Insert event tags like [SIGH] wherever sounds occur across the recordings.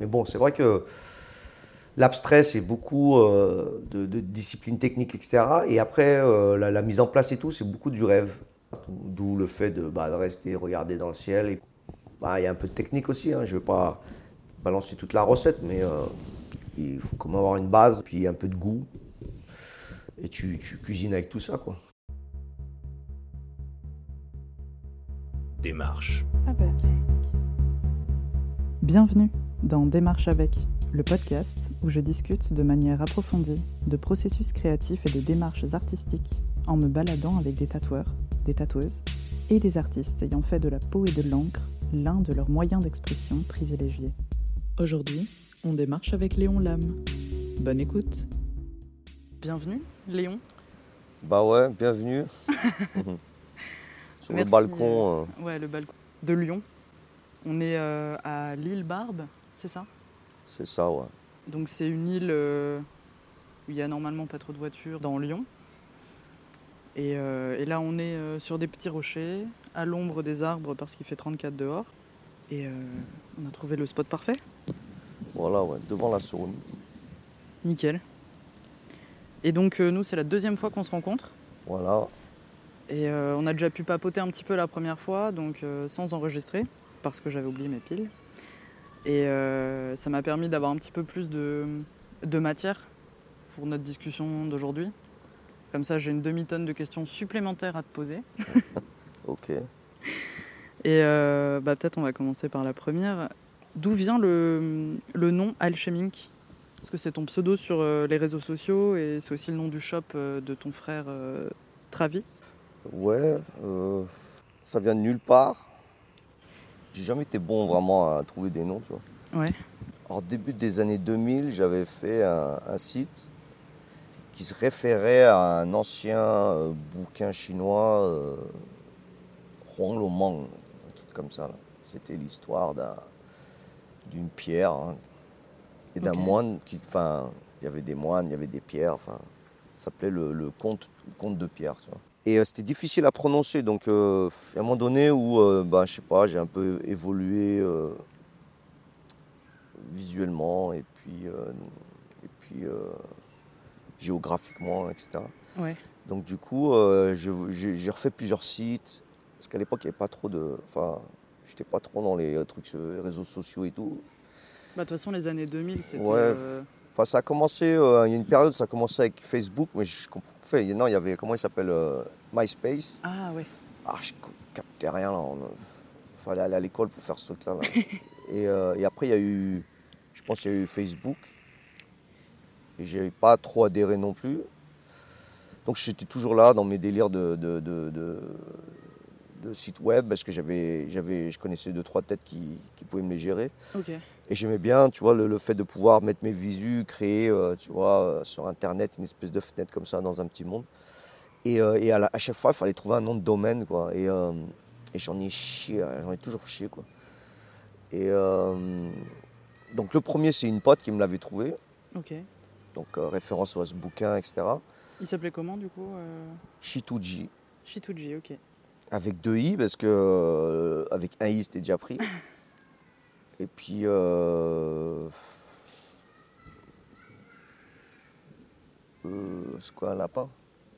Mais bon, c'est vrai que l'abstrait, c'est beaucoup euh, de, de discipline technique, etc. Et après, euh, la, la mise en place et tout, c'est beaucoup du rêve. D'où le fait de, bah, de rester regarder dans le ciel. Et, bah, Il y a un peu de technique aussi. hein. Je ne vais pas balancer toute la recette, mais euh, il faut quand même avoir une base, puis un peu de goût. Et tu, tu cuisines avec tout ça, quoi. Démarche. Avec. Bienvenue dans Démarche avec, le podcast où je discute de manière approfondie de processus créatifs et de démarches artistiques en me baladant avec des tatoueurs, des tatoueuses et des artistes ayant fait de la peau et de l'encre l'un de leurs moyens d'expression privilégiés. Aujourd'hui, on démarche avec Léon Lame. Bonne écoute. Bienvenue, Léon. Bah ouais, bienvenue. [LAUGHS] Sur Merci, le balcon. euh, Ouais, le balcon de Lyon. On est euh, à l'île Barbe, c'est ça? C'est ça, ouais. Donc c'est une île euh, où il y a normalement pas trop de voitures dans Lyon. Et, euh, et là on est euh, sur des petits rochers, à l'ombre des arbres parce qu'il fait 34 dehors. Et on a trouvé le spot parfait. Voilà, ouais, devant la Saône. Nickel. Et donc euh, nous c'est la deuxième fois qu'on se rencontre. Voilà. Et euh, on a déjà pu papoter un petit peu la première fois, donc euh, sans enregistrer, parce que j'avais oublié mes piles. Et euh, ça m'a permis d'avoir un petit peu plus de, de matière pour notre discussion d'aujourd'hui. Comme ça, j'ai une demi-tonne de questions supplémentaires à te poser. [LAUGHS] Ok. Et euh, bah, peut-être on va commencer par la première. D'où vient le, le nom Alchemink? Parce que c'est ton pseudo sur euh, les réseaux sociaux et c'est aussi le nom du shop euh, de ton frère Travi. Ouais, euh, ça vient de nulle part. J'ai jamais été bon vraiment à trouver des noms, tu vois. Ouais. Alors, début des années 2000, j'avais fait un, un site qui se référait à un ancien euh, bouquin chinois, euh, Huang Lomang, un truc comme ça. C'était l'histoire d'un- d'une pierre hein, et d'un moine. Qui, enfin, il y avait des moines, il y avait des pierres. Enfin, ça s'appelait le, le conte, le conte de pierre, tu vois. Et euh, c'était difficile à prononcer, donc euh, a un moment donné où, euh, bah, je sais pas, j'ai un peu évolué euh, visuellement et puis, et puis géographiquement, etc. Ouais. Donc du coup, j'ai refait plusieurs sites, parce qu'à l'époque, il n'y avait pas trop de... Enfin, j'étais pas trop dans les trucs les réseaux sociaux et tout. Bah, de toute façon, les années 2000, c'était. Ouais. Euh, Enfin, ça a commencé, euh, il y a une période, ça a commencé avec Facebook, mais je comprends... Enfin, il y- non, il y avait, comment il s'appelle euh, MySpace. Ah ouais. Ah, je captais rien, là. Il fallait aller à l'école pour faire ce truc-là. là. [LAUGHS] et, euh, et après, il y a eu, je pense qu'il y a eu Facebook. Et j'ai pas trop adhéré non plus. Donc j'étais toujours là dans mes délires de, de, de, de- de site web parce que j'avais, j'avais, je connaissais deux, trois têtes qui, qui pouvaient me les gérer. Et j'aimais bien, tu vois, le, le fait de pouvoir mettre mes visus, créer, euh, tu vois, euh, sur Internet une espèce de fenêtre comme ça dans un petit monde. Et, euh, et à, la- à chaque fois, il fallait trouver un nom de domaine, quoi. Et, euh, et j'en ai chié, j'en ai toujours chié, quoi. Et donc le premier, c'est une pote qui me l'avait trouvé, Ok. donc référence à ce bouquin, etc. Il s'appelait comment du coup. Shituji, Shituji, ok. Avec deux i parce que euh, avec un i c'était déjà pris. [LAUGHS] Et puis euh, euh, c'est quoi un lapin?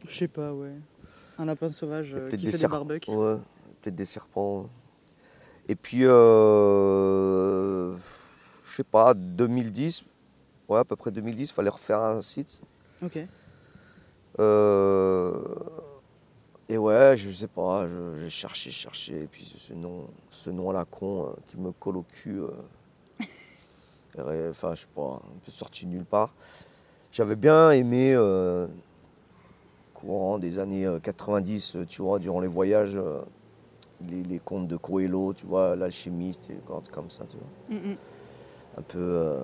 Je sais pas, ouais. Un lapin sauvage euh, peut-être qui des fait des serpents. barbecues. Ouais, peut-être des serpents. Et puis euh, je sais pas 2010, ouais à peu près 2010, il fallait refaire un site. Ok. Euh, et ouais, je sais pas, j'ai cherché, cherché, et puis ce nom, ce nom à la con euh, qui me colle au cul, euh, enfin, je sais pas, un peu sorti de nulle part. J'avais bien aimé, euh, courant des années euh, 90, euh, tu vois, durant les voyages, les, les contes de Coelho, tu vois, l'alchimiste, et des comme ça, tu vois. Mm, mm. Un peu,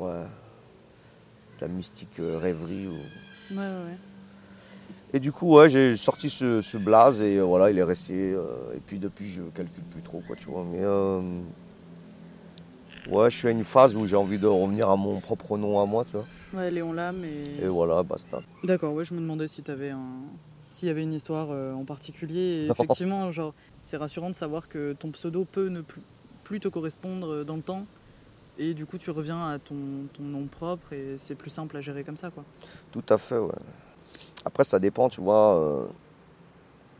ouais, de la mystique rêverie ou. Ouais, ouais, ouais. Et du coup, ouais, j'ai sorti ce, ce blaze et euh, voilà, il est resté. euh, et puis depuis, je calcule plus trop, quoi, tu vois. Mais euh, ouais, je suis à une phase où j'ai envie de revenir à mon propre nom à moi, tu vois. Ouais, Léon Lame et. Et voilà, basta. D'accord, ouais, je me demandais si t'avais un. S'il y avait une histoire euh, en particulier. Et [LAUGHS] effectivement, genre, c'est rassurant de savoir que ton pseudo peut ne plus, plus te correspondre dans le temps. Et du coup, tu reviens à ton, ton nom propre et c'est plus simple à gérer comme ça, quoi. Tout à fait, ouais. Après, ça dépend, tu vois, euh,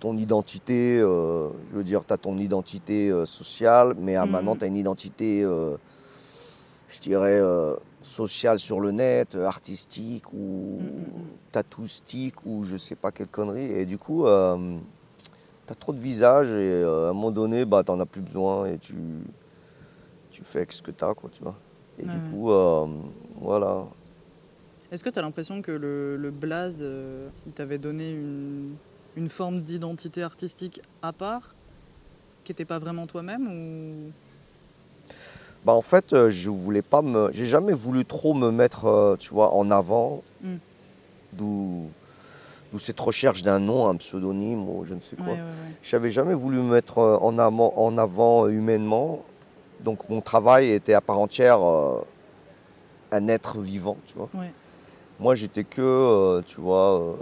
ton identité, euh, je veux dire, tu as ton identité euh, sociale, mais Mhm. maintenant, tu as une identité, je dirais, sociale sur le net, artistique ou Mhm. tatoustique ou je sais pas quelle connerie. Et du coup, tu as trop de visages et à un moment donné, bah, tu n'en as plus besoin et tu, tu fais avec ce que tu as, quoi, tu vois. Et du coup, voilà. Est-ce que tu as l'impression que le, le blaze, euh, il t'avait donné une, une forme d'identité artistique à part, qui n'était pas vraiment toi-même ou... Bah en fait, euh, je voulais pas me, j'ai jamais voulu trop me mettre, euh, tu vois, en avant. Mm. D'où, cette recherche d'un nom, un pseudonyme ou je ne sais Ouais, quoi. ouais, ouais. J'avais jamais voulu me mettre en avant, en avant humainement. Donc mon travail était à part entière euh, un être vivant, tu vois. Moi, j'étais que, euh, tu vois, euh,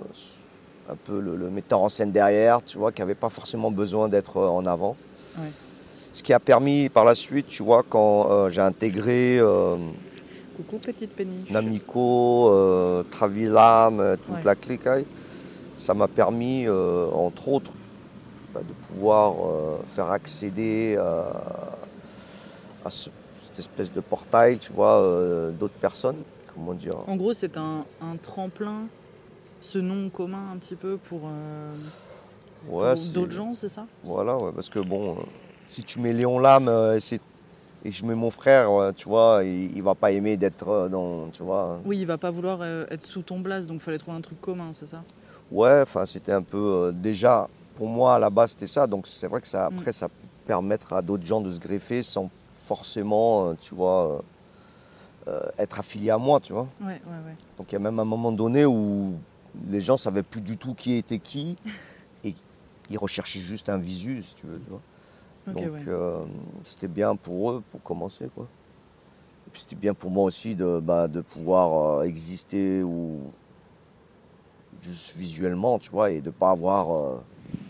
un peu le, le metteur en scène derrière, tu vois, qui n'avait pas forcément besoin d'être euh, en avant. Ouais. Ce qui a permis par la suite, tu vois, quand j'ai intégré Coucou petite péniche. Namico, euh, Travilam, toute Ouais. la clique, ça m'a permis, entre autres, bah, de pouvoir euh, faire accéder à, à ce- cette espèce de portail, tu vois, euh, d'autres personnes. Comment dire En gros, c'est un, un tremplin, ce nom commun un petit peu pour, euh, Ouais, pour c'est- d'autres gens, c'est ça? Voilà, ouais, parce que bon, euh, si tu mets Léon Lame euh, et, je mets mon frère, tu vois, il, il va pas aimer d'être dans, tu vois. Oui, il va pas vouloir être sous ton blaze, donc il fallait trouver un truc commun, c'est ça? Ouais, enfin, c'était un peu euh, déjà pour moi à la base c'était ça, donc c'est vrai que ça Mm. après ça peut permettre à d'autres gens de se greffer sans forcément, tu vois, être affilié à moi, tu vois. Ouais, ouais, ouais. Donc il y a même un moment donné où les gens savaient plus du tout qui était qui et ils recherchaient juste un visu, si tu veux, tu vois. Donc euh, c'était bien pour eux pour commencer quoi. Et puis c'était bien pour moi aussi de, bah, de pouvoir euh, exister ou juste visuellement, tu vois, et de pas avoir. euh,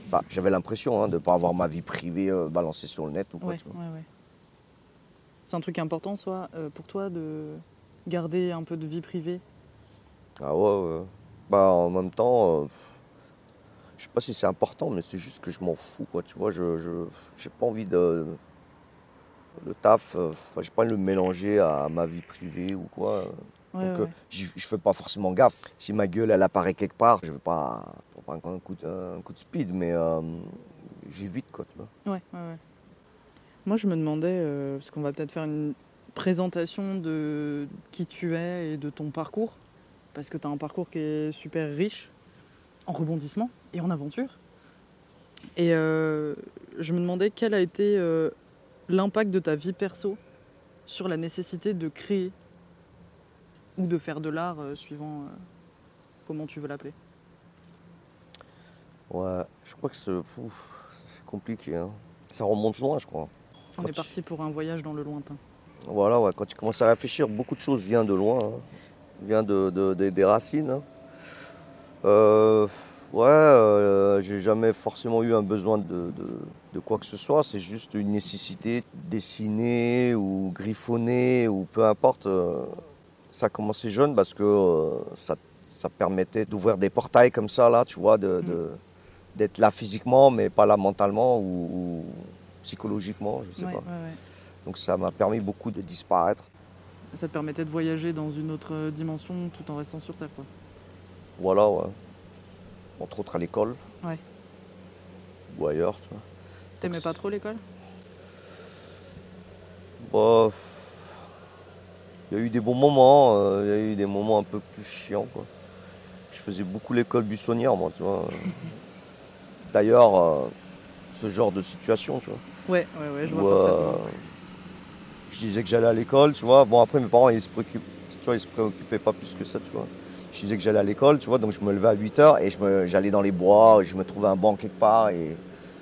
enfin, j'avais l'impression hein, de pas avoir ma vie privée euh, balancée sur le net ou quoi. Tu vois. C'est un truc important, soit euh, pour toi, de garder un peu de vie privée? Ah ouais, ouais. Bah en même temps, euh, je sais pas si c'est important, mais c'est juste que je m'en fous quoi. Tu vois, je je j'ai pas envie de le taf. euh, j'ai pas envie de le mélanger à ma vie privée ou quoi. Ouais, Donc ouais, euh, je fais pas forcément gaffe. Si ma gueule elle apparaît quelque part, je vais pas pas prendre un coup de, un coup de speed, mais euh, j'évite quoi, tu vois. ouais. ouais, ouais. Moi, je me demandais, euh, parce qu'on va peut-être faire une présentation de qui tu es et de ton parcours, parce que tu as un parcours qui est super riche en rebondissements et en aventures. Et euh, je me demandais quel a été euh, l'impact de ta vie perso sur la nécessité de créer ou de faire de l'art, suivant comment tu veux l'appeler. Ouais, je crois que c'est compliqué. hein. Ça remonte loin, je crois. On Quand est tu- parti pour un voyage dans le lointain. Voilà, ouais, quand tu commences à réfléchir, beaucoup de choses viennent de loin, hein. vient de, de- de- des racines. hein. Euh, ouais, euh, j'ai jamais forcément eu un besoin de, de- quoi que ce soit, c'est juste une nécessité de dessiner ou griffonner ou peu importe. euh, ça a commencé jeune parce que ça, ça permettait d'ouvrir des portails comme ça, là, tu vois, de- de- d'être là physiquement, mais pas là mentalement ou, ou psychologiquement, je sais Ouais, pas. ouais, ouais. Donc ça m'a permis beaucoup de disparaître. Ça te permettait de voyager dans une autre dimension tout en restant sur Terre. Quoi. Voilà, ouais. Entre autres à l'école. Ouais. Ou ailleurs, tu vois. T'aimais pas trop l'école? Bah, Il y a eu des bons moments, euh, il y a eu des moments un peu plus chiants, quoi. Je faisais beaucoup l'école buissonnière, moi, tu vois. [LAUGHS] D'ailleurs, euh, ce genre de situation, tu vois. Ouais, ouais, ouais, je où, vois euh, parfaitement. je disais que j'allais à l'école, tu vois. Bon, après, mes parents, ils se préoccupent, tu vois, ils se préoccupaient pas plus que ça, tu vois. Je disais que j'allais à l'école, tu vois, donc je me levais à 8h et j'allais dans les bois, je me trouvais un banc quelque part et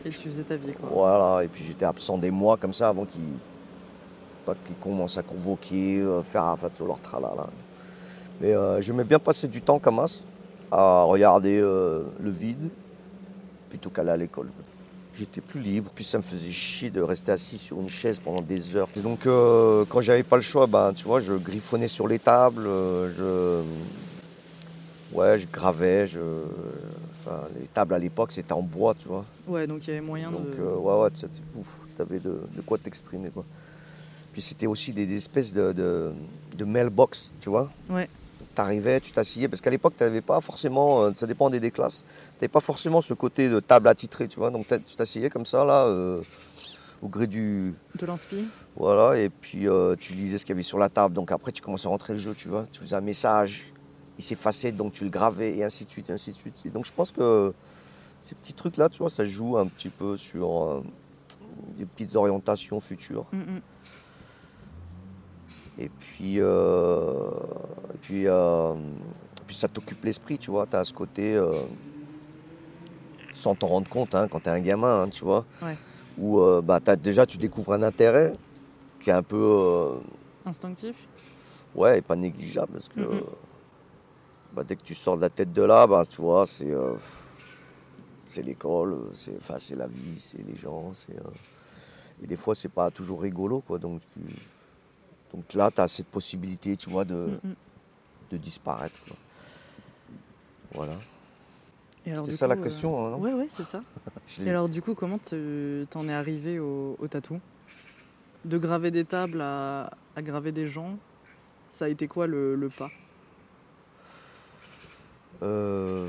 Et tu faisais ta vie, quoi. voilà. Et puis j'étais absent des mois comme ça avant qu'ils pas qu'ils commencent à convoquer, euh, faire tout leur tralala. Mais euh, j'aimais bien passer du temps comme à regarder euh, le vide plutôt qu'aller à l'école. J'étais plus libre, puis ça me faisait chier de rester assis sur une chaise pendant des heures. Et donc euh, quand j'avais pas le choix, ben, tu vois, je griffonnais sur les tables, euh, je, ouais, je gravais, je, enfin, les tables à l'époque c'était en bois, tu vois. Ouais, donc il y avait moyen Donc de. euh, ouais, ouais, tu avais de, de quoi t'exprimer quoi. Puis c'était aussi des, des espèces de, de, de mailbox, tu vois. Ouais. Tu arrivais, tu t'asseyais, parce qu'à l'époque, tu n'avais pas forcément, euh, ça dépendait des classes, tu n'avais pas forcément ce côté de table attitrée, tu vois. Donc tu t'asseyais comme ça, là, euh, au gré du. De l'inspi Voilà, et puis euh, tu lisais ce qu'il y avait sur la table. Donc après, tu commençais à rentrer le jeu, tu vois. Tu faisais un message, il s'effaçait, donc tu le gravais, et ainsi de suite, et ainsi de suite. Et donc je pense que ces petits trucs-là, tu vois, ça joue un petit peu sur euh, des petites orientations futures. Mm, mm. Et puis, euh, et puis, euh, et puis ça t'occupe l'esprit, tu vois. Tu as ce côté, euh, sans t'en rendre compte, hein, quand tu es un gamin, hein, tu vois, Ouais. où bah, déjà tu découvres un intérêt qui est un peu, Instinctif ouais, et pas négligeable, parce que bah, dès que tu sors de la tête de là, bah, tu vois, c'est euh, c'est l'école, c'est enfin, la vie, c'est les gens, c'est euh, et des fois c'est pas toujours rigolo, quoi. Donc, tu- donc là, tu as cette possibilité, tu vois, de, Mm, mm. de disparaître. Quoi. Voilà. Alors, C'était du ça la euh, question, hein, non Ouais, ouais, c'est ça. [LAUGHS] Et alors, du coup, comment te- t'en es arrivé au, au tatou? De graver des tables à, à graver des gens, ça a été quoi le, le pas? Euh,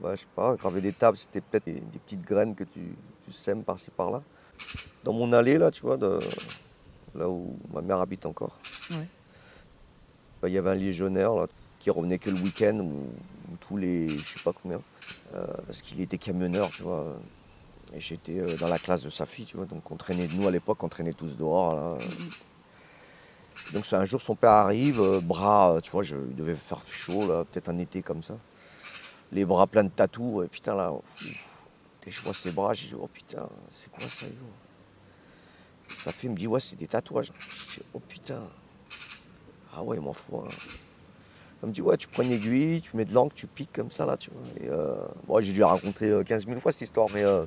bah, je sais pas, graver des tables, c'était peut-être des, des petites graines que tu, tu sèmes par-ci par-là. Dans mon allée, là, tu vois, de, là où ma mère habite encore, Ouais. bah, il y avait un légionnaire là, qui revenait que le week-end ou, ou tous les, je sais pas combien, euh, parce qu'il était camionneur, tu vois. Et j'étais euh, dans la classe de sa fille, tu vois, donc on traînait, nous à l'époque, on traînait tous dehors. Là. Donc c'est un jour, son père arrive, euh, bras, tu vois, je, il devait faire chaud, là, peut-être un été comme ça. Les bras pleins de tatous, et putain là, pff, et je vois ses bras, je dis, oh putain, c'est quoi ça Sa fille me dit, ouais, c'est des tatouages. Je dis, oh putain, ah ouais, il m'en faut. un. Elle me dit, ouais, tu prends une aiguille, tu mets de l'encre, tu piques comme ça, là, tu vois. Et euh, bon, j'ai dû la raconter euh, 15 000 fois cette histoire, mais euh,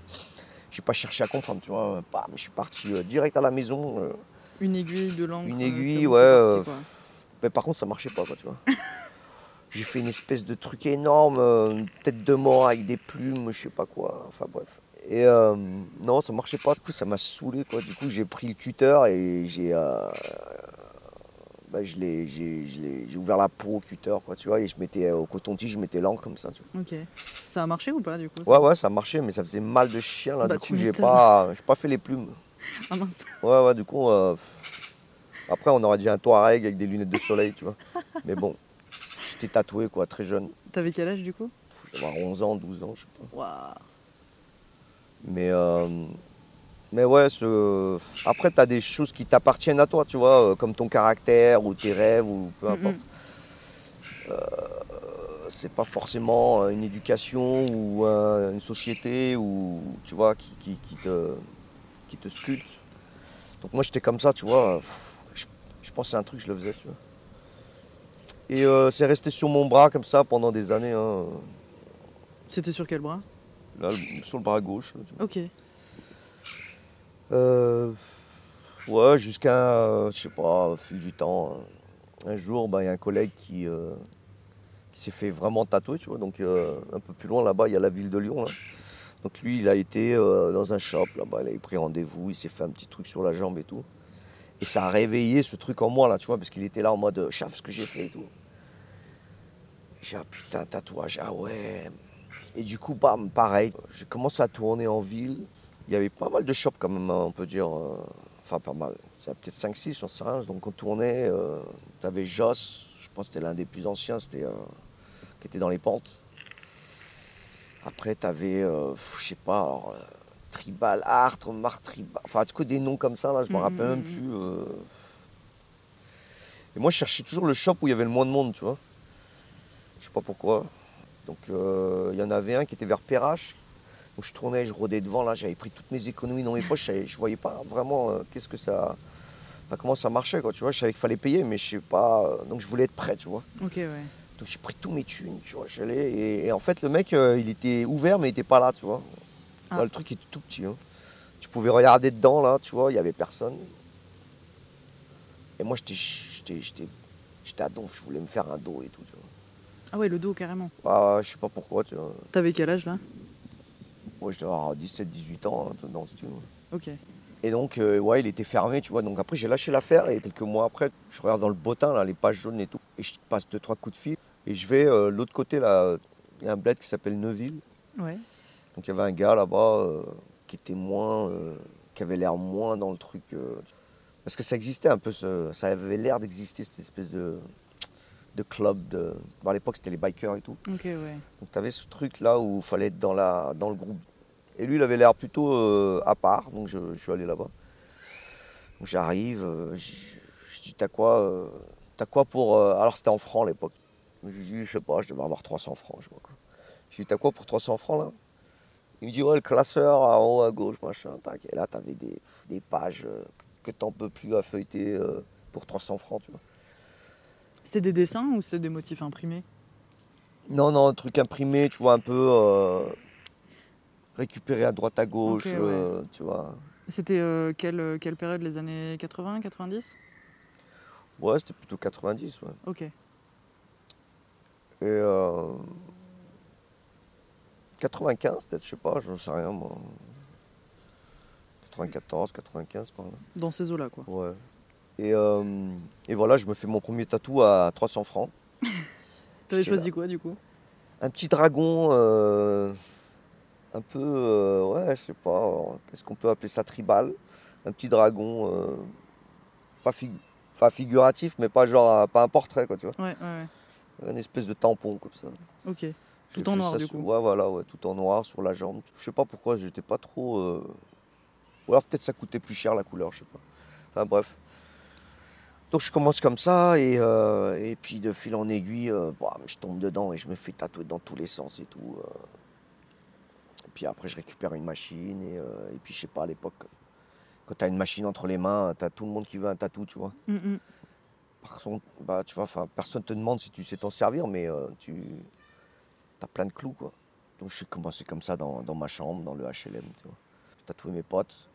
j'ai pas cherché à comprendre, tu vois. Bam, je suis parti euh, direct à la maison. euh, Une aiguille de l'encre Une euh, aiguille, bon, ouais, c'est parti, euh, quoi. mais par contre, ça marchait pas, quoi, tu vois. J'ai fait une espèce de truc énorme, euh, une tête de mort avec des plumes, je sais pas quoi. Enfin bref. Et euh, non, ça marchait pas. Du coup, ça m'a saoulé, quoi. Du coup, j'ai pris le cutter et j'ai, euh, bah, je l'ai, j'ai, j'ai ouvert la peau au cutter, quoi, tu vois. Et je mettais euh, au coton-tige, je mettais l'encre comme ça, tu Ok. Ça a marché ou pas, du coup ça vois. Ouais, ouais, ça marchait, mais ça faisait mal de chien, là. Bah, du coup, j'ai pas, j'ai pas fait les plumes. [LAUGHS] Ah mince. Ouais, ouais, du coup, euh, après, on aurait dit un Touareg avec des lunettes de soleil, tu vois. Mais bon, j'étais tatoué, quoi, très jeune. T'avais quel âge, du coup? J'avais 11 ans, 12 ans, je sais pas. Waouh. Mais, euh, mais ouais, ce... après, tu as des choses qui t'appartiennent à toi, tu vois, euh, comme ton caractère ou tes rêves ou peu importe. Euh, c'est pas forcément une éducation ou euh, une société ou, tu vois, qui, qui, qui te, qui te sculpte. Donc moi, j'étais comme ça, tu vois. Je, je pensais à un truc, je le faisais, tu vois. Et euh, c'est resté sur mon bras comme ça pendant des années. hein. C'était sur quel bras? Là, sur le bras gauche. tu vois. Ok. Euh, ouais, jusqu'à, euh, je sais pas, au fil du temps. euh, Un jour, bah, il y a un collègue qui, euh, qui s'est fait vraiment tatouer, tu vois. Donc, euh, un peu plus loin, là-bas, il y a la ville de Lyon. là. Donc, lui, il a été dans un shop, là-bas, il avait pris rendez-vous, il s'est fait un petit truc sur la jambe et tout. Et ça a réveillé ce truc en moi, là, tu vois, parce qu'il était là en mode, chaf, ce que j'ai fait et tout. J'ai ah putain, tatouage, ah ouais. Et du coup, bam, pareil, j'ai commencé à tourner en ville. Il y avait pas mal de shops quand même, hein, on peut dire. euh, enfin, pas mal. C'est peut-être 5-6, j'en sais rien. Donc on tournait. euh, T'avais Joss, je pense que c'était l'un des plus anciens, c'était euh, qui était dans les pentes. Après, t'avais, euh, je sais pas, alors, Tribal Art, Mar Tribal. Enfin, en tout cas, des noms comme ça, là, je me Mhm, rappelle même mhm. plus. euh. Et moi, je cherchais toujours le shop où il y avait le moins de monde, tu vois. Je sais pas pourquoi. Donc, euh, il y en avait un qui était vers Perrache. Donc, je tournais, je rôdais devant, là, j'avais pris toutes mes économies dans mes poches. Je, je voyais pas vraiment euh, qu'est-ce que ça. comment ça marchait, quoi, tu vois. Je savais qu'il fallait payer, mais je sais pas. euh, donc, je voulais être prêt, tu vois. Ok, ouais. Donc j'ai pris tous mes thunes, tu vois, j'allais et, et en fait le mec euh, il était ouvert mais il était pas là, tu vois. Ah. Le truc était tout petit. hein. Tu pouvais regarder dedans, là, tu vois, il n'y avait personne. Et moi, j'étais, j'étais, j'étais, j'étais à donf, je voulais me faire un dos et tout, tu vois. Ah ouais, le dos carrément. Ah, je sais pas pourquoi, tu vois. T'avais quel âge là? Moi, je devais avoir 17, 18 ans, hein, dans style. Ok. Et donc, euh, ouais, il était fermé, tu vois. Donc après, j'ai lâché l'affaire et quelques mois après, je regarde dans le bottin, là, les pages jaunes et tout. Et je passe deux, trois coups de fil. Et je vais euh, l'autre côté, là, il y a un bled qui s'appelle Neuville. Ouais. Donc il y avait un gars là-bas euh, qui était moins, qui avait l'air moins dans le truc. parce que ça existait un peu, ce- ça avait l'air d'exister cette espèce de, de club. De, bon, à l'époque c'était les bikers et tout. Ouais. Donc tu avais ce truc là où il fallait être dans, la, dans le groupe. Et lui il avait l'air plutôt euh, à part, donc je, je suis allé là-bas. Donc j'arrive, euh, je dis t'as quoi, euh, t'as quoi pour. euh, alors c'était en francs à l'époque. Je lui dis je sais pas, je devais avoir 300 francs, je pas quoi. Je lui dis t'as quoi pour 300 francs là? Il me dit ouais le classeur en haut à gauche, machin. tac. Et là t'avais des, des pages que t'en peux plus à feuilleter pour 300 francs, tu vois. C'était des dessins ou c'était des motifs imprimés? Non, non, un truc imprimé, tu vois, un peu euh, récupéré à droite à gauche, ouais. euh, tu vois. C'était euh, quelle, quelle période? Les années 80, 90 Ouais, c'était plutôt 90, ouais. Ok. Et euh, 95, peut-être, je sais pas, je ne sais rien, moi. 94, 95, par là. Dans ces eaux-là, quoi. Ouais. Et, euh, et voilà, je me fais mon premier tatou à 300 francs. [LAUGHS] T'avais choisi quoi du coup? Un petit dragon, euh, un peu, euh, ouais, je sais pas, qu'est-ce qu'on peut appeler ça, tribal? Un petit dragon, pas, figu- pas figuratif, mais pas genre, un- pas un portrait, quoi, tu vois. Ouais, ouais, ouais. Une espèce de tampon, comme ça. Ok. Tout en noir, du sur- coup. Ouais, voilà, ouais, tout en noir sur la jambe. Je sais pas pourquoi, j'étais pas trop. Ou alors peut-être ça coûtait plus cher la couleur, je sais pas. Enfin bref. Donc je commence comme ça et, euh, et puis de fil en aiguille, euh, bam, je tombe dedans et je me fais tatouer dans tous les sens et tout. euh. Et puis après je récupère une machine et, et puis je sais pas à l'époque. Quand tu as une machine entre les mains, tu as tout le monde qui veut un tatou, tu vois. Mm, mm. Par contre, bah, tu vois, personne te demande si tu sais t'en servir, mais tu as plein de clous, quoi. Donc j'ai commencé comme ça dans, dans ma chambre, dans le HLM, tu vois. J'ai tatoué mes potes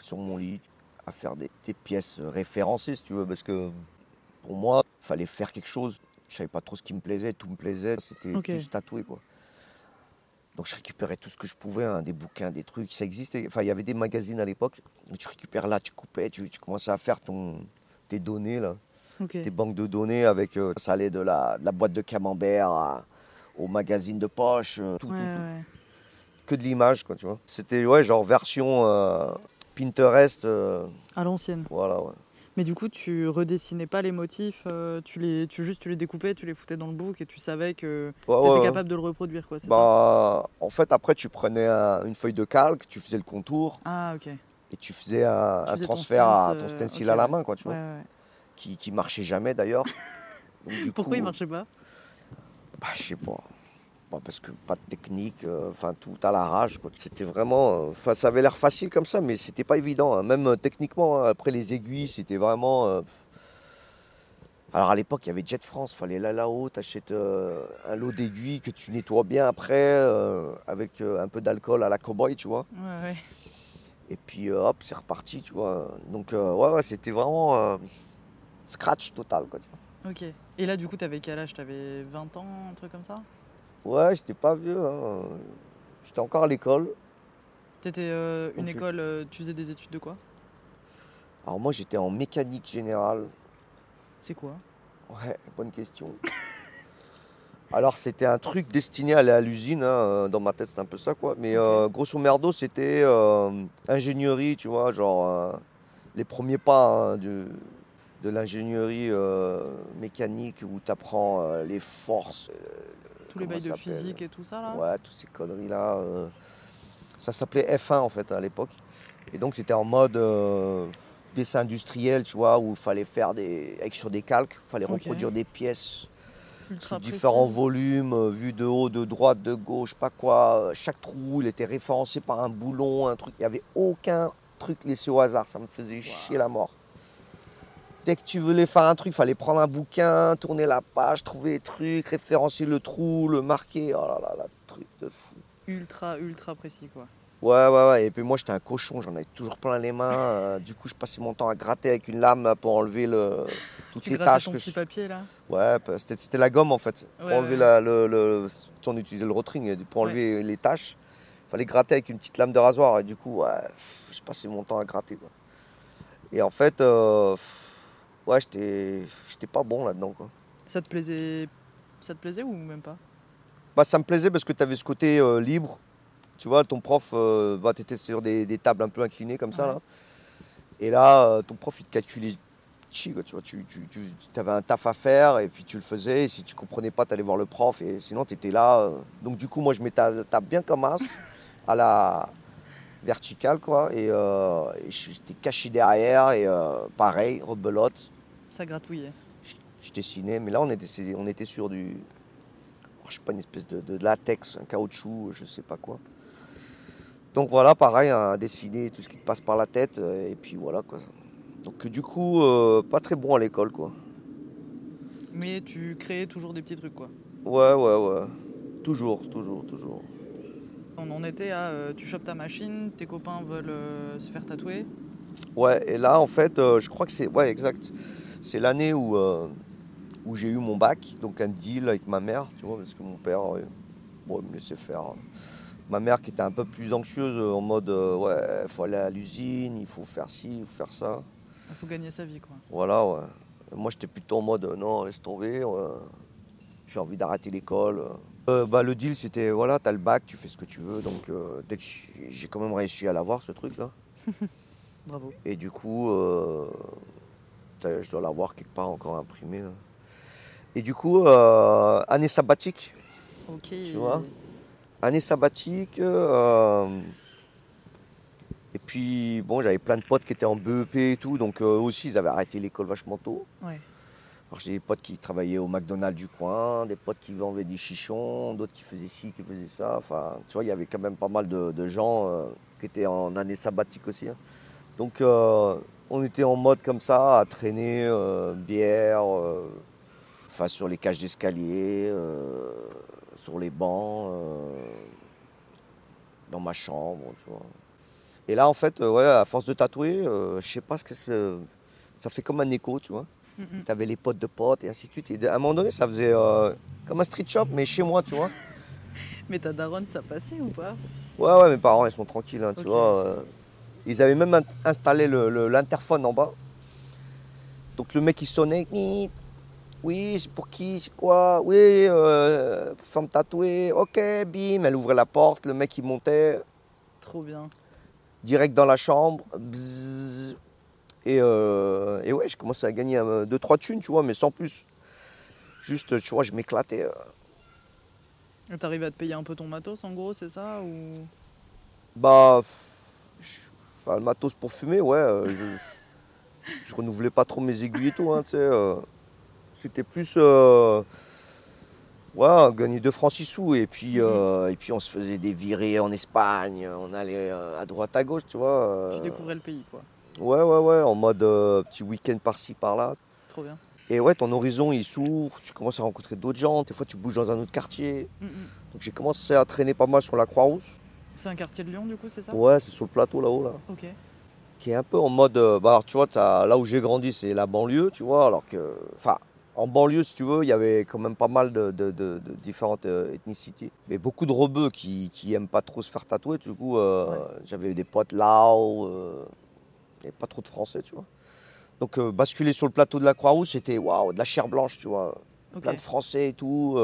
sur mon lit, à faire des, des pièces référencées, si tu veux, parce que pour moi, il fallait faire quelque chose. Je savais pas trop ce qui me plaisait, tout me plaisait, c'était Ok. plus tatoué, quoi. Donc je récupérais tout ce que je pouvais, hein, des bouquins, des trucs, ça existait. Enfin, il y avait des magazines à l'époque. Tu récupères là, tu coupais, tu, tu commençais à faire ton, tes données, là des banques de données avec euh, ça allait de la, de la boîte de camembert à- au magazine de poche, euh, tout, Ouais, tout, tout. ouais. que de l'image quoi, tu vois. C'était ouais genre version euh, Pinterest, euh, À l'ancienne. voilà ouais. Mais du coup, tu redessinais pas les motifs, euh, tu les, tu juste tu les découpais, tu les foutais dans le book et tu savais que Ouais, ouais, ouais. capable de le reproduire, quoi. Ça Bah en fait après tu prenais un- une feuille de calque, tu faisais le contour Ah, ok. et tu faisais un, Tu un faisais ton transfert à ton euh, stencil à la main quoi, tu vois, qui qui marchait jamais d'ailleurs. [LAUGHS] Pourquoi coup, il marchait pas? Bah, je sais pas. Bah, parce que pas de technique, euh, enfin tout à l'arrache. quoi. C'était vraiment. euh, ça avait l'air facile comme ça, mais c'était pas évident. hein. Même euh, techniquement, hein, après les aiguilles, c'était vraiment. Alors à l'époque, il y avait Jet France. Fallait là là-haut, t'achètes un lot d'aiguilles que tu nettoies bien après, avec un peu d'alcool à la cowboy, tu vois. Ouais, ouais. Et puis hop, c'est reparti, tu vois. Donc ouais, ouais, c'était vraiment scratch total, quoi. Ok. Et là, du coup, t'avais quel âge? T'avais 20 ans, un truc comme ça? Ouais, j'étais pas vieux. hein. J'étais encore à l'école. T'étais euh, une école, euh, tu faisais des études de quoi? Alors moi j'étais en mécanique générale. C'est quoi? Ouais, bonne question. [LAUGHS] Alors c'était un truc destiné à aller à l'usine, hein, euh, dans ma tête c'est un peu ça quoi. Mais euh, grosso merdo c'était ingénierie, tu vois, genre les premiers pas hein, du- de l'ingénierie mécanique où tu apprends les forces. Euh, Tous les bails de physique et tout ça, là Ouais, toutes ces conneries là. ça s'appelait F1 en fait à l'époque. Et donc c'était en mode euh, dessin industriel, tu vois, où il fallait faire des. avec sur des calques, il fallait reproduire des pièces Ultra sous différents volumes, euh, vus de haut, de droite, de gauche, pas quoi. Euh, Chaque trou, il était référencé par un boulon, un truc. Il n'y avait aucun truc laissé au hasard. Ça me faisait chier la mort. Dès que tu voulais faire un truc, il fallait prendre un bouquin, tourner la page, trouver les trucs, référencer le trou, le marquer. Oh là là là, truc de fou. Ultra, ultra précis, quoi. Ouais, ouais, ouais. Et puis moi, j'étais un cochon, j'en avais toujours plein les mains. euh, du coup, je passais mon temps à gratter avec une lame pour enlever le, toutes Tu les taches. ton que petit je- papier là? Ouais, c'était c'était la gomme en fait. Pour Ouais, enlever ouais. la, le, le- on utilisait le rotring pour enlever les taches. fallait gratter avec une petite lame de rasoir. Et du coup, ouais, je passais mon temps à gratter. Quoi. Et en fait, euh, ouais, j'étais j'étais pas bon là-dedans. Quoi. Ça te plaisait ça te plaisait ou même pas? Bah, ça me plaisait parce que tu avais ce côté euh, libre. Tu vois, ton prof, euh, bah, tu étais sur des, des tables un peu inclinées comme ça. Ouais. Là. Et là, euh, ton prof, il te calculait chi, quoi, tu vois. Tu, tu, avais un taf à faire et puis tu le faisais. Et si tu comprenais pas, tu allais voir le prof. Et sinon, tu étais là. euh. Donc, du coup, moi, je mettais la table bien comme as, à la verticale, quoi. Et, et j'étais caché derrière. Et pareil, rebelote. Ça gratouillait. Je dessinais. Mais là, on était, on était sur du. oh, je sais pas, une espèce de, de latex, un caoutchouc, je sais pas quoi. Donc voilà, pareil, à dessiner tout ce qui te passe par la tête. euh, Et puis voilà, quoi. Donc du coup, euh, pas très bon à l'école, quoi. Mais tu créais toujours des petits trucs quoi. Ouais, ouais, ouais. Toujours, toujours, toujours. On en était à euh, tu chopes ta machine, tes copains veulent euh, se faire tatouer. Ouais, et là, en fait, je crois que c'est. Ouais, exact. C'est l'année où, euh, où j'ai eu mon bac, donc un deal avec ma mère, tu vois, parce que mon père, euh, bon, il me laissait faire. Ma mère qui était un peu plus anxieuse, euh, en mode, euh, ouais, il faut aller à l'usine, il faut faire ci, il faut faire ça. Il faut gagner sa vie quoi. Voilà, ouais. Moi, j'étais plutôt en mode, euh, non, laisse tomber, euh, j'ai envie d'arrêter l'école. Euh, bah, le deal, c'était, voilà, t'as le bac, tu fais ce que tu veux. Donc, euh, dès que j'ai j'ai quand même réussi à l'avoir, ce truc-là. [LAUGHS] Bravo. Et du coup, euh, t'as- je dois l'avoir quelque part encore imprimé. là. Et du coup, euh, année sabbatique. Ok. Tu vois? Année sabbatique. euh, et puis, bon, j'avais plein de potes qui étaient en BEP et tout. Donc, euh, eux aussi, ils avaient arrêté l'école vachement tôt. Ouais. Alors, j'ai des potes qui travaillaient au McDonald's du coin, des potes qui vendaient des chichons, d'autres qui faisaient ci, qui faisaient ça. Enfin, tu vois, il y avait quand même pas mal de, de gens euh, qui étaient en année sabbatique aussi. hein. Donc, euh, on était en mode comme ça, à traîner euh, bière, euh, enfin, sur les cages d'escalier, euh, sur les bancs, dans ma chambre, tu vois. Et là, en fait, ouais, à force de tatouer, je sais pas ce que c'est. Ça fait comme un écho, tu vois. Mm. Tu avais les potes de potes et ainsi de suite. Et à un moment donné, ça faisait comme un street shop, mais chez moi, tu vois. [LAUGHS] Mais ta daronne ça passait ou pas? Ouais, ouais, mes parents, ils sont tranquilles, hein, tu vois. Euh. ils avaient même installé l'interphone en bas. Donc le mec, il sonnait. Oui, c'est pour qui C'est quoi? Oui, euh, femme tatouée. Ok, bim. Elle ouvrait la porte. Le mec, il montait Trop bien. direct dans la chambre. Bzzz. Et, euh, et ouais, je commençais à gagner 2-3 thunes, tu vois, mais sans plus. Juste, tu vois, je m'éclatais. euh. Et T'arrives à te payer un peu ton matos en gros, c'est ça ou? Bah, enfin, le matos pour fumer, ouais. euh, je, je renouvelais pas trop mes aiguilles et tout, hein, tu sais. euh, C'était plus, euh, ouais, gagner 2 francs 6 sous et puis, euh, et puis on se faisait des virées en Espagne, on allait à droite à gauche, tu vois. tu découvrais le pays quoi. ouais, ouais, ouais, en mode petit week-end par-ci par-là. Trop bien. Et ouais, ton horizon il s'ouvre, tu commences à rencontrer d'autres gens, des fois tu bouges dans un autre quartier. Mm. Donc j'ai commencé à traîner pas mal sur la Croix-Rousse. C'est un quartier de Lyon du coup, c'est ça Ouais, c'est sur le plateau là-haut là. Ok. qui est un peu en mode. euh, bah alors, tu vois, là où j'ai grandi, c'est la banlieue, tu vois, alors que. Enfin, en banlieue, si tu veux, il y avait quand même pas mal de, de- de- de différentes euh, ethnicités. Mais beaucoup de rebeux qui, qui aiment pas trop se faire tatouer, du coup, euh, Ouais. j'avais des potes Lao, euh, il n'y avait pas trop de français, tu vois. Donc, euh, basculer sur le plateau de la Croix-Rouge, c'était waouh, de la chair blanche, tu vois. Ok. Plein de français et tout,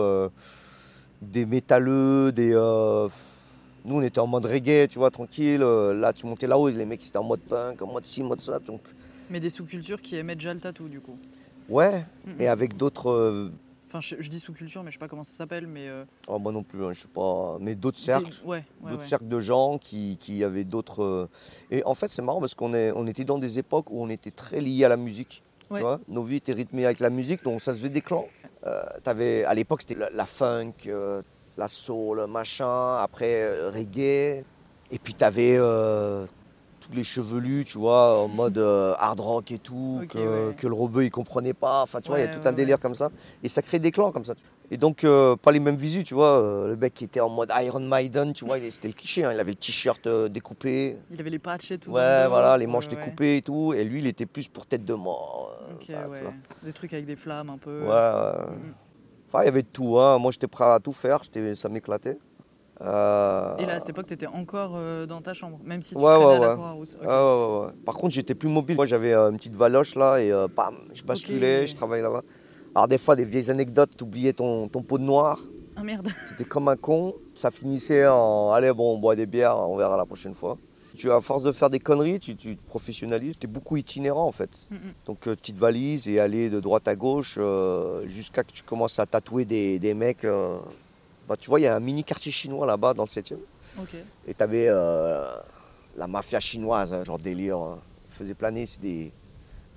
des métalleux, des. Nous, on était en mode reggae, tu vois, tranquille. euh, Là, tu montais là-haut, les mecs, ils étaient en mode punk, en mode ci, en mode ça. Donc, Mais des sous-cultures qui aimaient déjà le tatou du coup. ouais, mm. et avec d'autres. euh, Enfin, je, je dis sous-culture, mais je sais pas comment ça s'appelle, mais. euh, oh, moi non plus, hein, je sais pas. Mais d'autres des- cercles. Ouais, ouais, d'autres ouais. cercles de gens qui, qui avaient d'autres. euh, Et en fait, c'est marrant parce qu'on est, on était dans des époques où on était très liés à la musique. Ouais. Tu vois Nos vies étaient rythmées avec la musique, donc ça se faisait des clans. Euh, t'avais- à l'époque, c'était la, la funk, la soul, machin. Après, euh, reggae. Et puis, tu avais tous les chevelus, tu vois, en mode euh, hard rock et tout, que, ouais. que le rebeu il comprenait pas. Enfin, tu vois, il y a tout ouais, un délire comme ça. Et ça crée des clans comme ça. Et donc, euh, pas les mêmes visus, tu vois. euh, le mec qui était en mode Iron Maiden, tu vois, il- c'était le cliché. hein, il avait le t-shirt euh, découpé. Il avait les patchs et tout. Ouais, voilà, les manches découpées et tout. Et lui, il était plus pour tête de mort. euh, tu vois. Des trucs avec des flammes un peu. Ouais, ouais. Enfin, il y avait tout. Hein. Moi, j'étais prêt à tout faire. Ça m'éclatait. Euh, Et là, à cette époque, t'étais encore euh, dans ta chambre, même si tu Ouais, ouais, à la ouais. Croix-Rousse. Ok. Ouais, ouais, ouais. Par contre, j'étais plus mobile. Moi, j'avais euh, une petite valoche là et euh, bam, je basculais, je travaillais là-bas. Alors, des fois, des vieilles anecdotes, t'oubliais ton, ton pot de noir, Ah merde. t'étais comme un con. Ça finissait en allez, bon, on boit des bières, on verra la prochaine fois. Tu, à force de faire des conneries, tu, tu te professionnalises. T'es beaucoup itinérant en fait. Mm, mm. Donc, euh, petite valise et aller de droite à gauche euh, jusqu'à que tu commences à tatouer des, des mecs. euh. Bah, tu vois, il y a un mini quartier chinois là-bas dans le 7 e et t'avais euh, la mafia chinoise, hein, genre délire. hein. Ils faisaient planer, c'est des,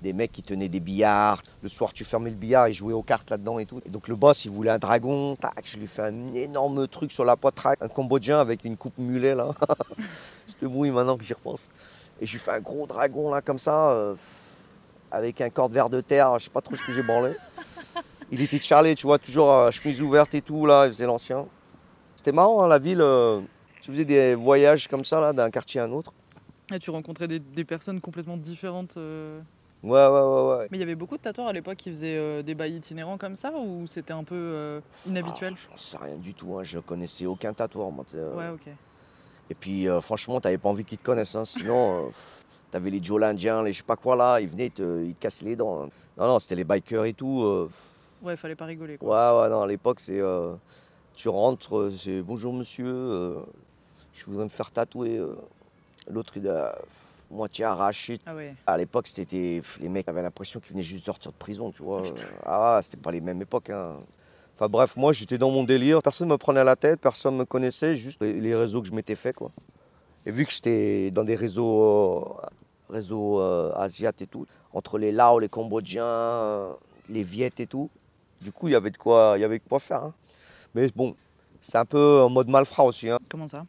des mecs qui tenaient des billards. Le soir, tu fermais le billard, ils jouaient aux cartes là-dedans et tout. Donc le boss, il voulait un dragon. Tac, je lui fais un énorme truc sur la poitrine. Un cambodgien avec une coupe mulet là. [LAUGHS] je mouille maintenant que j'y repense. Et je lui fais un gros dragon là comme ça, euh, avec un corps de verre de terre. Je sais pas trop ce que j'ai branlé. Il était charlé, tu vois, toujours euh, chemise ouverte et tout là. Il faisait l'ancien. C'était marrant hein, la ville. euh, tu faisais des voyages comme ça là, d'un quartier à un autre. Et tu rencontrais des, des personnes complètement différentes. euh. Ouais, ouais, ouais, ouais. Mais il y avait beaucoup de tatoueurs à l'époque qui faisaient euh, des bails itinérants comme ça ou c'était un peu euh, inhabituel Ah, J'en sais rien du tout. Hein. Je connaissais aucun tatoueur. Moi, euh. Ouais, ok. Et puis, franchement, t'avais pas envie qu'ils te connaissent. hein. Sinon, t'avais les Joe l'Indien, les je sais pas quoi là. Ils venaient, ils te, ils te cassaient les dents. hein. Non, non, c'était les bikers et tout. Ouais, fallait pas rigoler Ouais, quoi. ouais, non, à l'époque, c'est. tu rentres, c'est bonjour monsieur, je voudrais me faire tatouer. L'autre, il a moitié arraché. Ah ouais. À l'époque, c'était les mecs avaient l'impression qu'ils venaient juste de sortir de prison, tu vois. Putain. Ah, c'était pas les mêmes époques. hein. Enfin bref, moi j'étais dans mon délire, personne me prenait à la tête, personne me connaissait, juste les, réseaux que je m'étais fait quoi. Et vu que j'étais dans des réseaux, euh, réseaux euh, asiates et tout, entre les Laos, les Cambodgiens, euh, les Viet et tout, du coup il y avait de quoi, il y avait de quoi faire. hein. Mais bon, c'est un peu en mode malfrat aussi. hein. Comment ça?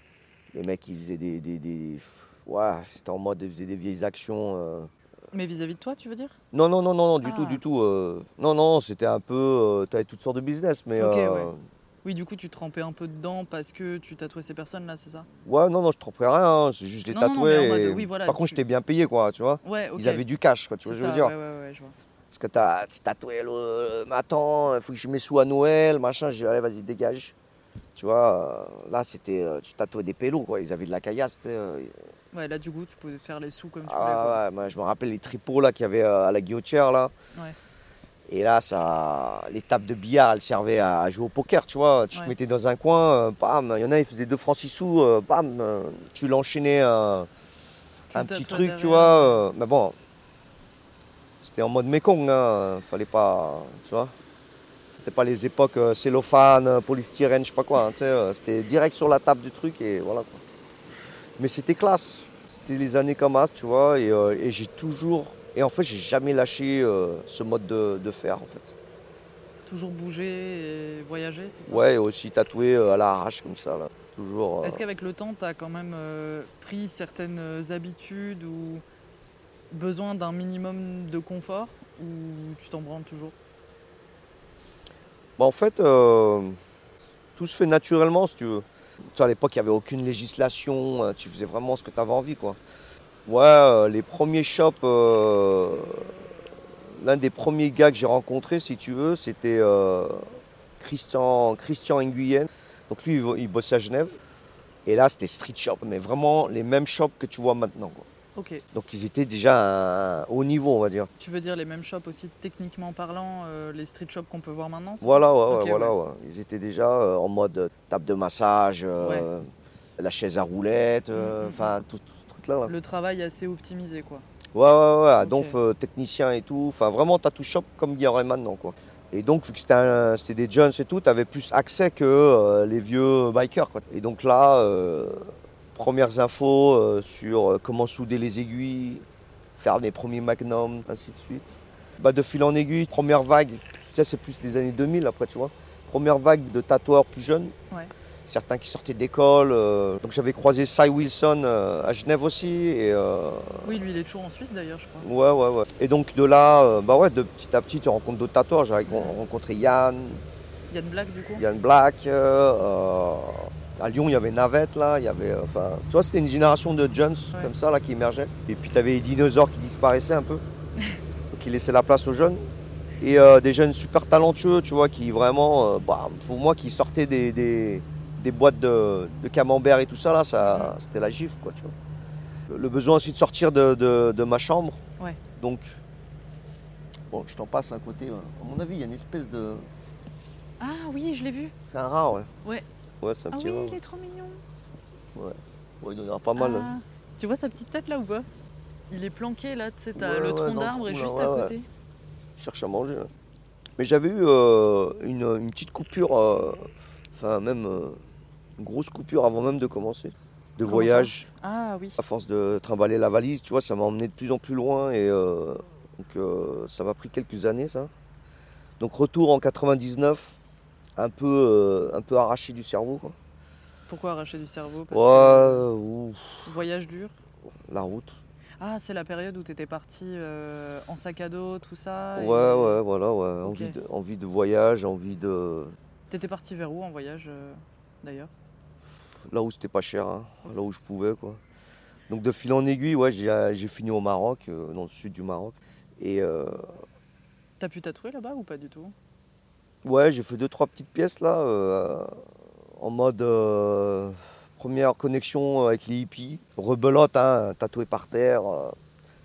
Les mecs ils faisaient des, des, des- ouais, c'était en mode faisaient des vieilles actions. euh, Mais vis-à-vis de toi, tu veux dire? Non, non, non, non, non, du tout, Ah. du tout. euh, non, non, c'était un peu. Euh, T'avais toutes sortes de business, mais. Ok, euh, ouais. Oui, du coup, tu trempais un peu dedans parce que tu tatouais ces personnes-là, c'est ça? Ouais, non, non, je tromperais rien, hein, c'est juste les Non, non, non, tatoués. mais en mode, et- oui, voilà, Par contre, tu- j'étais bien payé, quoi, tu vois. Ouais, ok. Ils avaient du cash, quoi, tu vois ce que je veux dire. Ouais, ouais, ouais, je vois. Parce que t'as tu tatoué le. Mais attends, il faut que je mets sous à Noël, machin. J'ai dit, allez, vas-y, dégage. Tu vois, euh, là, c'était. euh, tu tatouais des pélos, quoi. Ils avaient de la caillasse, euh, Ouais, là, du coup, tu pouvais faire les sous comme tu voulais. quoi. Ah ouais, moi, je me rappelle les tripots là qu'il y avait à la guillotière là. Ouais. Et là, ça, les tables de billard, elles servaient à, jouer au poker, tu vois. Tu Ouais. te mettais dans un coin, euh, bam, il y en a, ils faisaient 2 francs 6 sous, euh, bam, euh, tu l'enchaînais un, petit truc, tu vois. mais bon, c'était en mode Mekong, hein, fallait pas, tu vois. C'était pas les époques euh, cellophane, euh, polystyrène, je sais pas quoi, hein, euh, c'était direct sur la table du truc et voilà quoi. Mais c'était classe, c'était les années comme as, tu vois, et, euh, et j'ai toujours, et en fait j'ai jamais lâché euh, ce mode de, de faire en fait. Toujours bouger et voyager, c'est ça? Ouais, et aussi tatoué à la arrache comme ça, là, toujours. Est-ce qu'avec le temps, tu as quand même pris certaines habitudes ou besoin d'un minimum de confort ou tu t'en branles toujours? Bah, en fait, euh, tout se fait naturellement, si tu veux. Tu à l'époque, il n'y avait aucune législation, euh, tu faisais vraiment ce que tu avais envie, quoi. Ouais, euh, les premiers shops, l'un des premiers gars que j'ai rencontré, si tu veux, c'était Christian, Christian Nguyen. Donc lui, il bossait à Genève. Et là, c'était street shop, mais vraiment les mêmes shops que tu vois maintenant, quoi. Donc ils étaient déjà à un haut niveau, on va dire. Tu veux dire les mêmes shops aussi techniquement parlant, euh, les street shops qu'on peut voir maintenant Voilà, ouais, voilà, ouais. Ils étaient déjà euh, en mode euh, table de massage, euh, la chaise à roulettes, Mm, mm, enfin tout, tout ce truc-là. là. Le travail assez optimisé quoi. Ouais, ouais, ouais, donc technicien et tout. Enfin, vraiment tattoo shop comme il y aurait maintenant, quoi. Et donc, vu que c'était des jeunes et tout, t'avais plus accès que euh, les vieux bikers, quoi. Et donc là, euh, premières infos euh, sur euh, comment souder les aiguilles, faire mes premiers magnums, ainsi de suite. Bah, de fil en aiguille, première vague, sais, c'est plus les années 2000 après, tu vois. Première vague de tatoueurs plus jeunes. Ouais. certains qui sortaient d'école. euh, donc j'avais croisé Cy Wilson euh, à Genève aussi. Et, euh, Oui, lui, il est toujours en Suisse d'ailleurs, je crois. ouais, ouais, ouais. Et donc de là, bah ouais, de petit à petit, tu rencontres d'autres tatoueurs. J'ai rencontré Yann, Yann Black, du coup Yann Black. À Lyon, il y avait Navette, là. Il y avait, euh, enfin, tu vois, c'était une génération de jeunes Ouais. comme ça, là, qui émergeaient. Et puis, tu avais les dinosaures qui disparaissaient un peu. [LAUGHS] ils laissaient la place aux jeunes. Et euh, des jeunes super talentueux, tu vois, qui vraiment, euh, bah, pour moi, qui sortaient des, des, des boîtes de, de camembert et tout ça, là, ça, c'était la gifle, quoi, tu vois. Le, besoin aussi de sortir de, de- de ma chambre. Ouais. Donc, bon, je t'en passe un côté. À mon avis, il y a une espèce de. Ah oui, je l'ai vu. C'est un rat, ouais. Ouais. Ouais, c'est un Ah petit oui, rat. il est trop mignon. Ouais, il en pas mal. hein. Ah. Tu vois sa petite tête là ou pas? Il est planqué là, tu sais, t'as Ouais, le ouais, tronc le d'arbre trou, là, juste ouais, à côté. Je cherche à manger. hein. Mais j'avais eu euh, une, une petite coupure, euh, enfin même euh, une grosse coupure avant même de commencer. De Comment voyage, Ah oui. à force de trimballer la valise, tu vois, ça m'a emmené de plus en plus loin et euh, donc euh, ça m'a pris quelques années ça. Donc retour en 99, un peu, euh, un peu arraché du cerveau. Quoi. Pourquoi arracher du cerveau? Parce Ouais, voyage dur? la route. Ah, c'est la période où t'étais parti euh, en sac à dos, tout ça. Ouais, et- ouais, voilà, ouais. Envie, de, envie de voyage, envie de. T'étais parti vers où en voyage euh, d'ailleurs? Là où c'était pas cher, hein, là où je pouvais quoi. Donc de fil en aiguille, ouais, j'ai j'ai fini au Maroc, euh, dans le sud du Maroc. Et euh, T'as pu tatouer là-bas ou pas du tout? Ouais, j'ai fait deux trois petites pièces là, euh, en mode euh, première connexion avec les hippies, rebelote, hein, tatoué par terre, euh,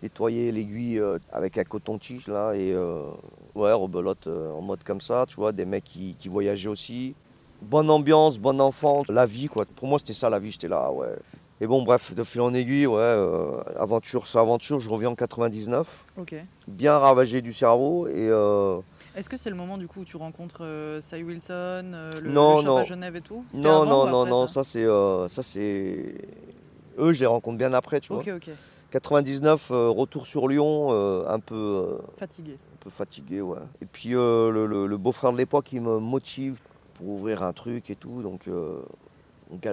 nettoyer l'aiguille avec un coton-tige là et ouais, rebelote en mode comme ça, tu vois, des mecs qui, qui voyageaient aussi. Bonne ambiance, bon enfant, la vie quoi. Pour moi c'était ça la vie, j'étais là, ouais. Et bon bref, de fil en aiguille, ouais, euh, aventure sur aventure, je reviens en 99, Ok. bien ravagé du cerveau et euh, Est-ce que c'est le moment du coup où tu rencontres euh, Cy Wilson, euh, le, Non, le shop à non. Genève et tout non non non non, ça ça c'est euh, ça c'est eux je les rencontre bien après, tu vois. Ok, ok. 99 euh, retour sur Lyon, un peu Fatigué. un peu fatigué, ouais. Et puis le, le- le beau-frère de l'époque, il me motive pour ouvrir un truc et tout. Donc,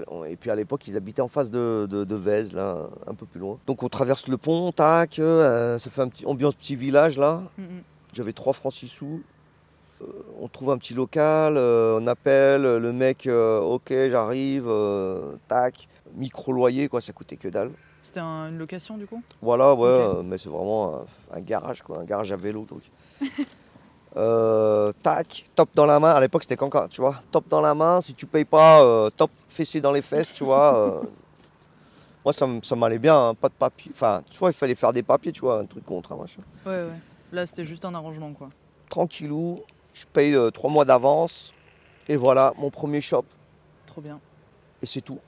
on et puis à l'époque, ils habitaient en face de, de, de Vèze, là, un peu plus loin. Donc on traverse le pont, tac, euh, ça fait un petit ambiance petit village là. Mm, mm. J'avais 3 francs 6 sous. Euh, on trouve un petit local, euh, on appelle le mec, euh, ok, j'arrive, euh, tac, micro loyer, quoi, ça coûtait que dalle. C'était un- une location du coup? Voilà, ouais, euh, mais c'est vraiment un, un garage, quoi, un garage à vélo. Donc. [LAUGHS] Euh, tac, top dans la main. À l'époque, c'était qu'encore, tu vois, top dans la main. Si tu payes pas, euh, top fessé dans les fesses, tu vois. euh. [LAUGHS] Moi, ça m'allait bien, hein, pas de papier. Enfin, tu vois, il fallait faire des papiers, tu vois, un truc contre, un machin. Ouais, ouais. Là, c'était juste un arrangement quoi. Tranquillou, je paye euh, trois mois d'avance. Et voilà, mon premier shop. Trop bien. Et c'est tout.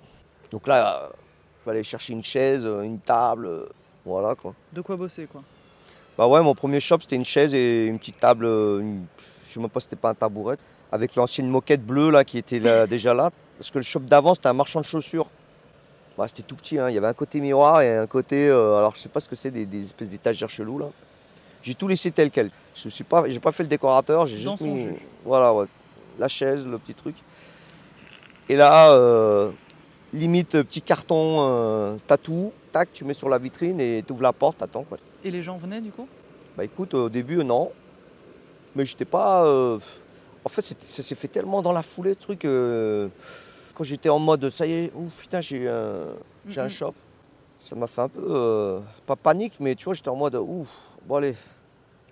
Donc là, il fallait chercher une chaise, euh, une table. euh, voilà, quoi. De quoi bosser quoi. Bah ouais, mon premier shop, c'était une chaise et une petite table, euh, une- je sais même pas si c'était pas un tabouret, avec l'ancienne moquette bleue là qui était là- [LAUGHS] déjà là. Parce que le shop d'avant, c'était un marchand de chaussures. Bah, c'était tout petit, hein. il y avait un côté miroir et un côté, euh, alors je sais pas ce que c'est, des, des espèces d'étagères chelous là. J'ai tout laissé tel quel. Je suis pas, j'ai pas fait le décorateur, j'ai juste mis, voilà, ouais, la chaise, le petit truc. Et là, euh, limite petit carton euh, tatou, tac, tu mets sur la vitrine et tu ouvres la porte, t'attends quoi. Et les gens venaient du coup? Bah écoute, au début, euh, non. Mais j'étais pas. euh, En fait, ça s'est fait tellement dans la foulée, le truc. euh, Quand j'étais en mode, ça y est, ouf, putain, j'ai un, j'ai un shop. Ça m'a fait un peu. Pas panique, mais tu vois, j'étais en mode, ouf, bon allez,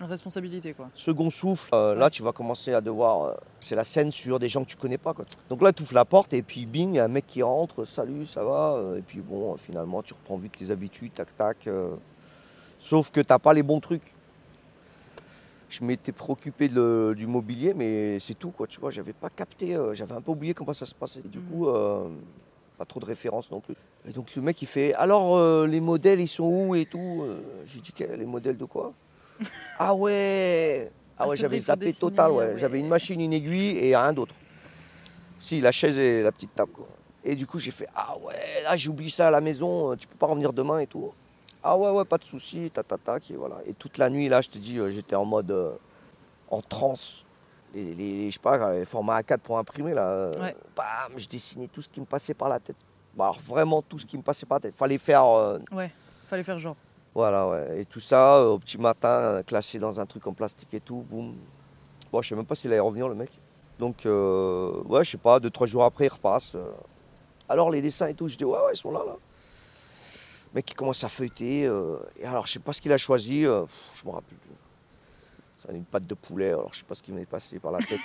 Responsabilité quoi. second souffle. euh, Là, tu vas commencer à devoir. euh, C'est la scène sur des gens que tu connais pas, quoi. Donc là, tu ouvres la porte et puis bing, il y a un mec qui rentre, salut, ça va. euh, Et puis bon, euh, finalement, tu reprends vite tes habitudes, tac, tac. euh, Sauf que t'as pas les bons trucs. Je m'étais préoccupé de- du mobilier, mais c'est tout, quoi. Tu vois, j'avais pas capté, euh, j'avais un peu oublié comment ça se passait. Du Mhm. coup, euh, pas trop de références non plus. Et donc le mec, il fait, alors euh, les modèles, ils sont où et tout Euh, J'ai dit, les modèles de quoi? [LAUGHS] Ah ouais Ah Ah, ouais, j'avais zappé total, ouais. ouais. J'avais une machine, une aiguille et rien d'autre. Si, la chaise et la petite table, quoi. Et du coup, j'ai fait, ah ouais, là, j'ai oublié ça à la maison, euh, tu peux pas revenir demain et tout. Ah ouais, ouais, pas de souci, ta, ta, tac, et voilà. Et toute la nuit, là, je te dis, j'étais en mode, euh, en transe. les, les- je sais pas, les formats A4 pour imprimer, là. Ouais. bam, je dessinais tout ce qui me passait par la tête. Bon, alors vraiment tout ce qui me passait par la tête. Fallait faire, euh, Ouais, fallait faire genre. voilà, ouais. Et tout ça, euh, au petit matin, euh, classé dans un truc en plastique et tout, boum. Bon, je sais même pas s'il allait revenir, le mec. Donc, euh, ouais, je sais pas, deux, trois jours après, il repasse. Alors, les dessins et tout, je dis, ouais, ouais, ils sont là, là. Le mec, il commence à feuilleter. et alors, je sais pas ce qu'il a choisi, pff, je me rappelle plus. C'est une pâte de poulet, alors je sais pas ce qui m'est passé par la tête.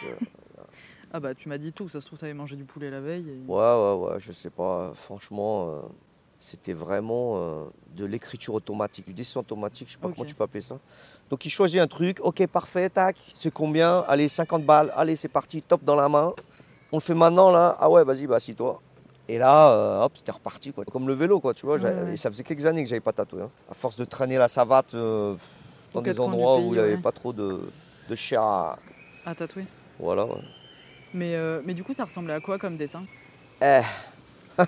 Ah bah tu m'as dit tout, ça se trouve t'avais mangé du poulet la veille. et- Ouais, ouais, ouais, je sais pas. Franchement, euh, c'était vraiment euh, de l'écriture automatique, du dessin automatique, je sais pas comment tu peux appeler ça. Donc il choisit un truc, ok, parfait, tac, c'est combien? Allez, 50 balles, allez, c'est parti, top dans la main. On le fait maintenant là, ah ouais, vas-y, bah assis-toi. Et là, euh, hop, c'était reparti, quoi. Comme le vélo, quoi, tu vois. Ouais, j'avais- ouais. Et ça faisait quelques années que j'avais pas tatoué. hein. À force de traîner la savate dans des endroits pays, où il n'y avait ouais. pas trop de, de chair à- À tatouer. Voilà, ouais. Mais, euh, mais du coup ça ressemblait à quoi comme dessin? Eh. [LAUGHS]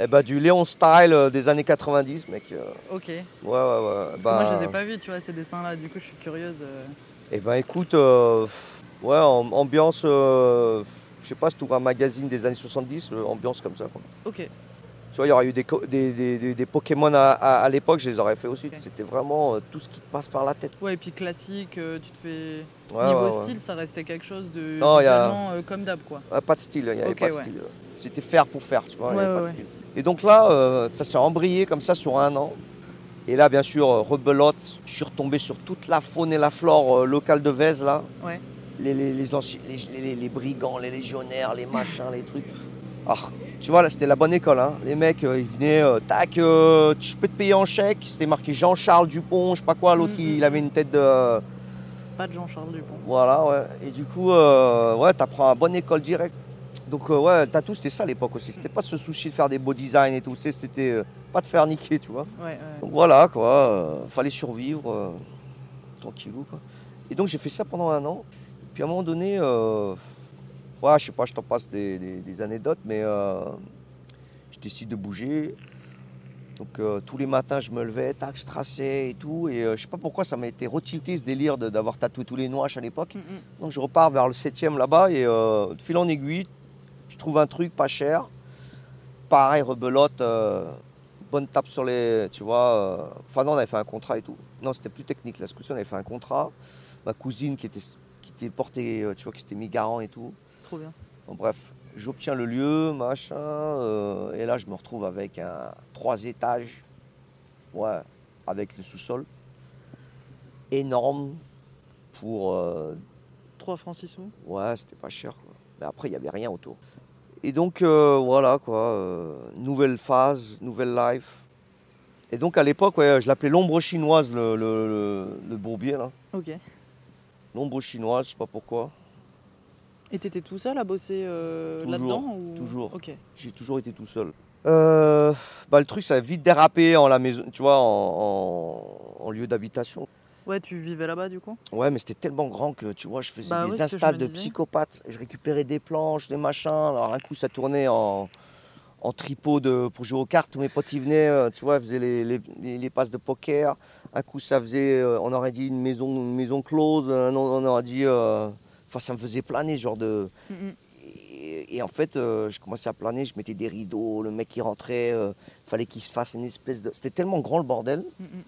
eh bah, du Léon Style euh, des années 90, mec. euh, Ok. Ouais, ouais, ouais. Parce bah, que moi je les ai pas vus, tu vois, ces dessins là, du coup je suis curieuse. Eh ben écoute, euh, ouais, am- ambiance, euh, je sais pas, c'est tout un magazine des années 70, euh, ambiance comme ça. quoi. Ok. Tu vois, il y aurait eu des, des, des- des- Pokémon à, à- à l'époque, je les aurais fait aussi. C'était vraiment euh, tout ce qui te passe par la tête. Ouais, et puis classique, euh, tu te fais. Ouais, Niveau ouais, ouais. style, ça restait quelque chose de Non, a- euh, comme d'hab quoi. Pas de style, il n'y avait pas de style. C'était faire pour faire, tu vois, avait pas de style. Et donc là, ça s'est embrayé comme ça sur un an. Et là, bien sûr, rebelote, je suis retombé sur toute la faune et la flore locale de Vèze, là. Ouais. Les, les, les, anci- les, les- les brigands, les légionnaires, les machins, les trucs. Ah, tu vois, là, c'était la bonne école. Hein. Les mecs, euh, ils venaient, euh, tac, euh, je peux te payer en chèque. C'était marqué Jean-Charles Dupont, je sais pas quoi. L'autre, il, il avait une tête de. Pas de Jean-Charles Dupont. Voilà, ouais. Et du coup, euh, ouais, t'apprends à bonne école direct. Donc, euh, ouais, tatou, c'était ça à l'époque aussi. C'était pas de se soucier de faire des beaux designs et tout. C'était euh, pas de faire niquer, tu vois. Ouais, ouais. Donc voilà, quoi. euh, fallait survivre, euh, tranquillou, quoi. Et donc, j'ai fait ça pendant un an. Puis à un moment donné, euh, ouais, je sais pas, je t'en passe des, des- des anecdotes, mais euh, je décide de bouger. Donc euh, tous les matins, je me levais, tac, je traçais et tout. Et euh, je sais pas pourquoi ça m'a été retilté ce délire d'avoir tatoué tous les noirs à l'époque. Mm, mm. Donc je repars vers le 7e là-bas et euh, de fil en aiguille, je trouve un truc pas cher. Pareil, rebelote, bonne tape sur les. Tu vois. Enfin, non, on avait fait un contrat et tout. Non, c'était plus technique. La coup on avait fait un contrat. Ma cousine qui était, qui était portée, tu vois, qui s'était mis garant et tout. Trop bien. Bon, bref, j'obtiens le lieu, machin. euh, et là, je me retrouve avec un trois étages. Ouais, avec le sous-sol. Énorme pour euh, 3 francs 6 sous. Ouais, c'était pas cher. Quoi. Mais après, il n'y avait rien autour. Et donc, euh, voilà, quoi. euh, nouvelle phase, nouvelle life. Et donc, à l'époque, ouais, je l'appelais l'ombre chinoise, le, le, le- le bourbier, là. Ok. L'ombre chinoise, je sais pas pourquoi. Et t'étais tout seul à bosser euh, là-dedans ou... toujours. Ok. J'ai toujours été tout seul. Euh, bah, le truc, ça a vite dérapé en la maison, tu vois, en, en- en lieu d'habitation. Ouais, tu vivais là-bas du coup? Ouais, mais c'était tellement grand que, tu vois, je faisais Bah oui, des je installs de disais. psychopathes. Je récupérais des planches, des machins. Alors, un coup, ça tournait en, en tripot de, pour jouer aux cartes. Tous mes potes, ils venaient, euh, tu vois, ils faisaient les, les- les- les passes de poker. Un coup, ça faisait, on aurait dit une maison, une maison close. Un autre, on aurait dit, euh, enfin, ça me faisait planer, genre de. Mm, mm. Et, et en fait, euh, je commençais à planer, je mettais des rideaux, le mec qui rentrait, euh, fallait qu'il se fasse une espèce de. C'était tellement grand le bordel. Mm, mm.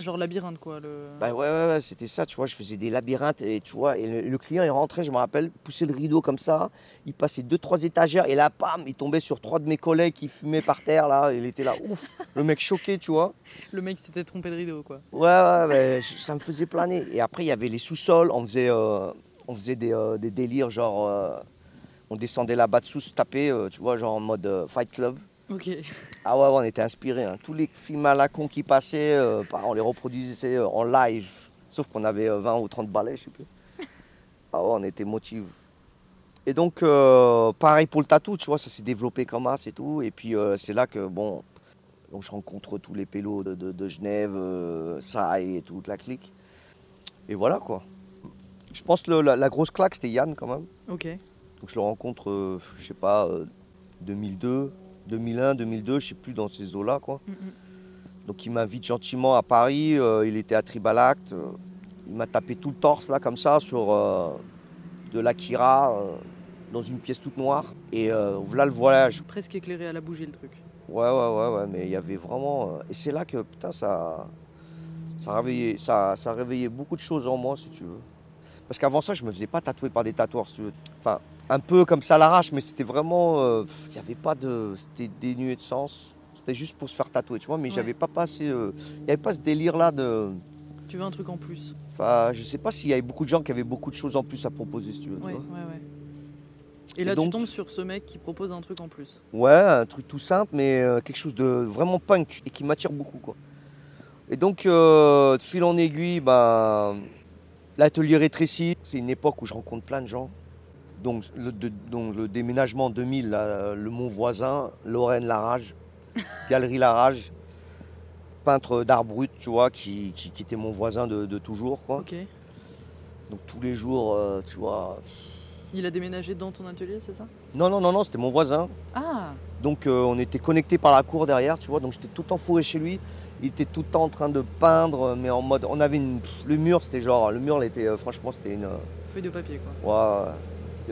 Genre labyrinthe quoi. Le... Bah ouais, ouais, ouais, c'était ça, tu vois, je faisais des labyrinthes et tu vois, et le, le client il rentrait, je me rappelle, poussait le rideau comme ça, il passait deux, trois étagères et là, pam, il tombait sur trois de mes collègues qui fumaient par terre là, il était là, ouf, le mec choqué, tu vois. le mec s'était trompé de rideau quoi. Ouais, ouais, ouais, je- ça me faisait planer. Et après, il y avait les sous-sols, on faisait, euh, on faisait des, euh, des délires, genre, euh, on descendait là-bas dessous, se taper, tu vois, genre en mode Fight Club. Ok. Ah ouais, on était inspirés. hein. Tous les films à la con qui passaient, euh, bah, on les reproduisait euh, en live. Sauf qu'on avait euh, 20 ou 30 balais, je sais plus. Ah ouais, on était motivés. Et donc, euh, pareil pour le tatou, tu vois, ça s'est développé comme as et tout. Et puis, euh, c'est là que, bon, donc je rencontre tous les pélos de, de- de Genève, euh, ça et toute la clique. Et voilà, quoi. Je pense que la, la grosse claque, c'était Yann, quand même. Ok. Donc je le rencontre, euh, je sais pas, euh, 2002, 2001, 2002, je sais plus dans ces eaux-là quoi. Mm, mm. Donc il m'invite gentiment à Paris, euh, il était à Tribalact, euh, il m'a tapé tout le torse là comme ça sur euh, de l'Akira dans une pièce toute noire. Et voilà le voyage. Presque éclairé à la bougie le truc. Ouais, ouais, ouais, ouais, mais il y avait vraiment. Et c'est là que putain, ça, ça, a réveillé, ça, ça a réveillé beaucoup de choses en moi, si tu veux. Parce qu'avant ça, je me faisais pas tatouer par des tatoueurs, si tu veux. Enfin, un peu comme ça à l'arrache, mais c'était vraiment. euh, Il n'y avait pas de. C'était dénué de sens. C'était juste pour se faire tatouer, tu vois, mais Ouais. j'avais pas passé. euh, Il n'y avait pas ce délire-là de. Tu veux un truc en plus Enfin, je sais pas s'il y avait beaucoup de gens qui avaient beaucoup de choses en plus à proposer, si tu veux. tu Ouais, vois. ouais, ouais. Et Et là, donc- tu tombes sur ce mec qui propose un truc en plus. Ouais, un truc tout simple, mais euh, quelque chose de vraiment punk et qui m'attire beaucoup. Quoi. Et donc, euh, de fil en aiguille, bah, l'atelier rétréci, c'est une époque où je rencontre plein de gens. Donc, le, de- donc, le déménagement en 2000, là, le mon voisin, Lorraine Larage, [LAUGHS] Galerie Larage, peintre d'art brut, tu vois, qui, qui- qui était mon voisin de, de toujours. Quoi. Donc, tous les jours, euh, tu vois. Il a déménagé dans ton atelier, c'est ça? Non, non, non, non, c'était mon voisin. Ah Donc euh, on était connectés par la cour derrière, tu vois. Donc j'étais tout le temps fourré chez lui. Il était tout le temps en train de peindre, mais en mode. On avait une. Le mur, c'était genre. Le mur, il était. euh, franchement, c'était une. Feuille de papier, quoi. ouais,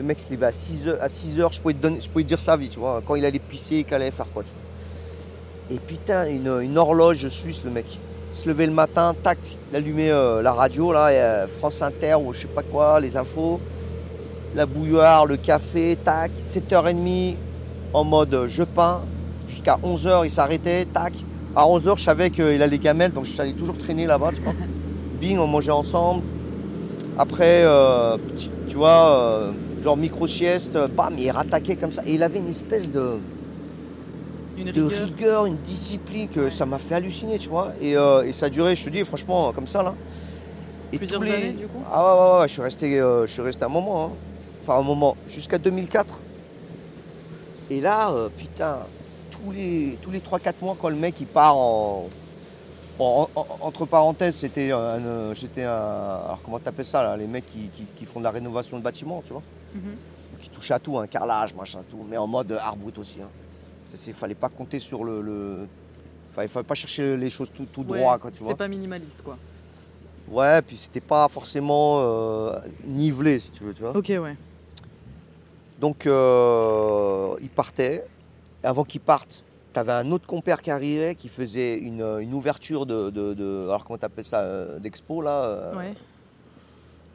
le mec se levait à 6 heures. À 6 heures, je pouvais, te donner, je pouvais te dire sa vie, tu vois. Quand il allait pisser, qu'il allait faire quoi, tu vois. Et putain, une, une horloge suisse, le mec. Il se levait le matin, tac, il allumait euh, la radio, là, et, euh, France Inter ou je sais pas quoi, les infos. La bouilloire, le café, tac, 7h30 en mode euh, je peins. Jusqu'à 11h, il s'arrêtait, tac. À 11h, je savais qu'il allait gamelle, donc je allais toujours traîner là-bas, tu vois. [LAUGHS] Bing, on mangeait ensemble. Après, euh, tu vois, genre micro-sieste, bam, il rattaquait comme ça. Et il avait une espèce de, Une de rigueur. rigueur, une discipline que ça m'a fait halluciner, tu vois. Et, euh, et ça a duré, je te dis, franchement, comme ça, là. Et Plusieurs les- années, du coup Ah ouais, ouais, ouais, je suis resté, euh, je suis resté un moment. hein. Enfin, un moment, jusqu'à 2004. Et là, euh, putain, tous les, tous les 3-4 mois, quand le mec il part en. en- en- entre parenthèses, c'était un. euh, J'étais un. Alors, comment t'appelles ça, là Les mecs qui, qui- qui font de la rénovation de bâtiments, tu vois Mhm. qui touche à tout, un carrelage, machin, tout, mais en mode art brut aussi. Il fallait pas compter sur le. le... Enfin, il fallait pas chercher les choses tout, tout Ouais, droit, quoi, tu C'était vois. pas minimaliste, quoi. Ouais, puis c'était pas forcément euh, nivelé, si tu veux, tu vois. Ok, ouais. Donc, euh, il partait. Et avant qu'il parte, tu avais un autre compère qui arrivait, qui faisait une, une ouverture de, de, de- Alors, comment t'appelles ça euh, D'expo, là euh, ouais.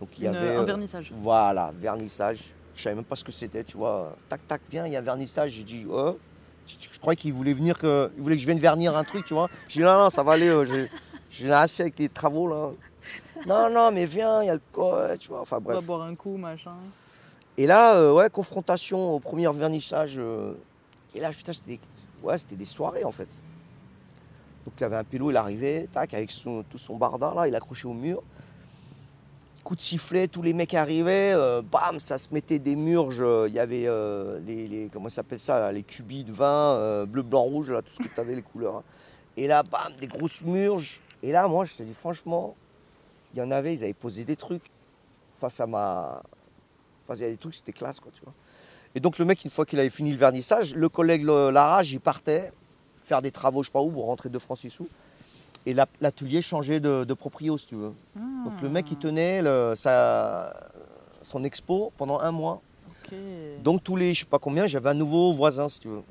Donc, il y Une- avait. un euh, vernissage. Voilà, vernissage. Je savais même pas ce que c'était, tu vois. Tac, tac, viens, il y a un vernissage. J'ai dit, oh. Je, je croyais qu'il voulait venir, que, il voulait que je vienne vernir un truc, tu vois. J'ai dit, non, non, ça va aller, euh, j'ai- assez avec les travaux, là. Non, non, mais viens, il y a le ouais, tu vois. Enfin, On va bref. boire un coup, machin. Et là, euh, ouais, confrontation au premier vernissage. euh, et là, putain, c'était des, ouais, c'était des soirées, en fait. Donc, il y avait un pélo, il arrivait, tac, avec son, tout son bardin, là, il accrochait au mur. Coup de sifflet, tous les mecs arrivaient, euh, bam, ça se mettait des murges. euh, Il y avait euh, les, les- comment s'appelle ça, les cubis de vin, euh, bleu, blanc, rouge, là, tout ce que tu avais, les couleurs. hein. Et là, bam, des grosses murges. Et là, moi, je te dis, franchement, il y en avait, ils avaient posé des trucs. Enfin, ça m'a. Enfin, il y a des trucs, c'était classe, quoi, tu vois. Et donc, le mec, une fois qu'il avait fini le vernissage, le collègue Larage, il partait faire des travaux, je sais pas où, pour rentrer de francs sous. Et la- l'atelier changeait de, de proprio, si tu veux. Donc, le mec, il tenait le- sa, son expo pendant un mois. Donc, tous les, je sais pas combien, j'avais un nouveau voisin, si tu veux.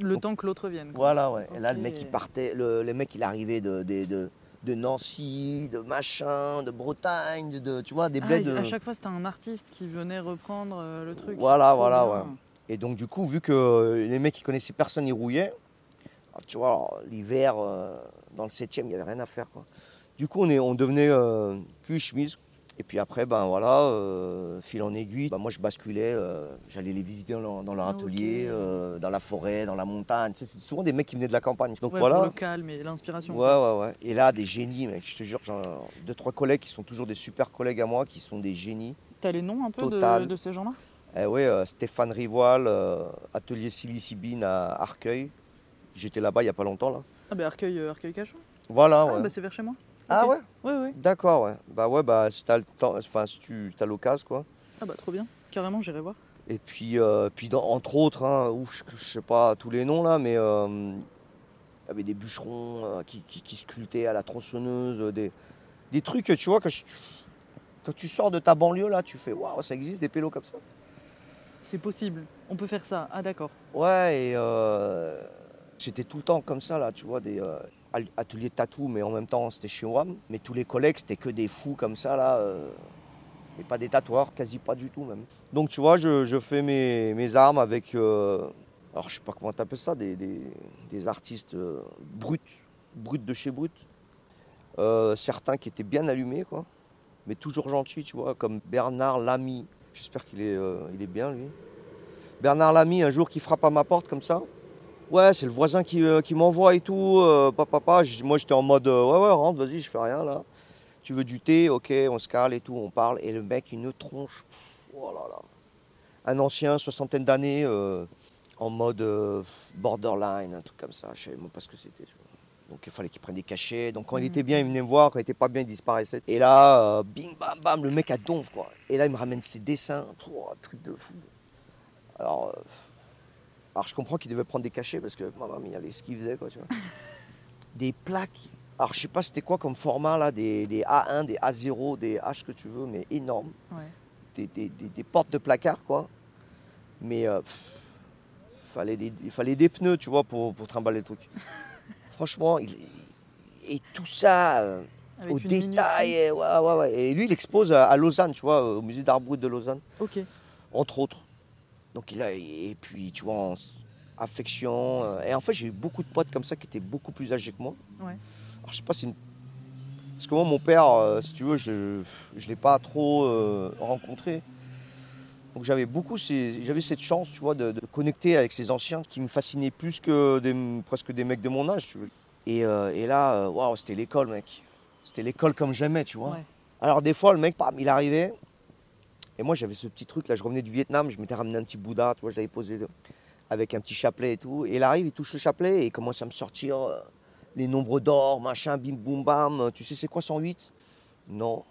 Le Donc- temps que l'autre vienne. quoi. Voilà, ouais. Et là, le mec, il partait, le, le mec, il arrivait de, de, de, de Nancy, de machin, de Bretagne, de, de- tu vois, des Ah, bleds. à chaque fois, c'était un artiste qui venait reprendre euh, le truc. Voilà, voilà, bien. ouais. Et donc, du coup, vu que les mecs, ils connaissaient personne, ils rouillaient. Alors, tu vois, l'hiver, euh, dans le 7 il n'y avait rien à faire. Quoi. Du coup, on, est, on devenait euh, cul, chemise. Et puis après, ben voilà, euh, fil en aiguille, ben, moi je basculais, euh, j'allais les visiter dans leur, dans leur Ah, atelier, dans la forêt, dans la montagne. Tu sais, c'est souvent des mecs qui venaient de la campagne. Donc Ouais, voilà. Pour le calme et l'inspiration. Ouais, ouais, ouais. Et là, des génies, mec. Je te jure, j'ai deux, trois collègues qui sont toujours des super collègues à moi, qui sont des génies. T'as les noms un peu de, ces gens-là? Eh euh, Stéphane Rivoal, atelier Silicibine à Arcueil. J'étais là-bas il n'y a pas longtemps, là. Ah, bah Arcueil, euh, Arcueil. Voilà, Ah, ouais. bah c'est vers chez moi. Ah Ok. ouais Ouais, ouais. D'accord, ouais. Bah ouais, bah si t'as le temps, enfin si tu as l'occasion, quoi. Ah, bah trop bien. Carrément, j'irai voir. Et puis, euh, puis dans- entre autres, hein, ouf, je, je sais pas tous les noms là, mais euh, il y avait des bûcherons euh, qui, qui- qui sculptaient à la tronçonneuse, euh, des, Des trucs que tu vois, que je- quand tu sors de ta banlieue, là, tu fais waouh, ça existe des pélos comme ça. C'est possible. On peut faire ça. Ah d'accord. Ouais, et euh, c'était tout le temps comme ça, là, tu vois, des euh, ateliers de tatou, mais en même temps, c'était chez WAM. Mais tous les collègues, c'était que des fous comme ça, là. euh, et pas des tatoueurs, quasi pas du tout, même. Donc, tu vois, je, fais mes, mes armes avec. euh, alors, je sais pas comment t'appelles ça, des, des- artistes euh, bruts, bruts de chez brut. Euh, certains qui étaient bien allumés, quoi. Mais toujours gentils, tu vois, comme Bernard Lamy. J'espère qu'il est, euh, il est bien, lui. Bernard Lamy, un jour, qui frappe à ma porte comme ça. Ouais, c'est le voisin qui, euh, qui m'envoie et tout. euh, papa, papa. J- Moi, j'étais en mode, euh, ouais, ouais, rentre, vas-y, je fais rien là. Tu veux du thé? Ok, on se cale et tout, on parle. Et le mec, une tronche. Oh là là. Un ancien, soixantaine d'années, euh, en mode euh, borderline, un truc comme ça. Je savais même pas ce que c'était. Donc il fallait qu'il prenne des cachets. Donc quand il était bien, il venait me voir. Quand il était pas bien, il disparaissait. Et là, euh, bing, bam, bam, le mec a donf, quoi. Et là, il me ramène ses dessins. Pouah, un truc de fou. Alors, euh, alors je comprends qu'il devait prendre des cachets parce que maman, il avait ce qu'il faisait, quoi, tu vois. [LAUGHS] Des plaques. Alors je sais pas c'était quoi comme format là, des, des A1, des A0, des H que tu veux, mais énormes. Ouais. Des, des- des- portes de placard, quoi. Mais euh, pff, fallait des, il fallait des pneus, tu vois, pour, pour trimballer le truc. [LAUGHS] Franchement, il, et tout ça euh, Avec au détail. Et, ouais, ouais, ouais. Et lui, il expose à, à Lausanne, tu vois, au musée d'art brut de Lausanne Ok. entre autres. Donc il a, et puis tu vois, en affection. euh, et en fait, j'ai eu beaucoup de potes comme ça qui étaient beaucoup plus âgés que moi. Ouais. Alors je sais pas si. une- Parce que moi, mon père, euh, si tu veux, je ne l'ai pas trop euh, rencontré. Donc j'avais beaucoup, j'avais cette chance, tu vois, de, de connecter avec ces anciens qui me fascinaient plus que des, presque des mecs de mon âge, tu veux. Et, euh, et là, waouh, c'était l'école, mec. C'était l'école comme jamais, tu vois. Ouais. Alors des fois, le mec, bam, il arrivait. Et moi, j'avais ce petit truc là. Je revenais du Vietnam, je m'étais ramené un petit Bouddha, tu vois, je l'avais posé avec un petit chapelet et tout. Et il arrive, il touche le chapelet et il commence à me sortir euh, les nombres d'or, machin, bim, boum, bam. Tu sais, c'est quoi 108 Non.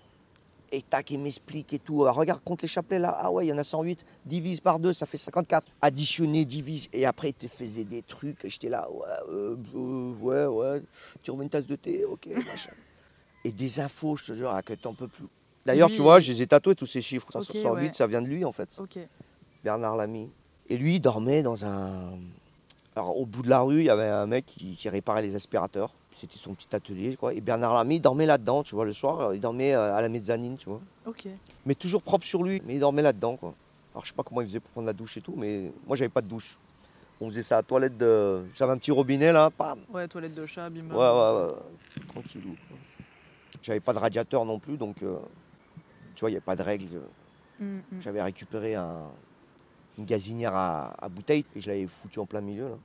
Et tac, il m'explique et tout. Ah, regarde, compte les chapelets là. Ah ouais, il y en a 108. Divise par 2, ça fait 54. Additionner, divise. Et après, il te faisait des trucs. Et j'étais là, ouais, euh, euh, ouais, ouais. Tu remets une tasse de thé, ok, [LAUGHS] machin. Et des infos, je te jure, que t'en peux plus. D'ailleurs, tu vois, je les ai tatoués tous ces chiffres. Ok, 508, ouais. ça vient de lui en fait. Bernard Lamy. Et lui, il dormait dans un. Alors, au bout de la rue, il y avait un mec qui, qui réparait les aspirateurs. C'était son petit atelier, quoi. Et Bernard Lamy, il dormait là-dedans, tu vois, le soir. Il dormait euh, à la mezzanine, tu vois. Ok. Mais toujours propre sur lui. Mais il dormait là-dedans, quoi. Alors, je sais pas comment il faisait pour prendre la douche et tout, mais moi, j'avais pas de douche. On faisait ça à toilette de. J'avais un petit robinet là, pam. Ouais, toilette de chat, bim. Ouais, ouais, ouais. Tranquillou. J'avais pas de radiateur non plus, donc. euh, tu vois, il n'y avait pas de règles. Mm, mm. J'avais récupéré un- une gazinière à, à bouteille et je l'avais foutu en plein milieu. Là.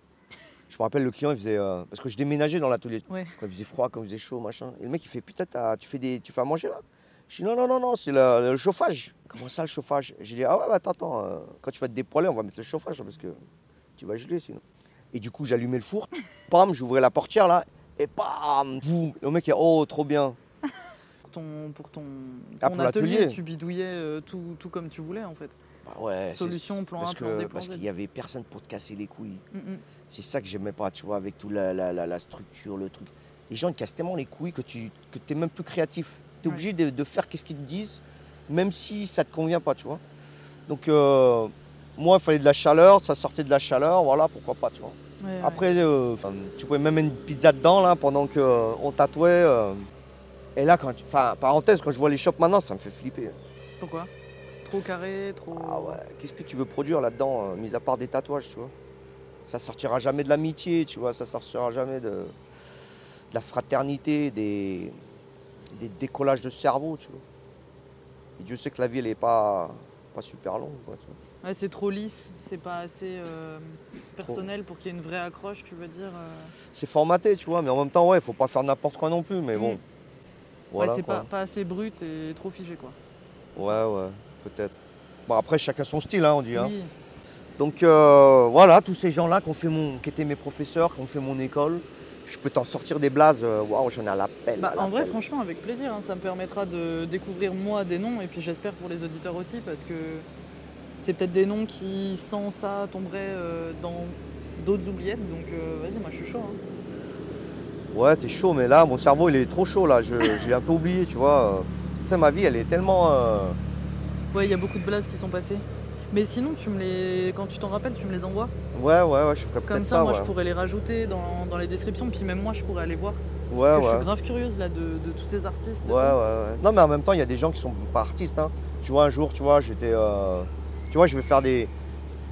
Je me rappelle, le client, il faisait. euh, parce que je déménageais dans l'atelier. Ouais. Quand il faisait froid, quand il faisait chaud, machin. Et le mec, il fait Putain, tu, fais des, tu fais à manger là? Je dis Non, non, non, non, c'est le, le chauffage. Comment ça, le chauffage? J'ai dit Ah ouais, bah, attends, attends. euh, quand tu vas te dépoiler, on va mettre le chauffage hein, parce que tu vas geler sinon. Et du coup, j'allumais le four. Pam, j'ouvrais la portière là. Et bam boum. Le mec, il Oh, trop bien. Pour ton, pour ton, Ah, ton pour atelier, tu bidouillais euh, tout, tout comme tu voulais en fait. Bah ouais, Solution, plan A, parce plan B, que- plan parce qu'il n'y avait personne pour te casser les couilles. Mm, mm. C'est ça que j'aimais pas, tu vois, avec toute la, la, la- la structure, le truc. Les gens, ils te cassent tellement les couilles que tu que es même plus créatif. Tu es Ouais. obligé de, de faire qu'est-ce qu'ils te disent, même si ça te convient pas, tu vois. Donc, euh, moi, il fallait de la chaleur, ça sortait de la chaleur, voilà, pourquoi pas, tu vois. Ouais, ouais. Après, euh, tu pouvais même mettre une pizza dedans, là, pendant qu'on tatouait. Et là, quand tu... Enfin, parenthèse, quand je vois les shops maintenant, ça me fait flipper. Pourquoi? Trop carré, trop. Ah ouais, qu'est-ce que tu veux produire là-dedans, euh, mis à part des tatouages, tu vois? Ça sortira jamais de l'amitié, tu vois, ça sortira jamais de, de la fraternité, des, des décollages de cerveau, tu vois. Et Dieu sait que la vie, elle est pas, pas super longue, quoi, tu vois. Ouais, c'est trop lisse, c'est pas assez euh, personnel pour qu'il y ait une vraie accroche, tu veux dire. euh. C'est formaté, tu vois, mais en même temps, ouais, faut pas faire n'importe quoi non plus, mais bon. Voilà, ouais, c'est pas, pas assez brut et trop figé quoi. Ouais, ça. ouais, peut-être. Bon, après, chacun son style, hein, on dit. hein. Donc euh, voilà, tous ces gens-là qui, ont fait mon, qui étaient mes professeurs, qui ont fait mon école, je peux t'en sortir des blazes, euh, waouh, j'en ai à l'appel. Bah, à en vrai, franchement, avec plaisir. hein, ça me permettra de découvrir moi des noms et puis j'espère pour les auditeurs aussi parce que c'est peut-être des noms qui, sans ça, tomberaient euh, dans d'autres oubliettes. Donc euh, vas-y, moi je suis chaud. hein. Ouais, t'es chaud, mais là, mon cerveau, il est trop chaud, là. Je- J'ai un peu oublié, tu vois. Putain, ma vie, elle est tellement... euh, Ouais, il y a beaucoup de blases qui sont passées. Mais sinon, tu me les... quand tu t'en rappelles, tu me les envoies. Ouais, ouais, ouais, je ferais Comme peut-être ça, ça, moi, ouais. je pourrais les rajouter dans, dans les descriptions. Puis même moi, je pourrais aller voir. Ouais, Parce que je ouais. suis grave curieuse là de, de tous ces artistes. Ouais, ouais, ouais. Non, mais en même temps, il y a des gens qui sont pas artistes. Hein. Tu vois, un jour, tu vois, j'étais. euh, Tu vois, je vais faire des,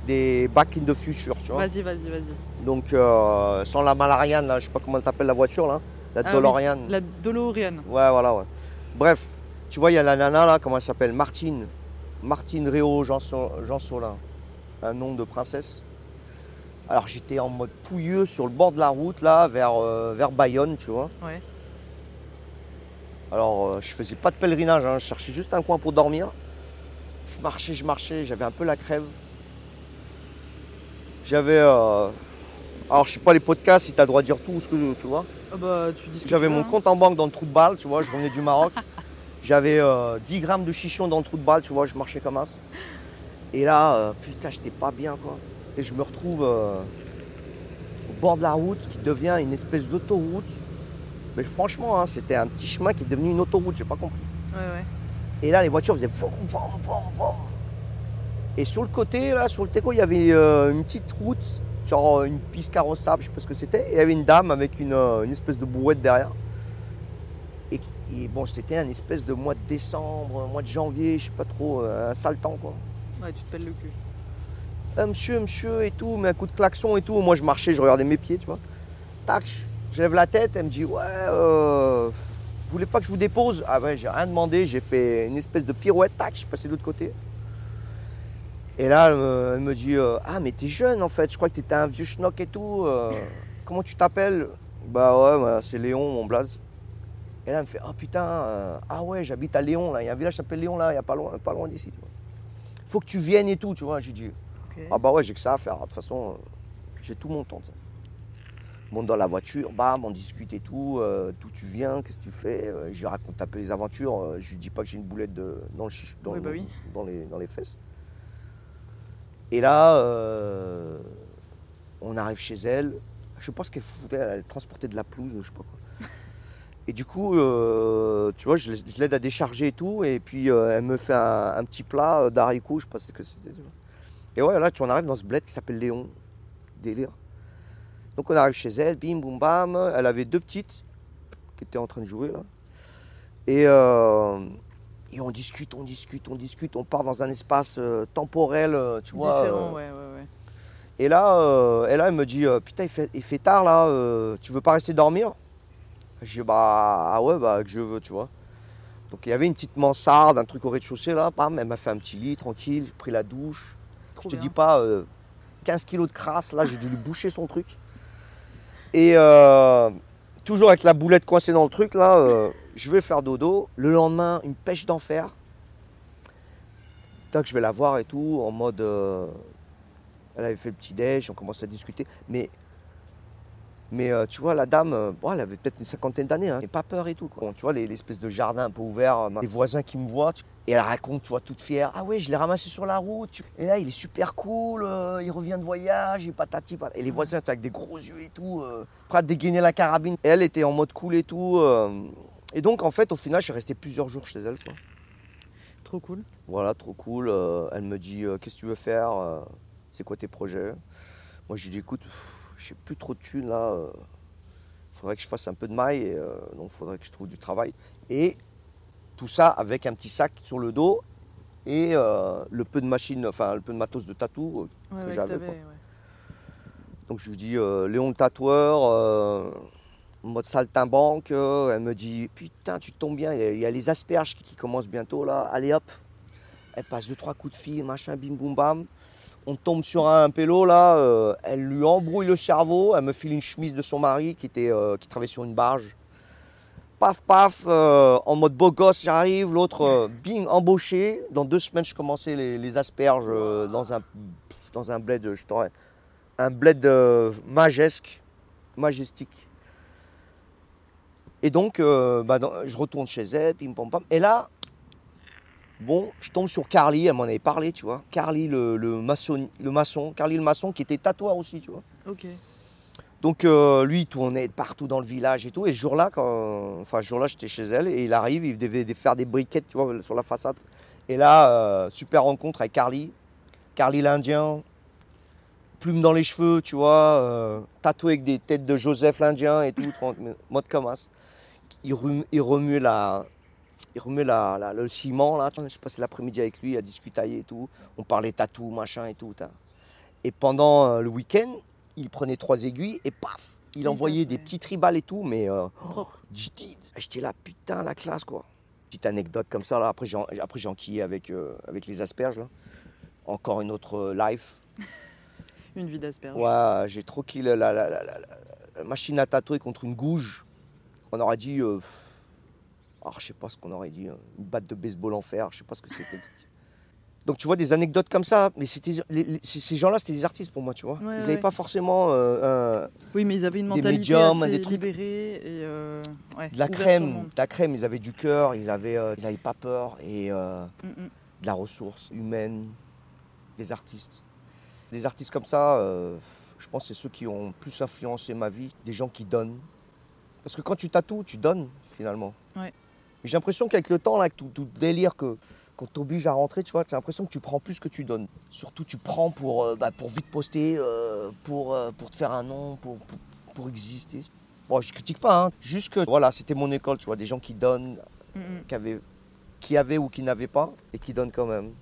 des Back in the Future, tu vois. Vas-y, vas-y, vas-y. Donc, euh, sans la Malarian, là, je sais pas comment t'appelles la voiture, là. La Ah oui. La DeLorean. Ouais, voilà, ouais. Bref, tu vois, il y a la nana, là, comment elle s'appelle Martine. Martine Réau Janso, Jansolin. Un nom de princesse. Alors, j'étais en mode pouilleux sur le bord de la route, là, vers, euh, vers Bayonne, tu vois. Ouais. Alors, euh, je faisais pas de pèlerinage, hein, je cherchais juste un coin pour dormir. Je marchais, je marchais, j'avais un peu la crève. J'avais. euh, Alors, je sais pas les podcasts, si t'as le droit de dire tout, ce que tu vois. Ah bah, tu dis J'avais tu mon hein. compte en banque dans le trou de balle, tu vois, je revenais du Maroc. [LAUGHS] J'avais euh, 10 grammes de chichon dans le trou de balle, tu vois, je marchais comme as. Et là, euh, putain, j'étais pas bien, quoi. Et je me retrouve euh, au bord de la route qui devient une espèce d'autoroute. Mais franchement, hein, c'était un petit chemin qui est devenu une autoroute, j'ai pas compris. Ouais, ouais. Et là, les voitures faisaient vom, vom, vom, vom. Et sur le côté, là, sur le Teco, il y avait euh, une petite route, genre euh, une piste carrossable, je sais pas ce que c'était. Et il y avait une dame avec une, euh, une espèce de brouette derrière. Et, bon, c'était un espèce de mois de décembre, mois de janvier, je sais pas trop, euh, un sale temps, quoi. Ouais, tu te pèles le cul. Monsieur, monsieur, et tout, mais un coup de klaxon et tout. Moi, je marchais, je regardais mes pieds, tu vois. Tac, je- je lève la tête, elle me dit, ouais, euh, vous voulez pas que je vous dépose? Ah ouais, j'ai rien demandé, j'ai fait une espèce de pirouette, tac, je suis passé de l'autre côté. Et là, elle me, elle me dit, euh, ah, mais t'es jeune en fait, je crois que t'étais un vieux schnock et tout. euh, [LAUGHS] comment tu t'appelles? Bah ouais, bah, c'est Léon, mon blaze. Et là, elle me fait, ah putain, euh, ah ouais, j'habite à Léon, là, il y a un village qui s'appelle Léon, là, il y a pas loin, pas loin d'ici, tu vois. Faut que tu viennes et tout, tu vois. J'ai dit, ah bah ouais, j'ai que ça à faire. De toute façon, euh, j'ai tout mon temps. monte dans la voiture, bam, on discute et tout. euh, D'où tu viens, qu'est-ce que tu fais euh, Je lui raconte un peu les aventures. euh, je lui dis pas que j'ai une boulette de, dans, le dans, Oui, bah oui. dans les, dans les fesses. Et là, euh, on arrive chez elle. Je ce qu'elle foutait, elle transportait de la pelouse, je sais pas quoi. Et du coup, euh, tu vois, je l'ai- je l'aide à décharger et tout. Et puis, euh, elle me fait un, petit plat d'haricots, je sais pas ce que c'était. Et ouais, là, tu en arrives dans ce bled qui s'appelle Léon. Délire. Donc, on arrive chez elle, bim, boum, bam. Elle avait deux petites qui étaient en train de jouer, là. Et, et on discute, on discute, on discute. On part dans un espace euh, temporel, euh, tu vois. Différent, euh, ouais, ouais, ouais. et là, et là, elle me dit Putain, il fait, il fait tard là, tu veux pas rester dormir? Je dis Bah, ah ouais, bah, que je veux, tu vois. Donc, il y avait une petite mansarde, un truc au rez-de-chaussée là, bam, elle m'a fait un petit lit tranquille, j'ai pris la douche. Trop je te bien. dis pas euh, 15 kilos de crasse, là, j'ai dû lui boucher son truc. Et euh, toujours avec la boulette coincée dans le truc là, euh, je vais faire dodo. Le lendemain, une pêche d'enfer. Tac, je vais la voir et tout, en mode. euh, elle avait fait le petit déj, on commence à discuter. Mais, euh, tu vois, la dame, euh, bon, elle avait peut-être une cinquantaine d'années, hein, et pas peur et tout. Tu vois, les- l'espèce de jardin un peu ouvert, euh, les voisins qui me voient, et elle raconte, tu vois, toute fière. Ah ouais, je l'ai ramassé sur la route, et là, il est super cool, euh, il revient de voyage, et patati patata. Et les voisins, avec des gros yeux et tout, euh, prêts à dégainer la carabine. Et elle était en mode cool et tout. Et donc, en fait, au final, je suis resté plusieurs jours chez elle, quoi. Trop cool. Voilà, trop cool. Euh, elle me dit euh, Qu'est-ce que tu veux faire Euh, C'est quoi tes projets? Moi, je lui dis Écoute, j'ai plus trop de thunes là. Il faudrait que je fasse un peu de maille. Et, donc, il faudrait que je trouve du travail. Et tout ça avec un petit sac sur le dos et le peu de machine, enfin, le peu de matos de tatou. Ouais, Que ouais, j'avais, ouais. Donc, je lui dis Léon le tatoueur. En mode saltimbanque, euh, elle me dit Putain, tu tombes bien, il y a- les asperges qui, commencent bientôt là. Allez hop, elle passe deux, trois coups de fil, machin, bim boum bam. On tombe sur un pélo là, euh, elle lui embrouille le cerveau, elle me file une chemise de son mari qui, était, euh, travaillait sur une barge. Paf paf, en mode beau gosse, j'arrive, l'autre, bing, embauché. Dans deux semaines, je commençais les, asperges dans, un, dans un bled, je un bled majesque, majestique. Et donc, euh, bah, dans- je retourne chez elle, pim pam pam. Et là, bon, je tombe sur Carly, elle m'en avait parlé, tu vois. Carly, le, le maçon, le maçon, Carly le maçon, qui était tatoueur aussi, tu vois. Ok. Donc euh, lui, il tournait partout dans le village et tout. Et ce jour-là, enfin, ce jour-là, j'étais chez elle et il arrive, il devait faire des briquettes, tu vois, sur la façade. Et là, euh, super rencontre avec Carly. Carly l'Indien, plume dans les cheveux, tu vois, euh, tatoué avec des têtes de Joseph l'Indien et tout, mode comme Il, remue, la, il remue la, la, le ciment, là. Je passais l'après-midi avec lui à discuter et tout. On parlait tatou, machin et tout. Et pendant euh, le week-end, il prenait trois aiguilles et paf, il envoyait des petits tribales et tout, mais euh, oh, j'étais là, putain, la classe, quoi. Petite anecdote comme ça, là. Après, j'ai, après, enquillé avec, euh, avec les asperges, là. Encore une autre life. une vie d'asperges. Ouais, j'ai la, la, machine à tatouer contre une gouge. On aurait dit. Euh, alors, je sais pas ce qu'on aurait dit. Hein, une batte de baseball en fer, je sais pas ce que c'était le truc. Donc tu vois des anecdotes comme ça, mais c'était ces gens-là, c'était des artistes pour moi, tu vois. ils n'avaient pas forcément euh, oui, mais ils avaient une mentalité médiums, assez des trucs. libérée et euh, de la crème, de la crème. Ils avaient du cœur, ils avaient, ils avaient pas peur et mm, mm. de la ressource humaine, des artistes. Des artistes comme ça, euh, je pense que c'est ceux qui ont plus influencé ma vie, des gens qui donnent. Parce que quand tu tatoues, tu donnes finalement. Ouais. J'ai l'impression qu'avec le temps, là, tout, tout délire que qu'on t'oblige à rentrer, tu vois, j'ai l'impression que tu prends plus que tu donnes. Surtout, tu prends pour, euh, bah, pour vite poster, euh, pour, pour te faire un nom, pour, pour, exister. Bon, je critique pas, hein. juste que voilà, c'était mon école, tu vois, des gens qui donnent, qui, avaient, qui avaient ou qui n'avaient pas, et qui donnent quand même.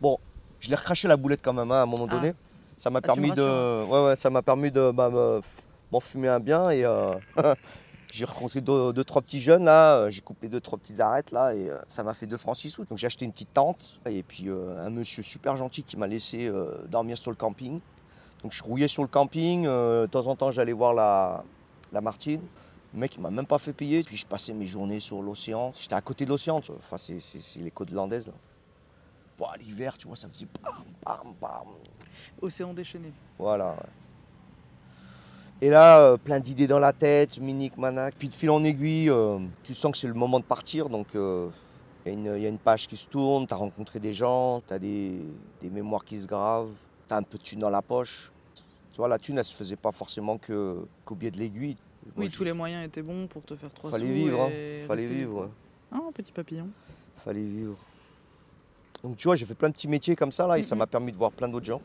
Bon, je l'ai recraché la boulette quand même hein, à un moment donné. Ah. Ça m'a ah, permis, de, ouais, ouais, ça m'a permis de bah, m'en fumer un bien et euh, [LAUGHS] j'ai rencontré deux, trois petits jeunes là. J'ai coupé deux trois petites arêtes là et euh, ça m'a fait deux francs six sous. Donc j'ai acheté une petite tente et puis euh, un monsieur super gentil qui m'a laissé dormir sur le camping. Donc je rouillais sur le camping. de temps en temps j'allais voir la, la Martine. Le mec, il m'a même pas fait payer. Puis je passais mes journées sur l'océan. J'étais à côté de l'océan. Enfin, c'est les côtes landaises. Là l'hiver, tu vois, ça faisait bam, bam, bam. Océan déchaîné. Voilà. Et là, euh, plein d'idées dans la tête, Minique, Manac. Puis de fil en aiguille, euh, tu sens que c'est le moment de partir. Donc, il euh, y, a une page qui se tourne, tu as rencontré des gens, tu as des, mémoires qui se gravent, tu as un peu de thune dans la poche. Tu vois, la thune, elle se faisait pas forcément qu'au biais de l'aiguille. Oui, tous les moyens étaient bons pour te faire trois Fallait vivre, hein. Fallait vivre. Ah, petit papillon. Fallait vivre. Donc tu vois, j'ai fait plein de petits métiers comme ça là et ça m'a permis de voir plein d'autres gens.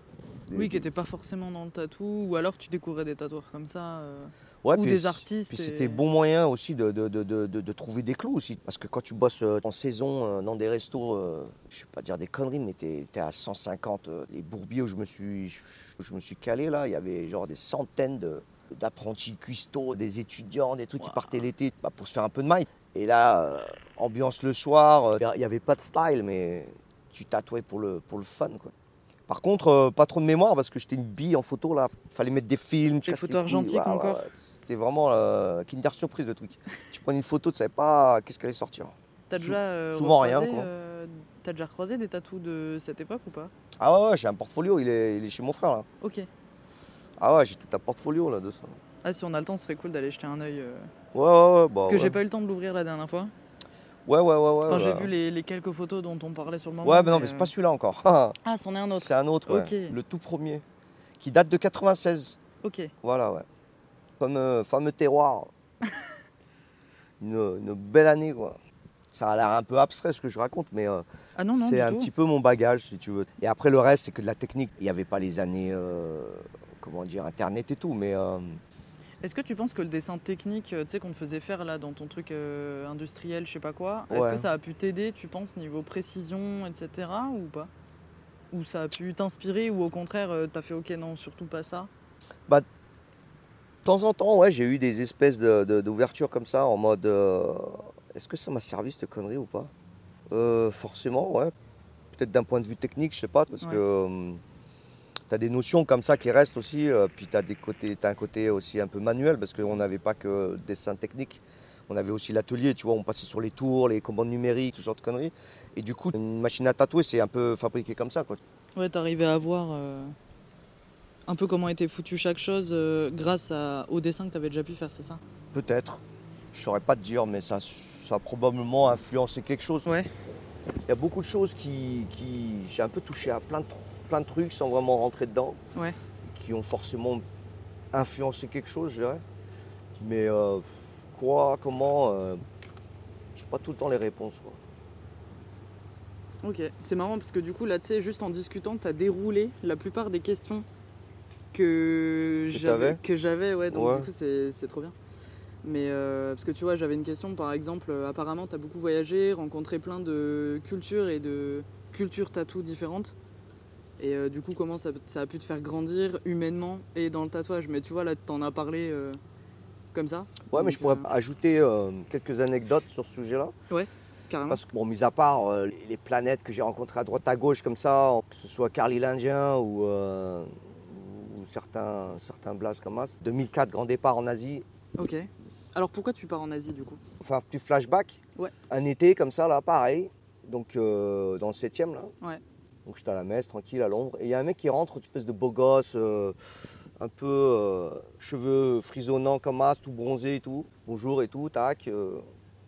Oui, qui n'étaient pas forcément dans le tatou, ou alors tu découvrais des tatoueurs comme ça, euh, ou des artistes. Puis c'était bon moyen aussi de, de, de, de, trouver des clous aussi. Parce que quand tu bosses euh, en saison euh, dans des restos, je ne vais pas dire des conneries, mais tu es, à 150. les bourbiers où je me suis, je me suis calé là, il y avait genre des centaines d'apprentis cuistots, des étudiants, des trucs qui partaient l'été bah, pour se faire un peu de maille. Et là, ambiance le soir, il n'y avait pas de style, mais tu tatouais pour le, pour le fun. Quoi. Par contre, euh, pas trop de mémoire parce que j'étais une bille en photo là. Fallait mettre des films. Des photos argentiques encore. C'était vraiment euh, Kinder surprise le truc. [LAUGHS] tu prenais une photo, tu savais pas qu'est-ce qui allait sortir. T'as déjà euh, souvent rien quoi. T'as déjà croisé des tatous de cette époque ou pas? Ah ouais, ouais j'ai un portfolio. Il est, il est chez mon frère là. Ok. Ah ouais, j'ai tout un portfolio là de ça. Ah si on a le temps, ce serait cool d'aller jeter un œil. Ouais ouais ouais. Bah, parce que j'ai pas eu le temps de l'ouvrir la dernière fois. Ouais, ouais, ouais. ouais enfin, j'ai vu les, quelques photos dont on parlait sur le moment. Ouais, mais non, mais c'est pas celui-là encore. [LAUGHS] ah, c'en est un autre. C'est un autre, ouais. Le tout premier. Qui date de 96. Ok. Voilà, ouais. Fameux, fameux terroir. [LAUGHS] une, belle année, quoi. Ça a l'air un peu abstrait ce que je raconte, mais euh, ah c'est un petit peu mon bagage, si tu veux. Et après, le reste, c'est que de la technique. Il n'y avait pas les années, euh, comment dire, Internet et tout, mais. Euh, est-ce que tu penses que le dessin technique, euh, tu sais, qu'on te faisait faire là dans ton truc euh, industriel, je sais pas quoi, est-ce que ça a pu t'aider, tu penses, niveau précision, etc. ou pas? Ou ça a pu t'inspirer, ou au contraire, euh, t'as fait ok, non, surtout pas ça? Bah, de temps en temps, ouais, j'ai eu des espèces d'ouvertures comme ça en mode est-ce que ça m'a servi cette connerie ou pas? Forcément, ouais. Peut-être d'un point de vue technique, je sais pas, parce que tu as des notions comme ça qui restent aussi. Euh, puis tu as, as, un côté aussi un peu manuel parce qu'on n'avait pas que le dessin technique. On avait aussi l'atelier, tu vois, on passait sur les tours, les commandes numériques, ce genre de conneries. Et du coup, une machine à tatouer, c'est un peu fabriqué comme ça. Quoi. Ouais, t'arrivais à voir euh, un peu comment était foutu chaque chose euh, grâce au dessin que tu avais déjà pu faire, c'est ça? Peut-être. Je saurais pas te dire, mais ça, ça a probablement influencé quelque chose. Ouais. Il y a beaucoup de choses qui. qui j'ai un peu touché à plein de plein de trucs sans vraiment rentrer dedans, ouais. qui ont forcément influencé quelque chose, je dirais. Mais euh, quoi, comment, euh, j'ai pas tout le temps les réponses. Quoi. Ok, c'est marrant parce que du coup, là, tu sais, juste en discutant, tu as déroulé la plupart des questions que j'avais. Que j'avais, ouais, donc Ouais. du coup, c'est c'est trop bien. Mais euh, parce que tu vois, j'avais une question, par exemple, apparemment, tu as beaucoup voyagé, rencontré plein de cultures et de cultures tatou différentes. Et euh, du coup, comment ça, ça a pu te faire grandir humainement et dans le tatouage? Mais tu vois, là, tu en as parlé euh, comme ça, Ouais, mais je pourrais euh, ajouter quelques anecdotes sur ce sujet-là. carrément. Parce que, bon, mis à part euh, les- planètes que j'ai rencontrées à droite à gauche comme ça, que ce soit Carly l'Indien ou, euh, ou certains, certains blazes comme ça. 2004, grand départ en Asie. Ok. Alors pourquoi tu pars en Asie du coup? Enfin, petit flashback. Ouais. Un été comme ça, là, pareil. Donc, euh, dans le 7 là. Ouais. Donc, j'étais à la messe, tranquille, à l'ombre. Et il y a un mec qui rentre, une espèce de beau gosse, euh, un peu euh, cheveux frisonnants comme as, tout bronzé et tout. Bonjour et tout, tac. euh.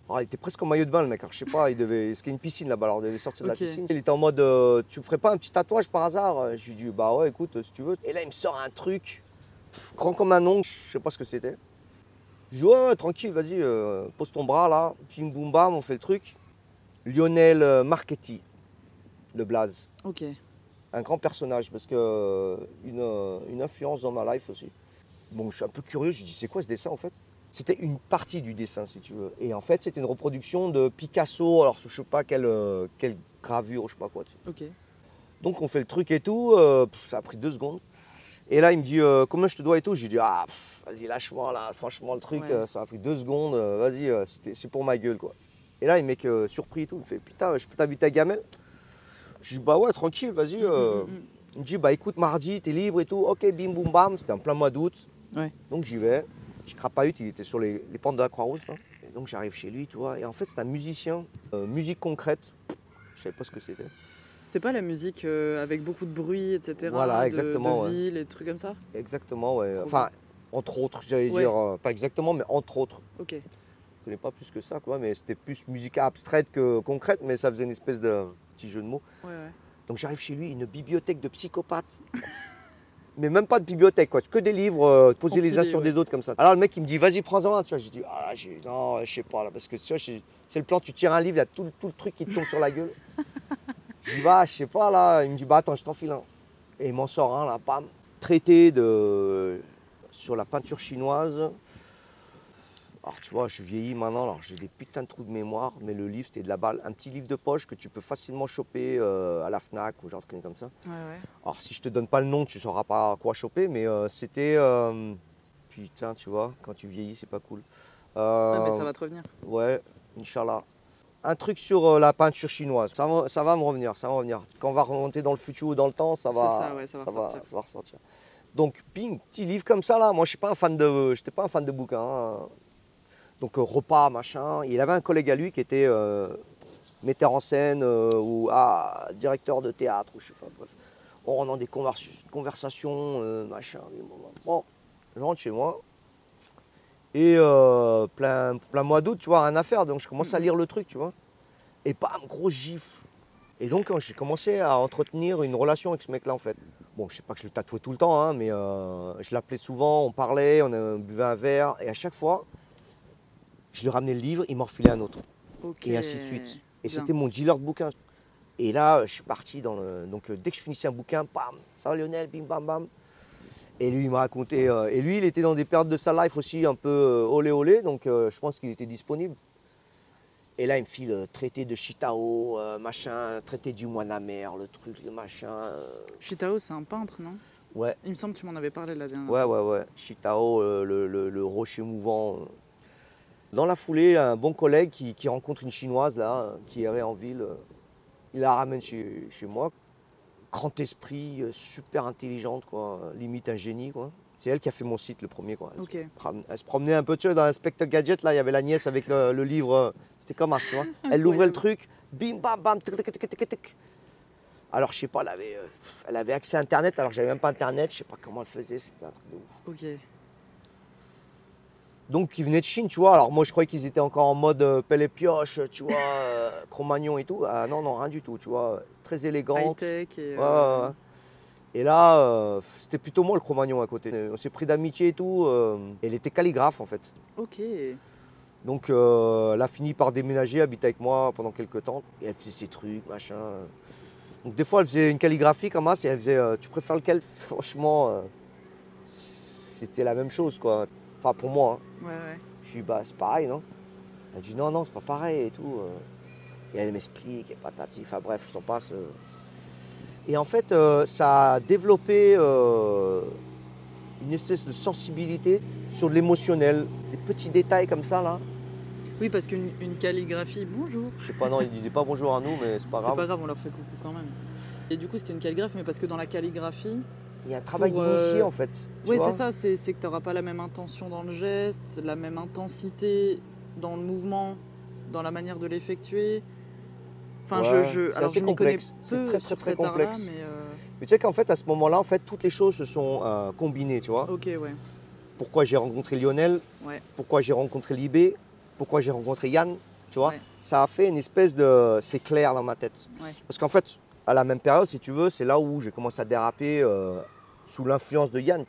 Alors, il était presque en maillot de bain, le mec. Alors, je sais pas, il devait. C'était une piscine là-bas, alors il devait sortir de la piscine. Il était en mode Tu me ferais pas un petit tatouage par hasard? Je lui dis Bah ouais, écoute, si tu veux. Et là, il me sort un truc, pff, grand comme un ongle, je sais pas ce que c'était. Je dis Ouais, ouais, tranquille, vas-y, pose ton bras là, pim boum bam, on fait le truc. Lionel Marchetti, le blaze Ok. un grand personnage parce que euh, une, euh, une influence dans ma life aussi. Bon, je suis un peu curieux, je dis c'est quoi ce dessin en fait? C'était une partie du dessin si tu veux. Et en fait, c'était une reproduction de Picasso, alors je sais pas quelle, euh, quelle gravure, je sais pas quoi. Ok. Donc on fait le truc et tout, euh, ça a pris deux secondes. Et là, il me dit euh, combien je te dois et tout? Je lui dis ah, vas-y, lâche-moi là, franchement, le truc, Ouais. euh, ça a pris deux secondes, vas-y, c'est pour ma gueule quoi. Et là, le mec euh, surpris et tout, il me fait putain, je peux t'inviter à gamelle? Je dis bah ouais, tranquille, vas-y. euh, Mm, mm, mm. il me dit bah écoute mardi t'es libre et tout, ok bim boum bam, c'était en plein mois d'août. Ouais. Donc j'y vais, je crapahute, il était sur les, les pentes de la Croix-Rouge. hein. Et donc j'arrive chez lui, tu vois, et en fait c'est un musicien, euh, musique concrète, je savais pas ce que c'était. C'est pas la musique euh, avec beaucoup de bruit, etc. Voilà, de- exactement, De, ouais. ville et trucs comme ça? Exactement, ouais. Trop Enfin, entre autres, j'allais Ouais. dire, euh, pas exactement, mais entre autres. Ok. Je connais pas plus que ça, quoi, mais c'était plus musique abstraite que concrète, mais ça faisait une espèce de petit jeu de mots. Ouais, ouais. Donc j'arrive chez lui, une bibliothèque de psychopathes. [LAUGHS] Mais même pas de bibliothèque, quoi. Que des livres euh, posés les uns sur ouais. des autres comme ça. Alors le mec il me dit vas-y prends-en un, tu vois. J'ai dit ah là, non je sais pas là parce que tu vois, c'est le plan, tu tires un livre, il y a tout, le- tout le truc qui te tombe sur la gueule. je dis bah je sais pas là, il me dit bah attends je t'enfile un. Et il m'en sort un là, bam. Traité de sur la peinture chinoise. Alors tu vois, je vieillis maintenant, alors j'ai des putains de trous de mémoire, mais le livre c'était de la balle, un petit livre de poche que tu peux facilement choper euh, à la Fnac ou genre de trucs comme ça. Ouais, ouais. Alors si je te donne pas le nom, tu sauras pas quoi choper, mais euh, c'était euh, putain, tu vois, quand tu vieillis, c'est pas cool. Ouais, mais ça va te revenir. Ouais, Inch'Allah. Un truc sur la peinture chinoise, ça va, ça va me revenir, ça va me revenir. Quand on va remonter dans le futur ou dans le temps, ça va, ça, ouais, ça va ressortir. ça va ressortir. Donc, ping, petit livre comme ça là. Moi, je suis pas un fan de, j'étais pas un fan de bouquins. hein. Donc euh, repas, machin. Il avait un collègue à lui qui était euh, metteur en scène euh, ou ah, directeur de théâtre ou je sais pas. Bref, on rentre dans des conversa- conversations, euh, machin. Bon, je rentre chez moi. Et plein, plein mois d'août, tu vois, rien à faire. Donc je commence à lire le truc, tu vois. Et bam, gros gif. Et donc j'ai commencé à entretenir une relation avec ce mec-là en fait. Bon, je sais pas que je le tatouais tout le temps, hein, mais je l'appelais souvent, on parlait, on buvait un verre, et à chaque fois, je lui ramenais le livre, il m'en refilait un autre, et ainsi de suite. Et c'était mon dealer de bouquins. Et là, je suis parti dans le. Donc euh, dès que je finissais un bouquin, bam, ça va Lionel, bim bam bam. Et lui, il m'a raconté. euh, et lui, il était dans des périodes de sa life aussi un peu euh, olé olé, donc euh, je pense qu'il était disponible. Et là, il me file traité de Chitao, machin, traité du moine amer, le truc, le machin. Shitao, c'est un peintre, non? Ouais, Il me semble que tu m'en avais parlé la dernière ouais, ouais, ouais. Chitao, euh, le, le- le rocher mouvant. Dans la foulée, un bon collègue qui, qui rencontre une chinoise là, qui errait en ville, euh, il la ramène chez, chez moi. Grand esprit, euh, super intelligente, quoi, limite un génie, quoi. C'est elle qui a fait mon site, le premier, quoi. Elle, se, prom- elle se promenait un peu, tu vois, dans l'inspecteur gadget, là, il y avait la nièce avec le, le livre, euh, c'était comme ça, tu vois. [LAUGHS] Elle ouvrait le truc, bim, bam, bam, tic, tic, tic, tic. Alors, je sais pas, elle avait, euh, elle avait accès à Internet, alors j'avais même pas Internet, je sais pas comment elle faisait, c'était un truc de ouf. Donc, ils venaient de Chine, tu vois. Alors, moi, je croyais qu'ils étaient encore en mode euh, pelle et pioche, tu vois, euh, Cro-Magnon et tout. Ah non, non, rien du tout, tu vois. Très élégante. High-tech et. Ouais, euh, ouais, ouais. Et là, euh, c'était plutôt moi le Cro-Magnon à côté. On s'est pris d'amitié et tout. elle était calligraphe en fait. Ok. Donc elle a fini par déménager, habiter avec moi pendant quelques temps. Et elle faisait ses trucs, machin. Donc des fois elle faisait une calligraphie comme ça et elle faisait Tu préfères lequel? Franchement, c'était la même chose quoi. Enfin pour moi. hein. Ouais, ouais. Je dis bah c'est pareil non? Elle dit non non c'est pas pareil et tout. euh. Et elle m'explique et patati. Enfin bref, je t'en passe. euh. Et en fait euh, ça a développé euh, une espèce de sensibilité sur l'émotionnel, des petits détails comme ça là. Oui, parce qu'une une calligraphie, bonjour. Je sais pas, non, il disait pas bonjour à nous, mais c'est pas C'est grave. pas grave, on leur fait coucou quand même. Et du coup, c'était une calligraphie, mais parce que dans la calligraphie, Il y a un travail d'initié euh, en fait. oui, c'est ça, c'est que tu n'auras pas la même intention dans le geste, la même intensité dans le mouvement, dans la manière de l'effectuer. Enfin, Ouais, je, je, alors je m'y connais peu très, sur très cet art-là, mais euh, Mais tu sais qu'en fait, à ce moment-là, en fait, toutes les choses se sont euh, combinées, tu vois. ok, ouais. Pourquoi j'ai rencontré Lionel, Ouais. pourquoi j'ai rencontré Libé, pourquoi j'ai rencontré Yann, tu vois? Ouais. Ça a fait une espèce de. C'est clair dans ma tête. Parce qu'en fait, à la même période, si tu veux, c'est là où j'ai commencé à déraper euh, sous l'influence de Yann.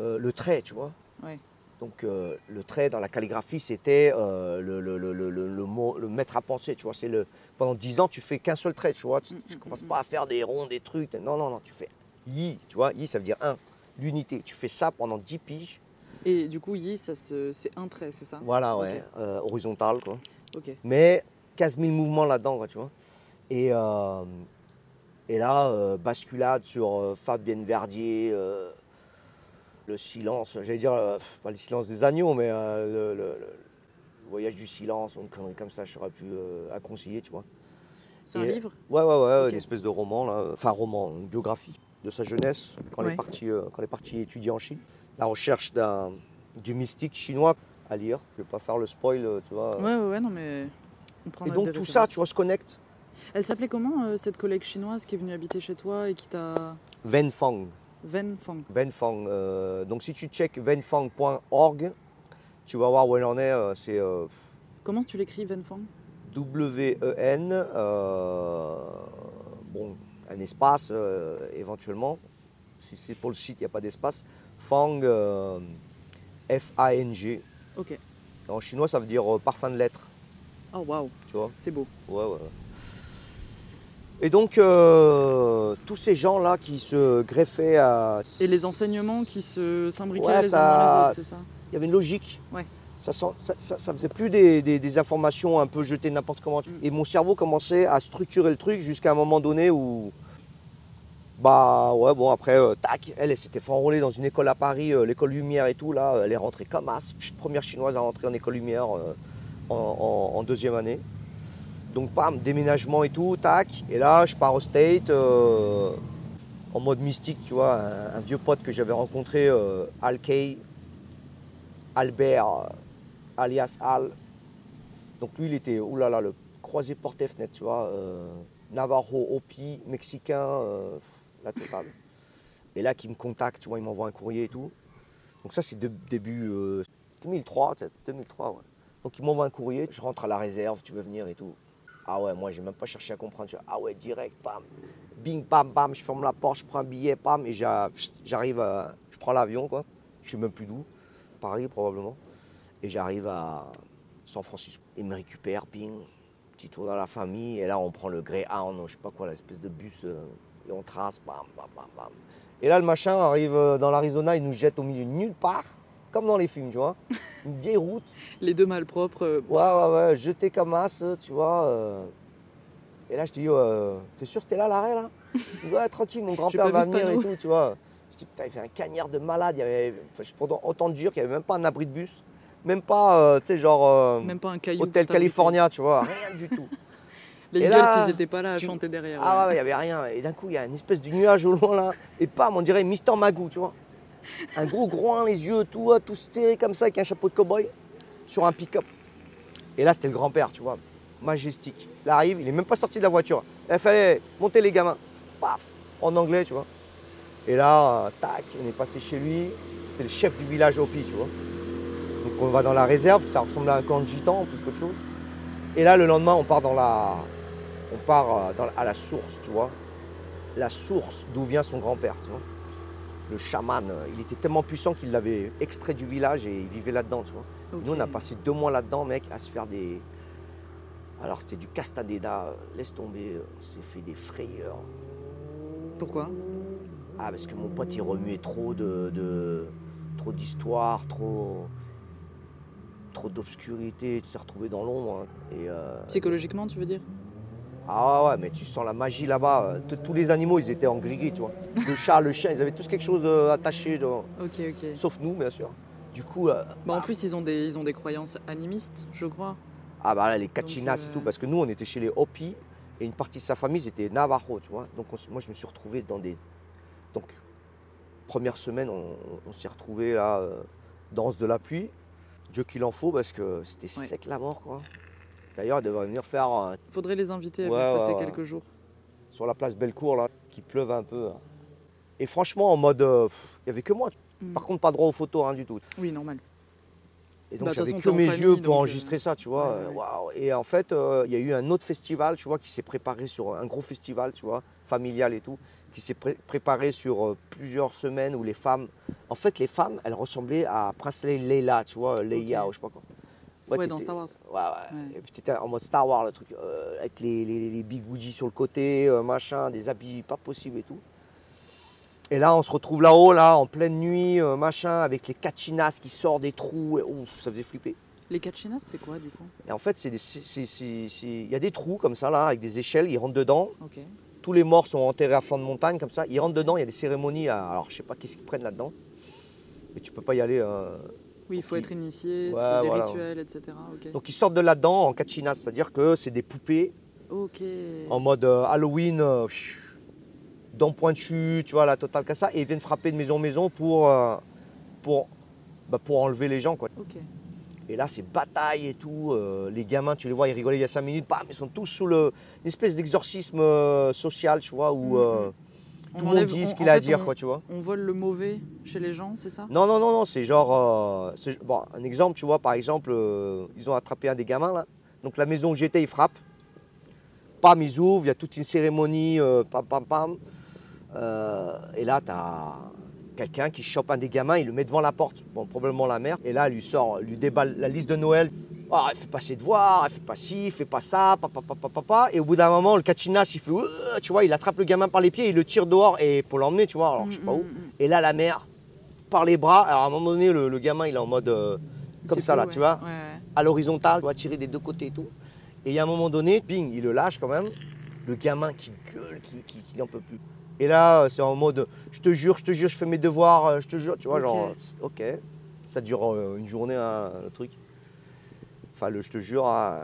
Euh, le trait, tu vois. Ouais. Donc euh, le trait dans la calligraphie, c'était le, le, le, le, le- le mot, le maître à penser, tu vois. C'est le pendant 10 ans, tu fais qu'un seul trait, tu vois. Tu, Mm, tu mm, commences mm, pas à faire des ronds, des trucs. Non, non, non, tu fais yi, tu vois. Yi, ça veut dire un, l'unité. Tu fais ça pendant 10 piges. Et du coup, yi, ça se- c'est un trait, c'est ça? Voilà, ouais, horizontal, quoi. Ok. Mais 15 000 mouvements là-dedans, quoi, tu vois. Et, et là, euh, basculade sur euh, Fabienne Verdier, euh, le silence, j'allais dire, pas le silence des agneaux, mais le, le- le- le voyage du silence, une connerie comme ça, j'aurais pu à conseiller, tu vois. C'est un livre? Ouais, ouais, ouais, une espèce de roman, là. enfin roman, une biographie de sa jeunesse, quand, elle, est partie, euh, quand elle est partie étudier en Chine. La recherche d'un, du mystique chinois à lire, je vais pas faire le spoil, tu vois. Ouais, ouais, ouais, non, mais on prend Et donc tout ça, tu vois, se connecte. Elle s'appelait comment, euh, cette collègue chinoise qui est venue habiter chez toi et qui t'a. Wenfang. Ven Fang. Wenfang. euh, donc si tu check wenfang.org, tu vas voir où elle en est. euh, c'est euh, Comment tu l'écris, Ven Fang? W-E-N, euh, bon, un espace euh, éventuellement. Si c'est pour le site, il n'y a pas d'espace. Fang, euh, F-A-N-G. Ok. En chinois, ça veut dire euh, parfum de lettres, Oh, waouh, tu vois? c'est beau. Ouais, ouais. Et donc, euh, tous ces gens-là qui se greffaient à... Et les enseignements qui se s'imbriquaient Ouais, les ça- uns dans les autres, c'est ça il y avait une logique. Ouais. Ça, ça, ça- faisait plus des, des- des informations un peu jetées n'importe comment. Mm. Et mon cerveau commençait à structurer le truc jusqu'à un moment donné où. Bah ouais, bon, après, euh, tac, elle, elle s'était fait enrôler dans une école à Paris, euh, l'école Lumière et tout, là, elle est rentrée comme as, première chinoise à rentrer en école Lumière en, en- en deuxième année. Donc, bam, déménagement et tout, tac, et là, je pars au State euh, en mode mystique, tu vois, un, vieux pote que j'avais rencontré, euh, Al Kay, Albert, euh, alias Al. Donc lui, il était, oulala, le croisé porte et fenêtre, tu vois. Navarro, Hopi, Mexicain, la totale. Et là, qui me contacte, tu vois, il m'envoie un courrier et tout. Donc ça, c'est début euh, 2003, peut-être, 2003, ouais. Donc il m'envoie un courrier, je rentre à la réserve, tu veux venir et tout. Ah ouais, moi, j'ai même pas cherché à comprendre. Ah ouais, direct, bam. Bing, bam, bam, je ferme la porte, je prends un billet, bam, et j'a- j'arrive. Je prends l'avion, quoi. Je sais même plus d'où. Paris, probablement. Et j'arrive à San Francisco. Il me récupère, bing. Petit tour dans la famille. Et là, on prend le Greyhound, je sais pas quoi, l'espèce de bus. euh, et on trace, bam, bam, bam, bam. Et là, le machin arrive euh, dans l'Arizona, il nous jette au milieu de nulle part. Comme dans les films, tu vois. Une vieille route. [LAUGHS] Les deux malpropres. euh, Ouais, ouais, ouais, jeté comme as, tu vois. euh. Et là, je te dis, euh, t'es sûr que t'es là, l'arrêt, là? [LAUGHS] Ouais, tranquille, mon grand-père va de venir et tout, tu vois. Je dis, putain, il fait un cagnard de malade. Il y avait, enfin, je autant te dire qu'il n'y avait même pas un abri de bus. Même pas, euh, tu sais, genre, Même pas un caillou. hôtel. California, tu vois. Rien du tout. [LAUGHS] Les Et là, ils étaient pas là à tu- chanter derrière. Ah ouais. ouais, il n'y avait rien. Et d'un coup, il y a une espèce de nuage au loin, là. Et pam, on dirait Mister Magoo, tu vois. [LAUGHS] Un gros groin, les yeux tout, euh, tout comme ça, avec un chapeau de cow-boy, sur un pick-up. Et là, c'était le grand-père, tu vois, majestique. Il arrive, il est même pas sorti de la voiture. Il fallait monter les gamins. Paf, en anglais, tu vois. Et là, tac, on est passé chez lui. C'était le chef du village Hopi, tu vois. Donc on va dans la réserve, ça ressemble à un camp de gitans plus qu'autre chose. Et là, le lendemain, on part dans la, on part euh, à la source, tu vois. la source d'où vient son grand-père, tu vois. Le chaman, euh, il était tellement puissant qu'il l'avait extrait du village et il vivait là-dedans, tu vois. Nous, on a passé deux mois là-dedans, mec, à se faire des. Alors, c'était du castadeda, laisse tomber, euh, on s'est fait des frayeurs. Pourquoi? Ah, parce que mon pote, il remuait trop de. de- trop d'histoires, trop. trop d'obscurité, tu s'est retrouvé dans l'ombre. hein. Et, euh, Psychologiquement, tu veux dire? Ah ouais, mais tu sens la magie là-bas. euh, Tous les animaux, ils étaient en gris-gris, tu vois. Le [LAUGHS] chat, le chien, ils avaient tous quelque chose euh, attaché, de- Ok, ok. sauf nous, bien sûr. Du coup, euh, Bah, en plus, ils ont, des, ils ont des croyances animistes, je crois. ah bah là, les Kachinas et tout, parce que nous, on était chez les Hopi, et une partie de sa famille, c'était Navajo, tu vois. Donc on moi, je me suis retrouvé dans des... Donc, première semaine, on, on s'est retrouvé là, euh, danse de la pluie. Dieu qu'il en faut, parce que c'était Ouais. sec la mort, quoi. D'ailleurs, ils devraient venir faire euh, Faudrait les inviter à Ouais, venir passer ouais. quelques jours. sur la place Bellecour, là, qui pleuve un peu. hein. Et franchement, en mode... euh, Il y avait que moi. Mm. Par contre, pas droit aux photos, hein, du tout. Oui, normal. Et donc Bah, toute j'avais que mes famille, yeux pour donc, euh, enregistrer ça, tu vois. ouais. Et en fait, euh, il y a eu un autre festival, tu vois, qui s'est préparé sur un gros festival, tu vois, familial et tout, qui s'est pré- préparé sur plusieurs semaines où les femmes, en fait, les femmes, elles ressemblaient à Princess Leila, tu vois, Leia ou je sais pas quoi. Ouais, dans Star Wars. Ouais, ouais. Ouais. Et puis t'étais en mode Star Wars, le truc, euh, avec les, les, les bigoudis sur le côté, euh, machin, des habits pas possibles et tout. Et là, on se retrouve là-haut, là, en pleine nuit, euh, machin, avec les cachinas qui sortent des trous. Et, ouf, ça faisait flipper. Les Kachinas, c'est quoi, du coup? Et en fait, il y a des trous comme ça, là, avec des échelles, ils rentrent dedans. Tous les morts sont enterrés à flanc de montagne, comme ça. Ils rentrent dedans, il y a des cérémonies. à- alors, je sais pas qu'est-ce qu'ils prennent là-dedans. Mais tu peux pas y aller. euh, Oui, il faut être initié, Ouais, c'est des voilà. rituels, etc. Donc, ils sortent de là-dedans en cachinas, c'est-à-dire que c'est des poupées en mode euh, Halloween, euh, dents pointues, tu vois, la totale ça. Et ils viennent frapper de maison en maison pour, euh, pour, bah, pour enlever les gens, quoi. Et là, c'est bataille et tout. euh, les gamins, tu les vois, ils rigolaient il y a 5 minutes. Bam, ils sont tous sous le, une espèce d'exorcisme euh, social, tu vois, où Mhm. euh, On tout le monde enlève- dit ce qu'il a à dire, on- quoi, tu vois. On vole le mauvais chez les gens, c'est ça? Non, non, non, non, c'est genre. euh, bon, un exemple, tu vois, par exemple, euh, ils ont attrapé un des gamins, là. Donc la maison où j'étais, ils frappent. Pam, ils ouvrent, il y a toute une cérémonie, euh, pam, pam, pam. Et là, tu as quelqu'un qui chope un des gamins, il le met devant la porte, bon, probablement la mère. Et là, elle lui sort, lui déballe la liste de Noël. Ah, elle fait pas ses devoirs, elle fait pas ci, elle fait pas ça, papa, papa, papa. Et au bout d'un moment, le cachinas, il fait, tu vois, il attrape le gamin par les pieds, il le tire dehors et pour l'emmener, tu vois, alors je sais pas Mm, où. mm, mm. Et là, la mère, par les bras, alors à un moment donné, le, le gamin, il est en mode euh, comme ça, là, ouais. tu vois, Ouais, à l'horizontale, tu vois, tirer des deux côtés et tout. Et il a un moment donné, bing, il le lâche quand même. Le gamin qui gueule, qui, qui, qui n'en peut plus. Et là, c'est en mode, je te jure, je te jure, je fais mes devoirs, euh, je te jure, tu vois, genre, ok. Ça dure euh, une journée, hein, le truc. Enfin, le je te jure. hein.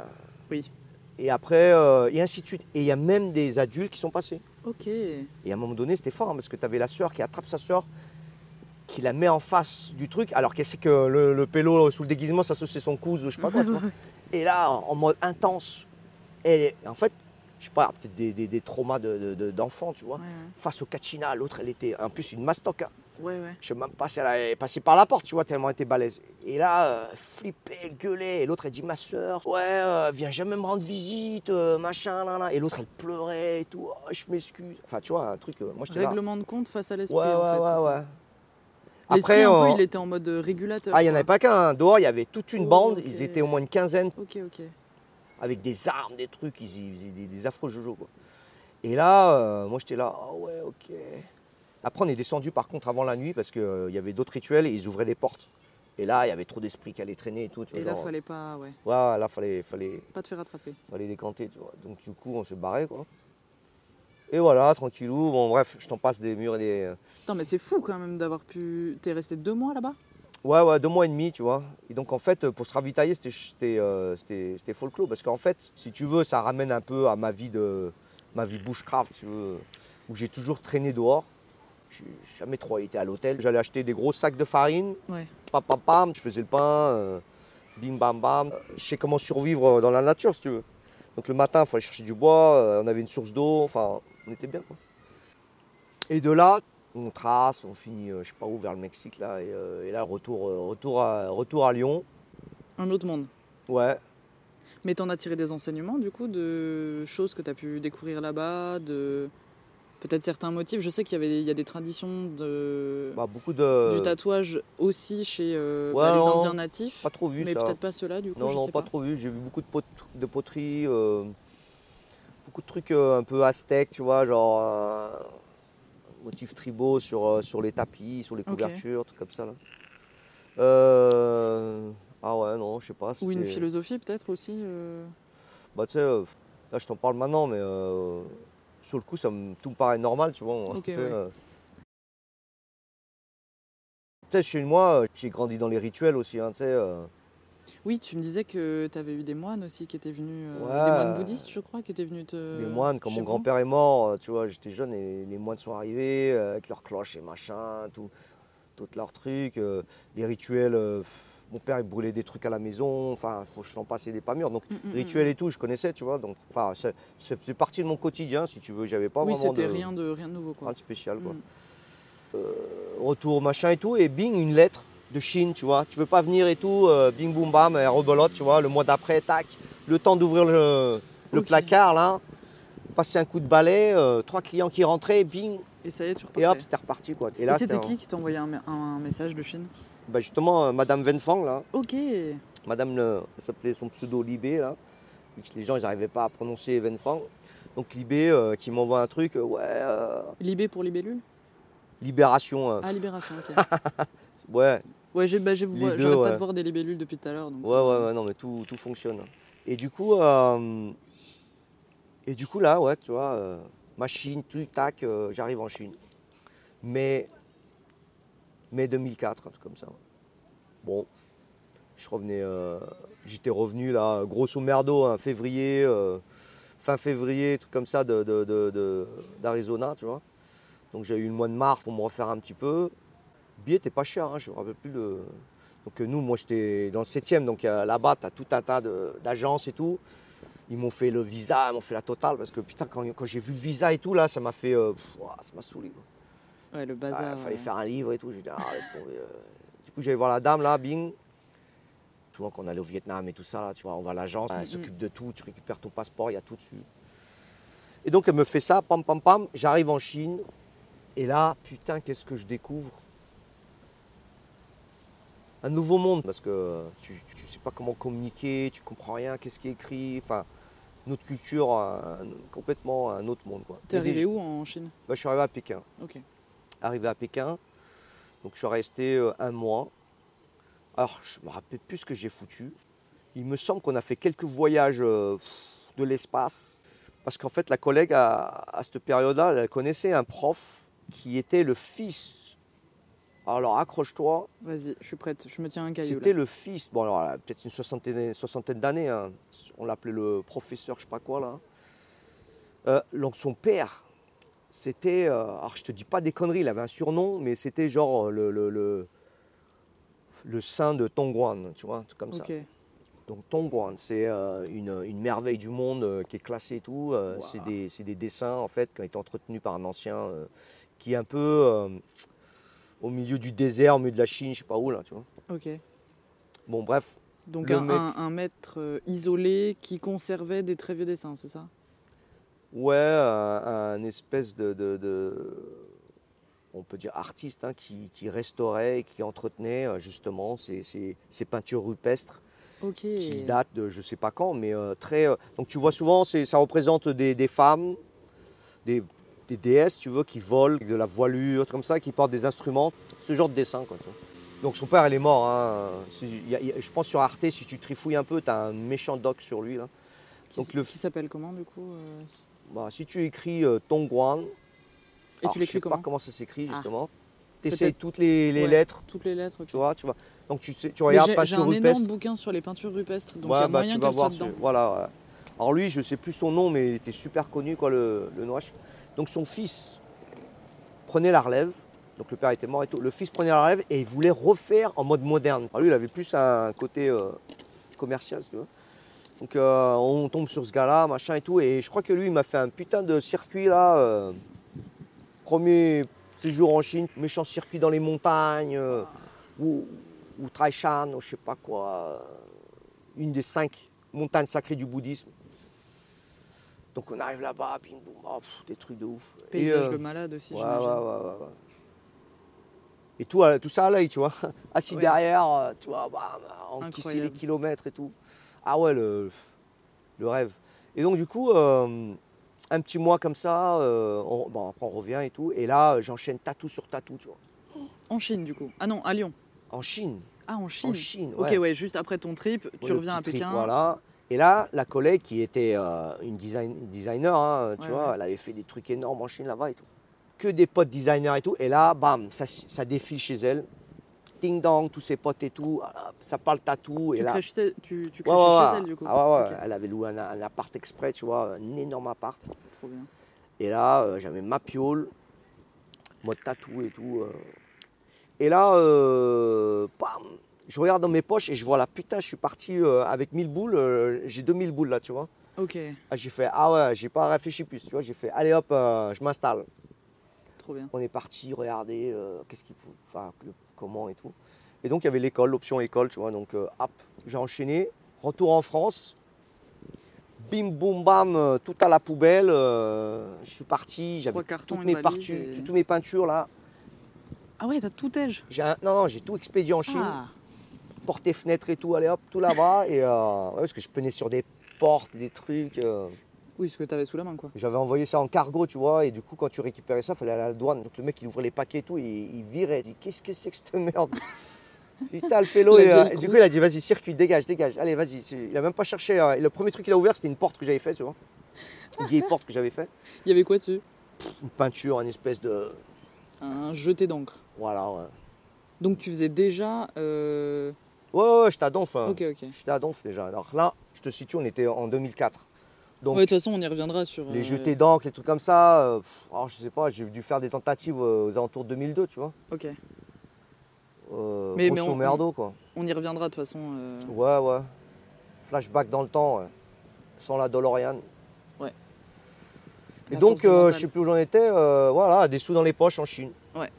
Oui. Et après, euh, et ainsi de suite. Et il y a même des adultes qui sont passés. Ok. Et à un moment donné, c'était fort, hein, parce que tu avais la sœur qui attrape sa sœur, qui la met en face du truc, alors qu'elle sait que le, le pélo sous le déguisement, ça c'est son cousin, je sais pas quoi, tu vois. [LAUGHS] Et là, en, en mode intense. Et en fait, je sais pas, peut-être des, des- des traumas de- de- tu vois. Ouais, Face au Kachina, l'autre, elle était en plus une mastoc. hein. Ouais. ouais. Je sais même pas si elle est passée par la porte, tu vois, tellement elle était balèze. Et là, euh, elle flippait, elle gueulait. Et l'autre, elle dit, ma soeur, ouais, euh, viens jamais me rendre visite, euh, machin, là, là. Et l'autre, elle pleurait et tout, Oh, je m'excuse. Enfin, tu vois, un truc, euh, moi, là. Règlement de compte face à l'esprit, Ouais, en fait. ouais, ça. ouais. Un peu, il était en mode régulateur. ah, il n'y en avait pas qu'un. Dehors, il y avait toute une Oh, bande. Ils étaient au moins une quinzaine Ok, ok. avec des armes, des trucs. Ils, ils faisaient des, des affreux jojo, quoi. Et là, moi, j'étais là. Ah ouais, ok. Après, on est descendu par contre avant la nuit parce qu'il y avait d'autres rituels et ils ouvraient les portes. Et là, il y avait trop d'esprits qui allaient traîner et tout. Tu vois, Et là, genre, fallait pas, ouais, Ouais, là, fallait, fallait, pas te faire attraper. fallait décanter, tu vois. Donc, du coup, on s'est barré, quoi. Et voilà, tranquillou. Bon, bref, je t'en passe des murs et des. Putain, mais c'est fou quand même d'avoir pu. T'es resté deux mois là-bas? Ouais, ouais, deux mois et demi, tu vois. Et donc, en fait, pour se ravitailler, c'était, euh, folklore. Parce qu'en fait, si tu veux, ça ramène un peu à ma vie de ma vie bushcraft, tu veux, où j'ai toujours traîné dehors. J'ai jamais trop été à l'hôtel. J'allais acheter des gros sacs de farine, Ouais. pam, pam, pam, je faisais le pain, euh, bim, bam, bam. Euh, Je sais comment survivre dans la nature, si tu veux. Donc, le matin, il fallait chercher du bois, euh, on avait une source d'eau, enfin, on était bien, quoi. Et de là, on trace, on finit, euh, je sais pas où, vers le Mexique, là. Et, euh, et là, retour, euh, retour, à, retour à Lyon. Un autre monde. Ouais. Mais t'en as tiré des enseignements, du coup, de choses que t'as pu découvrir là-bas, de. Peut-être certains motifs. Je sais qu'il y, avait, il y a des traditions de, Bah, beaucoup de. du tatouage aussi chez euh, Ouais, bah, les non, Indiens natifs. Pas trop vu mais peut-être pas ceux-là, du coup. Non, je non, sais pas, trop vu. J'ai vu beaucoup de, pot- de poteries, euh, beaucoup de trucs euh, un peu aztèques, tu vois, genre motifs tribaux sur, sur les tapis, sur les couvertures, trucs comme ça. Là. Ah ouais, non, je sais pas. Ou une philosophie, peut-être aussi. Bah, tu sais, là, je t'en parle maintenant, mais sur le coup, ça me, tout me paraît normal, tu vois. Ok, tu sais, ouais. euh. Sais, chez moi, euh, j'ai grandi dans les rituels aussi, hein, tu sais. euh. Oui, tu me disais que tu avais eu des moines aussi qui étaient venus, euh, Ouais. des moines bouddhistes, je crois, qui étaient venus te. les moines, quand mon grand-père est mort, tu vois, j'étais jeune et les moines sont arrivés avec leurs cloches et machin, tout, tout leurs trucs, euh, les rituels. pff, mon père, il brûlait des trucs à la maison, enfin, faut que je t'en passe des pas mûrs. Donc, Mm, mm, rituels mm. et tout, je connaissais, tu vois. Donc, enfin, faisait partie de mon quotidien, si tu veux. J'avais pas Oui, vraiment de, rien de rien de nouveau, quoi. rien de spécial, quoi. Mm. retour machin et tout, et bing, une lettre de Chine, tu vois. Tu veux pas venir et tout, euh, bing boum bam, et rebelote, tu vois, le mois d'après, tac. Le temps d'ouvrir le, placard, là, passer un coup de balai, euh, trois clients qui rentraient, bing, Et ça y est, tu repartais. et hop, t'es reparti, quoi. Et Et c'était qui qui t'envoyait un, un message de Chine? Bah, justement, euh, Madame Venfang, là, Ok. Madame, le- elle s'appelait son pseudo Libé, là. Les gens, ils n'arrivaient pas à prononcer Venfang. Donc Libé euh, qui m'envoie un truc, euh, ouais, Libé pour libellule libération, Ah, libération, ok. [LAUGHS] ouais, Ouais, j'ai- bah, j'arrête pas de voir des libellules depuis tout à l'heure. donc Ouais, ça- ouais, ouais, non, mais tout, tout fonctionne. Et du coup, et du coup là, ouais, tu vois, machine, tout, tac, j'arrive en Chine. Mais, mai 2004, un truc comme ça. Bon, je revenais, euh, j'étais revenu là, grosso merdo, hein, février, euh, fin février, truc comme ça, d'Arizona, tu vois. Donc j'ai eu le mois de mars pour me refaire un petit peu. Le billet n'était pas cher, hein, je me rappelle plus le. Donc euh, nous, moi j'étais dans le 7e, donc là-bas, tu as tout un tas d'agences et tout. Ils m'ont fait le visa, ils m'ont fait la totale, parce que putain, quand, j'ai vu le visa et tout, là, ça m'a fait. euh, ça m'a saoulé. Ouais, le Ah, bazar. Il fallait ouais. faire un livre et tout. J'ai dit, ah, laisse tomber. euh. Du coup, j'allais voir la dame là, bing. Souvent, quand on allait au Vietnam et tout ça, là, tu vois, on va à l'agence, elle Mhm. s'occupe de tout, tu récupères ton passeport, il y a tout dessus. Et donc, elle me fait ça, pam, pam, pam. J'arrive en Chine, et là, putain, qu'est-ce que je découvre? Un nouveau monde, parce que tu, tu sais pas comment communiquer, tu comprends rien, qu'est-ce qui est écrit, enfin, une autre culture, un- complètement un autre monde. T'es arrivé où en Chine? Bah, Je suis arrivé à Pékin Ok. Arrivé à Pékin. Donc je suis resté euh, un mois. Alors je me rappelle plus ce que j'ai foutu. Il me semble qu'on a fait quelques voyages euh, de l'espace. Parce qu'en fait la collègue à, à cette période-là, elle connaissait un prof qui était le fils. Alors accroche-toi, Vas-y, je suis prête. Je me tiens un caillou. c'était le fils. Bon alors peut-être une soixantaine, soixantaine d'années. hein. On l'appelait le professeur, je sais pas quoi là. Euh, donc son père, c'était. euh, alors je te dis pas des conneries, il avait un surnom, mais c'était genre euh, le, le, le, le saint de Tongguan, tu vois, un truc comme ça. Donc Tongguan, c'est euh, une, une merveille du monde qui est classée et tout. Wow. C'est des, c'est des dessins en fait qui ont été entretenus par un ancien qui est un peu au milieu du désert, au milieu de la Chine, je sais pas où là, tu vois. Ok. Bon bref, Donc un, mec- un- un maître isolé qui conservait des très vieux dessins, c'est ça? Ouais, un, un espèce de, de- de- on peut dire artiste hein, qui, qui restaurait et qui entretenait euh, justement ces, ces- ces peintures rupestres qui datent de je sais pas quand, mais euh, très. euh, donc tu vois souvent, ça représente des, des femmes, des, des déesses, tu veux, qui volent, avec de la voilure, comme ça, qui portent des instruments, ce genre de dessin. Quoi, tu vois. Donc son père, il est mort. hein. Je pense sur Arte, si tu trifouilles un peu, tu as un méchant doc sur lui. Là. Qui, donc le- qui s'appelle comment du coup euh, Bah, si tu écris euh, Tongguan, Et alors, tu je l'écris sais comment pas comment ça s'écrit Ah. justement. Tu essayes toutes les, les Ouais. lettres, Toutes les lettres, tu vois, tu vois. Donc tu, sais, tu regardes j'ai- J'ai peinture un énorme rupestre. bouquin sur les peintures rupestres, donc il Ouais, y a bah, moyen qu'elle soit dedans. Voilà. Alors lui, je sais plus son nom, mais il était super connu, quoi, le, le Noache. Donc son fils prenait la relève. Donc le père était mort et tout. Le fils prenait la relève et il voulait refaire en mode moderne. Alors lui, il avait plus un côté euh, commercial, si tu veux. Donc euh, on tombe sur ce gars-là, machin et tout. Et je crois que lui, il m'a fait un putain de circuit là. euh, premier séjour en Chine, méchant circuit dans les montagnes, euh, ou, ou Traishan, ou je sais pas quoi. une des cinq montagnes sacrées du bouddhisme. Donc on arrive là-bas, bim boum, oh, pff, des trucs de ouf. Paysage de malade aussi, ouais, j'imagine. ouais, ouais, ouais. Et tout, ça à l'œil, tu vois. [LAUGHS] Assis derrière, tu vois, encaisser les kilomètres et tout. Ah ouais, le, le rêve. Et donc du coup, euh, un petit mois comme ça, euh, on- bon, après on revient et tout. Et là, j'enchaîne tatou sur tatou, tu vois. En Chine, du coup. Ah non, à Lyon. En Chine. Ah, en Chine. En Chine, Ok, ouais. juste après ton trip, tu reviens à trip, Pékin. Voilà. Et là, la collègue qui était euh, une design- designer, hein, tu Ouais, vois, elle avait fait des trucs énormes en Chine là-bas et tout. Que des potes designers et tout. Et là, bam, ça, ça défile chez elle. Ding dong, tous ses potes et tout. Ah, Ça parle tatou. Tu et là, crèches, chez- tu, tu crèches ouais, chez elle, du coup. Ah ouais, Elle avait loué un, un appart exprès, tu vois, un énorme appart. trop bien. Et là, euh, j'avais ma piole, mode tatou et tout. euh. Et là, euh, bam, je regarde dans mes poches et je vois là, putain, je suis parti avec 1000 boules. j'ai 2000 boules là, tu vois. Ok, Ah, j'ai fait, ah ouais, j'ai pas réfléchi plus, tu vois. J'ai fait, allez hop, je m'installe. Trop bien. On est parti regarder euh, qu'est-ce qu'il faut, enfin, le- comment et tout. Et donc, il y avait l'école, l'option école, tu vois. Donc, euh, hop, j'ai enchaîné. Retour en France. Bim, boum, bam, euh, tout à la poubelle. euh, je suis parti. J'avais toutes mes, et- toutes mes peintures là. Ah ouais, t'as tout âge. Un- non, non, j'ai tout expédié en Chine. Ah, Porte et fenêtre et tout, allez hop, tout là-bas. et ouais, parce que je peinais sur des portes, des trucs. Oui, ce que t'avais sous la main, quoi. J'avais envoyé ça en cargo, tu vois, et du coup, quand tu récupérais ça, il fallait aller à la douane. Donc le mec, il ouvrait les paquets et tout, et il virait. Il dit Qu'est-ce que c'est que cette merde? Putain, le pélo. [LAUGHS] Et, euh, et du coup, il a dit Vas-y, circuit, dégage, dégage. Allez, vas-y. Il a même pas cherché. euh, et le premier truc qu'il a ouvert, c'était une porte que j'avais faite, tu vois. Une vieille porte que j'avais faite. [LAUGHS] Il y avait quoi dessus? Une peinture, une espèce de. Un jeté d'encre. Voilà, ouais. Donc tu faisais déjà. euh, Ouais, ouais, ouais, j'étais à Donf. hein. Ok, ok. J'étais à Donf déjà. Alors là, je te situe, on était en 2004. Donc, Ouais, de toute façon, on y reviendra sur. les euh, jetés d'encre, les trucs comme ça, euh, alors, je sais pas, j'ai dû faire des tentatives aux alentours de 2002, tu vois. Ok. Euh, Mais- mais on- merdo, quoi. On y reviendra de toute façon. Ouais, ouais. Flashback dans le temps, ouais. sans la DeLorean. Ouais. Et La donc, je sais plus où j'en étais, voilà, des sous dans les poches en Chine. Ouais.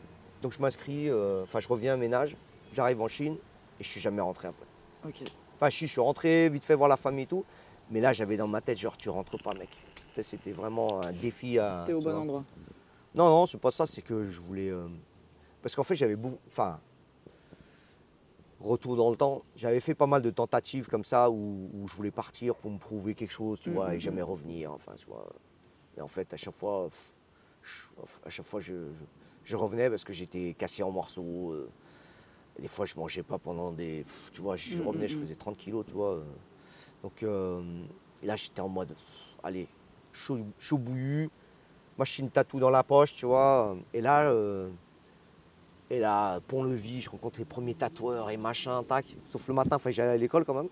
Donc je m'inscris, enfin je reviens à ménage, j'arrive en Chine et je suis jamais rentré après. Ok. Enfin, je suis rentré, vite fait voir la famille et tout. Mais là, j'avais dans ma tête, genre, tu rentres pas, mec. C'était vraiment un défi à. T'es au bon vois. endroit. Non, non, c'est pas ça, c'est que je voulais. euh, Parce qu'en fait, j'avais beaucoup. Enfin. Retour dans le temps, j'avais fait pas mal de tentatives comme ça où, où je voulais partir pour me prouver quelque chose, tu Mm, vois, mm, et jamais revenir. Enfin, tu vois. Et en fait, à chaque fois, je- à chaque fois, je, je- je revenais parce que j'étais cassé en morceaux. euh, des fois, je mangeais pas pendant des. Tu vois, je Mm, revenais, mm, je mm. faisais 30 kilos, tu vois. euh. Donc euh, là, j'étais en mode, allez, chaud, chaud bouillu, machine tatou dans la poche, tu vois. Et là, euh, et là, pont-levis, je rencontre les premiers tatoueurs et machin, tac. Sauf le matin, il fallait que j'aille à l'école quand même.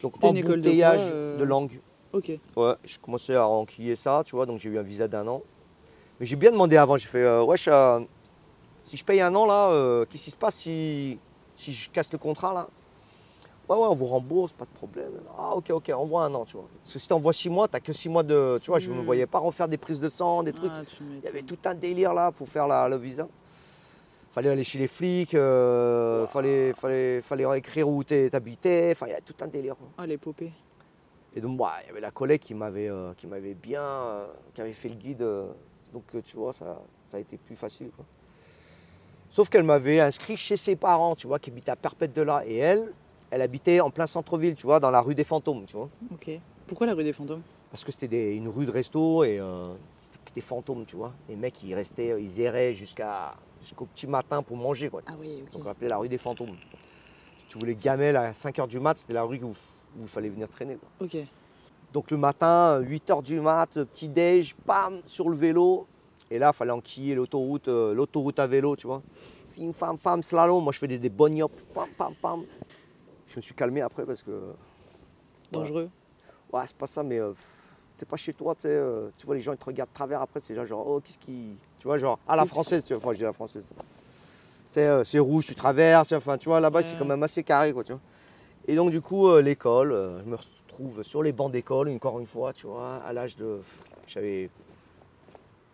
Donc C'était une école de quoi, euh de langue. Ok. Ouais, je commençais à enquiller ça, tu vois, donc j'ai eu un visa d'un an. Mais j'ai bien demandé avant, j'ai fait, euh, wesh, si je paye un an là, qu'est-ce qui se passe si, si je casse le contrat là? Ouais, ouais, on vous rembourse, pas de problème. Ah, ok, ok, envoie un an, tu vois. Parce que si t'envoies six mois, t'as que six mois de. Tu vois, je ne me Mm. voyais pas refaire des prises de sang, des trucs. Ah, tu Il y avait tout un délire là pour faire la- le visa. Fallait aller chez les flics, euh, fallait, fallait, fallait écrire où t'habitais, enfin, il y a tout un délire. quoi. Ah, l'épopée. Et donc, bah, il y avait la collègue qui m'avait, euh, qui m'avait bien, euh, qui avait fait le guide. euh, donc, tu vois, ça, ça a été plus facile. quoi. Sauf qu'elle m'avait inscrit chez ses parents, tu vois, qui habitaient à Perpète de là. Et elle, elle habitait en plein centre-ville, tu vois, dans la rue des Fantômes, tu vois. Ok. Pourquoi la rue des fantômes? Parce que c'était une rue de resto et euh, c'était des fantômes, tu vois. Les mecs, ils restaient, ils erraient jusqu'à, jusqu'au petit matin pour manger, quoi. Ah oui, ok. Donc, on l'appelait la rue des Fantômes. Si tu voulais gamelle à 5h du mat, c'était la rue où, où il fallait venir traîner, quoi. Ok. Donc le matin, 8h du mat, petit déj, bam, sur le vélo. Et là, il fallait enquiller l'autoroute, euh, l'autoroute à vélo, tu vois. Fim, fam, fam, slalom. Moi, je faisais des bonnes pam, pam, pam. Je me suis calmé après parce que, Dangereux. ouais, c'est pas ça, mais euh, t'es pas chez toi, tu sais. euh, tu vois, les gens, ils te regardent de travers après, c'est genre, genre, oh, qu'est-ce qui. Tu vois, genre, à la Oups. française, tu vois. Enfin, je dis la française. Euh, c'est rouge, tu traverses, enfin, tu vois, là-bas, c'est quand même assez carré, quoi, tu vois. Et donc, du coup, euh, l'école, euh, je me retrouve sur les bancs d'école, encore une fois, tu vois, à l'âge de. J'avais.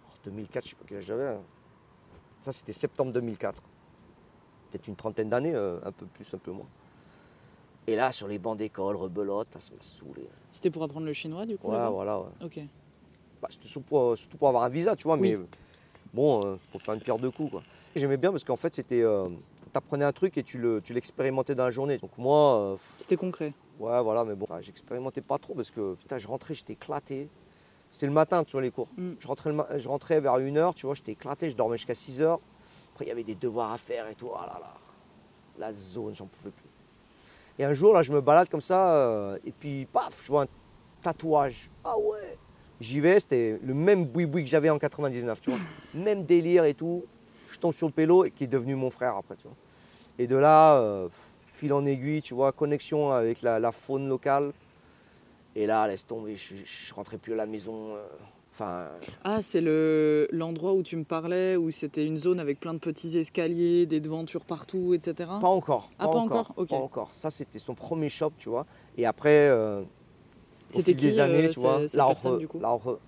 oh, 2004, je sais pas quel âge j'avais. hein. Ça, c'était septembre 2004. Peut-être une trentaine d'années, un peu plus, un peu moins. Et là, sur les bancs d'école, rebelote, ça m'a saoulé. C'était pour apprendre le chinois, du coup Ouais, voilà, ouais. Ok. Bah, c'était surtout pour, surtout pour avoir un visa, tu vois, Oui. mais bon, euh, pour faire une pierre de coups, quoi. J'aimais bien parce qu'en fait, c'était. euh, T'apprenais un truc et tu le- tu l'expérimentais dans la journée. Donc moi, euh, C'était concret. Ouais, voilà, mais bon, j'expérimentais pas trop parce que putain, je rentrais, j'étais éclaté. C'était le matin, tu vois, les cours. Mm. Je, rentrais le je rentrais vers 1h, tu vois, j'étais éclaté, je dormais jusqu'à 6h. Après, il y avait des devoirs à faire et tout. Ah là là, la zone, j'en pouvais plus. Et un jour, là, je me balade comme ça, euh, et puis, paf, je vois un tatouage. Ah ouais J'y vais, c'était le même boui-boui que j'avais en 99, tu vois. [LAUGHS] même délire et tout. Je tombe sur le pélo et qui est devenu mon frère après, tu vois. Et de là, euh, fil en aiguille, tu vois, connexion avec la, la faune locale. Et là, laisse tomber, je, je, je rentrais plus à la maison. euh, Enfin, Ah, c'est le l'endroit où tu me parlais, où c'était une zone avec plein de petits escaliers, des devantures partout, etc. pas encore. Ah, pas encore Ok. Pas encore. Ça, c'était son premier shop, tu vois. Et après, euh, au C'était des années, euh, tu vois, ce- cette personne, du coup Laure-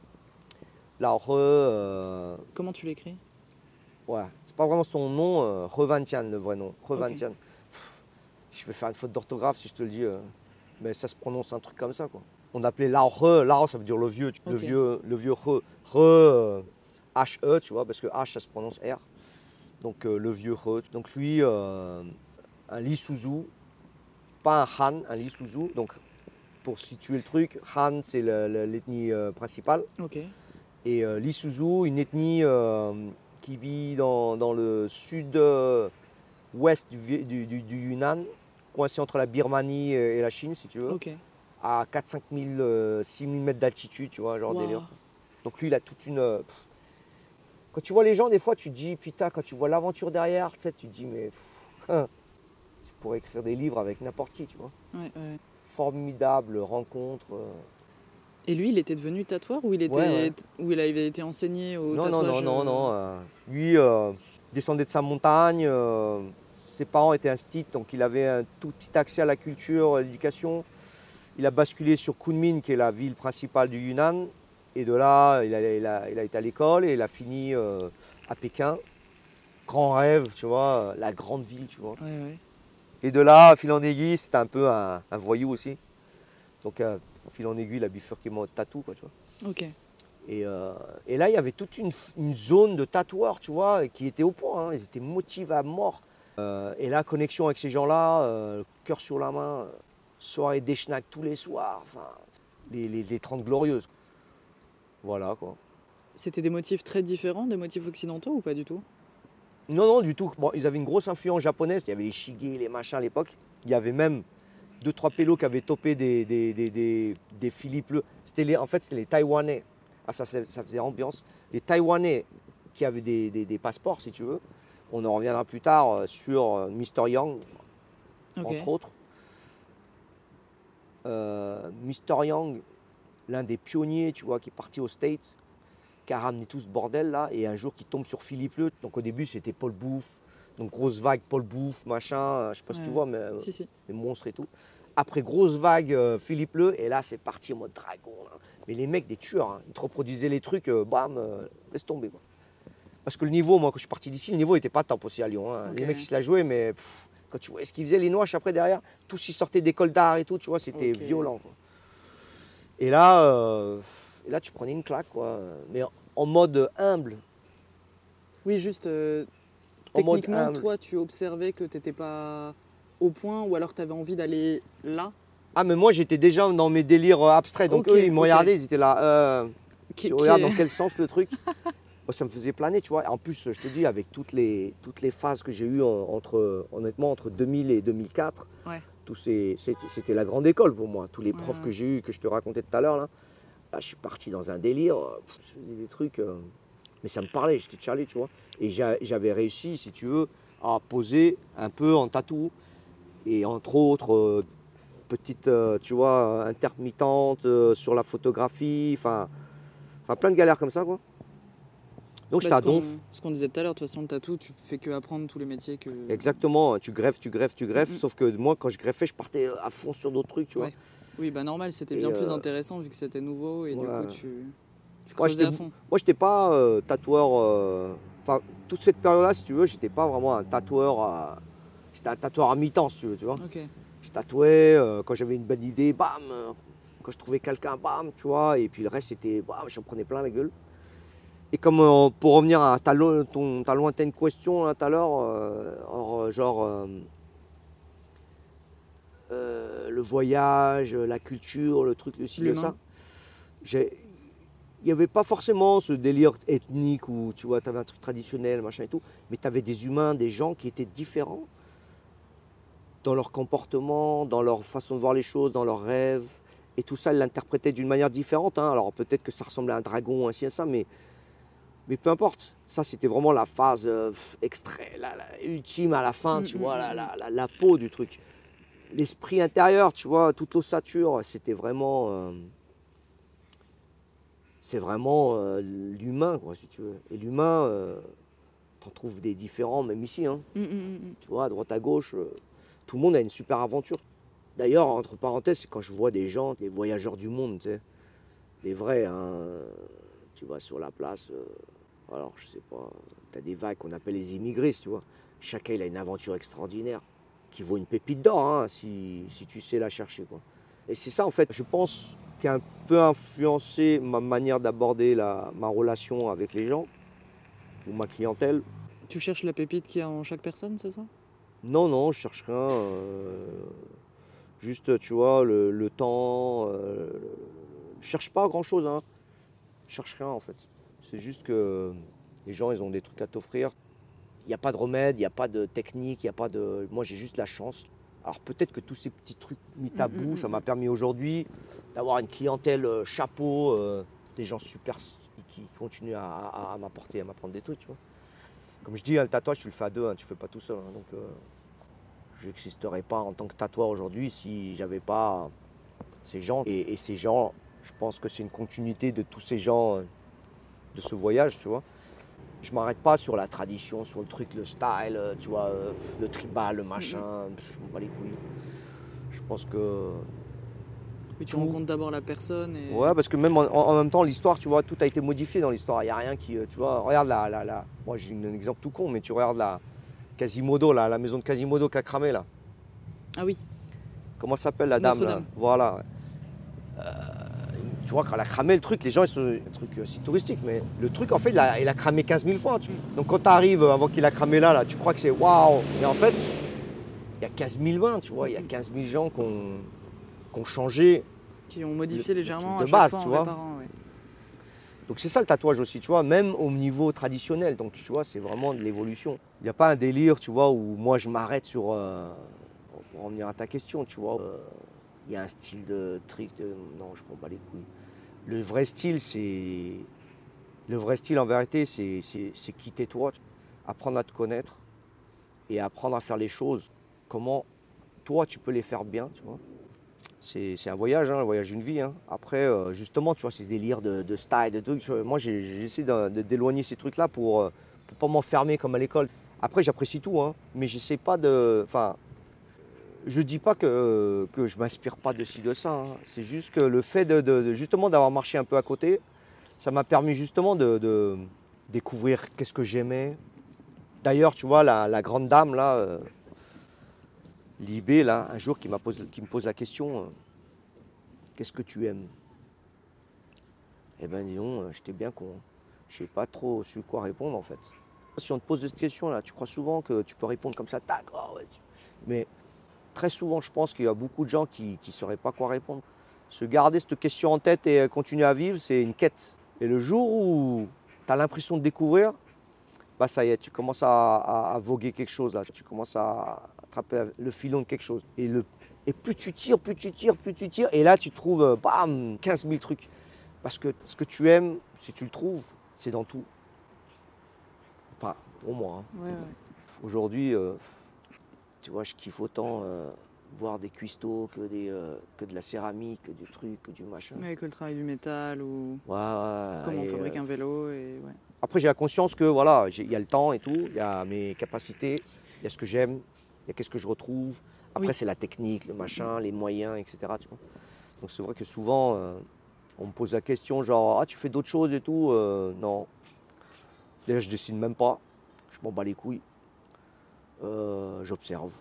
Laure, euh, Comment tu l'écris? Ouais, c'est pas vraiment son nom, euh, Revantian, le vrai nom. Revantian. Pff, Je vais faire une faute d'orthographe si je te le dis, mais ça se prononce un truc comme ça, quoi. On appelait Laure, Laure, ça veut dire le vieux, le vieux, le vieux euh, H-E, tu vois, parce que H, ça se prononce R. Donc euh, le vieux Re. Donc lui, euh, un Lee Suzu, pas un Han, un Lee Suzu. Donc pour situer le truc, Han, c'est le- le- l'ethnie euh, principale. Et euh, l'Isuzu, une ethnie qui vit dans, dans le sud-ouest du, du- du- du Yunnan, coincé entre la Birmanie et la Chine, si tu veux. À 4-5 000, euh, 6 000 mètres d'altitude, tu vois, genre Waouh. délire. Donc lui, il a toute une. euh. Quand tu vois les gens, des fois, tu te dis, putain, quand tu vois l'aventure derrière, tu sais, tu te dis, mais. pff, hein, tu pourrais écrire des livres avec n'importe qui, tu vois. Ouais, ouais. Formidable rencontre. euh. Et lui, il était devenu tatoueur ou il était Ouais, ouais. ou il avait été enseigné au Non, non, tatouage non, non, euh, non. euh, lui descendait de sa montagne. ses parents étaient instits, donc il avait un tout petit accès à la culture, à l'éducation. Il a basculé sur Kunming, qui est la ville principale du Yunnan. Et de là, il a, il a- il a été à l'école et il a fini euh, à Pékin. Grand rêve, tu vois, la grande ville, tu vois. Ouais, ouais. Et de là, fil en aiguille, c'était un peu un, un voyou aussi. Donc, euh, fil en aiguille, il a bifurqué mon tatou, quoi, tu vois. Ok. Et, euh, et là, il y avait toute une, une zone de tatoueurs, tu vois, qui étaient au point. hein. Ils étaient motivés à mort. Euh, et la connexion avec ces gens-là, euh, cœur sur la main, soirée des schnacks tous les soirs, enfin, les, les, les 30 glorieuses. Voilà, quoi. C'était des motifs très différents, des motifs occidentaux ou pas du tout? Non, non, du tout. Bon, ils avaient une grosse influence japonaise. Il y avait les shige, les machins à l'époque. Il y avait même deux, trois pélos qui avaient topé des, des, des, des, des Philippe Le. C'était les, en fait, c'était les Taïwanais. Ah, ça, ça, ça faisait ambiance. Les Taïwanais qui avaient des, passeports, si tu veux. On en reviendra plus tard euh, sur euh, Mr. Yang, entre autres. Euh, Mr. Yang, l'un des pionniers, tu vois, qui est parti aux States, qui a ramené tout ce bordel là, et un jour qui tombe sur Philippe Le. Donc au début c'était Paul Bouffe, donc grosse vague Paul Bouffe, machin, euh, je sais pas si tu vois, mais euh, Si, si. les monstres et tout. Après grosse vague euh, Philippe Le, et là c'est parti en mode dragon. là. Mais les mecs des tueurs, hein, ils te reproduisaient les trucs, euh, bam, euh, laisse tomber. Quoi. Parce que le niveau, moi quand je suis parti d'ici, le niveau était pas top aussi à Lyon. hein. Les mecs ils se la jouaient, mais pff, quand tu vois ce qu'ils faisaient, les noirs après derrière, tous ils sortaient d'école d'art et tout, tu vois, c'était violent. Quoi. Et là, euh, là tu prenais une claque, quoi. Mais en, mode humble. Oui, juste euh, techniquement, toi, tu observais que t'étais pas au point ou alors tu avais envie d'aller là? Ah, mais moi j'étais déjà dans mes délires euh, abstraits. Donc eux, ils me regardaient, ils étaient là. euh, Qui, tu qui regardes est- dans quel sens le truc? [LAUGHS] Moi, ça me faisait planer, tu vois. En plus, je te dis, avec toutes les, toutes les phases que j'ai eues en- entre, honnêtement, entre 2000 et 2004, Ouais. tous ces, c'était, la grande école pour moi. Tous les Ouais, profs ouais. que j'ai eus, que je te racontais tout à l'heure, là, là, je suis parti dans un délire. pff, Je faisais des trucs. euh, mais ça me parlait, j'étais Charlie, tu vois. Et j'a- j'avais réussi, si tu veux, à poser un peu en tatou. Et entre autres, euh, petite, euh, tu vois, intermittente euh, sur la photographie, enfin, plein de galères comme ça, quoi. Donc Bah, à ce qu'on- disait tout à l'heure, de toute façon, le tatou, tu fais que apprendre tous les métiers que. Exactement, tu greffes, tu greffes, tu greffes. Mhm. Sauf que moi, quand je greffais, je partais à fond sur d'autres trucs, tu vois. Ouais. Oui, bah normal, c'était bien plus euh, intéressant vu que c'était nouveau et du coup, tu, tu Moi, à fond. Moi, j'étais pas euh, tatoueur. euh, Enfin, toute cette période-là, si tu veux, j'étais pas vraiment un tatoueur. à- J'étais un tatoueur à mi-temps, si tu veux, tu vois. Je tatouais euh, quand j'avais une bonne idée, bam. euh, Quand je trouvais quelqu'un, bam, tu vois, et puis le reste, c'était, bam, j'en prenais plein la gueule. Et comme euh, pour revenir à ta, lo- ton, ta lointaine question là, tout à l'heure, euh, genre euh, euh, le voyage, la culture, le truc, le ci, le ça, il n'y avait pas forcément ce délire ethnique où tu vois, tu avais un truc traditionnel, machin et tout, mais tu avais des humains, des gens qui étaient différents dans leur comportement, dans leur façon de voir les choses, dans leurs rêves. Et tout ça, ils l'interprétaient d'une manière différente. hein. Alors peut-être que ça ressemblait à un dragon, ainsi et ça, mais, mais peu importe. Ça, c'était vraiment la phase euh, extrait, la, la- ultime à la fin, Mm, tu mm, vois, la, mm. la, la- peau du truc. L'esprit intérieur, tu vois, toute l'ossature, c'était vraiment... euh, c'est vraiment euh, l'humain, quoi, si tu veux. Et l'humain, euh, t'en trouves des différents, même ici, hein. Tu vois, à droite, à gauche, tout le monde a une super aventure. D'ailleurs, entre parenthèses, c'est quand je vois des gens, des voyageurs du monde, tu sais, des vrais, hein, tu vois, sur la place, euh, alors je sais pas, tu as des vagues qu'on appelle les immigrés, tu vois. Chacun, il a une aventure extraordinaire qui vaut une pépite d'or, hein, si, si tu sais la chercher, quoi. Et c'est ça, en fait, je pense, qui a un peu influencé ma manière d'aborder ma relation avec les gens, ou ma clientèle, Tu cherches la pépite qu'il y a en chaque personne, c'est ça? Non, non, je cherche rien. euh, juste, tu vois, le, le temps. euh, je cherche pas grand chose, hein. Je cherche rien en fait. C'est juste que les gens, ils ont des trucs à t'offrir. Il n'y a pas de remède, il n'y a pas de technique, il n'y a pas de. Moi, j'ai juste la chance. Alors peut-être que tous ces petits trucs mis à Mm, mm, bout, mm, ça m'a permis aujourd'hui d'avoir une clientèle euh, chapeau, euh, des gens super qui, continuent à, à- à m'apporter, à m'apprendre des trucs, tu vois. Comme je dis, hein, le tatouage, tu le fais à deux, hein, tu ne fais pas tout seul. hein, donc, euh, je n'existerais pas en tant que tatoueur aujourd'hui si j'avais pas ces gens. Et, et ces gens, je pense que c'est une continuité de tous ces gens de ce voyage, tu vois. Je m'arrête pas sur la tradition, sur le truc, le style, euh, tu vois, euh, le tribal, le machin, je m'en bats les couilles. Je pense que Mais tu Tout. rencontres d'abord la personne et. Ouais, parce que même en, même temps, l'histoire, tu vois, tout a été modifié dans l'histoire. Il n'y a rien qui, euh, tu vois, regarde la, la, la- moi j'ai un exemple tout con, mais tu regardes la Quasimodo, là, la maison de Quasimodo qui a cramé, là. Ah oui. Comment s'appelle la dame là Notre-Dame. Voilà. Euh, tu vois, quand elle a cramé le truc, les gens, ils sont. Un truc euh, c'est touristique, mais le truc, en fait, il a, il a cramé 15 000 fois. tu- Mm. Donc quand tu arrives avant qu'il a cramé là, là, tu crois que c'est waouh. Et en fait, il y a 15 000 mains, tu vois, il y a Mm. 15 000 gens qui ont, qui ont changé Qui ont modifié Le- le légèrement à de base, fois tu vois. réparant, ouais. Donc c'est ça le tatouage aussi, tu vois, même au niveau traditionnel. Donc tu vois, c'est vraiment de l'évolution. Il n'y a pas un délire, tu vois, où moi je m'arrête sur. euh, pour- revenir à ta question, tu vois, euh, il y a un style de truc de. Non, je m'en bats les couilles. Le vrai style, c'est. En vérité, c'est quitter toi, apprendre à te connaître et apprendre à faire les choses. Comment toi, tu peux les faire bien, tu vois. C'est un voyage, hein, un voyage d'une vie. hein. Après, euh, justement, tu vois, ces délires de, style, de trucs. Moi, j'essaie d'éloigner ces trucs-là pour ne pas m'enfermer comme à l'école. Après, j'apprécie tout, hein, mais j'essaie pas de. Enfin, je dis pas que, je m'inspire pas de ci, de ça. hein. C'est juste que le fait justement d'avoir marché un peu à côté, ça m'a permis justement de, découvrir qu'est-ce que j'aimais. D'ailleurs, tu vois, la, grande dame, là, euh, Libé, là, un jour, qui, me pose la question euh, Qu'est-ce que tu aimes? Eh ben, disons, euh, j'étais bien con. Je sais pas trop su quoi répondre, en fait. Si on te pose cette question-là, tu crois souvent que tu peux répondre comme ça, tac, oh, ouais, Mais très souvent, je pense qu'il y a beaucoup de gens qui ne sauraient pas quoi répondre. Se garder cette question en tête et euh, continuer à vivre, c'est une quête. Et le jour où tu as l'impression de découvrir, bah ça y est, tu commences à, à- à voguer quelque chose là, tu commences à attraper le filon de quelque chose. Et, le, et plus tu tires, plus tu tires, plus tu tires, et là tu trouves euh, bam, 15 000 trucs. Parce que ce que tu aimes, si tu le trouves, c'est dans tout. Enfin, pour moi. hein. Ouais, ouais. Aujourd'hui, euh, tu vois, je kiffe autant euh, voir des cuistots que, des, euh, que de la céramique, que du truc, que du machin. Ouais, que le travail du métal ou Ouais, ouais, comment on fabrique euh, un vélo et. Après, j'ai la conscience que voilà, il y a le temps et tout, il y a mes capacités, il y a ce que j'aime, il y a qu'est-ce que je retrouve. Après, Oui. c'est la technique, le machin, les moyens, etc. tu vois. Donc, c'est vrai que souvent, euh, on me pose la question genre, ah, tu fais d'autres choses et tout Non. Déjà, je dessine même pas. Je m'en bats les couilles. Euh, J'observe.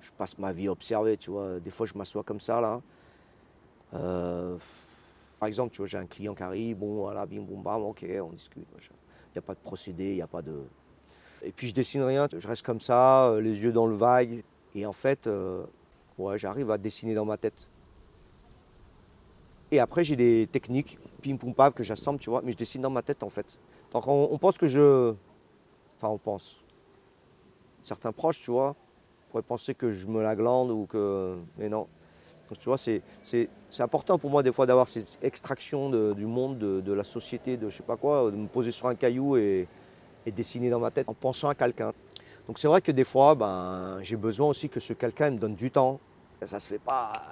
Je passe ma vie à observer, tu vois. Des fois, je m'assois comme ça, là. Euh, par exemple, tu vois, j'ai un client qui arrive, bon, voilà, bim, boum, bam, ok, on discute. Il n'y a pas de procédé, il n'y a pas de. Et puis je dessine rien, je reste comme ça, euh, les yeux dans le vague. Et en fait, ouais, j'arrive à dessiner dans ma tête. Et après, j'ai des techniques, pim poum que j'assemble, tu vois, mais je dessine dans ma tête en fait. Donc on, on pense que je. Enfin, on pense. Certains proches, tu vois, pourraient penser que je me la glande ou que. Mais non. Donc, tu vois, c'est c'est- c'est important pour moi des fois d'avoir ces extractions de- du monde, de, de la société, de je sais pas quoi, de me poser sur un caillou et, et dessiner dans ma tête en pensant à quelqu'un. Donc c'est vrai que des fois, ben, j'ai besoin aussi que ce quelqu'un me donne du temps. Ça se fait pas.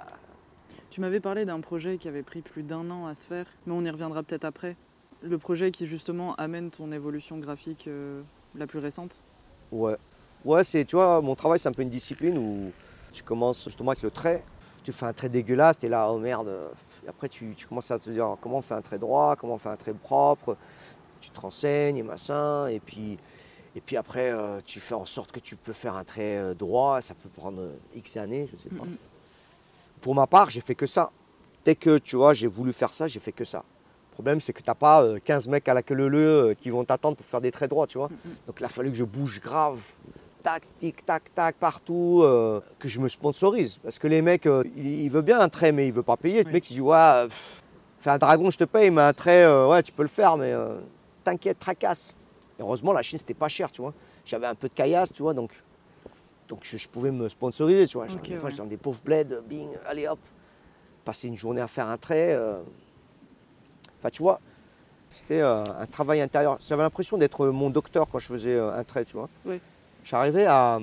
Tu m'avais parlé d'un projet qui avait pris plus d'un an à se faire, mais on y reviendra peut-être après. Le projet qui justement amène ton évolution graphique euh, la plus récente? Ouais. Ouais, c'est, tu vois, mon travail, c'est un peu une discipline où tu commences justement avec le trait. Tu fais un trait dégueulasse, tu es là, oh merde. Et après, tu, tu commences à te dire comment on fait un trait droit, comment on fait un trait propre. Tu te renseignes et machin. Et puis, et puis après, euh, tu fais en sorte que tu peux faire un trait euh, droit. Ça peut prendre euh, X années, je sais pas. Pour ma part, j'ai fait que ça. Dès que, tu vois, j'ai voulu faire ça, j'ai fait que ça. Le problème, c'est que tu n'as pas euh, 15 mecs à la queue leu qui vont t'attendre pour faire des traits droits, tu vois. Donc il a fallu que je bouge grave, tac, tic, tac, tac, partout, euh, que je me sponsorise. Parce que les mecs, euh, ils, ils veulent bien un trait, mais ils veulent pas payer. Le mec, il dit, ouais, euh, pff, fais un dragon, je te paye, mais un trait, euh, ouais, tu peux le faire, mais euh, t'inquiète, tracasse. Et heureusement, la Chine, c'était pas cher, tu vois. J'avais un peu de caillasse, tu vois, donc, donc je, je pouvais me sponsoriser, tu vois. Genre, Ok, des fois, j'étais dans des pauvres bleds, bing, allez hop, passer une journée à faire un trait. Enfin, tu vois, c'était un travail intérieur. J'avais l'impression d'être mon docteur quand je faisais un trait, tu vois. Oui. J'arrivais à,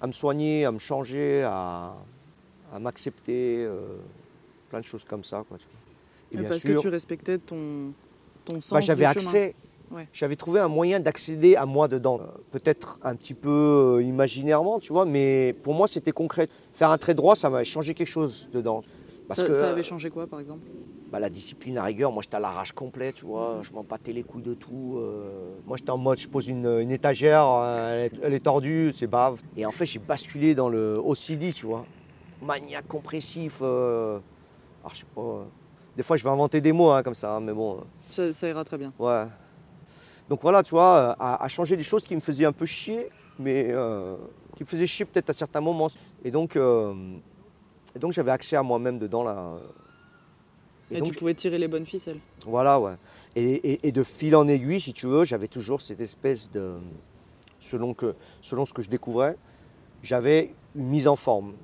à me soigner, à me changer, à, à m'accepter, euh, plein de choses comme ça, quoi. tu vois. Et Mais bien parce sûr, que tu respectais ton, ton sens bah, j'avais du chemin. accès. Ouais. J'avais trouvé un moyen d'accéder à moi dedans. Euh, Peut-être un petit peu euh, imaginairement, tu vois, mais pour moi c'était concret. Faire un trait droit, ça m'avait changé quelque chose dedans. Parce Ça, que ça avait changé quoi par exemple? bah, la discipline à rigueur, moi j'étais à l'arrache complet, tu vois, je m'en battais les couilles de tout. euh. moi j'étais en mode, je pose une, une étagère, euh, elle est, elle est tordue, c'est bave. Et en fait j'ai basculé dans le OCD, tu vois, maniaque compressif. euh. alors je sais pas, euh. des fois je vais inventer des mots hein, comme ça, hein, mais bon. euh. ça, ça ira très bien. Ouais. Donc voilà, tu vois, euh, à, à changer des choses qui me faisaient un peu chier, mais euh, qui me faisaient chier peut-être à certains moments. Et donc, euh, et donc j'avais accès à moi-même dedans là. Et, donc, tu pouvais tirer les bonnes ficelles. voilà, ouais. Et, et- et de fil en aiguille, si tu veux, j'avais toujours cette espèce de. Selon, que, selon ce que je découvrais, j'avais une mise en forme.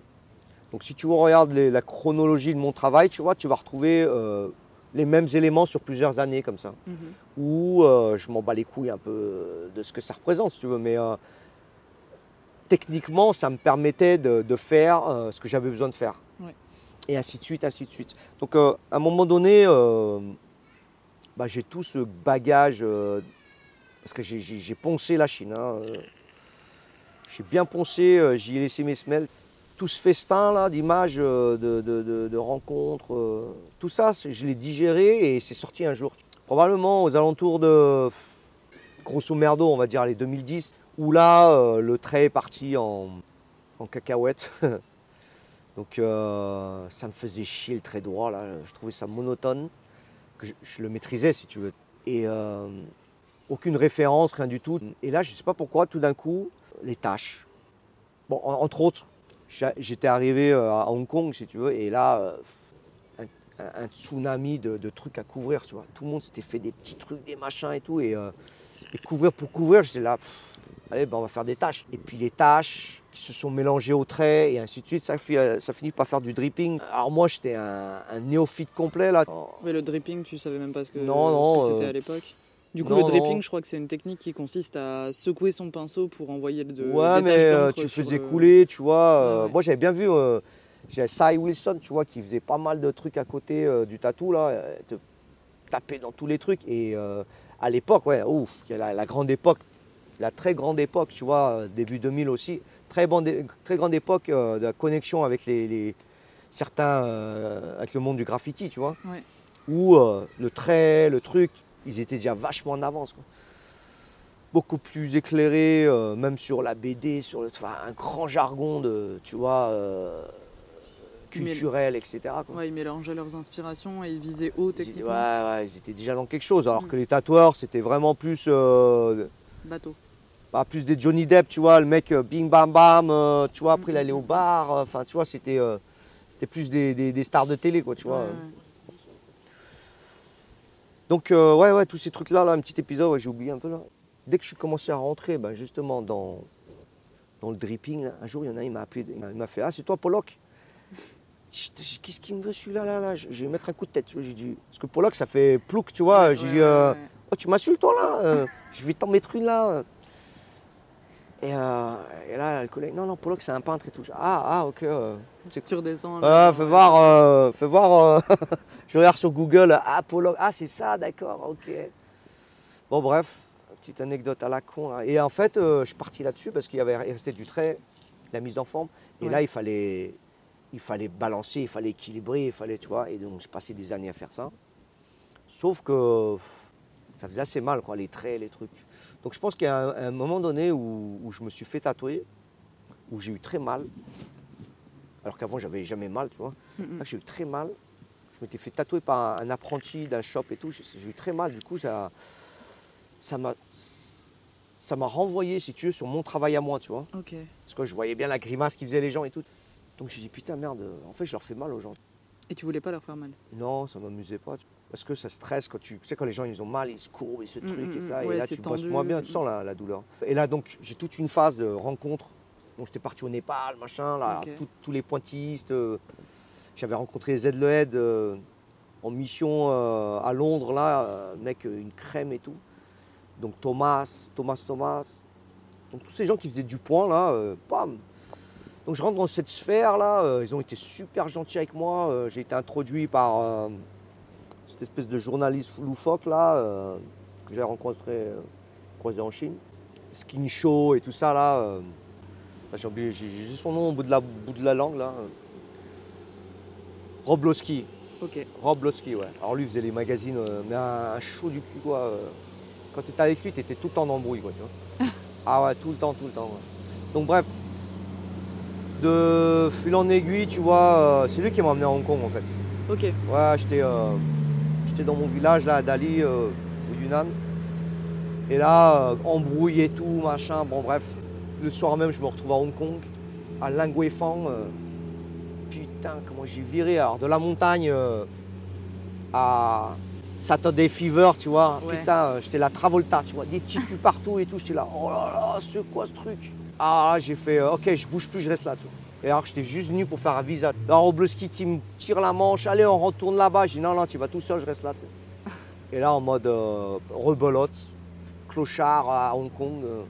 Donc si tu regardes les- la chronologie de mon travail, tu vois, tu vas retrouver euh, les mêmes éléments sur plusieurs années comme ça où euh, je m'en bats les couilles un peu de ce que ça représente, si tu veux, mais euh, techniquement, ça me permettait de, de faire euh, ce que j'avais besoin de faire. Ouais. Et ainsi de suite, ainsi de suite. Donc, euh, à un moment donné, euh, bah, j'ai tout ce bagage, parce que j'ai- poncé la Chine. hein, j'ai bien poncé, j'y ai laissé mes semelles. Tout ce festin là d'images, de, de- rencontres, tout ça, je l'ai digéré et c'est sorti un jour. Probablement aux alentours de, grosso merdo, on va dire les 2010, où là, euh, le trait est parti en, cacahuète. [LAUGHS] Donc euh, ça me faisait chier le trait droit, là. je trouvais ça monotone, que je, le maîtrisais si tu veux. Et euh, aucune référence, rien du tout. Et là, je ne sais pas pourquoi, tout d'un coup, les tâches. Bon, en- entre autres, j'étais arrivé à Hong Kong, si tu veux, et là, un, un- un tsunami de, trucs à couvrir, tu vois. Tout le monde s'était fait des petits trucs, des machins et tout, et, couvrir pour couvrir, j'étais là, allez, ben, on va faire des tâches. Et puis les tâches qui se sont mélangées aux traits, et ainsi de suite, ça, ça finit par faire du dripping. Alors moi, j'étais un, un néophyte complet, là. Ouais, le dripping, tu savais même pas ce que, Non, c'était euh, à l'époque. Du coup, non, le dripping, non. je crois que c'est une technique qui consiste à secouer son pinceau pour envoyer de, ouais, des mais euh, tu faisais le- couler, tu vois. euh, Ouais. Moi, j'avais bien vu, euh, j'ai Cy Wilson, tu vois, qui faisait pas mal de trucs à côté du tatou, là, taper dans tous les trucs. Et à l'époque, ouais, ouf, la, la grande époque, la très grande époque, tu vois, euh, début 2000 aussi, très, bon, très grande époque euh, de la connexion avec les, les- certains, euh, avec le monde du graffiti, tu vois. Ouais. Où euh, le trait, le truc, ils étaient déjà vachement en avance. quoi. Beaucoup plus éclairés, même sur la BD, sur le, enfin, un grand jargon de, tu vois, culturel, etc. quoi. Ouais, ils mélangeaient leurs inspirations et ils visaient haut Ils étaient- techniquement. ouais, ouais, ils étaient déjà dans quelque chose. Alors Mm. que les tatoueurs, c'était vraiment plus, euh, Bateau. Bah, plus des Johnny Depp, tu vois, le mec euh, bing bam bam, euh, tu vois, après il Mm, allait mm, au mm. bar, euh, enfin tu vois, c'était euh, c'était plus des, des- des stars de télé, quoi, tu vois. Ouais. Donc euh, ouais, ouais, tous ces trucs-là, là, un petit épisode, ouais, j'ai oublié un peu là. Dès que je suis commencé à rentrer, ben, justement dans, dans le dripping, là, un jour il y en a, il m'a appelé, il m'a- fait Ah c'est toi Pollock? Qu'est-ce qu'il me veut celui-là là, là? Je vais mettre un coup de tête. tu vois, J'ai dit, parce que Pollock ça fait plouc, tu vois. J'ai dit ouais, ouais. Oh, tu m'insultes toi là Je vais t'en mettre une là. Et, euh, et là, le collègue, non, non, Pollock c'est un peintre et tout. Ah, ah, ok. euh, c'est Tu redescends. ah, fais voir, euh, fais voir. euh, [LAUGHS] je regarde sur Google. Ah, Pollock. Ah, c'est ça, d'accord, ok. Bon, bref, petite anecdote à la con. là. Et en fait, je suis parti là-dessus parce qu'il y avait restait du trait, la mise en forme. Et Ouais. là, il fallait, il fallait balancer, il fallait équilibrer, il fallait, tu vois. Et donc, j'ai passé des années à faire ça. Sauf que ça faisait assez mal, quoi, les traits, les trucs. Donc, je pense qu'il y a un, un moment donné où, où je me suis fait tatouer, où j'ai eu très mal. Alors qu'avant, j'avais jamais mal, tu vois. Là, j'ai eu très mal. Je m'étais fait tatouer par un, apprenti d'un shop et tout. J'ai j'ai eu très mal. Du coup, ça ça m'a ça m'a renvoyé, si tu veux, sur mon travail à moi, tu vois. Ok. Parce que je voyais bien la grimace qu'ils faisaient les gens et tout. Donc j'ai dit, putain, merde, en fait, je leur fais mal aux gens. Et tu voulais pas leur faire mal? Non, ça m'amusait pas. tu- Parce que ça stresse quand tu, tu sais, quand les gens ils ont mal, ils se courbent, ils se Mm, truc mm, et mm. ça. Ouais, et là, tu bosses moins bien, tu sens la, la douleur. Et là, donc, j'ai toute une phase de rencontre. Donc j'étais parti au Népal, machin, là, tout- tous les pointillistes. euh, J'avais rencontré Z Le Head euh, en mission euh, à Londres, là, euh, mec, une crème et tout. Donc Thomas, Thomas, Thomas. Donc tous ces gens qui faisaient du point, là, bam. Donc je rentre dans cette sphère, là, euh, ils ont été super gentils avec moi. euh, J'ai été introduit par euh, cette espèce de journaliste loufoque, là, euh, que j'ai rencontré, euh, croisé en Chine. Skin Show et tout ça, là. euh, j'ai oublié, j'ai juste son nom au bout de la, bout de la langue, là. Rob Loski. Ok. Ouais. Alors lui, faisait les magazines, mais un, un chaud du cul, quoi. Quand tu étais avec lui, tu étais tout le temps dans le bruit, quoi, tu vois. [LAUGHS] ah ouais, tout le temps, tout le temps. ouais. Donc bref, de fil en aiguille, tu vois, c'est lui qui m'a emmené à Hong Kong, en fait. Ok. Ouais, j'étais euh, j'étais dans mon village, là, à Dali, euh, au Yunnan. Et là, euh, embrouille et tout, machin, bon bref. Le soir même, je me retrouve à Hong Kong, à Linguefang. euh, putain, comment j'ai viré, alors de la montagne euh, à Saturday Fever, tu vois. Ouais. Putain, euh, j'étais la Travolta, tu vois, des petits culs partout et tout. J'étais là, oh là là, c'est quoi ce truc? Ah, j'ai fait, ok, je bouge plus, je reste là, tu vois. Et alors, j'étais juste venu pour faire un visa. Alors, Obleski qui me tire la manche, allez, on retourne là-bas. J'ai dit, non, non, tu vas tout seul, je reste là. Et là, en mode euh, rebelote, clochard à Hong Kong. euh.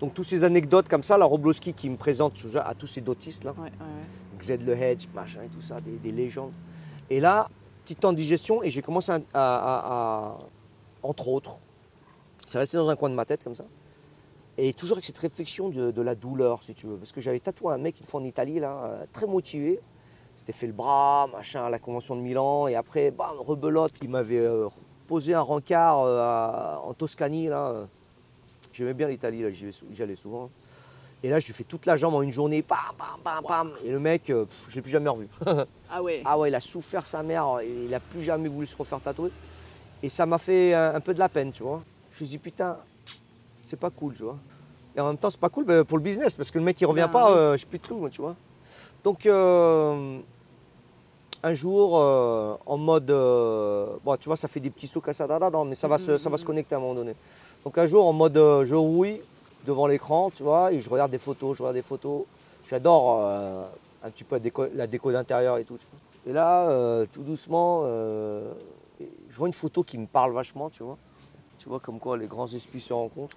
Donc, toutes ces anecdotes comme ça, la Robloski qui me présente à tous ces dotistes, là. Ouais, ouais, ouais. Xed le Hedge, machin et tout ça, des, des légendes. Et là, petit temps de digestion et j'ai commencé à, à- à- à- entre autres, c'est resté dans un coin de ma tête comme ça. Et toujours avec cette réflexion de, de la douleur, si tu veux. Parce que j'avais tatoué un mec une fois en Italie, là, euh, très motivé. C'était fait le bras, machin, à la convention de Milan. Et après, bam, rebelote. Il m'avait euh, posé un rencard euh, à- en Toscanie, là. J'aimais bien l'Italie, là, j'y vais sou- j'y allais souvent. Et là, je lui fais toute la jambe en une journée, pam, pam, pam, pam. Et le mec, euh, pff, je l'ai plus jamais revu. [LAUGHS] Ah ouais. Ah ouais, il a souffert sa mère, il a plus jamais voulu se refaire tatouer. Et ça m'a fait un, un peu de la peine, tu vois. Je me suis dit, putain, c'est pas cool, tu vois. Et en même temps, c'est pas cool pour le business, parce que le mec, il revient Bah pas, euh, je suis plus de clou, tu vois. Donc, euh, un jour, euh, en mode. bon, tu vois, ça fait des petits sauts cassadada, mais ça va, se, ça va se connecter à un moment donné. Donc, un jour, en mode je rouille devant l'écran, tu vois, et je regarde des photos, je regarde des photos. J'adore un petit peu la déco, d'intérieur et tout. tu vois. Et là, tout doucement, je vois une photo qui me parle vachement, tu vois. Tu vois, comme quoi les grands esprits se rencontrent.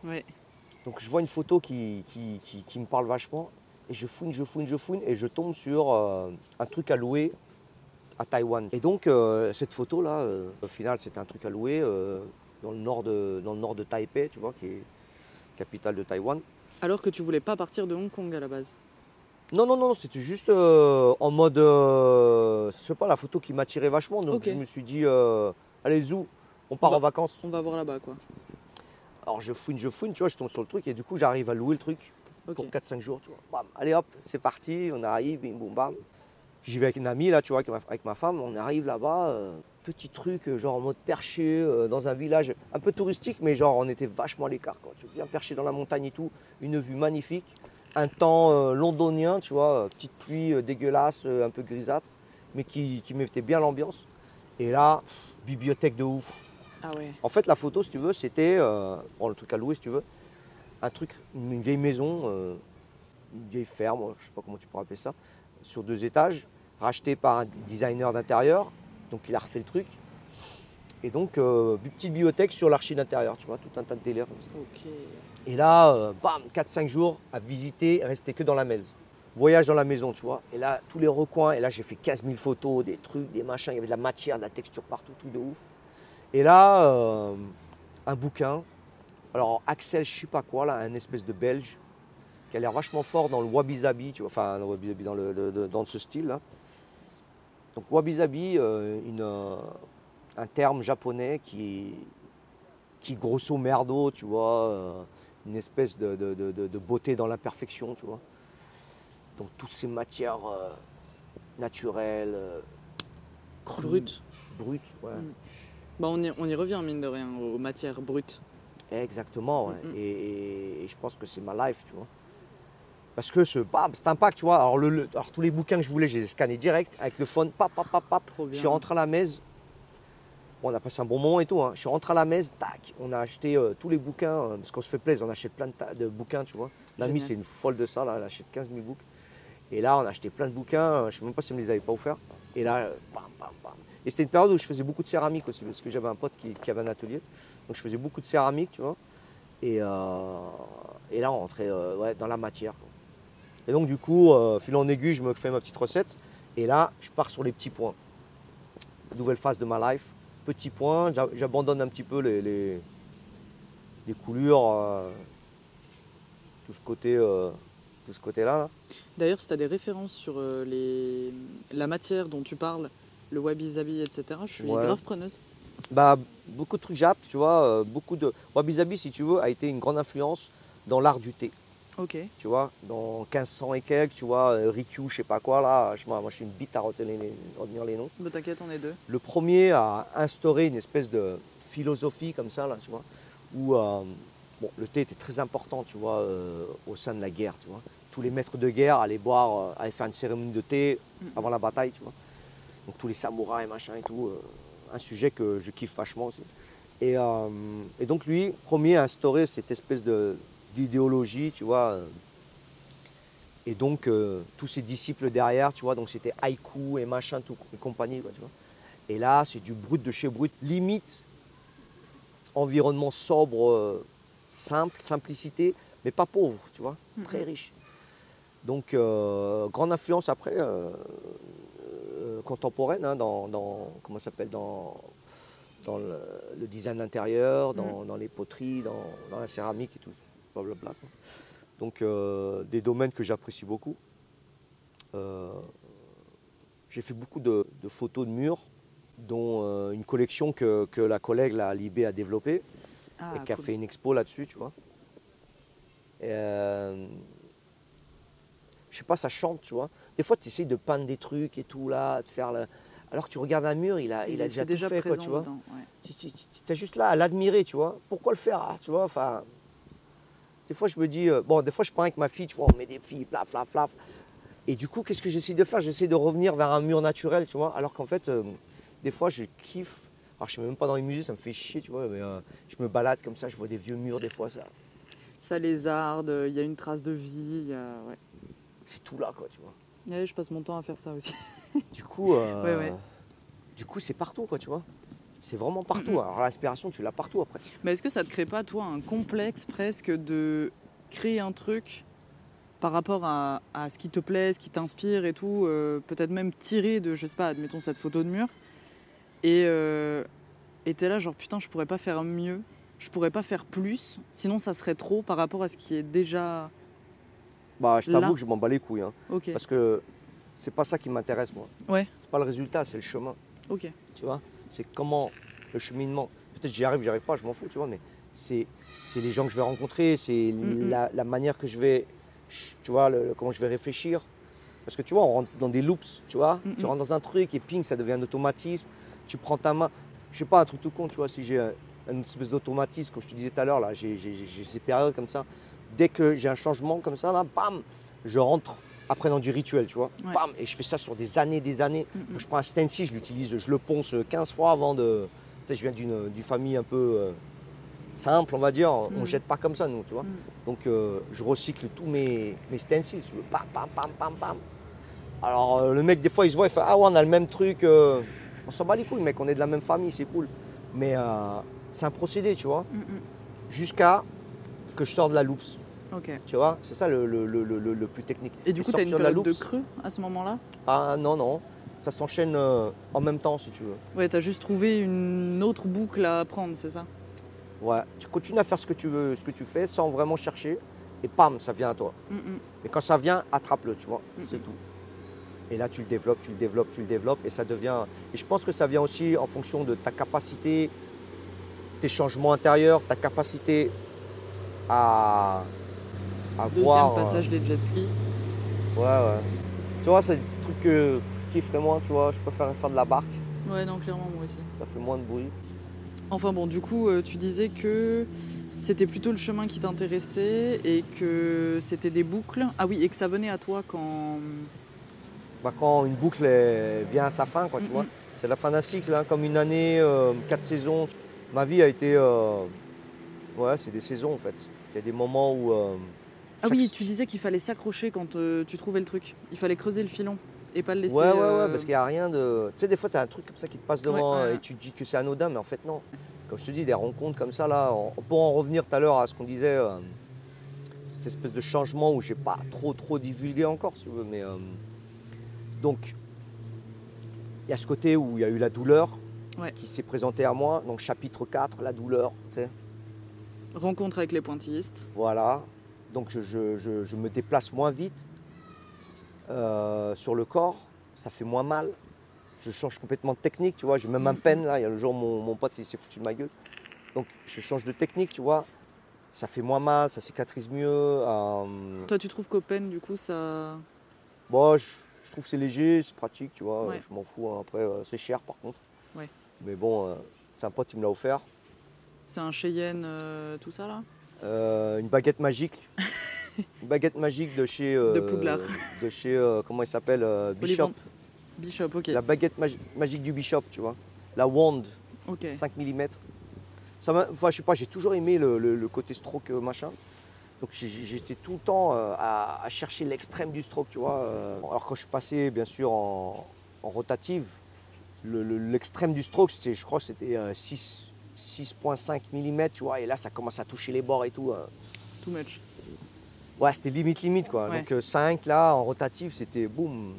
Donc je vois une photo qui, qui, qui- qui me parle vachement et je fouine, je fouine, je fouine et je tombe sur euh, un truc à louer à Taïwan. Et donc euh, cette photo là, au final c'était un truc à louer euh, dans, le nord de, dans le nord de Taipei, tu vois, qui est capitale de Taïwan. Alors que tu voulais pas partir de Hong Kong à la base. Non, non, non, c'était juste euh, en mode, euh, je sais pas, la photo qui m'attirait vachement. Donc je me suis dit, euh, allez zou, on part On va- en vacances. On va voir là-bas quoi. Alors je fouine, je fouine, tu vois, je tombe sur le truc et du coup j'arrive à louer le truc. Pour 4-5 jours, tu vois. Bam, allez hop, c'est parti, on arrive, bim boum bam. J'y vais avec une amie, là, tu vois, avec ma, femme. On arrive là-bas, euh, petit truc, euh, genre en mode perché, euh, dans un village un peu touristique, mais genre on était vachement à l'écart, quoi. Tu vois, bien perché dans la montagne et tout. Une vue magnifique. Un temps euh, londonien, tu vois, petite pluie dégueulasse, un peu grisâtre, mais qui, qui mettait bien l'ambiance. Et là, bibliothèque de ouf. Ah ouais. En fait, la photo, si tu veux, c'était, euh, bon, le truc à louer, si tu veux, un truc, une vieille maison, euh, une vieille ferme, je sais pas comment tu pourrais appeler ça, sur deux étages, racheté par un designer d'intérieur. Donc, il a refait le truc. Et donc, euh, une petite bibliothèque sur l'archi d'intérieur, tu vois, tout un tas de délire comme ça. Et là, bam, 4-5 jours à visiter, rester que dans la maison. Voyage dans la maison, tu vois. Et là, tous les recoins. Et là, j'ai fait 15 000 photos, des trucs, des machins. Il y avait de la matière, de la texture partout, tout de ouf. Et là, euh, un bouquin. Alors, Axel, je sais pas quoi, là, un espèce de belge, qui a l'air vachement fort dans le wabi-sabi, tu vois. Enfin, dans, le wabi-sabi, dans, le, dans ce style-là. Donc, wabi-sabi, euh, euh, un terme japonais qui, qui grosso merdo, tu vois. une espèce de, de- de- de- de beauté dans l'imperfection, tu vois. Donc toutes ces matières naturelles, euh, crues, Brut. brutes, ouais. Mm. Bah, on, y, on y revient, mine de rien, aux matières brutes. Exactement, ouais. Mm. Et, je pense que c'est ma life, tu vois. Parce que ce, bam, cet impact, tu vois, alors, le- le- alors tous les bouquins que je voulais, je les ai scannés direct avec le phone, pap, pap, pap, pap. Trop Je bien. suis rentré à la messe. Bon, on a passé un bon moment et tout. hein. Je suis rentré à la messe, tac, on a acheté euh, tous les bouquins, euh, parce qu'on se fait plaisir, on achète plein de, bouquins, tu vois. L'ami, c'est une folle de ça, là, elle achète 15 000 books. Et là, on a acheté plein de bouquins, euh, je ne sais même pas si elle me les avait pas offerts. Et là, bam, bam, bam. Et c'était une période où je faisais beaucoup de céramique aussi, parce que j'avais un pote qui, avait un atelier. Donc je faisais beaucoup de céramique, tu vois. Et, euh, là, on rentrait euh, dans la matière. Et donc, du coup, euh, fil en aiguille, je me fais ma petite recette. Et là, je pars sur les petits points. Nouvelle phase de ma life. Petits points, j'a- j'abandonne un petit peu les, les, coulures, euh, tout ce côté, tout ce côté-là. là. D'ailleurs, si tu as des références sur la matière dont tu parles, le wabi-sabi, etc., je suis Ouais. grave preneuse. Bah, beaucoup de trucs jap, tu vois, euh, beaucoup de... Wabi-Sabi, si tu veux, a été une grande influence dans l'art du thé. Ok. tu vois, dans 1500 et quelques, tu vois, euh, Rikyu, je sais pas quoi, là, je- moi, moi je suis une bite à retenir les, retenir les noms. Bah, t'inquiète, on est deux. Le premier a instauré une espèce de philosophie comme ça, là, tu vois, où euh, bon, le thé était très important, tu vois, euh, au sein de la guerre, tu vois. Tous les maîtres de guerre allaient boire, euh, allaient faire une cérémonie de thé Mhm. avant la bataille, tu vois. Donc tous les samouraïs, machin et tout, euh, un sujet que je kiffe vachement aussi. Et, euh, et donc lui, premier a instauré cette espèce d'idéologie, tu vois. euh, et donc euh, tous ses disciples derrière, tu vois, donc c'était haïku et machin, tout et compagnie, quoi, tu vois. Et là, c'est du brut de chez brut, limite environnement sobre, euh, simple, simplicité, mais pas pauvre, tu vois, Mhm. très riche. Donc, grande influence après, contemporaine, hein, dans, dans- comment s'appelle, dans, dans le, le design intérieur, dans, dans les poteries, dans, dans la céramique et tout, blablabla. Donc, euh, des domaines que j'apprécie beaucoup. Euh, j'ai fait beaucoup de, de photos de murs, dont euh, une collection que, que la collègue, la Libé, a développée Ah, et qui a cool. fait une expo là-dessus, tu vois. Et, je sais pas, ça chante, tu vois. Des fois, tu essayes de peindre des trucs et tout, là, de faire le... Alors que tu regardes un mur, il a, il a déjà, tout fait, quoi, tu vois. dedans, ouais. Tu, es juste là à l'admirer, tu vois. Pourquoi le faire, ah, tu vois Enfin, des fois, je me dis, euh, bon, des fois, je peins avec ma fille, tu vois, on met des filles, plaf, plaf, plaf. Et du coup, qu'est-ce que j'essaie de faire? J'essaie de revenir vers un mur naturel, tu vois. Alors qu'en fait, euh, des fois, je kiffe. Alors, je suis même pas dans les musées, ça me fait chier, tu vois. Mais euh, je me balade comme ça, je vois des vieux murs, des fois, ça. Ça lézarde, il y a une trace de vie, il y a... ouais. C'est tout là, quoi, tu vois. Ouais, je passe mon temps à faire ça aussi. [LAUGHS] Du coup, euh, Ouais, ouais. du coup, c'est partout, quoi, tu vois. C'est vraiment partout. Alors, l'inspiration, tu l'as partout après. Mais est-ce que ça te crée pas, toi, un complexe presque de créer un truc par rapport à, à ce qui te plaît, ce qui t'inspire et tout, euh, peut-être même tirer de, je sais pas, admettons cette photo de mur, et euh, t'es là genre putain, je pourrais pas faire mieux, je pourrais pas faire plus, sinon ça serait trop par rapport à ce qui est déjà Bah, je t'avoue que je m'en bats les couilles. hein. Parce que c'est pas ça qui m'intéresse, moi. Ouais. C'est pas le résultat, c'est le chemin. ok, Tu vois? C'est comment le cheminement. Peut-être j'y arrive, j'y arrive pas, je m'en fous, tu vois, mais c'est les gens que je vais rencontrer, c'est Mm, la, la manière que je vais, tu vois, le- le- comment je vais réfléchir. Parce que tu vois, on rentre dans des loops, tu vois? Tu rentres dans un truc et ping, ça devient un automatisme. Tu prends ta main. Je sais pas, un truc tout con, tu vois, si j'ai un- une espèce d'automatisme, comme je te disais tout à l'heure, là, j'ai ces périodes comme ça. Dès que j'ai un changement comme ça, là, bam, je rentre après dans du rituel, tu vois. Ouais. Bam, et je fais ça sur des années, des années. Mhm. Je prends un stencil, je l'utilise, je le ponce 15 fois avant de. Tu sais, je viens d'une famille un peu euh, simple, on va dire. On Mhm. jette pas comme ça, nous, tu vois. Mhm. Donc, euh, je recycle tous mes, mes stencils. Pam, pam, pam, pam, pam. Alors, euh, le mec, des fois, il se voit, il fait Ah ouais, on a le même truc. on s'en bat les couilles, mec, on est de la même famille, c'est cool. Mais c'est un procédé, tu vois. Mm, mm. Jusqu'à que je sors de la loops. Tu vois, c'est ça le, le- le- le- plus technique. Et du coup, tu as une de période de loops. creux à ce moment-là? Ah non, non. Ça s'enchaîne euh, en même temps, si tu veux. Ouais, tu as juste trouvé une autre boucle à prendre, c'est ça? Ouais, tu continues à faire ce que tu veux, ce que tu fais sans vraiment chercher et pam, ça vient à toi. Mm, mm. Mais quand ça vient, attrape-le, tu vois, Mhm. c'est tout. Et là, tu le développes, tu le développes, tu le développes et ça devient. Et je pense que ça vient aussi en fonction de ta capacité, tes changements intérieurs, ta capacité à, à Deuxième voir. euh, passage des jet skis. Ouais, ouais. Tu vois, c'est des trucs que je kifferais moins, tu vois. Je préfère faire de la barque, Ouais, non, clairement, moi aussi. ça fait moins de bruit. Enfin bon, du coup, euh, tu disais que c'était plutôt le chemin qui t'intéressait et que c'était des boucles. Ah oui, et que ça venait à toi quand. Bah, quand une boucle vient à sa fin, quoi, tu vois. C'est la fin d'un cycle, hein, comme une année, euh, quatre saisons. Ma vie a été. euh, Ouais, c'est des saisons en fait. Il y a des moments où. euh, Ah chaque- oui, tu disais qu'il fallait s'accrocher quand euh, tu trouvais le truc. Il fallait creuser le filon et pas le laisser. Ouais, ouais, ouais, euh, parce qu'il n'y a rien de. Tu sais, des fois, tu as un truc comme ça qui te passe devant Ouais, ouais. et tu te dis que c'est anodin, mais en fait, non. Comme je te dis, des rencontres comme ça, là, on peut en revenir tout à l'heure à ce qu'on disait, euh, cette espèce de changement où j'ai pas trop, trop divulgué encore, si tu veux, mais. euh, donc, il y a ce côté où il y a eu la douleur Ouais. qui s'est présentée à moi, donc chapitre 4, la douleur, tu sais. Rencontre avec les pointillistes. Voilà. Donc je, je- je- je me déplace moins vite euh, sur le corps, ça fait moins mal. Je change complètement de technique, tu vois. J'ai même un Mhm. pen là. Il y a le jour où mon, mon pote il s'est foutu de ma gueule. Donc je change de technique, tu vois. Ça fait moins mal, ça cicatrise mieux. euh, Toi, tu trouves qu'Open, du coup, ça. bon, je, je trouve que c'est léger, c'est pratique, tu vois. Ouais. Je m'en fous. hein. Après, euh, c'est cher par contre. Ouais. Mais bon, c'est un pote qui me l'a offert. C'est un Cheyenne, tout ça là? Euh, une baguette magique. une baguette magique de chez. euh, De Poudlard. De chez. euh, comment il s'appelle Bishop. Bishop, ok. La baguette magi- magique du Bishop, tu vois. La wand, Ok. 5 mm. Ça enfin, je sais pas, j'ai toujours aimé le, le- le côté stroke machin. Donc j'étais tout le temps à, à chercher l'extrême du stroke, tu vois. Alors quand je suis passé, bien sûr, en, en rotative, le- le- l'extrême du stroke, c'était, je crois que c'était euh, 6 6.5 mm, tu vois. Et là, ça commence à toucher les bords et tout. euh. Too much. Ouais, c'était limite, limite, quoi. Ouais. Donc 5, là, en rotative, c'était boum.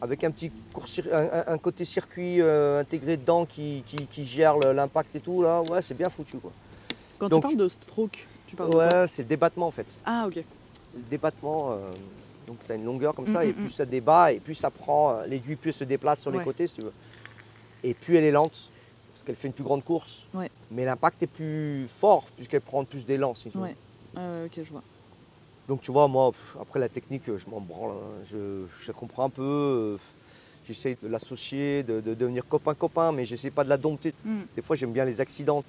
Avec un petit court un, un- côté circuit euh, intégré dedans qui, qui- qui gère l'impact et tout, là, ouais, c'est bien foutu, quoi. Quand Donc- tu parles de stroke, tu parles de quoi? Ouais, c'est le débattement, en fait. Ah, ok. Le débattement, euh, donc tu as une longueur comme ça, Mm, et mm, plus mm. ça débat, et plus ça prend, euh, l'aiguille, plus elle se déplace sur Ouais. les côtés, si tu veux. Et plus elle est lente, qu'elle fait une plus grande course. Ouais. Mais l'impact est plus fort, puisqu'elle prend plus d'élan, si tu veux. Ouais. Ah, ok, je vois. Donc tu vois, moi, pff, après la technique, je m'en branle. hein. Je, je comprends un peu. euh, J'essaye de l'associer, de, de devenir copain-copain, mais j'essaie pas de la dompter. Hmm. Des fois, j'aime bien les accidents.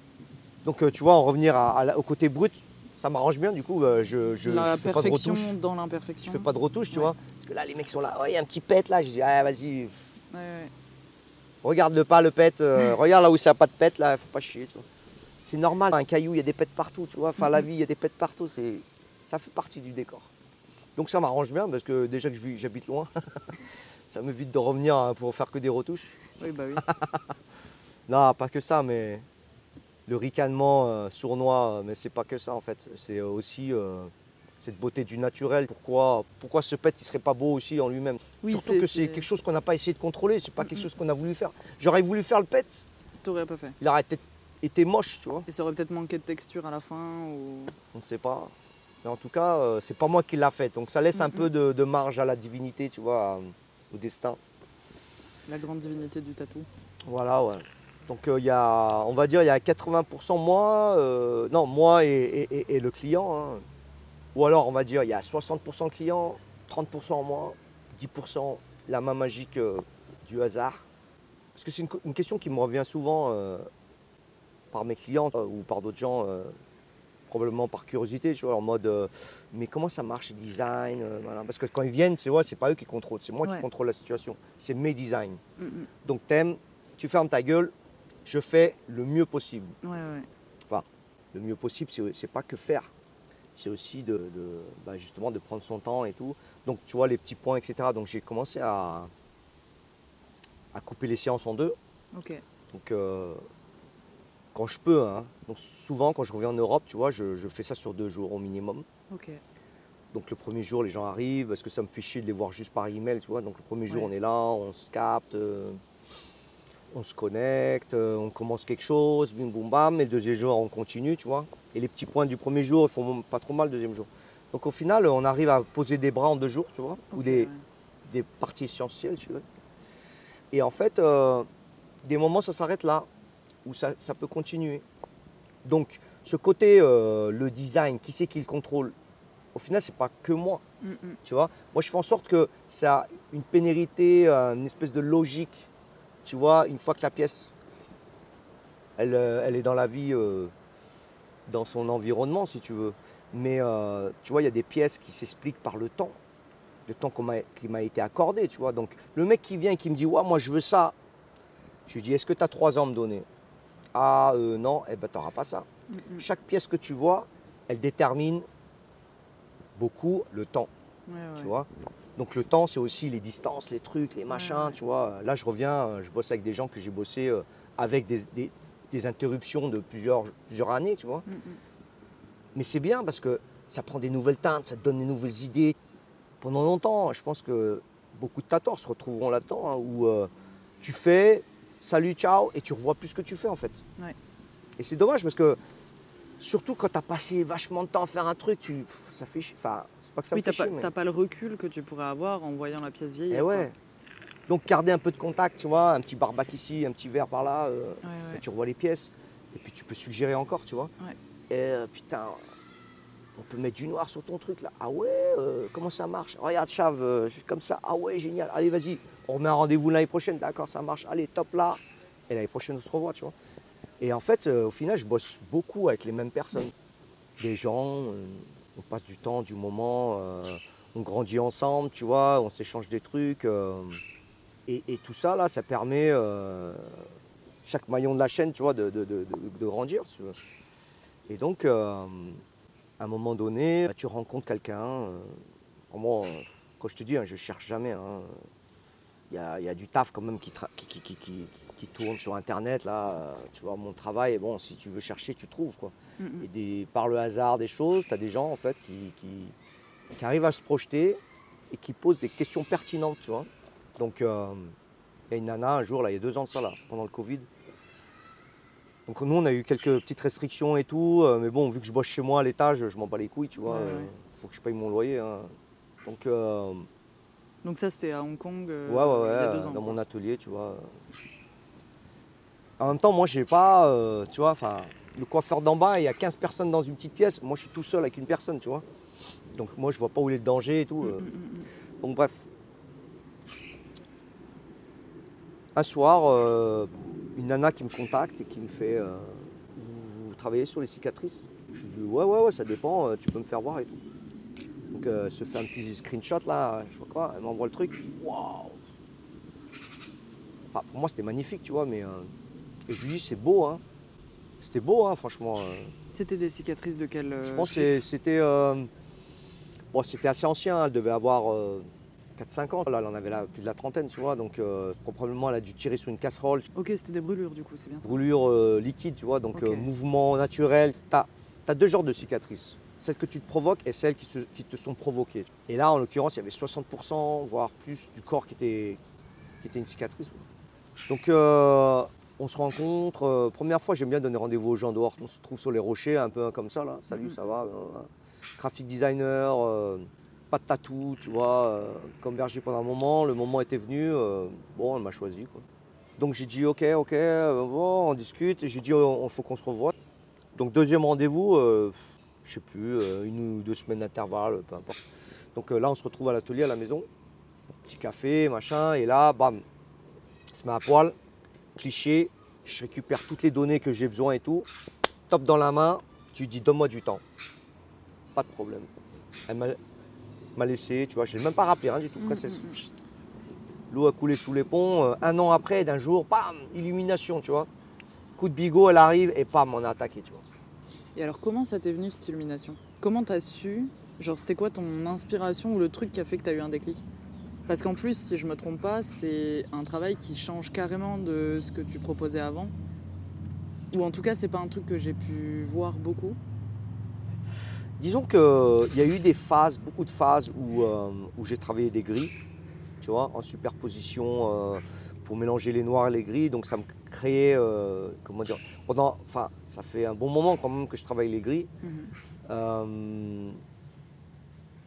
Donc euh, tu vois, en revenir à- à la- au côté brut, ça m'arrange bien. Du coup, euh, je, je, La je fais pas de perfection retouche. dans Je l'imperfection. fais pas de retouche, tu Ouais. vois. Parce que là, les mecs sont là. Ouais, il y a un petit pet là. Je dis, ah, vas-y, Ouais, ouais. regarde-le pas, le pet. euh, [LAUGHS] regarde là où ça n'a pas de pet, là, faut pas chier. C'est normal, un caillou, il y a des pets partout, tu vois. Enfin, la Mhm. vie, il y a des pets partout. C'est, ça fait partie du décor. Donc ça m'arrange bien parce que déjà que j'habite loin, [LAUGHS] ça m'évite de revenir hein, pour faire que des retouches. Oui, bah oui. [LAUGHS] Non, pas que ça, mais le ricanement euh, sournois, euh, mais c'est pas que ça en fait. C'est aussi euh, cette beauté du naturel. Pourquoi, pourquoi ce pet, il serait pas beau aussi en lui-même? Oui, Surtout que c'est quelque chose qu'on n'a pas essayé de contrôler. C'est pas quelque chose qu'on a voulu faire. J'aurais voulu faire le pet, T'aurais pas fait. il aurait été, été moche, tu vois. Et ça aurait peut-être manqué de texture à la fin ou. On ne sait pas. Mais en tout cas, euh, c'est pas moi qui l'a fait. Donc ça laisse un peu de, de marge à la divinité, tu vois, à- au destin. La grande divinité du tatou. Voilà, ouais. Donc il y a, on va dire, il y a 80% moi, euh, non, moi et, et- et- et le client. hein. Ou alors, on va dire, il y a 60% client, 30% moi, 10% la main magique euh, du hasard Parce que c'est une, question qui me revient souvent euh, par mes clients euh, ou par d'autres gens, probablement par curiosité, tu vois, en mode mais comment ça marche les designs voilà. Parce que quand ils viennent, c'est ouais, c'est pas eux qui contrôlent, c'est moi Ouais. qui contrôle la situation. C'est mes designs. Mm, mm. Donc t'aimes, tu fermes ta gueule, je fais le mieux possible. Ouais, ouais. Le mieux possible, c'est pas que faire. C'est aussi de, de- bah, justement de prendre son temps et tout. Donc tu vois les petits points, etc. Donc j'ai commencé à, à couper les séances en deux. Donc euh, quand je peux, hein. Donc souvent quand je reviens en Europe, tu vois, je, je fais ça sur deux jours au minimum. Donc le premier jour, les gens arrivent parce que ça me fait chier de les voir juste par email, tu vois. Donc le premier jour, Ouais. on est là, on se capte, euh, on se connecte, euh, on commence quelque chose, bim boum bam. Et le deuxième jour, on continue, tu vois. Et les petits points du premier jour, ils font pas trop mal le deuxième jour. Donc au final, on arrive à poser des bras en deux jours, tu vois, ou des, ouais. des parties essentielles, tu vois. Et en fait, euh, des moments, ça s'arrête là, où ça, ça peut continuer. Donc, ce côté, euh, le design, qui c'est qui le contrôle Au final, c'est pas que moi, Mm, mm. tu vois. Moi, je fais en sorte que ça a une pénérité, euh, une espèce de logique, tu vois, une fois que la pièce, elle, elle est dans la vie, euh, dans son environnement, si tu veux. Mais, euh, tu vois, il y a des pièces qui s'expliquent par le temps le temps qu'on m'a- qui m'a été accordé, tu vois. Donc, le mec qui vient et qui me dit, ouais, moi, je veux ça. Je lui dis, est-ce que tu as trois ans à me donner Ah, euh, non, eh ben, tu n'auras pas ça. Mm. Chaque pièce que tu vois, elle détermine beaucoup le temps, Ouais, ouais. tu vois. Donc, le temps, c'est aussi les distances, les trucs, les machins, ouais. tu vois. Là, je reviens, euh, je bosse avec des gens que j'ai bossé avec des, des- des interruptions de plusieurs, plusieurs années, tu vois. Mm, mm. Mais c'est bien parce que ça prend des nouvelles teintes, ça te donne des nouvelles idées. Pendant longtemps, je pense que beaucoup de tators se retrouveront là-dedans, hein, où euh, tu fais salut, ciao, et tu revois plus ce que tu fais en fait. Ouais. Et c'est dommage parce que, surtout quand tu as passé vachement de temps à faire un truc, tu, ça fait chier. Enfin, c'est pas que ça Oui, me fait t'as pas, chier, mais- pas le recul que tu pourrais avoir en voyant la pièce vieillir. Eh ouais. Donc garder un peu de contact, tu vois, un petit barbac ici, un petit verre par là, euh. Ouais, ouais. tu revois les pièces, et puis tu peux suggérer encore, tu vois. Et euh, putain, on peut mettre du noir sur ton truc là. Ah ouais, euh, comment ça marche? Regarde, Chav, euh, comme ça. Ah ouais, génial. Allez, vas-y, on remet un rendez-vous l'année prochaine. D'accord, ça marche. Allez, top là. Et l'année prochaine, on se revoit, tu vois. Et en fait, au final, je bosse beaucoup avec les mêmes personnes. Des gens, on passe du temps, du moment, on grandit ensemble, tu vois, on s'échange des trucs. Euh, et, et tout ça, là, ça permet euh, chaque maillon de la chaîne, tu vois, de, de- de- grandir. Et donc, euh, à un moment donné, bah, tu rencontres quelqu'un. euh, euh, quand je te dis, hein, je cherche jamais. hein. Il y, y a du taf quand même qui, qui, qui- qui- tourne sur Internet. Là, euh, tu vois, mon travail, bon, si tu veux chercher, tu trouves. Quoi. Mm. Et des, par le hasard des choses, tu as des gens en fait qui, qui- qui arrivent à se projeter et qui posent des questions pertinentes, tu vois. Donc, euh, il y a une nana un jour, là, il y a deux ans de ça, là, pendant le Covid. Donc nous, on a eu quelques petites restrictions et tout, euh, mais bon, vu que je bosse chez moi à l'étage, je m'en bats les couilles, tu vois. Ouais, euh, ouais. faut que je paye mon loyer. hein. Donc, euh, Donc ça, c'était à Hong Kong ouais, ouais, ouais, il y a deux ans. dans quoi. mon atelier, tu vois. En même temps, moi, j'ai pas, tu vois, enfin, le coiffeur d'en bas, il y a 15 personnes dans une petite pièce. Moi, je suis tout seul avec une personne, tu vois. Donc, moi, je vois pas où est le danger et tout. Mm, mm, mm. Donc, bref. Un soir, euh, une nana qui me contacte et qui me fait euh, vous, vous travaillez sur les cicatrices? Je lui dis Ouais, ouais, ouais, ça dépend, euh, tu peux me faire voir et tout. Donc, elle se fait un petit screenshot là, je sais pas quoi, elle m'envoie le truc. Waouh Enfin, Pour moi, c'était magnifique, tu vois, mais. euh, et je lui dis C'est beau, hein. C'était beau, hein, franchement. C'était des cicatrices de quel Je pense que c'était bon, c'était assez ancien, elle devait avoir euh, 4-5 ans. Là, elle en avait là, plus de la trentaine, tu vois. Donc, euh, probablement, elle a dû tirer sur une casserole, Ok, c'était des brûlures du coup, c'est bien ça. brûlure euh, liquide, tu vois. Donc, euh, mouvement naturel. Tu as, deux genres de cicatrices. Celles que tu te provoques et celles qui, se- qui te sont provoquées. Et là, en l'occurrence, il y avait 60%, voire plus, du corps qui était, qui était une cicatrice. Donc, on se rencontre. première fois, j'aime bien donner rendez-vous aux gens dehors. On se trouve sur les rochers, un peu comme ça, là. Salut, Mhm. ça va Graphic designer, pas de tatou, tu vois. euh, comme berger pendant un moment. Le moment était venu. euh, bon, elle m'a choisi, quoi. Donc, j'ai dit, OK, OK, euh, bon, on discute. J'ai dit, il faut qu'on se revoie. Donc, deuxième rendez-vous, euh, je sais plus, une ou deux semaines d'intervalle, peu importe. Donc là, on se retrouve à l'atelier, à la maison. Petit café, machin, et là, bam, il se met à poil, cliché, je récupère toutes les données que j'ai besoin et tout, top dans la main, tu dis donne-moi du temps. Pas de problème. Elle m'a- laissé, tu vois, je l'ai même pas rappelé, rien du tout. Mm, mm, mm. L'eau a coulé sous les ponts. euh, un an après, d'un jour, bam, illumination, tu vois. Coup de bigot, elle arrive et bam, on a attaqué, tu vois. Et alors, comment ça t'est venu cette illumination? Comment t'as su Genre, c'était quoi ton inspiration ou le truc qui a fait que t'as eu un déclic? Parce qu'en plus, si je me trompe pas, c'est un travail qui change carrément de ce que tu proposais avant. Ou en tout cas, c'est pas un truc que j'ai pu voir beaucoup. Disons qu'il y a eu des phases, beaucoup de phases où, euh, où j'ai travaillé des gris, tu vois, en superposition euh, pour mélanger les noirs et les gris. Donc ça me créait, euh, comment dire, pendant, enfin, ça fait un bon moment quand même que je travaille les gris. Mhm. Euh,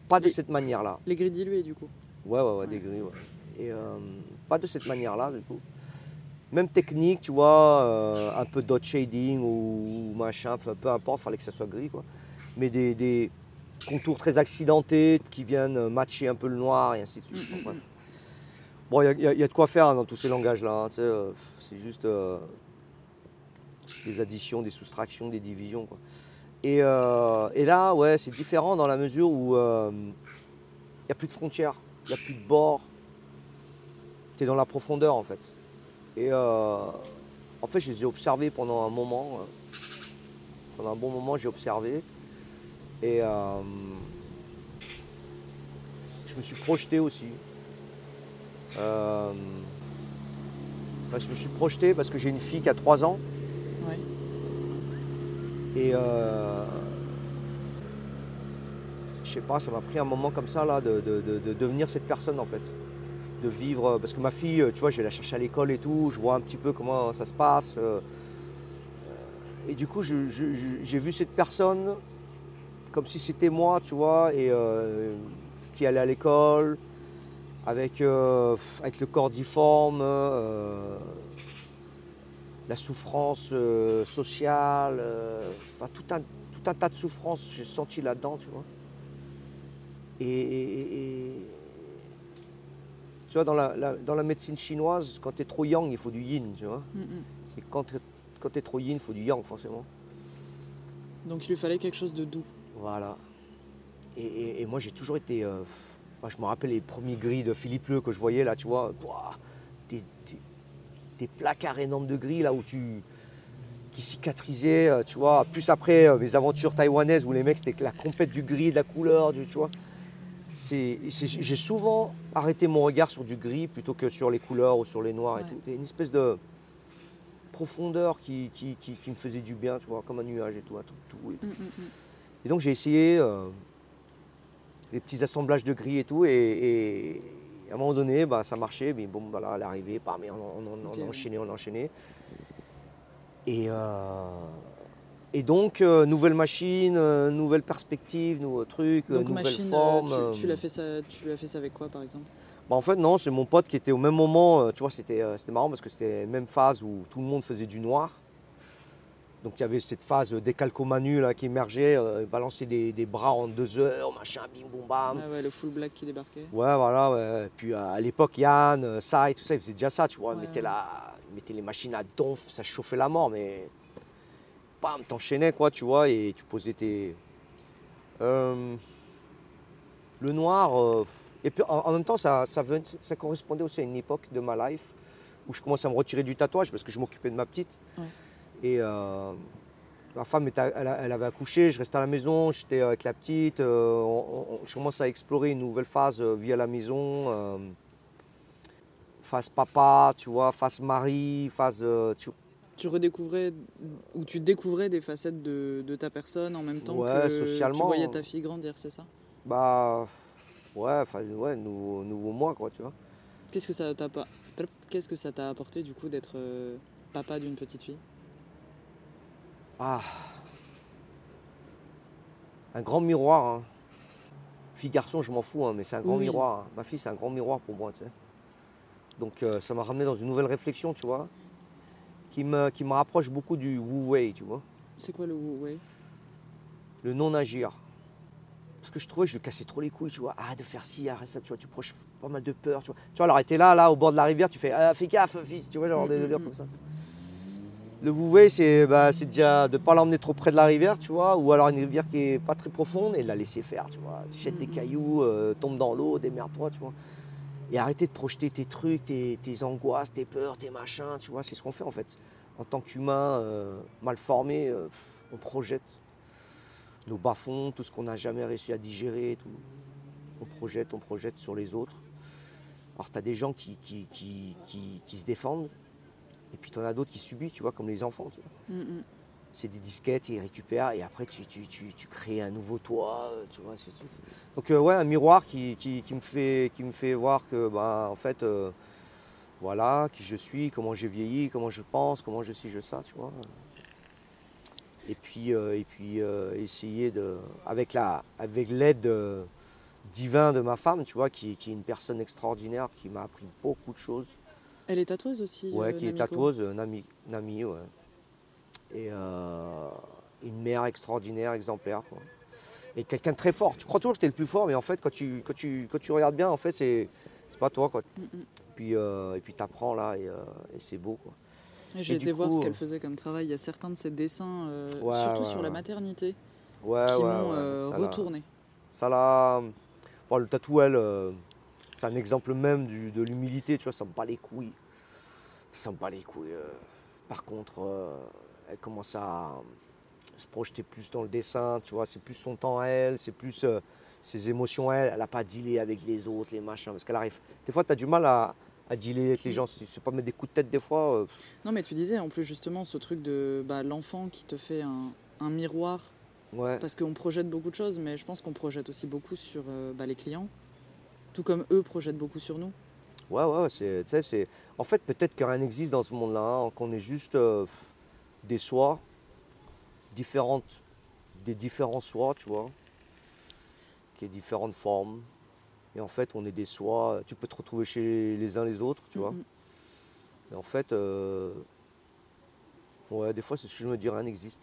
pas de Les- cette manière-là. Les gris dilués, du coup. Ouais, ouais, ouais, des gris, ouais. Et euh, pas de cette manière-là, du coup. Même technique, tu vois, euh, un peu dot shading ou machin, enfin, peu importe, fallait que ça soit gris, quoi. Mais des, des contours très accidentés qui viennent matcher un peu le noir et ainsi de suite. Bon, il y y, a- de quoi faire hein, dans tous ces langages-là. hein, euh, c'est juste euh, des additions, des soustractions, des divisions. Et, euh, et là, ouais, c'est différent dans la mesure où euh, il n'y a plus de frontières, il n'y a plus de bords. Tu es dans la profondeur en fait. Et euh, en fait, je les ai observés pendant un moment. euh, pendant un bon moment, j'ai observé. Et euh, je me suis projeté aussi. Euh, je me suis projeté parce que j'ai une fille qui a 3 ans. Ouais. Et euh, je sais pas, ça m'a pris un moment comme ça là de, de- de- de devenir cette personne en fait. De vivre, parce que ma fille, tu vois, je vais la chercher à l'école et tout, je vois un petit peu comment ça se passe. et du coup, j'ai vu cette personne comme si c'était moi, tu vois, et euh, qui allait à l'école, avec, euh, avec le corps difforme, euh, la souffrance euh, sociale, enfin tout un, tout un tas de souffrances j'ai senti là-dedans, tu vois. Et, et- et- et- tu vois, dans la, la- dans la médecine chinoise, quand tu es trop yang, il faut du yin, tu vois. Mm, mm. Et quand tu es, trop yin, il faut du yang, forcément. Donc, il lui fallait quelque chose de doux. Voilà. Et, et- et moi, j'ai toujours été. euh, moi, je me rappelle les premiers gris de Philippe Leu que je voyais là, tu vois. Ouah, des, des- des placards énormes de gris là où tu. qui cicatrisaient, euh, tu vois. Plus après euh, mes aventures taïwanaises où les mecs, c'était la compète du gris, de la couleur, du, tu vois. J'ai souvent arrêté mon regard sur du gris plutôt que sur les couleurs ou sur les noirs Ouais. et tout. Une espèce de profondeur qui, qui, qui- qui me faisait du bien, tu vois, comme un nuage et tout, tout. et Mm, mm, mm. Et donc j'ai essayé euh, les petits assemblages de gris et tout, et, et à un moment donné, bah, ça marchait, mais bon, voilà, elle est arrivée, bam, et on, on- on- on enchaîné, on a enchaîné. Et, euh, et donc, euh, nouvelle machine, nouvelle perspective, nouveau truc, Donc, nouvelle machine, forme. tu, tu l'as fait ça, tu lui as fait ça avec quoi, par exemple? Bah, en fait, non, c'est mon pote qui était au même moment, tu vois, c'était c'était marrant parce que c'était la même phase où tout le monde faisait du noir. Donc il y avait cette phase euh, là qui émergeait, euh, balancer des, des bras en deux heures, machin, bim boum bam. Ah ouais, le full black qui débarquait. Ouais, voilà. ouais. Et puis euh, à l'époque, Yann, euh, ça et tout ça, ils faisaient déjà ça, tu vois. Ils mettaient, ouais. la- ils mettaient les machines à donf, ça chauffait la mort, mais. Bam, t'enchaînais, quoi, tu vois, et tu posais tes. Euh, Le noir. euh, Et puis en, en même temps, ça, ça, venait- ça correspondait aussi à une époque de ma life où je commençais à me retirer du tatouage parce que je m'occupais de ma petite. Ouais. Et. euh, Ma femme, était- elle, avait accouché, je restais à la maison, j'étais avec la petite. euh, on- on- je commence à explorer une nouvelle phase euh, via la maison. phase papa, tu vois, phase mari, phase. euh, tu- Tu redécouvrais ou tu découvrais des facettes de, de ta personne en même temps Ouais, que socialement. tu voyais ta fille grandir, c'est ça? Bah. Ouais, enfin, ouais, nouveau, nouveau moi, quoi, tu vois. Qu'est-ce que ça t'a pas Qu'est-ce que ça t'a apporté du coup d'être euh, papa d'une petite fille? Ah. Un grand miroir. hein. Fille, garçon, je m'en fous, hein, mais c'est un grand Oui. miroir. hein. Ma fille, c'est un grand miroir pour moi, tu sais. Donc, euh, ça m'a ramené dans une nouvelle réflexion, tu vois, qui me, qui me rapproche beaucoup du Wu Wei, tu vois. C'est quoi le Wu Wei? Le non-agir. Parce que je trouvais que je lui cassais trop les couilles, tu vois. Arrête de faire ci, arrête ça, tu vois, tu proches pas mal de peur, tu vois. Tu vois, alors était là, là, au bord de la rivière, tu fais ah, fais gaffe, fils, tu vois, genre Mm, des mm, délires mm. comme ça. Le bouvet, c'est bah, c'est déjà de ne pas l'emmener trop près de la rivière, tu vois, ou alors une rivière qui est pas très profonde et de la laisser faire, tu vois. Tu jettes des Mhm. cailloux, euh, tombe dans l'eau, démerde-toi, tu vois. Et arrêter de projeter tes trucs, tes, tes angoisses, tes peurs, tes machins, tu vois, c'est ce qu'on fait en fait. En tant qu'humain euh, mal formé, euh, on projette nos bas-fonds, tout ce qu'on n'a jamais réussi à digérer, tout. on projette, on projette sur les autres. Alors tu as des gens qui, qui, qui- qui se défendent, et puis tu en as d'autres qui subissent, tu vois, comme les enfants. tu vois. Mm, mm. C'est des disquettes, ils récupèrent, et après tu, tu, tu, tu crées un nouveau toi, euh, tu vois. tout. Donc euh, ouais, un miroir qui, qui, qui me, fait, qui me fait voir que, bah, en fait, euh, voilà, qui je suis, comment j'ai vieilli, comment je pense, comment je suis, je ça, tu vois. Et puis, euh, et puis essayer de, avec la, avec l'aide divine de ma femme, tu vois, qui, qui est une personne extraordinaire, qui m'a appris beaucoup de choses. Elle est tatoueuse aussi. Ouais, euh, qui est tatoueuse, euh, Nami, Nami, ouais. Et euh, une mère extraordinaire, exemplaire, quoi. Et quelqu'un de très fort. Tu crois toujours que tu es le plus fort, mais en fait, quand tu, quand tu, quand tu regardes bien, en fait, c'est, c'est pas toi, quoi. Mm, mm. Puis, euh, et puis t'apprends là, et, euh, et c'est beau, quoi. J'ai été voir coup, ce qu'elle faisait comme travail. Il y a certains de ses dessins, euh, Ouais, surtout ouais, sur la ouais. maternité, Ouais, qui ouais, m'ont ouais, retourné. Ça l'a. Bon, le tatou, elle, euh, c'est un exemple même du- de l'humilité, tu vois, ça me bat les couilles. Ça me bat les couilles. euh. Par contre, euh, elle commence à se projeter plus dans le dessin, tu vois, c'est plus son temps à elle, c'est plus euh, ses émotions à elle. Elle n'a pas dealé avec les autres, les machins, parce qu'elle arrive. Des fois, tu as du mal à, à dealer avec les gens, c'est pas mettre des coups de tête des fois. euh, Non, mais tu disais en plus justement ce truc de bah, l'enfant qui te fait un, un miroir, ouais. parce qu'on projette beaucoup de choses, mais je pense qu'on projette aussi beaucoup sur euh, bah, les clients, tout comme eux projettent beaucoup sur nous. Ouais, ouais, ouais, c'est. En fait, peut-être que rien n'existe dans ce monde-là, hein, qu'on est juste euh, des soies différentes, des différents soies, tu vois, qui est différentes formes. Et en fait, on est des soies, tu peux te retrouver chez les uns les autres, tu vois. Mm. Et en fait, euh, ouais, des fois, c'est ce que je me dis, rien n'existe.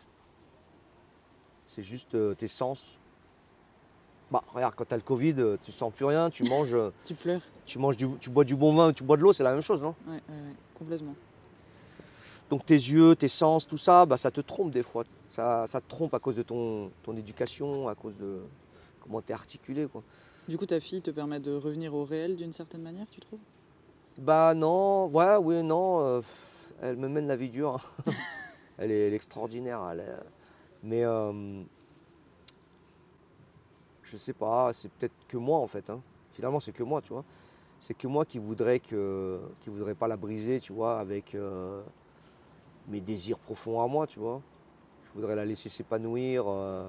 C'est juste euh, tes sens. Bah, regarde, quand t'as le Covid, euh, tu sens plus rien, tu [LAUGHS] manges, euh, Tu pleures tu manges du, tu bois du bon vin ou tu bois de l'eau, c'est la même chose, non? Ouais, ouais, ouais, complètement. Donc tes yeux, tes sens, tout ça, bah, ça te trompe des fois. Ça, ça te trompe à cause de ton, ton éducation, à cause de comment tu es articulé. Quoi. Du coup, ta fille te permet de revenir au réel d'une certaine manière, tu trouves? Bah non, ouais, oui, non. euh, elle me mène la vie dure. hein. [LAUGHS] elle, est, elle est extraordinaire. elle est- mais euh, je sais pas, c'est peut-être que moi en fait. hein. Finalement, c'est que moi, tu vois. C'est que moi qui voudrais que, qui voudrais pas la briser, tu vois, avec euh, mes désirs profonds à moi, tu vois. Je voudrais la laisser s'épanouir, euh,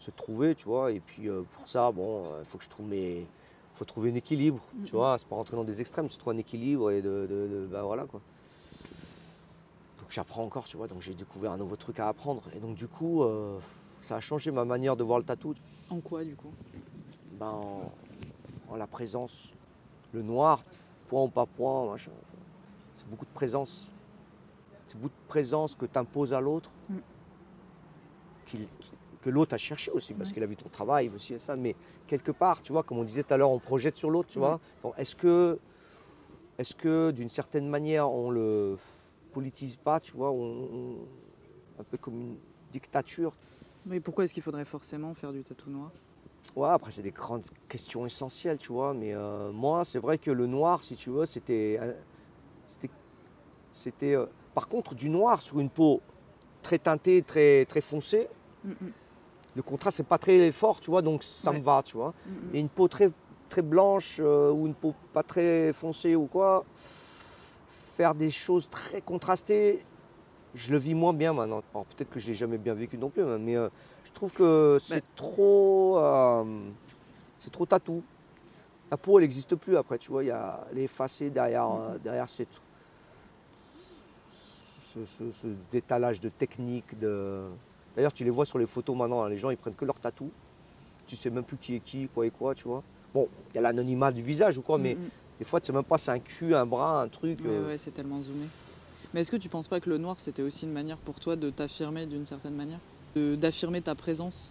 se trouver, tu vois. Et puis euh, pour ça, bon, il faut que je trouve mes, faut trouver un équilibre, tu vois. C'est pas rentrer dans des extrêmes, c'est trouver un équilibre et de, de, de- bah voilà quoi. Donc j'apprends encore, tu vois. Donc j'ai découvert un nouveau truc à apprendre. Et donc du coup, ça a changé ma manière de voir le tatou. En quoi, du coup? Ben, en, en la présence, le noir, point ou pas point, machin. C'est beaucoup de présence. C'est beaucoup de présence que tu imposes à l'autre, Mm. qu'il- que l'autre a cherché aussi, parce Ouais. qu'il a vu ton travail, aussi et ça. Mais quelque part, tu vois, comme on disait tout à l'heure, on projette sur l'autre, tu Ouais. vois. Donc, est-ce que, est-ce que d'une certaine manière, on le politise pas, tu vois, on- on- un peu comme une dictature? Mais pourquoi est-ce qu'il faudrait forcément faire du tatou noir? Ouais, après, c'est des grandes questions essentielles, tu vois. Mais euh, moi, c'est vrai que le noir, si tu veux, c'était. c'était- euh, par contre, du noir sur une peau très teintée, très, très foncée, Mm, mm, le contraste n'est pas très fort, tu vois, donc ça Ouais. me va, tu vois. mm. Et une peau très, très blanche euh, ou une peau pas très foncée ou quoi, faire des choses très contrastées, je le vis moins bien maintenant. Alors, peut-être que je l'ai jamais bien vécu non plus, hein, mais euh, je trouve que c'est trop, euh, c'est trop tatou. La peau, elle n'existe plus après, tu vois, il y a, effacée derrière, euh, derrière cette, ce, ce- ce détalage de technique. De... D'ailleurs, tu les vois sur les photos maintenant, hein, les gens ils prennent que leur tatou. Tu sais même plus qui est qui, quoi et quoi, tu vois. Bon, il y a l'anonymat du visage ou quoi, mais mm. des fois, tu sais même pas c'est un cul, un bras, un truc. Euh, ouais, c'est tellement zoomé. Mais est-ce que tu penses pas que le noir, c'était aussi une manière pour toi de t'affirmer d'une certaine manière? D'affirmer ta présence?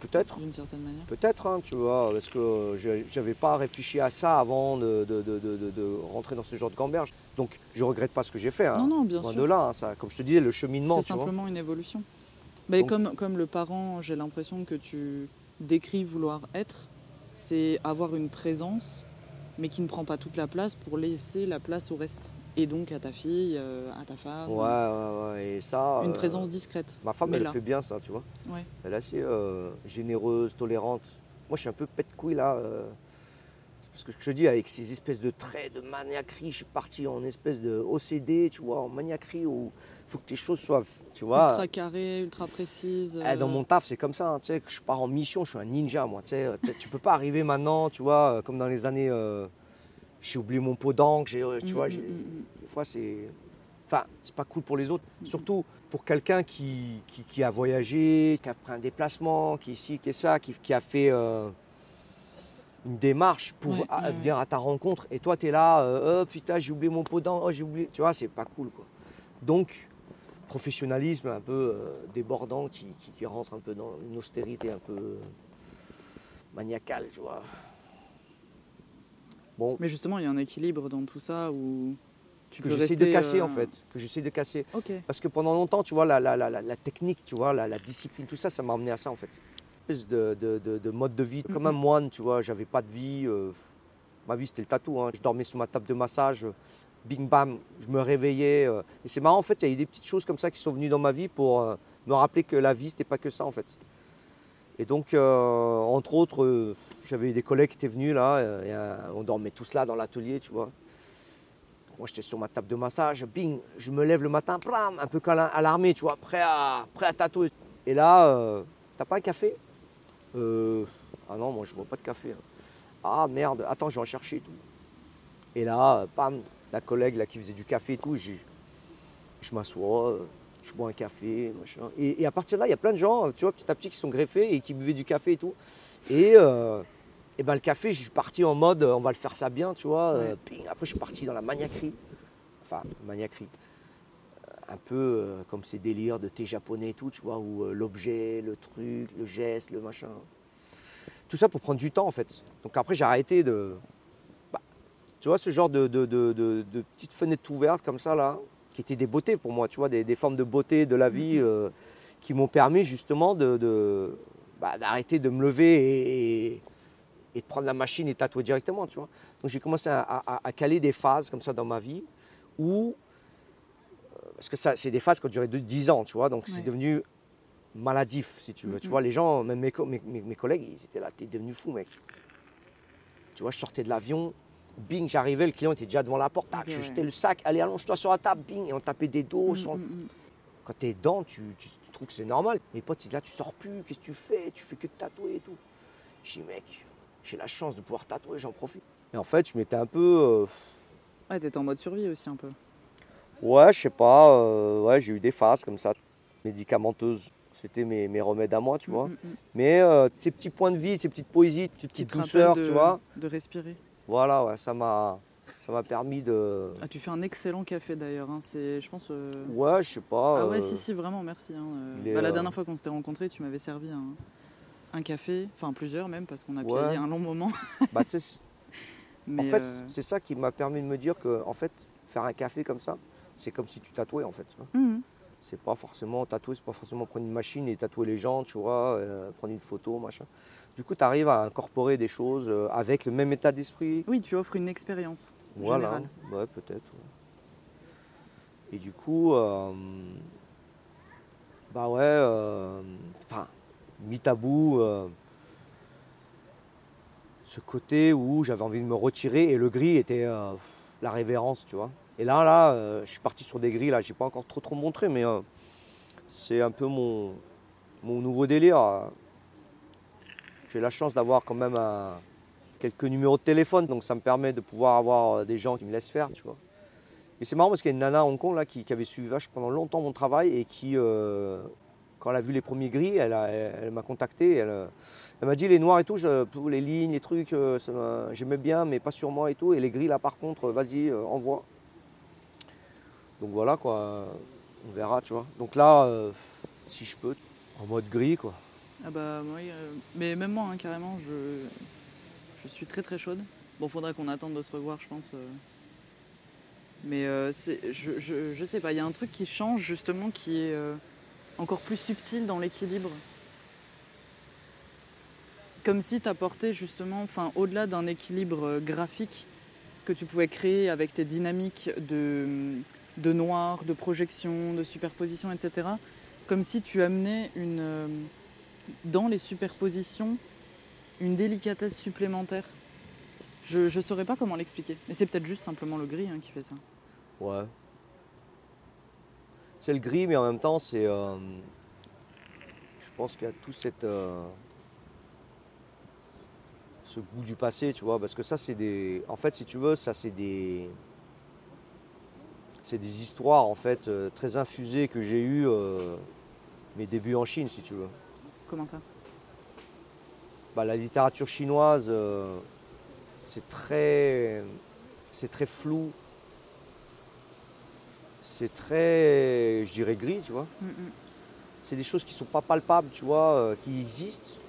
Peut-être. d'une certaine manière? Peut-être, hein, tu vois, parce que je j'avais pas réfléchi à ça avant de, de- de- de- de- de rentrer dans ce genre de gamberge. Donc je regrette pas ce que j'ai fait. hein. Non, non, bien Loin sûr. de là, hein, ça, comme je te disais, le cheminement, C'est vois. simplement une évolution. Mais Donc- comme, comme le parent, j'ai l'impression que tu décris vouloir être, c'est avoir une présence, mais qui ne prend pas toute la place pour laisser la place au reste. Et donc à ta fille, euh, à ta femme. Ouais, ouais, ouais. Et ça. Une euh, présence discrète. Ma femme, mais elle là. fait bien ça, tu vois. Ouais. Elle est assez euh, généreuse, tolérante. Moi, je suis un peu pète couille là. c'est parce que je te dis, avec ces espèces de traits de maniaquerie, je suis parti en espèce de OCD, tu vois, en maniaquerie où il faut que les choses soient, tu vois. Ultra carrée, ultra précise. Eh, Dans mon taf, c'est comme ça. hein, tu sais, que je pars en mission, je suis un ninja, moi. Tu sais, tu peux pas arriver maintenant, tu vois, comme dans les années. J'ai oublié mon pot d'encre, euh, tu mm, vois. mm, mm. Des fois, c'est. Enfin, c'est pas cool pour les autres. Surtout pour quelqu'un qui, qui, qui a voyagé, qui a pris un déplacement, qui est ci, qui est ça, qui, qui a fait euh, une démarche pour Ouais, à- ouais, venir à ta rencontre. Et toi, tu es là, euh, oh putain, j'ai oublié mon pot d'encre, oh, j'ai oublié. Tu vois, c'est pas cool, quoi. Donc, professionnalisme un peu euh, débordant qui, qui, qui rentre un peu dans une austérité un peu maniacale, tu vois. Bon, Mais justement, il y a un équilibre dans tout ça où tu que peux j'essaie de casser euh, en fait, que j'essaie de casser. Parce que pendant longtemps, tu vois, la, la, la, la- la technique, tu vois, la, discipline, tout ça, ça m'a amené à ça en fait. Une espèce de, de, de- de mode de vie, comme un Mhm. moine, tu vois, j'avais pas de vie. euh, ma vie, c'était le tatou. hein. Je dormais sur ma table de massage, euh, bing bam, je me réveillais. euh, et c'est marrant, en fait, il y a eu des petites choses comme ça qui sont venues dans ma vie pour euh, me rappeler que la vie, c'était pas que ça en fait. Et donc, euh, entre autres, euh, j'avais des collègues qui étaient venus là, euh, on dormait tous là dans l'atelier, tu vois. Moi, j'étais sur ma table de massage, bing, je me lève le matin, plam, un peu l'armée, tu vois, prêt à, prêt à tatouer. Et là, euh, t'as pas un café? Ah non, moi, je bois pas de café. hein. Ah merde, attends, je vais en chercher et tout. Et là, pam, la collègue là, qui faisait du café et tout, je m'assois, je bois un café, machin. Et, et à partir de là, il y a plein de gens, tu vois, petit à petit, qui sont greffés et qui buvaient du café et tout. Et, euh, et ben, le café, je suis parti en mode, euh, on va le faire ça bien, tu vois. euh, ping. Après, je suis parti dans la maniaquerie. Enfin, maniaquerie. Un peu euh, comme ces délires de thé japonais et tout, tu vois, où euh, l'objet, le truc, le geste, le machin. Tout ça pour prendre du temps, en fait. Donc après, j'ai arrêté de... bah, tu vois, ce genre de, de, de- de- de petites fenêtres ouvertes comme ça, là, qui étaient des beautés pour moi, tu vois, des, des formes de beauté de la vie euh, qui m'ont permis justement de, de- bah, d'arrêter de me lever et, de prendre la machine et tatouer directement, tu vois. Donc j'ai commencé à, à- à caler des phases comme ça dans ma vie où, euh, parce que ça, c'est des phases qui ont duré de 10 ans, tu vois, donc c'est devenu maladif, si tu veux. Tu Mhm. vois, les gens, même mes, co- mes- mes- mes collègues, ils étaient là, t'es devenu fou, mec. Tu vois, je sortais de l'avion, bing, j'arrivais, le client était déjà devant la porte, tac, je ouais. jetais le sac, allez, allonge-toi sur la table, bing, et on tapait des dos. Mm, sans- mm, mm. Quand t'es dedans, tu, tu- tu trouves que c'est normal. Mes potes, là, tu sors plus, qu'est-ce que tu fais? Tu fais que de tatouer et tout. Je dis, mec, j'ai la chance de pouvoir tatouer, j'en profite. Et en fait, je m'étais un peu. euh, Ouais, t'étais en mode survie aussi un peu. ouais, je sais pas, euh, ouais, j'ai eu des phases comme ça, médicamenteuses. C'était mes, mes remèdes à moi, tu vois. Mm, mm. Mais euh, ces petits points de vie, ces petites poésies, ces petites douceurs, de- tu vois. De respirer. Voilà, ouais, ça m'a ça m'a permis de. Ah, tu fais un excellent café d'ailleurs. hein, C'est, je pense. euh, Ouais, je sais pas. Ah ouais, euh, si, si, vraiment, merci. hein, euh. est, Bah, la dernière fois qu'on s'était rencontrés, tu m'avais servi un, un café, enfin plusieurs même, parce qu'on a Ouais. un long moment. [LAUGHS] bah, tu sais, [LAUGHS] Mais, En fait, euh, c'est ça qui m'a permis de me dire que, en fait, faire un café comme ça, c'est comme si tu tatouais, en fait. mhm. C'est pas forcément tatouer, c'est pas forcément prendre une machine et tatouer les gens, tu vois, prendre une photo, machin. Du coup, tu arrives à incorporer des choses euh, avec le même état d'esprit. Oui, tu offres une expérience. Voilà, générale. ouais, peut-être. ouais. Et du coup, euh, bah ouais, euh, enfin, mis à bout euh, ce côté où j'avais envie de me retirer et le gris était la révérence, tu vois. Et là, là, je suis parti sur des gris, là, j'ai pas encore trop trop montré, mais c'est un peu mon, mon nouveau délire. Euh. J'ai la chance d'avoir quand même un, quelques numéros de téléphone, donc ça me permet de pouvoir avoir euh, des gens qui me laissent faire, tu vois. Et c'est marrant parce qu'il y a une nana à Hong Kong qui, avait suivi vache pendant longtemps mon travail et qui, euh, quand elle a vu les premiers gris, elle, a- elle- m'a contacté. Elle, euh, elle m'a dit les noirs et tout, les lignes, les trucs, euh, m'a- j'aimais bien, mais pas sur moi et tout. Et les gris là, par contre, euh, vas-y, euh, envoie. Donc voilà quoi, on verra, tu vois. Donc là, euh, si je peux, en mode gris quoi. Ah bah oui, mais même moi, hein, carrément, je, je suis très très chaude. Bon, faudrait qu'on attende de se revoir, je pense. euh. Mais euh, c'est, je, je, je sais pas, il y a un truc qui change justement, qui est euh, encore plus subtil dans l'équilibre. Comme si tu apportais justement, enfin, au-delà d'un équilibre graphique que tu pouvais créer avec tes dynamiques de, de noir, de projection, de superposition, etc. Comme si tu amenais une, dans les superpositions une délicatesse supplémentaire. Je ne saurais pas comment l'expliquer. Mais c'est peut-être juste simplement le gris hein, qui fait ça. Ouais. C'est le gris, mais en même temps, c'est. euh, je pense qu'il y a tout cette. euh, ce goût du passé, tu vois, parce que ça, c'est des. En fait, si tu veux, ça, c'est des. C'est des histoires, en fait, euh, très infusées que j'ai eues mes débuts en Chine, si tu veux. Comment ça Bah, la littérature chinoise, euh, c'est très, c'est très flou. C'est très, je dirais, gris, tu vois. Mm, mm. C'est des choses qui sont pas palpables, tu vois, euh, qui existent.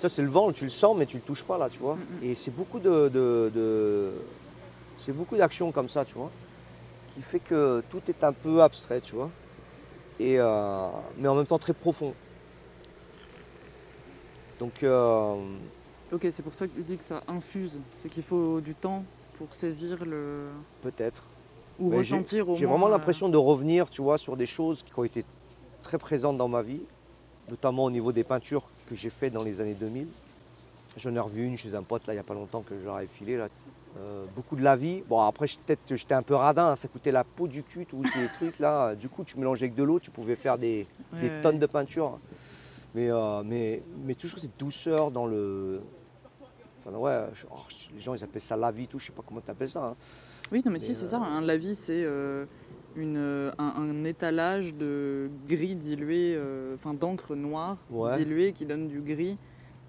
Ça, c'est le vent, tu le sens, mais tu le touches pas, là, tu vois. Mhm. Et c'est beaucoup de, de- de- c'est beaucoup d'actions comme ça, tu vois, qui fait que tout est un peu abstrait, tu vois. Et, euh, mais en même temps très profond. Donc, euh, Ok, c'est pour ça que tu dis que ça infuse. C'est qu'il faut du temps pour saisir le. peut-être. ou Mais ressentir au J'ai vraiment euh, l'impression de revenir, tu vois, sur des choses qui ont été très présentes dans ma vie, notamment au niveau des peintures que j'ai fait dans les années 2000. J'en ai revu une chez un pote là il n'y a pas longtemps que j'aurais filé là. Euh, beaucoup de la vie. Bon après peut-être j'étais un peu radin, hein, ça coûtait la peau du cul tous ces [LAUGHS] trucs là. Du coup tu mélangeais avec de l'eau, tu pouvais faire des, ouais, des ouais. tonnes de peinture. Mais, euh, mais, mais toujours cette douceur dans le. Enfin ouais, je- oh, les gens ils appellent ça la vie, tout, je sais pas comment tu appelles ça. hein. Oui, non, mais, si, c'est euh, ça. hein, la vie, c'est euh, une, euh, un, un étalage de gris dilué, euh, enfin d'encre noire Ouais. diluée qui donne du gris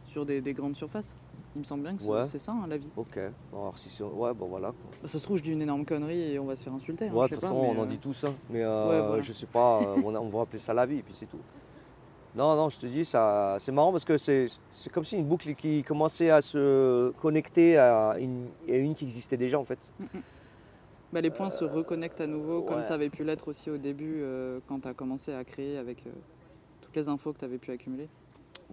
sur des, des grandes surfaces. Il me semble bien que c'est Ouais. c'est ça, hein, la vie. Ok. Bon, alors, si c'est- ouais, bon voilà. ça se trouve, je dis une énorme connerie et on va se faire insulter. hein, Ouais, de toute façon, on en euh, dit tout ça. Mais euh, ouais, voilà. je sais pas, euh, on, on va appeler ça la vie, et puis c'est tout. Non, non, je te dis, ça, c'est marrant parce que c'est, c'est comme si une boucle qui commençait à se connecter à une, à une qui existait déjà en fait. bah, les points se reconnectent à nouveau, comme ça avait pu l'être aussi au début euh, quand tu as commencé à créer avec euh, toutes les infos que tu avais pu accumuler.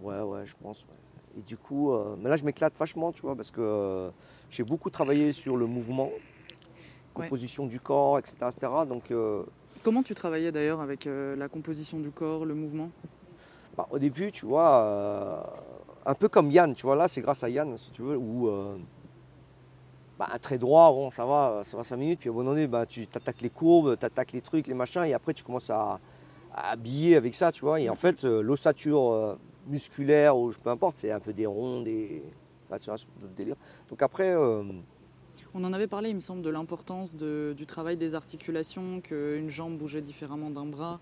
Ouais, ouais, je pense. ouais. Et du coup, euh, mais là, je m'éclate vachement, tu vois, parce que euh, j'ai beaucoup travaillé sur le mouvement, composition du corps, etc. etc. donc, euh, Comment tu travaillais d'ailleurs avec euh, la composition du corps, le mouvement? Bah, au début, tu vois, euh, un peu comme Yann, tu vois, là, c'est grâce à Yann, si tu veux, où euh, bah, un trait droit, bon, ça va, ça va 5 minutes, puis à un moment donné, bah, tu attaques les courbes, tu attaques les trucs, les machins, et après, tu commences à, habiller avec ça, tu vois, et en fait, euh, l'ossature musculaire, ou peu importe, c'est un peu des ronds, des. c'est un délire. Donc après, On en avait parlé, il me semble, de l'importance du travail des articulations, qu'une jambe bougeait différemment d'un bras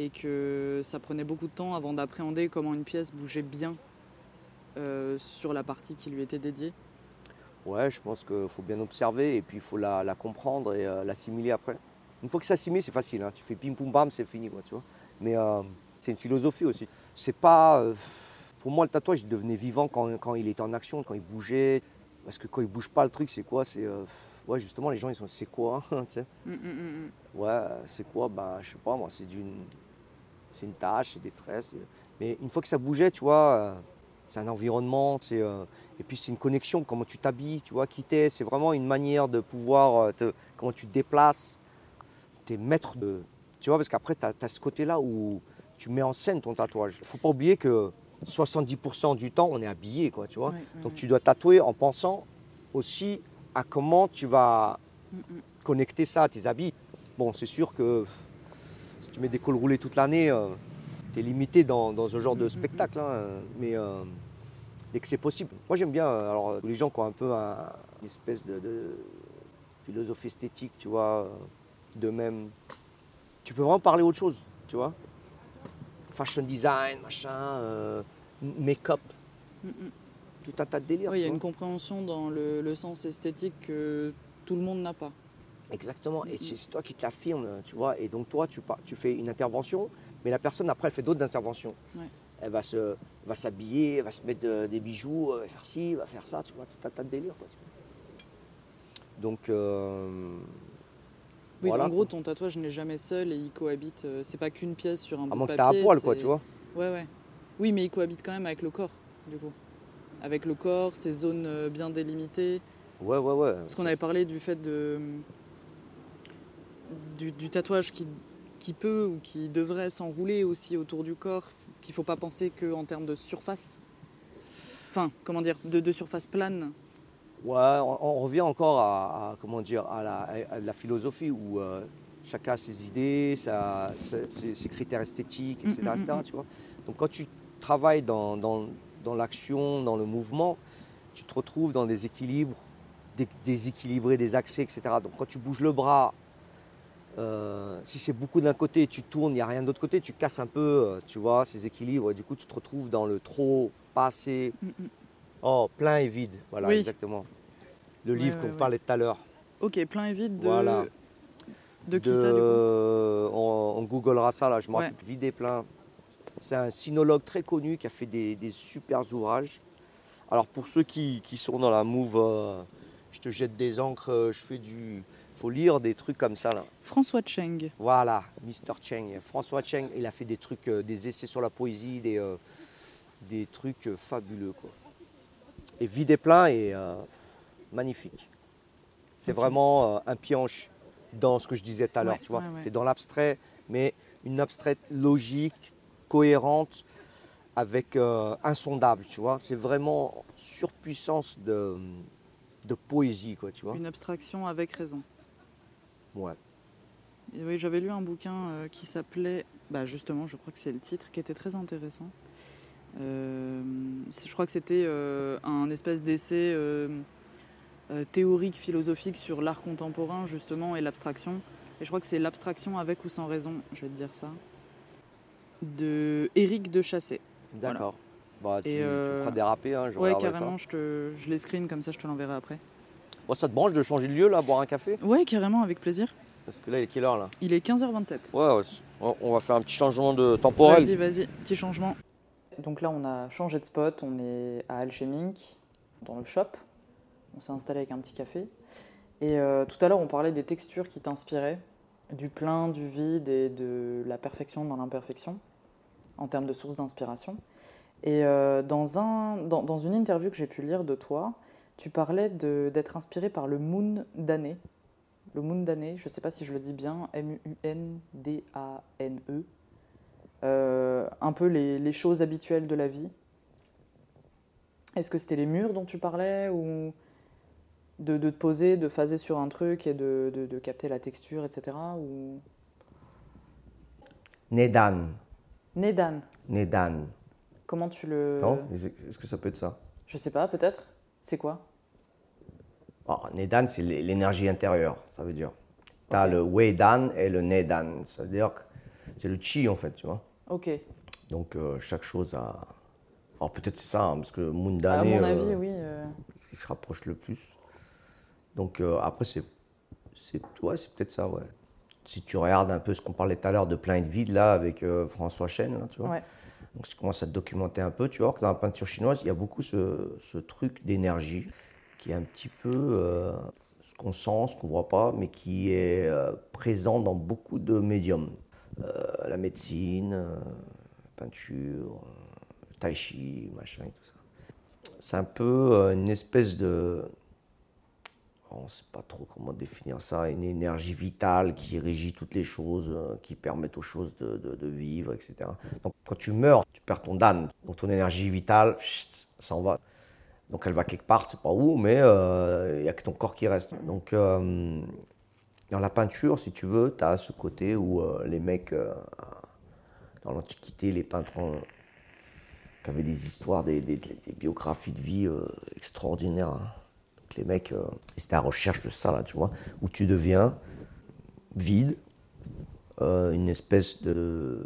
et que ça prenait beaucoup de temps avant d'appréhender comment une pièce bougeait bien euh, sur la partie qui lui était dédiée. ouais, je pense qu'il faut bien observer, et puis il faut la, la comprendre et euh, l'assimiler après. Une fois que c'est assimilé, c'est facile, hein. tu fais pim poum bam, c'est fini, quoi, tu vois. Mais euh, c'est une philosophie aussi. C'est pas. pour moi, le tatouage, il devenait vivant quand, quand il était en action, quand il bougeait. Parce que quand il bouge pas, le truc, c'est quoi? C'est. ouais, justement, les gens, ils sont. C'est quoi [LAUGHS] Hum, hum, hum, hum. Ouais, c'est quoi? Ben, je sais pas, moi, c'est d'une. C'est une tâche, c'est des traits. c'est- Mais une fois que ça bougeait, tu vois, euh, c'est un environnement, c'est. euh, Et puis, c'est une connexion, comment tu t'habilles, tu vois, qui t'es. C'est vraiment une manière de pouvoir. euh, te- Comment tu te déplaces. T'es maître de. Tu vois, parce qu'après, tu as, ce côté-là où tu mets en scène ton tatouage. Il faut pas oublier que 70% du temps, on est habillé, quoi, tu vois. Donc, tu dois tatouer en pensant aussi à comment tu vas Hum, hum. connecter ça à tes habits. Bon, c'est sûr que si tu mets des cols roulés toute l'année, tu es limité dans, dans ce genre de spectacle. hein, mais euh, dès que c'est possible. Moi, j'aime bien, euh, alors, euh, les gens qui ont un peu un- une espèce de, de philosophie esthétique, tu vois, euh, d'eux-mêmes. Tu peux vraiment parler autre chose, tu vois. Fashion design, machin, euh, make-up, tout un tas de délires. Ouais, il y a une compréhension dans le, le sens esthétique que tout le monde n'a pas. Exactement, et c'est toi qui te l'affirme, tu vois. Et donc toi, tu, tu fais une intervention, mais la personne après, elle fait d'autres interventions. Ouais. elle va se, va s'habiller, elle va se mettre euh, des bijoux, elle va faire ci, elle va faire ça, tu vois, tout un tas de délire. Quoi, tu vois. Donc, euh, Oui, voilà, en gros, ton tatouage n'est jamais seul et il cohabite. euh, c'est pas qu'une pièce sur un à bout moins de que papier. t'aies un poil, quoi, tu vois. Ouais, ouais. Oui, mais il cohabite quand même avec le corps, du coup. Avec le corps, ses zones euh, bien délimitées. Ouais, ouais, ouais. Parce qu'on avait parlé du fait de. Du, du tatouage qui, qui peut ou qui devrait s'enrouler aussi autour du corps, qu'il faut pas penser qu'en termes de surface. Enfin, comment dire, de, de surface plane. Ouais, on, on revient encore à, à, comment dire, à la, à la philosophie où euh, chacun a ses idées, sa- ses, critères esthétiques, etc. Mm, mm, etc., mm. tu vois. Donc quand tu travailles dans, dans, dans l'action, dans le mouvement, tu te retrouves dans des équilibres dé- déséquilibrés, des accès, etc. Donc quand tu bouges le bras, euh, si c'est beaucoup d'un côté, tu tournes, il n'y a rien de l'autre côté, tu casses un peu, euh, tu vois, ces équilibres. Et du coup, tu te retrouves dans le trop, pas assez, Mm, mm. oh, plein et vide. Voilà, Oui. exactement. Le Ouais, livre ouais, qu'on ouais. parlait tout à l'heure. Ok, plein et vide de. Voilà. De qui ça, du coup on, on googlera ça, là, je me rappelle, Vide et plein. C'est un sinologue très connu qui a fait des, des super ouvrages. Alors pour ceux qui, qui sont dans la move, euh, je te jette des encres, euh, je fais du... faut lire des trucs comme ça là. François Cheng. Voilà, Mr. Cheng. François Cheng, il a fait des trucs, euh, des essais sur la poésie, des, euh, des trucs euh, fabuleux. Quoi. Et vide et plein euh, magnifique. C'est vraiment un pionche dans ce que je disais tout à l'heure, Ouais, tu vois. ouais, ouais. Tu es dans l'abstrait, mais une abstraite logique, cohérente, avec insondable, tu vois. C'est vraiment surpuissance de, de poésie, quoi, tu vois. Une abstraction avec raison. Ouais. Oui, j'avais lu un bouquin euh, qui s'appelait, bah justement, je crois que c'est le titre, qui était très intéressant. Euh, je crois que c'était euh, un espèce d'essai théorique, philosophique sur l'art contemporain, justement, et l'abstraction. Et je crois que c'est L'abstraction avec ou sans raison, je vais te dire ça, de Éric de Chassé. Voilà. D'accord. Bah, tu, tu feras déraper, hein, je Ouais, carrément, je, te, je les screen comme ça, je te l'enverrai après. Ça. Bon, ça te branche de changer de lieu, là, boire un café? Ouais, carrément, avec plaisir. Parce que là, il est quelle heure, là? Il est 15h27. Ouais, ouais, on- va faire un petit changement de temporel. Vas-y, vas-y, petit changement. Donc là, on a changé de spot, on est à Alchemink, dans le shop. On s'est installé avec un petit café. Et euh, tout à l'heure, on parlait des textures qui t'inspiraient, du plein, du vide et de la perfection dans l'imperfection, en termes de source d'inspiration. Et euh, dans, un, dans, dans une interview que j'ai pu lire de toi, tu parlais d'être inspiré par le moon d'année. Le moon d'année, je ne sais pas si je le dis bien, M-U-N-D-A-N-E. Euh, un peu les, les choses habituelles de la vie. Est-ce que c'était les murs dont tu parlais ou de, de te poser, de phaser sur un truc et de, de- de capter la texture, etc. Ou... Nedan. Nedan, Nedan. comment tu le... Non Est-ce que ça peut être ça? Je sais pas, peut-être C'est quoi? Ah, Nedan, c'est l'é- l'énergie intérieure, ça veut dire. Tu as Ok. le Wedan et le Nedan. Ça veut dire que c'est le chi, en fait, tu vois. Ok. Donc, euh, chaque chose a. Alors, peut-être c'est ça, hein, parce que À Mundane, mon euh, avis, oui. euh, ce qui se rapproche le plus. Donc, euh, après, c'est. c'est- Ouais, c'est peut-être ça, ouais. Si tu regardes un peu ce qu'on parlait tout à l'heure de plein et de vide, là, avec François Chen, là, tu vois. Ouais. Donc, si tu commences à te documenter un peu, tu vois que dans la peinture chinoise, il y a beaucoup ce, ce truc d'énergie qui est un petit peu euh, ce qu'on sent, ce qu'on voit pas, mais qui est euh, présent dans beaucoup de médiums. Euh, la médecine, peinture, tai chi, machin et tout ça. C'est un peu une espèce de. On ne sait pas trop comment définir ça, une énergie vitale qui régit toutes les choses, qui permettent aux choses de, de- de vivre, etc. Donc quand tu meurs, tu perds ton Dan. Donc ton énergie vitale, ça en va. Donc elle va quelque part, c'est pas où, mais euh, il n'y a que ton corps qui reste. Donc euh, dans la peinture, si tu veux, tu as ce côté où euh, les mecs, euh, dans l'Antiquité, les peintres euh, qui avaient des histoires, des, biographies de vie euh, extraordinaires. hein. Donc les mecs, euh, ils étaient à recherche de ça, là, tu vois, où tu deviens vide, euh, une espèce de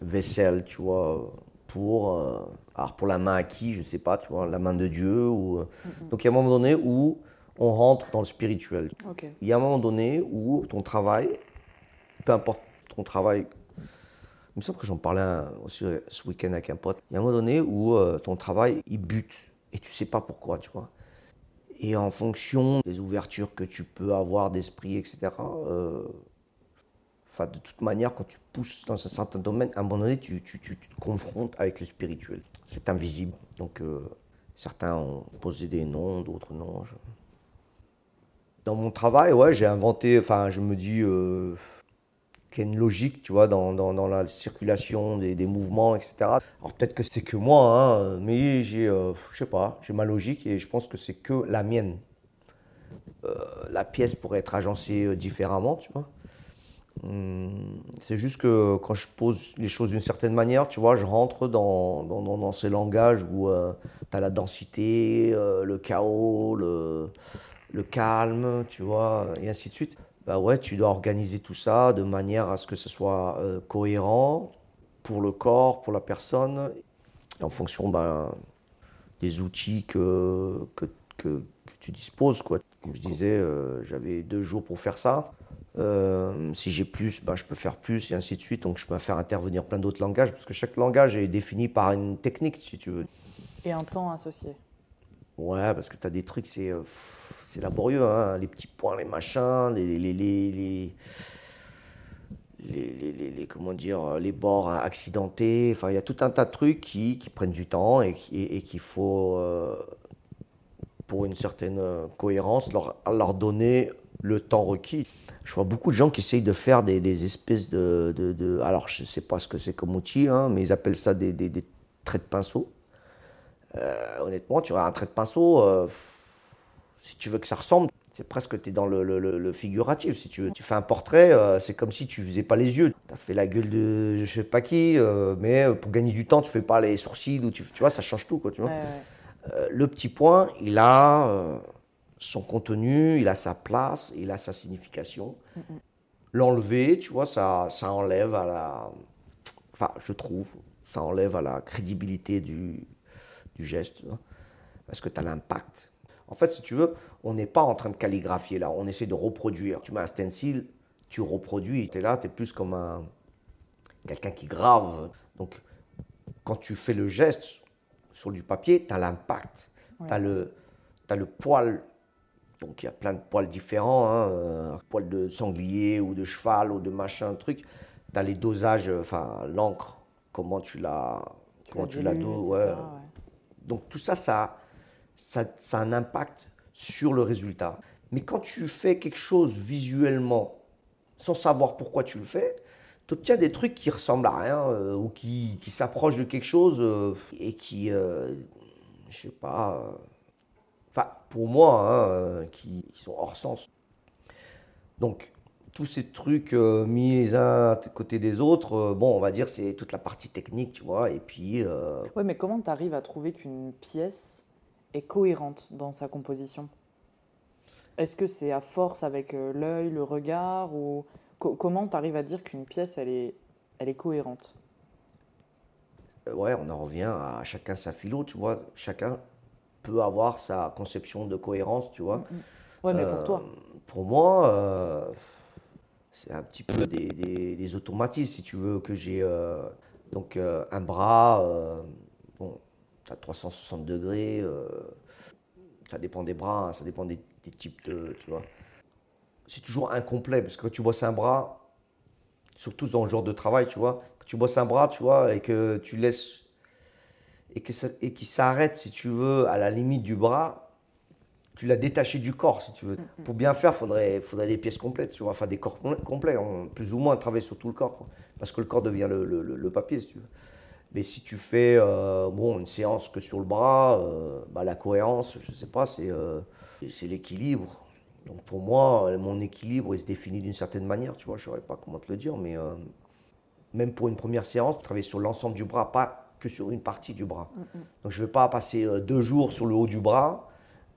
vaisselle, tu vois, pour, euh, alors pour la main à qui, je sais pas, tu vois, la main de Dieu. Ou, euh, Donc il y a un moment donné où on rentre dans le spirituel. Il y a un moment donné où ton travail, peu importe ton travail, me semble que j'en parlais aussi ce week-end avec un pote. Il y a un moment donné où ton travail, il bute et tu sais pas pourquoi, tu vois. Et en fonction des ouvertures que tu peux avoir d'esprit, etc., Enfin, de toute manière, quand tu pousses dans un certain domaine, à un moment donné, tu, te confrontes avec le spirituel. C'est invisible. Donc, euh, certains ont posé des noms, d'autres non. Dans mon travail, ouais, j'ai inventé, enfin, je me dis euh, qu'il y a une logique, tu vois, dans, la circulation des, des, mouvements, etc. Alors, peut-être que c'est que moi, hein, mais j'ai, euh, je sais pas, j'ai ma logique et je pense que c'est que la mienne. la pièce pourrait être agencée différemment, tu vois. Hmm, c'est juste que quand je pose les choses d'une certaine manière, tu vois, je rentre dans, dans, ces langages où euh, tu as la densité, euh, le chaos, le, le, calme, tu vois, et ainsi de suite. Bah ouais, tu dois organiser tout ça de manière à ce que ce soit euh, cohérent pour le corps, pour la personne, en fonction ben, des outils que, que, que, tu disposes. Quoi. Comme je disais, j'avais deux jours pour faire ça. Euh, si j'ai plus, ben, je peux faire plus et ainsi de suite. Donc je peux faire intervenir plein d'autres langages parce que chaque langage est défini par une technique, si tu veux. Et un temps associé. Ouais, parce que tu as des trucs, c'est euh, c'est laborieux, hein, les petits points, les machins, les, les, les, les les, comment dire, les bords accidentés. Enfin, il y a tout un tas de trucs qui, qui prennent du temps et, et, qu'il faut, euh, pour une certaine cohérence, leur, leur donner le temps requis je vois beaucoup de gens qui essayent de faire des, espèces de, de, Alors, je ne sais pas ce que c'est comme outil, hein, mais ils appellent ça des, des traits de pinceau. Euh, honnêtement, tu auras un trait de pinceau, euh, si tu veux que ça ressemble, c'est presque tu es dans le, le, figuratif. Si tu veux, tu fais un portrait, euh, c'est comme si tu faisais pas les yeux. Tu as fait la gueule de je sais pas qui, mais pour gagner du temps, tu fais pas les sourcils ou tu, tu vois, ça change tout, quoi, tu vois. le petit point, il a son contenu, il a sa place, il a sa signification. L'enlever, tu vois, ça, ça enlève à la. Enfin, je trouve, ça enlève à la crédibilité du, du geste, parce que tu as l'impact. En fait, si tu veux, on n'est pas en train de calligraphier là, on essaie de reproduire. Tu mets un stencil, tu reproduis, tu es là, tu es plus comme un quelqu'un qui grave. Donc, quand tu fais le geste sur du papier, tu as l'impact, tu as, le, as le poil donc il y a plein de poils différents, hein, euh, poils de sanglier ou de cheval ou de machin, truc. Tu as les dosages, euh, enfin l'encre, comment tu la, comment tu la doses. Donc tout ça ça, ça, ça a un impact sur le résultat. Mais quand tu fais quelque chose visuellement, sans savoir pourquoi tu le fais, tu obtiens des trucs qui ressemblent à rien euh, ou qui, qui s'approchent de quelque chose et qui, je sais pas, pour moi, hein, euh, qui, sont hors sens. Donc tous ces trucs euh, mis les uns à côté des autres, euh, bon, on va dire c'est toute la partie technique, tu vois, et puis... Oui, mais comment tu arrives à trouver qu'une pièce est cohérente dans sa composition? Est-ce que c'est à force avec l'œil, le regard, ou comment tu arrives à dire qu'une pièce, elle est, elle est cohérente? Ouais, on en revient à chacun sa philo, tu vois, chacun peut avoir sa conception de cohérence, tu vois. Mm, mm. Ouais, mais pour toi euh, Pour moi, euh, c'est un petit peu des, des, automatismes, si tu veux, que j'ai. Euh, donc, un bras, bon, à 360 degrés, ça dépend des bras, hein, ça dépend des, types de. Tu vois. C'est toujours incomplet, parce que quand tu bosses un bras, surtout dans le genre de travail, tu vois, quand tu bosses un bras, tu vois, et que tu laisses et, que et qui s'arrête, si tu veux, à la limite du bras, tu l'as détaché du corps, si tu veux. Mm. Pour bien faire, il faudrait, faudrait des pièces complètes, tu vois, enfin des corps complets, plus ou moins travailler sur tout le corps, parce que le corps devient le, le, papier, si tu veux. Mais si tu fais euh, bon, une séance que sur le bras, euh, bah, la cohérence, je ne sais pas, c'est euh, l'équilibre. Donc pour moi, mon équilibre, il se définit d'une certaine manière, tu vois, je ne saurais pas comment te le dire, mais même pour une première séance, travailler sur l'ensemble du bras, pas que sur une partie du bras. Mm, mm. Donc je ne vais pas passer euh, deux jours sur le haut du bras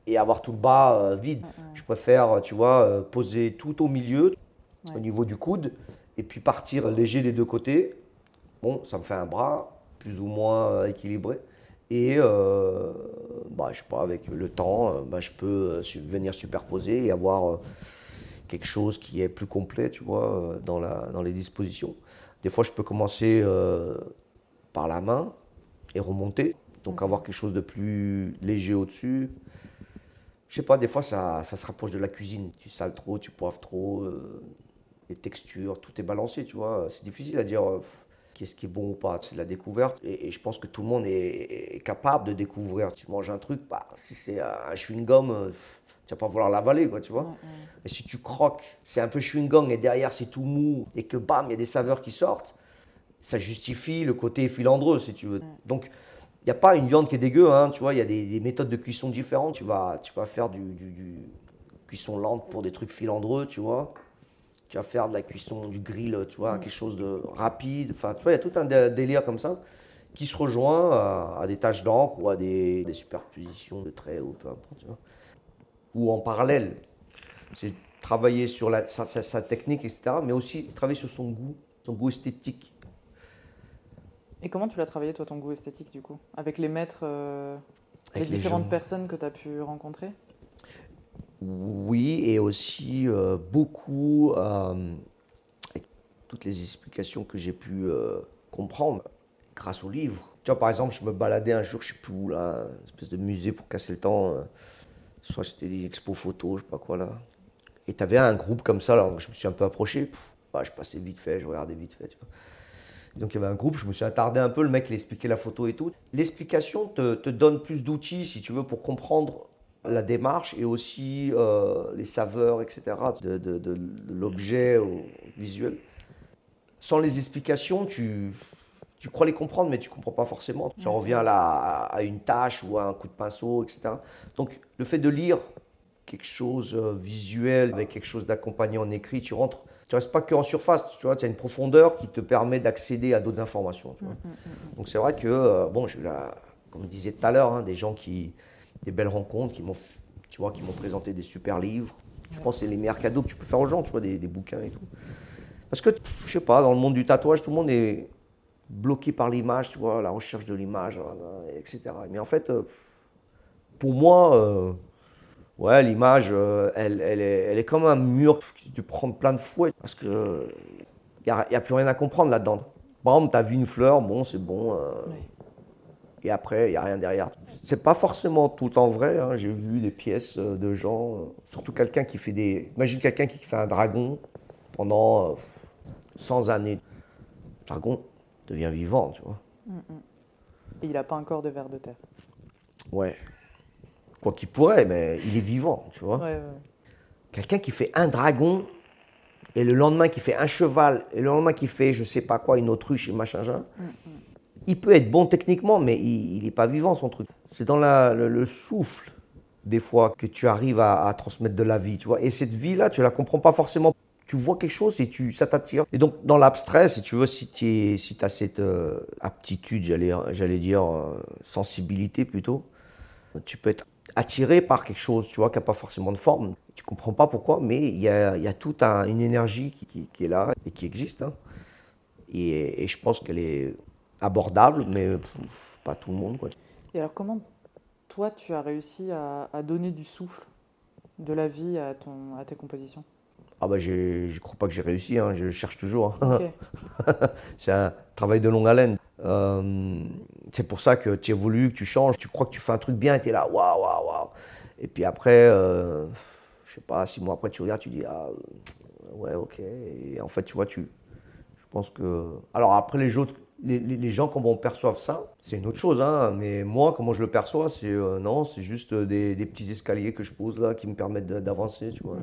et avoir tout le bas euh, vide. Mm, je préfère, euh, tu vois, poser tout au milieu, au niveau du coude, et puis partir léger des deux côtés. Bon, ça me fait un bras plus ou moins équilibré. Et bah, je sais pas, avec le temps, bah, je peux venir superposer et avoir quelque chose qui est plus complet, tu vois, dans, la, dans les dispositions. Des fois, je peux commencer euh, par la main et remonter. Donc, avoir quelque chose de plus léger au-dessus. Je sais pas, des fois, ça, ça se rapproche de la cuisine. Tu sales trop, tu poivres trop, euh, les textures, tout est balancé, tu vois. C'est difficile à dire euh, qu'est-ce qui est bon ou pas. C'est de la découverte. Et, et je pense que tout le monde est, est capable de découvrir. Tu manges un truc, bah, si c'est un chewing-gum, euh, tu vas pas vouloir l'avaler, quoi, tu vois. Et si tu croques, c'est un peu chewing-gum et derrière c'est tout mou et que bam, il y a des saveurs qui sortent, ça justifie le côté filandreux, si tu veux. Donc, il n'y a pas une viande qui est dégueu, hein, tu vois, il y a des, des méthodes de cuisson différentes. Tu vas, tu vas faire du, du- du cuisson lente pour des trucs filandreux, tu vois. Tu vas faire de la cuisson du grill, tu vois, quelque chose de rapide. Enfin, tu vois, il y a tout un dé- délire comme ça qui se rejoint à, à des taches d'encre ou à des, des superpositions de traits ou peu importe, tu vois. Ou en parallèle. C'est travailler sur la, sa, sa- sa technique, etc., mais aussi travailler sur son goût, son goût esthétique. Et comment tu l'as travaillé, toi, ton goût esthétique, du coup? Avec les maîtres, euh, Avec les différentes personnes que tu as pu rencontrer? Oui, et aussi euh, beaucoup euh, avec toutes les explications que j'ai pu comprendre grâce aux livres. Tu vois, par exemple, je me baladais un jour, je sais plus où, là, une espèce de musée pour casser le temps. soit c'était des expos photos, je sais pas quoi, là. Et tu avais un groupe comme ça, là, je me suis un peu approché. Pff, bah, je passais vite fait, je regardais vite fait, tu vois. Donc il y avait un groupe, je me suis attardé un peu, le mec il expliquait la photo et tout. L'explication te, te donne plus d'outils, si tu veux, pour comprendre la démarche et aussi euh, les saveurs, etc., de, de- de- de l'objet visuel. Sans les explications, tu, tu crois les comprendre, mais tu comprends pas forcément. J'en reviens à, à une tâche ou à un coup de pinceau, etc. Donc le fait de lire quelque chose euh, visuel avec quelque chose d'accompagné en écrit, tu rentres, tu restes pas que en surface, tu vois, tu as une profondeur qui te permet d'accéder à d'autres informations. tu vois. Donc c'est vrai que, euh, bon, j'ai comme je disais tout à l'heure, hein, des gens qui, des belles rencontres, qui m'ont, tu vois, qui m'ont présenté des super livres. Je pense que c'est les meilleurs cadeaux que tu peux faire aux gens, tu vois, des, des bouquins et tout. Parce que, je sais pas, dans le monde du tatouage, tout le monde est bloqué par l'image, tu vois, la recherche de l'image, euh, etc. Mais en fait, euh, pour moi, euh, ouais, l'image, euh, elle, elle, est, elle est comme un mur que tu prends plein de fouet, parce que il n'y a, a plus rien à comprendre là-dedans. Par exemple, tu as vu une fleur, bon, c'est bon. euh, et après, il n'y a rien derrière. C'est pas forcément tout le temps vrai. hein. J'ai vu des pièces euh, de gens, euh, surtout quelqu'un qui fait des. Imagine quelqu'un qui fait un dragon pendant euh, 100 années. Le dragon devient vivant, tu vois. Et il a pas un corps de verre de terre. Ouais. Quoi qu'il pourrait, mais il est vivant, tu vois. Ouais, ouais. Quelqu'un qui fait un dragon et le lendemain qui fait un cheval et le lendemain qui fait je sais pas quoi, une autruche et machin. machin, Il peut être bon techniquement, mais il n'est pas vivant son truc. C'est dans la- le, le souffle des fois que tu arrives à, à transmettre de la vie, tu vois. Et cette vie-là, tu la comprends pas forcément. Tu vois quelque chose et tu, ça t'attire. Et donc, dans l'abstrait, si tu veux, si tu si as cette euh, aptitude, j'allais j'allais dire euh, sensibilité plutôt, tu peux être attiré par quelque chose, tu vois, qui n'a pas forcément de forme. Tu comprends pas pourquoi, mais il y a, y a toute un- une énergie qui, est là et qui existe. hein. Et, je pense qu'elle est abordable, mais pas tout le monde. Quoi. Et alors, comment toi, tu as réussi à, à donner du souffle, de la vie à, ton, à tes compositions? Ah bah je crois pas que j'ai réussi, hein, je cherche toujours. hein. [LAUGHS] C'est un travail de longue haleine. Euh, c'est pour ça que tu évolues, que tu changes, tu crois que tu fais un truc bien et tu es là, waouh, waouh, waouh. Et puis après, euh, je sais pas, six mois après, tu regardes, tu dis, ah, ouais, ok. Et en fait, tu vois, tu, je pense que. Alors après, les autres, les, les- les gens, comment on perçoit ça, c'est une autre chose. Hein, mais moi, comment je le perçois, c'est euh, non, c'est juste des, des petits escaliers que je pose là qui me permettent d'avancer, tu vois.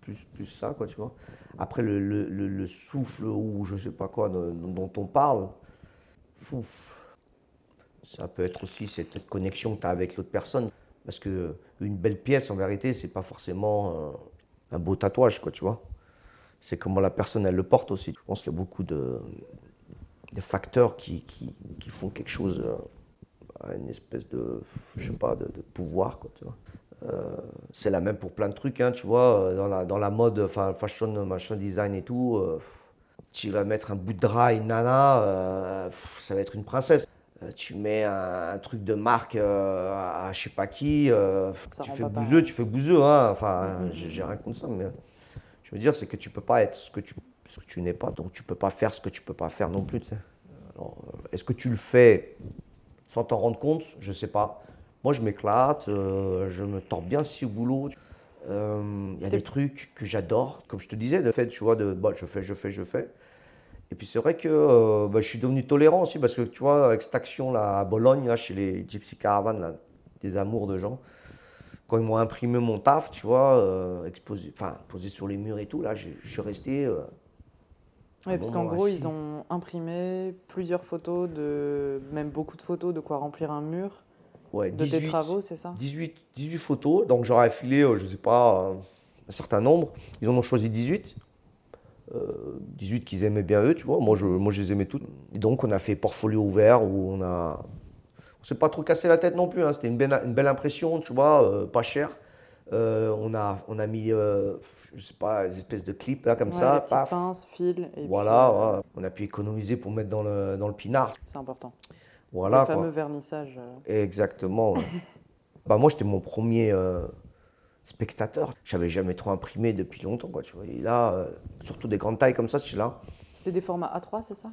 Plus, ça, quoi, tu vois. Après, le, le- le- le souffle ou je sais pas quoi dont, on parle, ça peut être aussi cette connexion que tu as avec l'autre personne. Parce que une belle pièce, en vérité, c'est pas forcément un, beau tatouage, quoi, tu vois. C'est comment la personne, elle le porte aussi. Je pense qu'il y a beaucoup de, facteurs qui font quelque chose euh, à une espèce de, je sais pas, de, de pouvoir, quoi, tu vois. Euh, c'est la même pour plein de trucs, hein, tu vois, euh, dans la, dans la mode, fashion, machin, design et tout. euh, tu vas mettre un bout de drap à une nana, pff, ça va être une princesse. Tu mets un, un truc de marque euh, à, à je sais pas qui, euh, tu fais bouseux, tu fais bouseux, hein. Enfin, j'ai j'ai rien contre ça, mais je veux dire, c'est que tu peux pas être ce que tu parce que tu n'es pas, donc tu peux pas faire ce que tu peux pas faire non plus. est-ce que tu le fais sans t'en rendre compte? Je sais pas. Moi, je m'éclate, euh, je me tords bien si au boulot. Euh, Il y a des trucs que j'adore, comme je te disais, de fait, tu vois, de bah, je fais, je fais, je fais. Et puis c'est vrai que euh, bah, je suis devenu tolérant aussi parce que tu vois, avec cette action là à Bologne, là, chez les Gypsy Caravan, là, des amours de gens, quand ils m'ont imprimé mon taf, tu vois, euh, exposé, enfin posé sur les murs et tout, là, je suis resté. euh, Oui, parce qu'en gros, ils ont imprimé plusieurs photos, de même beaucoup de photos de quoi remplir un mur, ouais, de tes 18, travaux, c'est ça? 18, 18 photos, donc j'aurais filé, euh, je sais pas, euh, un certain nombre. Ils en ont choisi 18. Euh, 18 qu'ils aimaient bien eux, tu vois. Moi je, moi, je les aimais toutes. Et donc, on a fait portfolio ouvert où on a. On s'est pas trop cassé la tête non plus. hein. C'était une belle, une belle impression, tu vois, euh, pas cher. Euh, on, a, on a mis, euh, je sais pas, des espèces de clips là, comme Ouais, ça. paf. pinces, fils, et Voilà, puis, euh, ouais. on a pu économiser pour mettre dans le, dans le pinard. c'est important. Voilà, le quoi. fameux vernissage. euh, Exactement. [LAUGHS] bah moi, j'étais mon premier euh, spectateur. J'avais jamais trop imprimé depuis longtemps, quoi. Tu vois. Et là, euh, surtout des grandes tailles comme ça, c'est là. C'était des formats A3, c'est ça?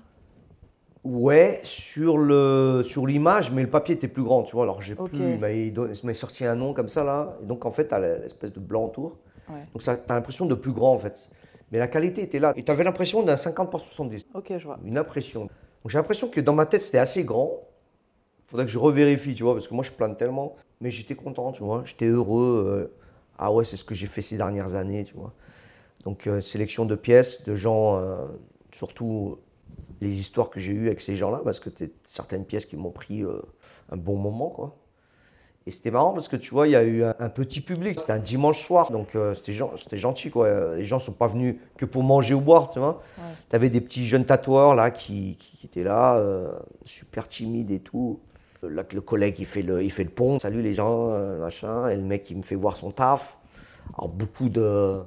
Ouais, sur le sur l'image, mais le papier était plus grand, tu vois. Alors j'ai plus, il m'a il sorti un nom comme ça là, et donc en fait, t'as l'espèce de blanc autour. Ouais. Donc ça, t'as l'impression de plus grand en fait. Mais la qualité était là. Et t'avais l'impression d'un 50 par 70. Ok, je vois. Une impression. Donc j'ai l'impression que dans ma tête, c'était assez grand. Faudrait que je revérifie, tu vois, parce que moi, je plane tellement. Mais j'étais content, tu vois. J'étais heureux. euh, Ah ouais, c'est ce que j'ai fait ces dernières années, tu vois. Donc, euh, sélection de pièces, de gens, euh, surtout les histoires que j'ai eues avec ces gens-là, parce que c'est certaines pièces qui m'ont pris euh, un bon moment, quoi. Et c'était marrant parce que tu vois, il y a eu un, un petit public. C'était un dimanche soir, donc euh, c'était gen- c'était gentil, quoi. Les gens sont pas venus que pour manger ou boire, tu vois. Ouais. Tu avais des petits jeunes tatoueurs là qui, qui- qui étaient là, euh, super timides et tout. Là, le collègue il fait le, il fait le pont, salut les gens, euh, machin. Et le mec il me fait voir son taf. Alors beaucoup de,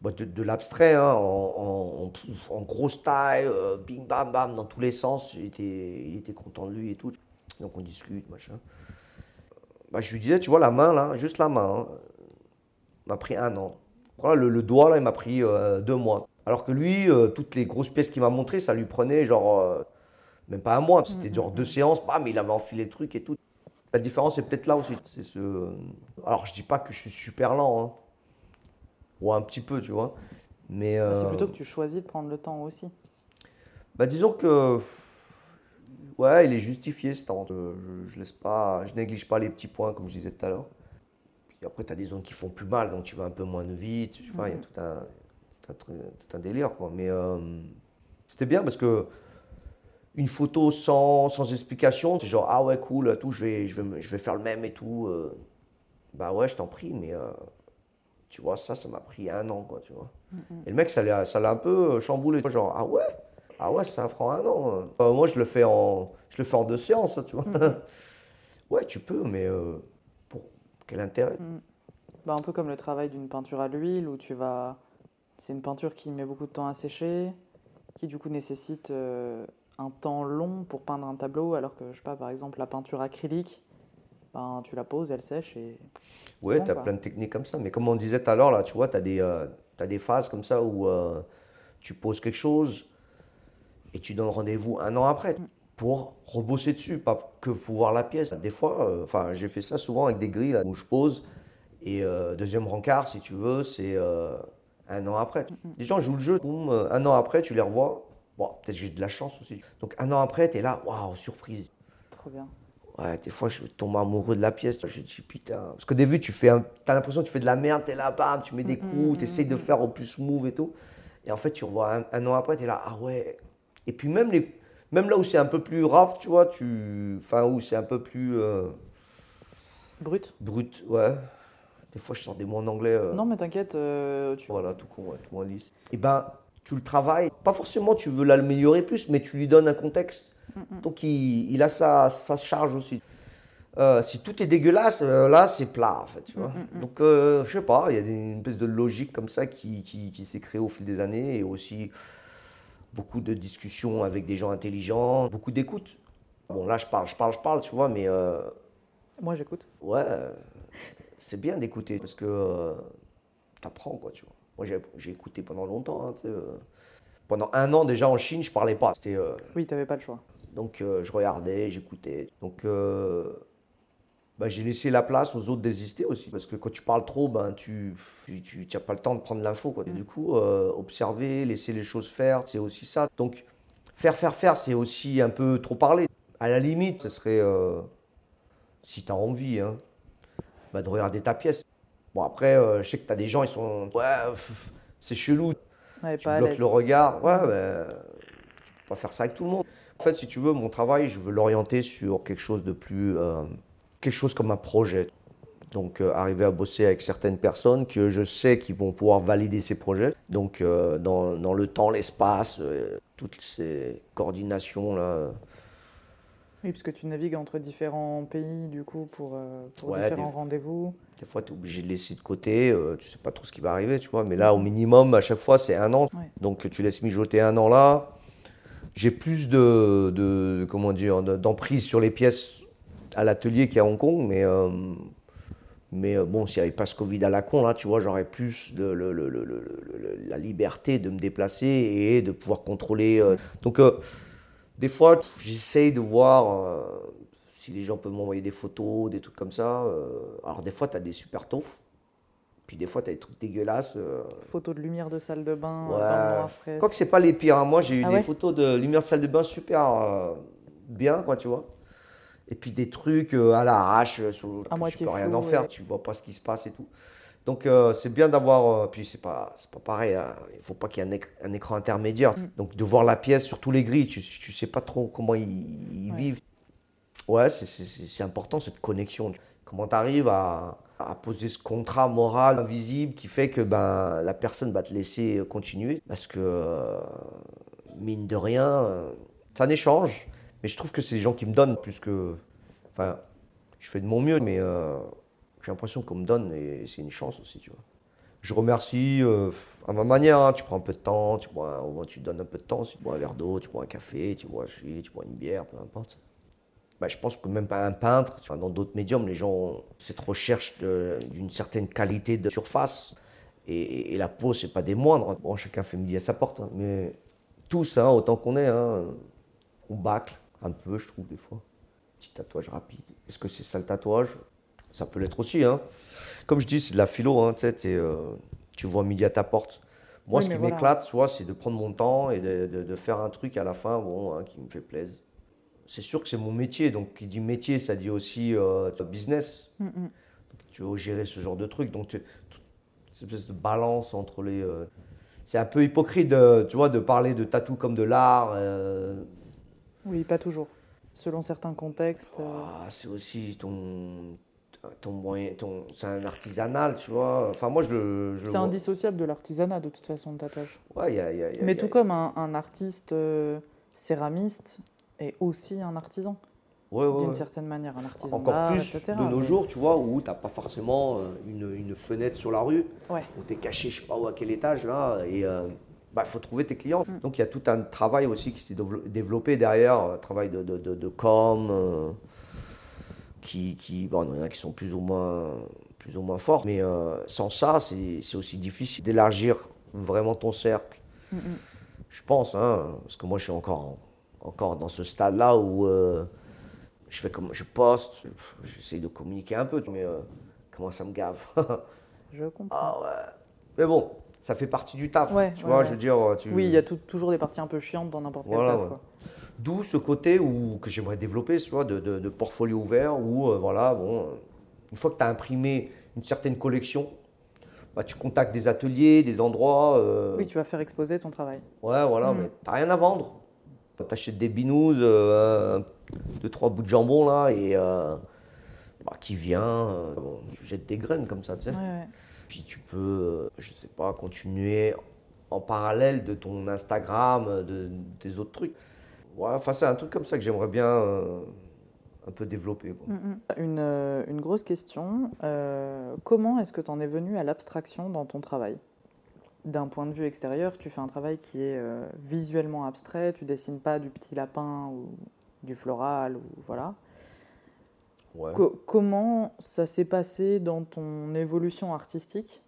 bah, de, de l'abstrait, hein, en, en, grosse taille, euh, bing bam bam dans tous les sens. Il était, il était content de lui et tout. Donc on discute, machin. Bah, je lui disais, tu vois la main là, juste la main, hein, m'a pris un an. Le, le doigt, là, il m'a pris euh, deux mois. Alors que lui, euh, toutes les grosses pièces qu'il m'a montrées, ça lui prenait genre, même pas un mois, c'était genre deux séances, bam, il avait enfilé le truc et tout. La différence, c'est peut-être là aussi. C'est ce... Alors, je dis pas que je suis super lent, hein. ou un petit peu, tu vois. Mais Bah, C'est euh, plutôt que tu choisis de prendre le temps aussi. bah, disons que, ouais, il est justifié ce temps. Euh, Je, je laisse pas, je néglige pas les petits points, comme je disais tout à l'heure. Puis après, tu as des zones qui font plus mal, donc tu vas un peu moins vite. Il y a tout un, tout un, truc- tout un délire, quoi. Mais euh, c'était bien parce que une photo sans, sans explication, c'est genre, ah ouais, cool, tout, je vais, je vais, je vais faire le même et tout. euh. bah ouais, je t'en prie, mais euh, tu vois, ça, ça m'a pris un an, quoi, tu vois. Et le mec, ça l'a ça l'a un peu euh, chamboulé. Genre, ah ouais? Ah ouais, ça prend un an. Euh, moi, je le fais en, je le fais en deux séances, tu vois. [LAUGHS] ouais, tu peux, mais pour quel intérêt? Bah, un peu comme le travail d'une peinture à l'huile où tu vas. C'est une peinture qui met beaucoup de temps à sécher, qui du coup nécessite un temps long pour peindre un tableau, alors que, je sais pas, par exemple, la peinture acrylique, ben, tu la poses, elle sèche et. Ouais, bon, tu as quoi. plein de techniques comme ça. Mais comme on disait tout à l'heure, là, tu vois, tu as, des, euh, des phases comme ça où euh, tu poses quelque chose et tu donnes rendez-vous un an après pour rebosser dessus, pas que pour voir la pièce. Des fois, euh, enfin, j'ai fait ça souvent avec des grilles là, où je pose et euh, deuxième rencard, si tu veux, c'est un an après. Les gens jouent le jeu, boum, un an après, tu les revois. Bon, peut-être j'ai de la chance aussi. Donc un an après, tu es là, waouh, surprise. Trop bien. Ouais, des fois, je tombe amoureux de la pièce. Je dis, putain. Parce qu'au début, tu fais un... as l'impression que tu fais de la merde, t'es là, bam, tu mets des coups, tu essayes de faire au plus smooth et tout. Et en fait, tu revois un, un an après, tu es là, ah ouais. Et puis, même, les... même là où c'est un peu plus rough, tu vois, tu... enfin, où c'est un peu plus euh, Brut brut, ouais. Des fois, je sors des mots en anglais. euh, Non, mais t'inquiète, euh, tu Voilà, tout con, ouais, tout moins lisse. Et ben, tu le travailles. Pas forcément, tu veux l'améliorer plus, mais tu lui donnes un contexte. Donc, il, il a sa, sa charge aussi. Euh, si tout est dégueulasse, euh, là, c'est plat, en fait. Tu vois. Donc, euh, je sais pas, il y a une espèce de logique comme ça qui, qui, qui s'est créée au fil des années et aussi beaucoup de discussions avec des gens intelligents, beaucoup d'écoute. Bon, là, je parle, je parle, je parle, tu vois, mais euh, Moi, j'écoute. ouais, c'est bien d'écouter parce que t'apprends, quoi, tu vois. Moi, j'ai écouté pendant longtemps. hein, euh. Pendant un an déjà en Chine, je parlais pas. Euh, Oui, tu n'avais pas le choix. donc euh, je regardais, j'écoutais. Donc bah, j'ai laissé la place aux autres d'exister aussi. Parce que quand tu parles trop, ben, tu n'as pas le temps de prendre l'info. Et du coup, observer, laisser les choses faire, c'est aussi ça. Donc faire, faire, faire, c'est aussi un peu trop parler. À la limite, ce serait, si tu as envie, hein, bah, de regarder ta pièce. Bon, après, euh, je sais que tu as des gens, ils sont. Ouais, c'est chelou. Ouais, Tu pas bloques le regard. Ouais, ben, tu peux pas faire ça avec tout le monde. En fait, si tu veux, mon travail, je veux l'orienter sur quelque chose de plus. euh, quelque chose comme un projet. Donc, euh, arriver à bosser avec certaines personnes que je sais qui vont pouvoir valider ces projets. Donc, dans, dans le temps, l'espace, toutes ces coordinations-là. Oui, parce que tu navigues entre différents pays, du coup, pour, pour Ouais, différents des- rendez-vous. Des fois, tu es obligé de laisser de côté, euh, tu sais pas trop ce qui va arriver, tu vois. Mais là, au minimum, à chaque fois, c'est un an. Ouais. Donc, tu laisses mijoter un an là. J'ai plus de, de- comment dire, de- d'emprise sur les pièces à l'atelier qu'à Hong Kong, mais, euh, mais euh, bon, s'il n'y avait pas ce Covid à la con, là, tu vois, j'aurais plus de, le- le- le- le- le- la liberté de me déplacer et de pouvoir contrôler. euh. Donc, euh, des fois, j'essaye de voir si les gens peuvent m'envoyer des photos, des trucs comme ça. euh. alors, des fois, tu as des super taufs. Puis des fois, tu as des trucs dégueulasses. euh. Photos de lumière de salle de bain, euh, Ouais. dans le frais. Quoique, c'est pas les pires. hein. Moi, j'ai eu Ah des ouais photos de lumière de salle de bain super euh, bien, quoi, tu vois. Et puis des trucs euh, à l'arrache, sur que moitié tu peux rien en faire. ouais. Tu vois pas ce qui se passe et tout. Donc, euh, c'est bien d'avoir. puis, c'est pas, c'est pas pareil. hein. Il faut pas qu'il y ait un, éc- un écran intermédiaire. Mm. Donc, de voir la pièce sur tous les grilles, tu, tu sais pas trop comment ils, vivent. Ouais, c'est- important cette connexion. Comment tu arrives à, à poser ce contrat moral invisible qui fait que ben, la personne va te laisser continuer? Parce que, euh, mine de rien, euh, c'est un échange. Mais je trouve que c'est les gens qui me donnent plus que. Enfin, je fais de mon mieux, mais euh, j'ai l'impression qu'on me donne et c'est une chance aussi, tu vois. Je remercie euh, à ma manière. hein. Tu prends un peu de temps, tu, bois, au moins tu donnes un peu de temps. Tu bois un verre d'eau, tu bois un café, tu bois un jus, tu bois une bière, peu importe. Bah, je pense que même pas un peintre, enfin, dans d'autres médiums, les gens ont cette recherche d'une certaine qualité de surface. Et, la peau, c'est pas des moindres. Bon, chacun fait midi à sa porte, hein, mais tous, hein, autant qu'on est, hein, on bâcle un peu, je trouve, des fois. Petit tatouage rapide. Est-ce que c'est ça le tatouage? Ça peut l'être aussi. Comme je dis, c'est de la philo. Euh, tu vois midi à ta porte. Moi, Oui, ce qui voilà. m'éclate, vois, c'est de prendre mon temps et de, de- de faire un truc à la fin bon, hein, qui me fait plaisir. C'est sûr que c'est mon métier. Donc, qui dit métier, ça dit aussi euh, business. Mm, mm. Tu veux gérer ce genre de truc. Donc, tu- cette espèce de balance entre les. euh, c'est un peu hypocrite, de, tu vois, de parler de tatou comme de l'art. euh, Oui, pas toujours. Selon certains contextes. euh, Ah, c'est aussi ton, ton moyen, ton, c'est un artisanal, tu vois. Enfin, moi, je le, C'est indissociable de l'artisanat, de toute façon, le tatouage. Ouais, y a, y a- y a- Mais tout comme un, un artiste euh, céramiste est aussi un artisan, Ouais, ouais, d'une ouais. certaine manière, un artisan Encore plus etc. de nos mais- jours, tu vois, où t'as pas forcément euh, une, une fenêtre sur la rue, Ouais. où t'es caché, je sais pas où, à quel étage, là, et il bah, faut trouver tes clients. Mm. Donc, il y a tout un travail aussi qui s'est dévelop- développé derrière, un travail de, de, de, de com, euh, qui, qui, bon, il y en a qui sont plus ou moins, plus ou moins forts, mais euh, sans ça, c'est c'est aussi difficile d'élargir vraiment ton cercle. Mm, mm. Je pense, hein, parce que moi je suis encore, encore dans ce stade-là où euh, je fais comme je poste, j'essaye de communiquer un peu, mais euh, comment ça me gave. [LAUGHS] Je comprends. ah ouais. Mais bon, ça fait partie du taf. Ouais, tu ouais, vois, ouais. je veux dire, tu... Oui, il y a tout- toujours des parties un peu chiantes dans n'importe quel taf. quoi. D'où ce côté où, que j'aimerais développer, tu vois, de, de- de portfolio ouvert où, euh, voilà, bon, une fois que tu as imprimé une certaine collection, bah, tu contactes des ateliers, des endroits. euh, Oui, tu vas faire exposer ton travail. Ouais, voilà, Mm. mais t'as rien à vendre. T'achètes des binous, euh, deux, trois bouts de jambon là, et euh, bah, qui vient, euh, bon, tu jettes des graines comme ça, tu sais. Ouais, ouais. Puis tu peux, euh, je sais pas, continuer en parallèle de ton Instagram, de, des autres trucs. Ouais, enfin, c'est un truc comme ça que j'aimerais bien un peu développer. quoi. Mm, mm. Une, une grosse question. comment est-ce que tu en es venu à l'abstraction dans ton travail? D'un point de vue extérieur, tu fais un travail qui est euh, visuellement abstrait, tu dessines pas du petit lapin ou du floral, ou voilà. Ouais. Co- comment ça s'est passé dans ton évolution artistique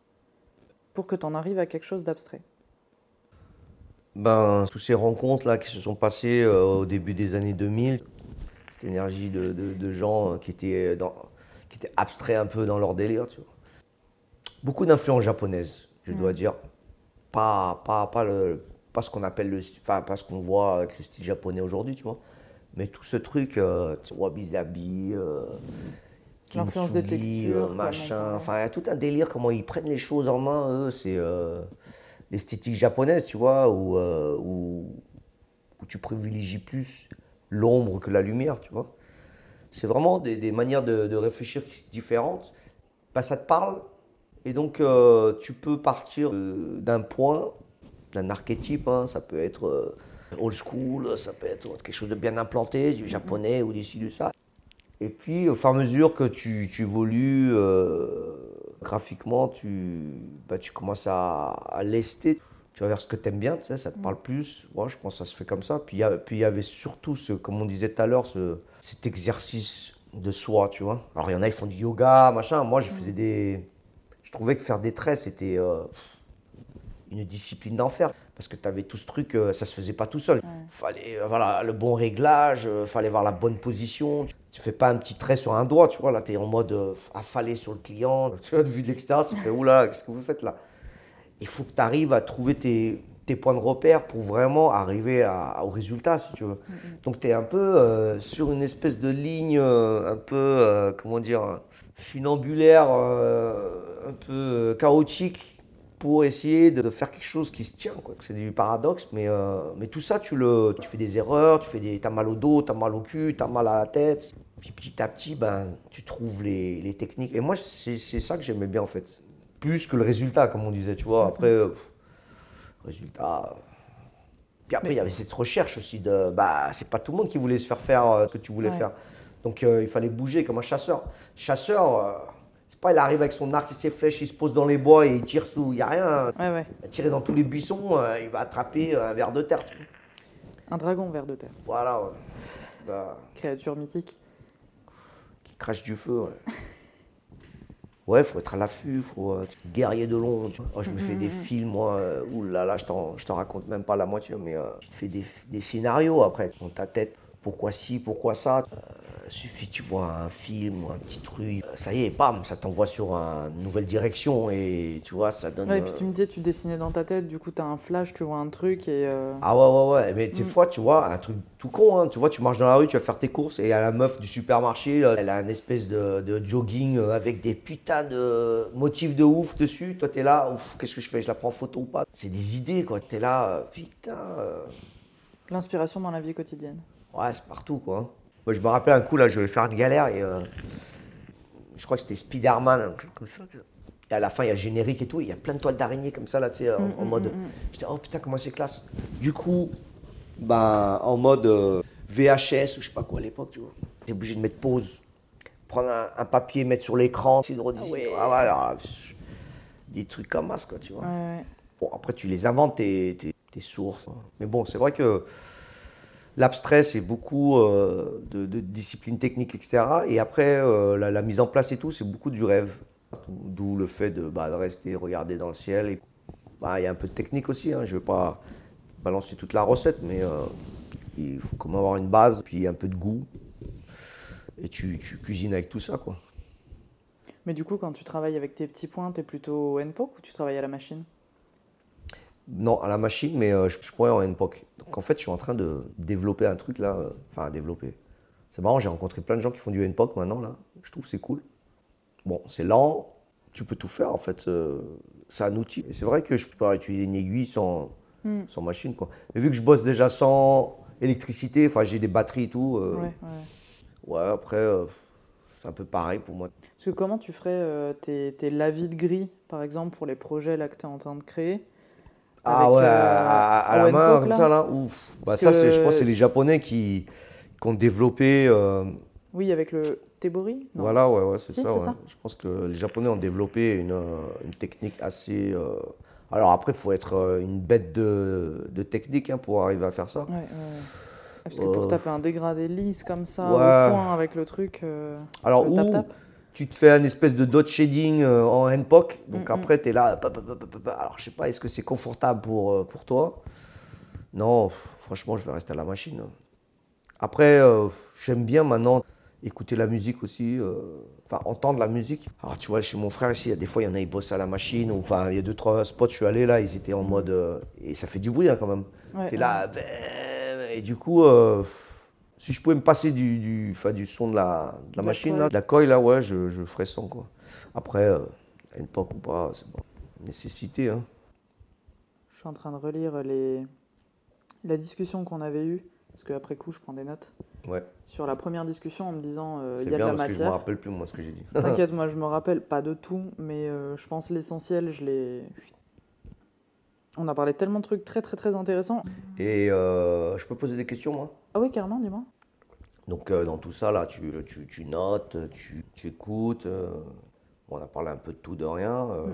pour que tu en arrives à quelque chose d'abstrait? Ben, toutes ces rencontres-là qui se sont passées euh, au début des années 2000, cette énergie de, de- de gens euh, qui étaient, dans, qui étaient abstraits un peu dans leur délire, tu vois. Beaucoup d'influences japonaises, je dois dire. Pas, pas, pas, le, pas ce qu'on appelle le enfin, pas ce qu'on voit avec le style japonais aujourd'hui, tu vois. Mais tout ce truc, euh, wabi-sabi, euh, L'influence kintsugi, textures, euh, machin. Enfin, il y a tout un délire, comment ils prennent les choses en main, eux. C'est euh, l'esthétique japonaise, tu vois, où, euh, où, où tu privilégies plus l'ombre que la lumière, tu vois. C'est vraiment des, des manières de, de réfléchir différentes. Bah, ça te parle, et donc euh, tu peux partir euh, d'un point, d'un archétype, hein. ça peut être euh, old school, ça peut être quelque chose de bien implanté, du japonais ou d'ici, de ça. Et puis, au fur et à mesure que tu, tu évolues euh, graphiquement, tu, bah, tu commences à, à lester. Tu vas vers ce que tu aimes bien, tu sais, ça te parle plus. Ouais, je pense que ça se fait comme ça. Puis il y a- puis il y avait surtout, ce, comme on disait tout à l'heure, ce, cet exercice de soi, tu vois. Alors, il y en a, ils font du yoga, machin. Moi, je faisais des. Je trouvais que faire des traits, c'était euh, une discipline d'enfer. Parce que tu avais tout ce truc, euh, ça se faisait pas tout seul. Fallait euh, voilà, le bon réglage, euh, fallait avoir la bonne position. Tu fais pas un petit trait sur un doigt, tu vois. Là, tu es en mode euh, affalé sur le client. [LAUGHS] Tu vois, vu de l'extérieur, ça fait oula, qu'est-ce que vous faites là? Il faut que tu arrives à trouver tes, tes points de repère pour vraiment arriver à- au résultat, si tu veux. Donc, tu es un peu euh, sur une espèce de ligne euh, un peu, euh, comment dire, funambulaire, un peu chaotique pour essayer de faire quelque chose qui se tient. C'est du paradoxe, mais, mais tout ça, tu, le, tu fais des erreurs, tu fais des, as mal au dos, tu as mal au cul, tu as mal à la tête. Puis petit à petit, ben, tu trouves les, les techniques. Et moi, c'est ça que j'aimais bien en fait. Plus que le résultat, comme on disait, tu vois. Après, euh, pff, résultat. euh. Puis après, il y avait cette recherche aussi de. Bah, c'est pas tout le monde qui voulait se faire faire euh, ce que tu voulais Ouais. faire. Donc euh, il fallait bouger comme un chasseur. Chasseur, euh, c'est pas il arrive avec son arc et ses flèches, il se pose dans les bois et il tire sous. Il n'y a rien. Ouais, ouais. Il va tirer dans tous les buissons, euh, il va attraper un ver de terre. Un dragon vers de terre. Voilà. ouais. Bah, Créature mythique. qui crache du feu. Ouais, faut être à l'affût, faut euh, guerrier de vois. Oh, je me fais des films, moi. euh, là là, je t'en je raconte même pas la moitié, mais euh, te fais des, des scénarios après dans ta tête. Pourquoi ci, pourquoi ça Euh, Suffit tu vois un film ou un petit truc, euh, ça y est, bam, ça t'envoie sur un- une nouvelle direction et tu vois, ça donne. Ouais, et puis euh, tu me disais, tu dessinais dans ta tête, du coup, tu as un flash, tu vois un truc et. euh, Ah ouais, ouais, ouais. Mais des Mm. fois, tu vois, un truc tout con, hein. Tu vois, tu marches dans la rue, tu vas faire tes courses et a la meuf du supermarché, elle a une espèce de, de jogging euh, avec des putains de motifs de ouf dessus. Toi, t'es là, ouf, qu'est-ce que je fais Je la prends en photo ou pas? C'est des idées, quoi. T'es là, euh, putain. euh, L'inspiration dans la vie quotidienne. Ouais, c'est partout, quoi. Moi, je me rappelle un coup, là, je vais faire une galère et euh, je crois que c'était Spider-Man, un truc comme ça. tu. Et à la fin, il y a le générique et tout, il y a plein de toiles d'araignée comme ça, là, tu sais, en, Mm, en mm, mode. mm, mm. J'étais, oh putain, comment c'est classe. Du coup, bah, en mode euh, VHS ou je sais pas quoi à l'époque, tu vois. T'es obligé de mettre pause, prendre un, un papier, mettre sur l'écran, redessiner. ouais. Ah ouais, alors, là, pff, des trucs comme ça, quoi, tu vois. Ouais, ouais. Bon, après, tu les inventes, tes, tes- tes sources. hein. Mais bon, c'est vrai que l'abstrait, c'est beaucoup euh, de, de discipline technique, etc. Et après, euh, la, mise en place et tout, c'est beaucoup du rêve. D'où le fait de, bah, rester, regarder dans le ciel. Bah, Il y a un peu de technique aussi. hein. Je ne vais pas balancer toute la recette, mais euh, il faut quand même avoir une base, puis un peu de goût. Et tu, tu cuisines avec tout ça, quoi. Mais du coup, quand tu travailles avec tes petits points, t'es plutôt au ou tu travailles à la machine? Non, à la machine, mais euh, je, je pourrais en NPOC. Donc en fait, je suis en train de développer un truc là. euh, Enfin, développer. C'est marrant, j'ai rencontré plein de gens qui font du NPOC maintenant là. Je trouve que c'est cool. Bon, c'est lent, tu peux tout faire en fait. euh, c'est un outil. Et c'est vrai que je peux pas utiliser une aiguille sans, Hmm. sans machine quoi. Mais vu que je bosse déjà sans électricité, enfin j'ai des batteries et tout. Ouais, ouais. ouais, après, c'est un peu pareil pour moi. Parce que comment tu ferais euh, tes, tes lavis de gris, par exemple, pour les projets là que tu es en train de créer? Ah ouais, euh, à, la main, comme là ça là, ouf. Bah, ça, c'est, je que- pense que c'est les Japonais qui, qui ont développé. euh, Oui, avec le Tebori. Voilà, ouais, ouais, c'est Si, ça, c'est ouais. ça. Je pense que les Japonais ont développé une, euh, une technique assez. euh, Alors après, il faut être une bête de, de technique hein, pour arriver à faire ça. Ouais, Parce que pour taper un dégradé lisse comme ça, au point avec le truc. Alors, le ou, tap-tap. Tu te fais un espèce de dot shading euh, en handpoke. Donc Mm, après, tu es là. Alors, je sais pas, est-ce que c'est confortable pour, euh, pour toi? Non, franchement, je vais rester à la machine. Après, euh, j'aime bien maintenant écouter la musique aussi. euh, Enfin, entendre la musique. Alors, tu vois, chez mon frère ici, il y a des fois, il y en a, ils bossent à la machine. ou, Enfin, il y a deux, trois spots, je suis allé là, ils étaient en mode. euh, et ça fait du bruit hein, quand même. Ouais, T'es là, ben, et du coup, si je pouvais me passer du, du, enfin, du son de la, de la De la machine, là, de la coil, là, ouais, je, je ferais sans, quoi. Après, euh, à une époque ou pas, c'est bon. Nécessité, hein. Je suis en train de relire les... la discussion qu'on avait eue, parce qu'après coup, je prends des notes. Ouais. Sur la première discussion, en me disant euh, il y a de bien la parce que je me matière. rappelle plus, moi, ce que j'ai dit. T'inquiète, [LAUGHS] moi je me rappelle pas de tout, mais euh, je pense l'essentiel, je l'ai. On a parlé tellement de trucs très très très intéressants. Et je peux poser des questions, moi? Ah oui, carrément, dis-moi. Donc, euh, dans tout ça, là, tu, tu, tu notes, tu, tu écoutes. euh, on a parlé un peu de tout, de rien. euh.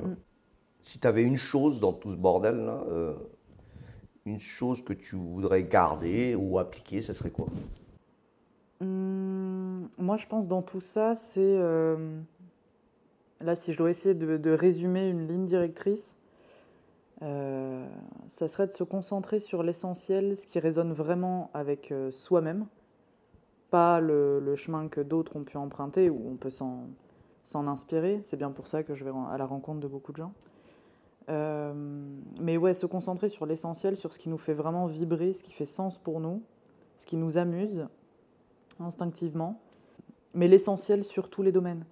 Si tu avais une chose dans tout ce bordel, là, une chose que tu voudrais garder ou appliquer, ce serait quoi? Hum, moi, je pense dans tout ça, c'est. Là, si je dois essayer de, de résumer une ligne directrice, euh, ça serait de se concentrer sur l'essentiel, ce qui résonne vraiment avec euh, soi-même, pas le, chemin que d'autres ont pu emprunter, où on peut s'en inspirer. C'est bien pour ça que je vais à la rencontre de beaucoup de gens. Euh, mais ouais, se concentrer sur l'essentiel, sur ce qui nous fait vraiment vibrer, ce qui fait sens pour nous, ce qui nous amuse instinctivement, mais l'essentiel sur tous les domaines,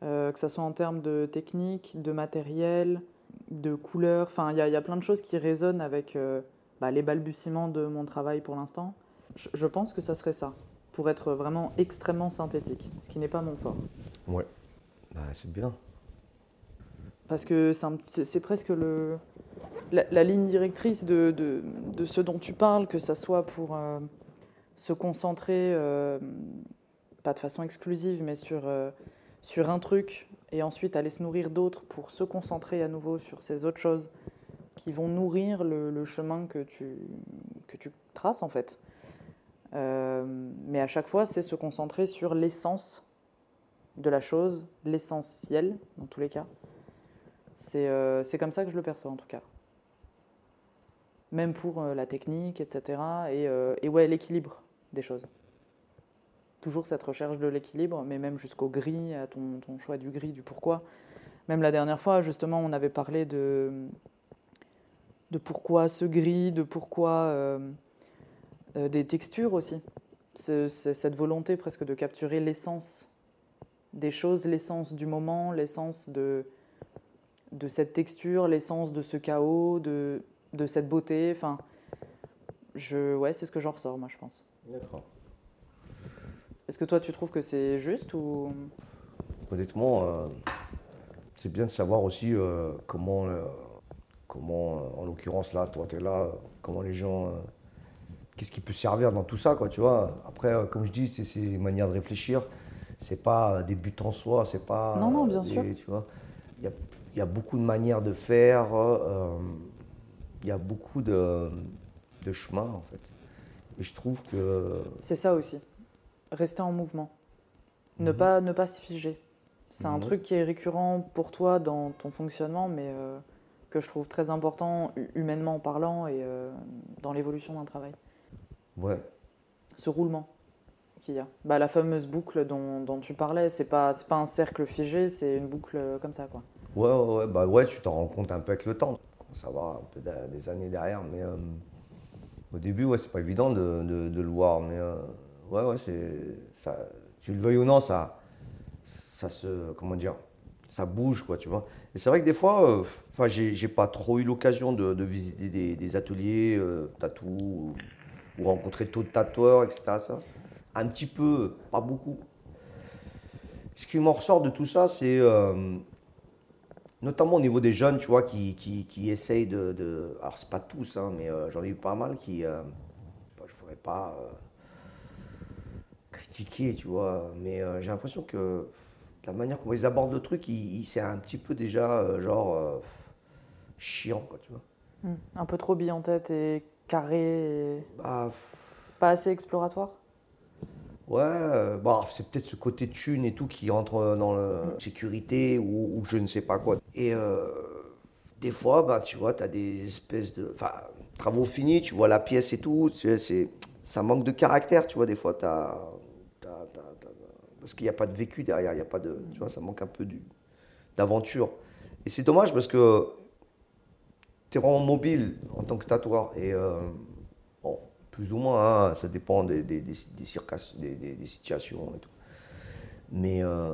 que ce soit en termes de technique, de matériel, de couleur, enfin il y, y a plein de choses qui résonnent avec euh, bah, les balbutiements de mon travail pour l'instant. Je, je pense que ça serait ça, pour être vraiment extrêmement synthétique, ce qui n'est pas mon fort. Ouais. Bah, c'est bien. Parce que c'est presque le, la, la ligne directrice de, de- de ce dont tu parles, que ça soit pour euh, se concentrer, euh, pas de façon exclusive, mais sur, sur un truc, et ensuite aller se nourrir d'autres pour se concentrer à nouveau sur ces autres choses qui vont nourrir le, chemin que tu, que tu traces en fait. Euh, mais à chaque fois, c'est se concentrer sur l'essence de la chose, l'essentiel dans tous les cas. C'est euh, comme ça que je le perçois en tout cas. Même pour euh, la technique, etc. Et, et ouais, l'équilibre des choses. Toujours cette recherche de l'équilibre, mais même jusqu'au gris, à ton, ton choix du gris, du pourquoi. Même la dernière fois, justement, on avait parlé de, de pourquoi ce gris, de pourquoi euh, euh, des textures aussi. Ce- ce- cette volonté presque de capturer l'essence des choses, l'essence du moment, l'essence de, de cette texture, l'essence de ce chaos, de, de cette beauté. Enfin, je, ouais, c'est ce que j'en ressors, moi, je pense. D'accord. Est-ce que toi, tu trouves que c'est juste ou? Honnêtement, euh, c'est bien de savoir aussi euh, comment, euh, comment en l'occurrence là, toi tu es là, comment les gens, qu'est-ce qui peut servir dans tout ça, quoi, tu vois? Après, comme je dis, c'est une manière de réfléchir. C'est pas des buts en soi, c'est pas. Non, non, bien des- sûr. Tu vois, il y a, il y a beaucoup de manières de faire, il y a beaucoup de, de chemins en fait. Et je trouve que c'est ça aussi Rester en mouvement, ne Mhm. pas ne pas se figer. C'est un Mhm. truc qui est récurrent pour toi dans ton fonctionnement, mais euh, que je trouve très important hu- humainement parlant et euh, dans l'évolution d'un travail. ouais, ce roulement qu'il y a. Bah, la fameuse boucle dont, dont tu parlais, c'est pas, c'est pas un cercle figé, c'est une boucle comme ça. Quoi. Ouais, ouais, ouais, bah ouais, tu t'en rends compte un peu avec le temps. Ça va un peu des années derrière, mais euh, au début, ouais, c'est pas évident de, de- de le voir. Mais euh, ouais, ouais, c'est ça. Tu le veuilles ou non, ça, ça se, comment dire, ça bouge, quoi, tu vois. Et c'est vrai que des fois, euh, enfin, j'ai pas trop eu l'occasion de, de visiter des, ateliers euh, tatou ou, rencontrer d'autres tatoueurs, etc. Ça. Un petit peu, pas beaucoup. Ce qui m'en ressort de tout ça, c'est euh, notamment au niveau des jeunes, tu vois, qui, qui, qui essayent de, de- Alors, c'est pas tous, hein, mais euh, j'en ai eu pas mal qui. bah, je ne pourrais pas critiquer, tu vois, mais euh, j'ai l'impression que la manière comment ils abordent le truc, il, il- c'est un petit peu déjà, euh, genre, euh, chiant, quoi, tu vois. Un peu trop bille en tête et carré, et Bah, pas assez exploratoire? Ouais, euh, bah, c'est peut-être ce côté thune et tout qui rentre dans la sécurité ou, ou je ne sais pas quoi. Et des fois, bah, tu vois, tu as des espèces de. Enfin, travaux finis, tu vois la pièce et tout. tu sais, ça manque de caractère, tu vois, des fois. T'as- t'as- parce qu'il n'y a pas de vécu derrière, il y a pas de. Tu vois, ça manque un peu d'aventure. Et c'est dommage parce que tu es vraiment mobile en tant que tatoueur. Et euh, bon, plus ou moins, hein, ça dépend des, des, des, des des- situations et tout. Mais euh,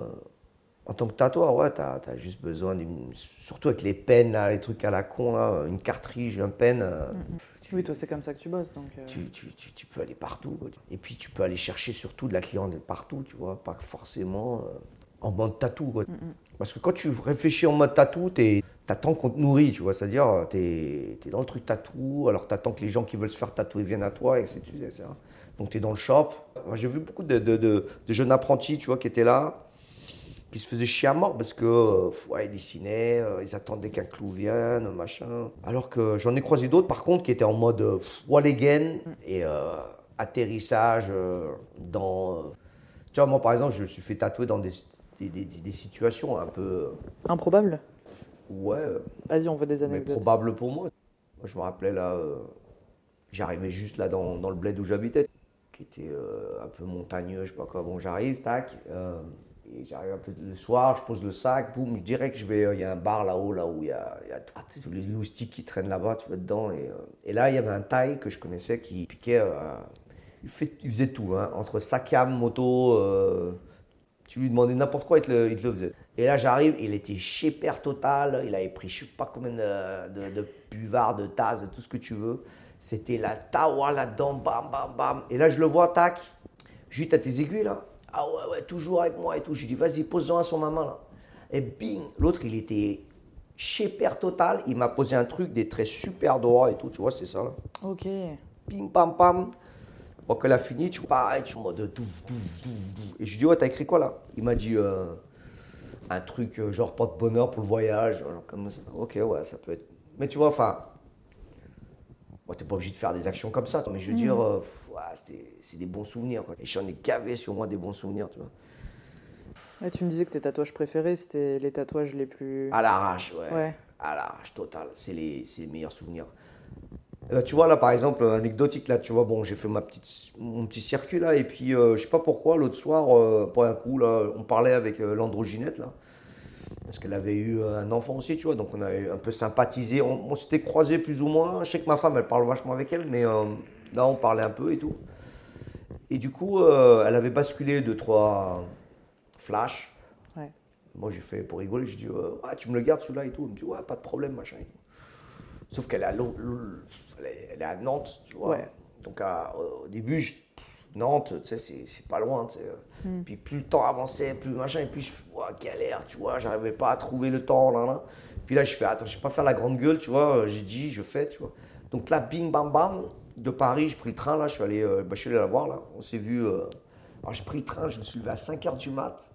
en tant que tatoueur, ouais, tu as, juste besoin. Surtout avec les peines, les trucs à la con, là, une cartridge, un pen. euh, tu- Oui, toi, c'est comme ça que tu bosses. Donc, euh, tu, tu- tu- tu peux aller partout. quoi. Et puis tu peux aller chercher surtout de la clientèle partout, tu vois, pas forcément euh, en mode tatou. quoi. Parce que quand tu réfléchis en mode tatou, tu attends qu'on te nourrit, tu vois, c'est-à-dire tu es, dans le truc tatou, alors tu attends que les gens qui veulent se faire tatouer viennent à toi, etc. etc. Donc tu es dans le shop. J'ai vu beaucoup de, de- de- de jeunes apprentis, tu vois, qui étaient là, qui se faisaient chier à mort parce que euh, ouais, ils dessinaient, euh, ils attendaient qu'un clou vienne, machin. Alors que j'en ai croisé d'autres par contre qui étaient en mode euh, wall again et euh, atterrissage dans. tu vois, moi par exemple, je me suis fait tatouer dans des, des, des- des situations un peu. euh, Improbable ouais, Vas-y, on veut des anecdotes. probable pour moi. Moi, je me rappelais là, j'arrivais juste là dans, dans le bled où j'habitais, qui était un peu montagneux, je sais pas quoi. Bon, j'arrive, tac, et j'arrive un peu le soir, je pose le sac, boum, je dirais que je vais, euh, il y a un bar là-haut, là où il y a, ah, tous les loustiques qui traînent là-bas, tu vas dedans. Et, euh, et là, il y avait un taille que je connaissais qui piquait, euh, il, faisait tout, hein, entre sa cam, moto, tu lui demandais n'importe quoi, il te, le, il le faisait. Et là, j'arrive, il était chez père total. Il avait pris je sais pas combien de, de, de buvards, de tasses, de tout ce que tu veux. C'était la tawa là-dedans, bam, bam, bam. Et là, je le vois, tac. Dis, t'as tes aiguilles là Ah ouais, ouais, toujours avec moi et tout. Je lui dis, vas-y, pose-en à son maman là. Et bing, l'autre, il était chez père total. Il m'a posé un truc, des traits super droits et tout, tu vois, c'est ça là. Ok. Pim pam pam. Quand elle a fini, tu pareil, tu en mode douf, douf, douf, douf. Et je lui dis, ouais, t'as écrit quoi là? Il m'a dit euh, un truc euh, genre porte bonheur pour le voyage. Genre, comme ça. Ok, ouais, ça peut être. Mais tu vois, enfin. T'es pas obligé de faire des actions comme ça. Mais je veux dire, euh, c'est des bons souvenirs. Quoi. Et j'en ai gavé sur moi des bons souvenirs, tu vois. Ouais, tu me disais que tes tatouages préférés, c'était les tatouages les plus. À l'arrache, ouais. Ouais. À l'arrache totale. C'est les, c'est les meilleurs souvenirs. Euh, tu vois, là, par exemple, anecdotique, là, tu vois, bon, j'ai fait ma petite, mon petit circuit, là, et puis, euh, je sais pas pourquoi, l'autre soir, euh, pas un coup, là, on parlait avec euh, l'androgynette, là, parce qu'elle avait eu un enfant aussi, tu vois, donc on avait un peu sympathisé, on, on s'était croisés plus ou moins, je sais que ma femme, elle parle vachement avec elle, mais là, on parlait un peu et tout. Et du coup, euh, elle avait basculé deux, trois flashs. Ouais. Moi, j'ai fait pour rigoler, j'ai dit, euh, Ah, tu me le gardes celui-là et tout. Elle me dit, ouais, pas de problème, machin et tout. Sauf qu'elle est, à elle est- à Nantes, tu vois. Ouais. Donc, à- au début, je- Nantes, tu sais, c'est- pas loin. Hmm. Puis plus le temps avançait, plus machin, et puis je vois galère, tu vois, j'arrivais pas à trouver le temps, là, là. Puis là, je fais, attends, je vais pas faire la grande gueule, tu vois, j'ai dit, je fais, tu vois. Donc là, bing, bam, bam, de Paris, j'ai pris le train, là, je suis allé, euh, bah, je suis allé la voir, là. On s'est vu, euh, alors j'ai pris le train, je me suis levé à 5h du mat.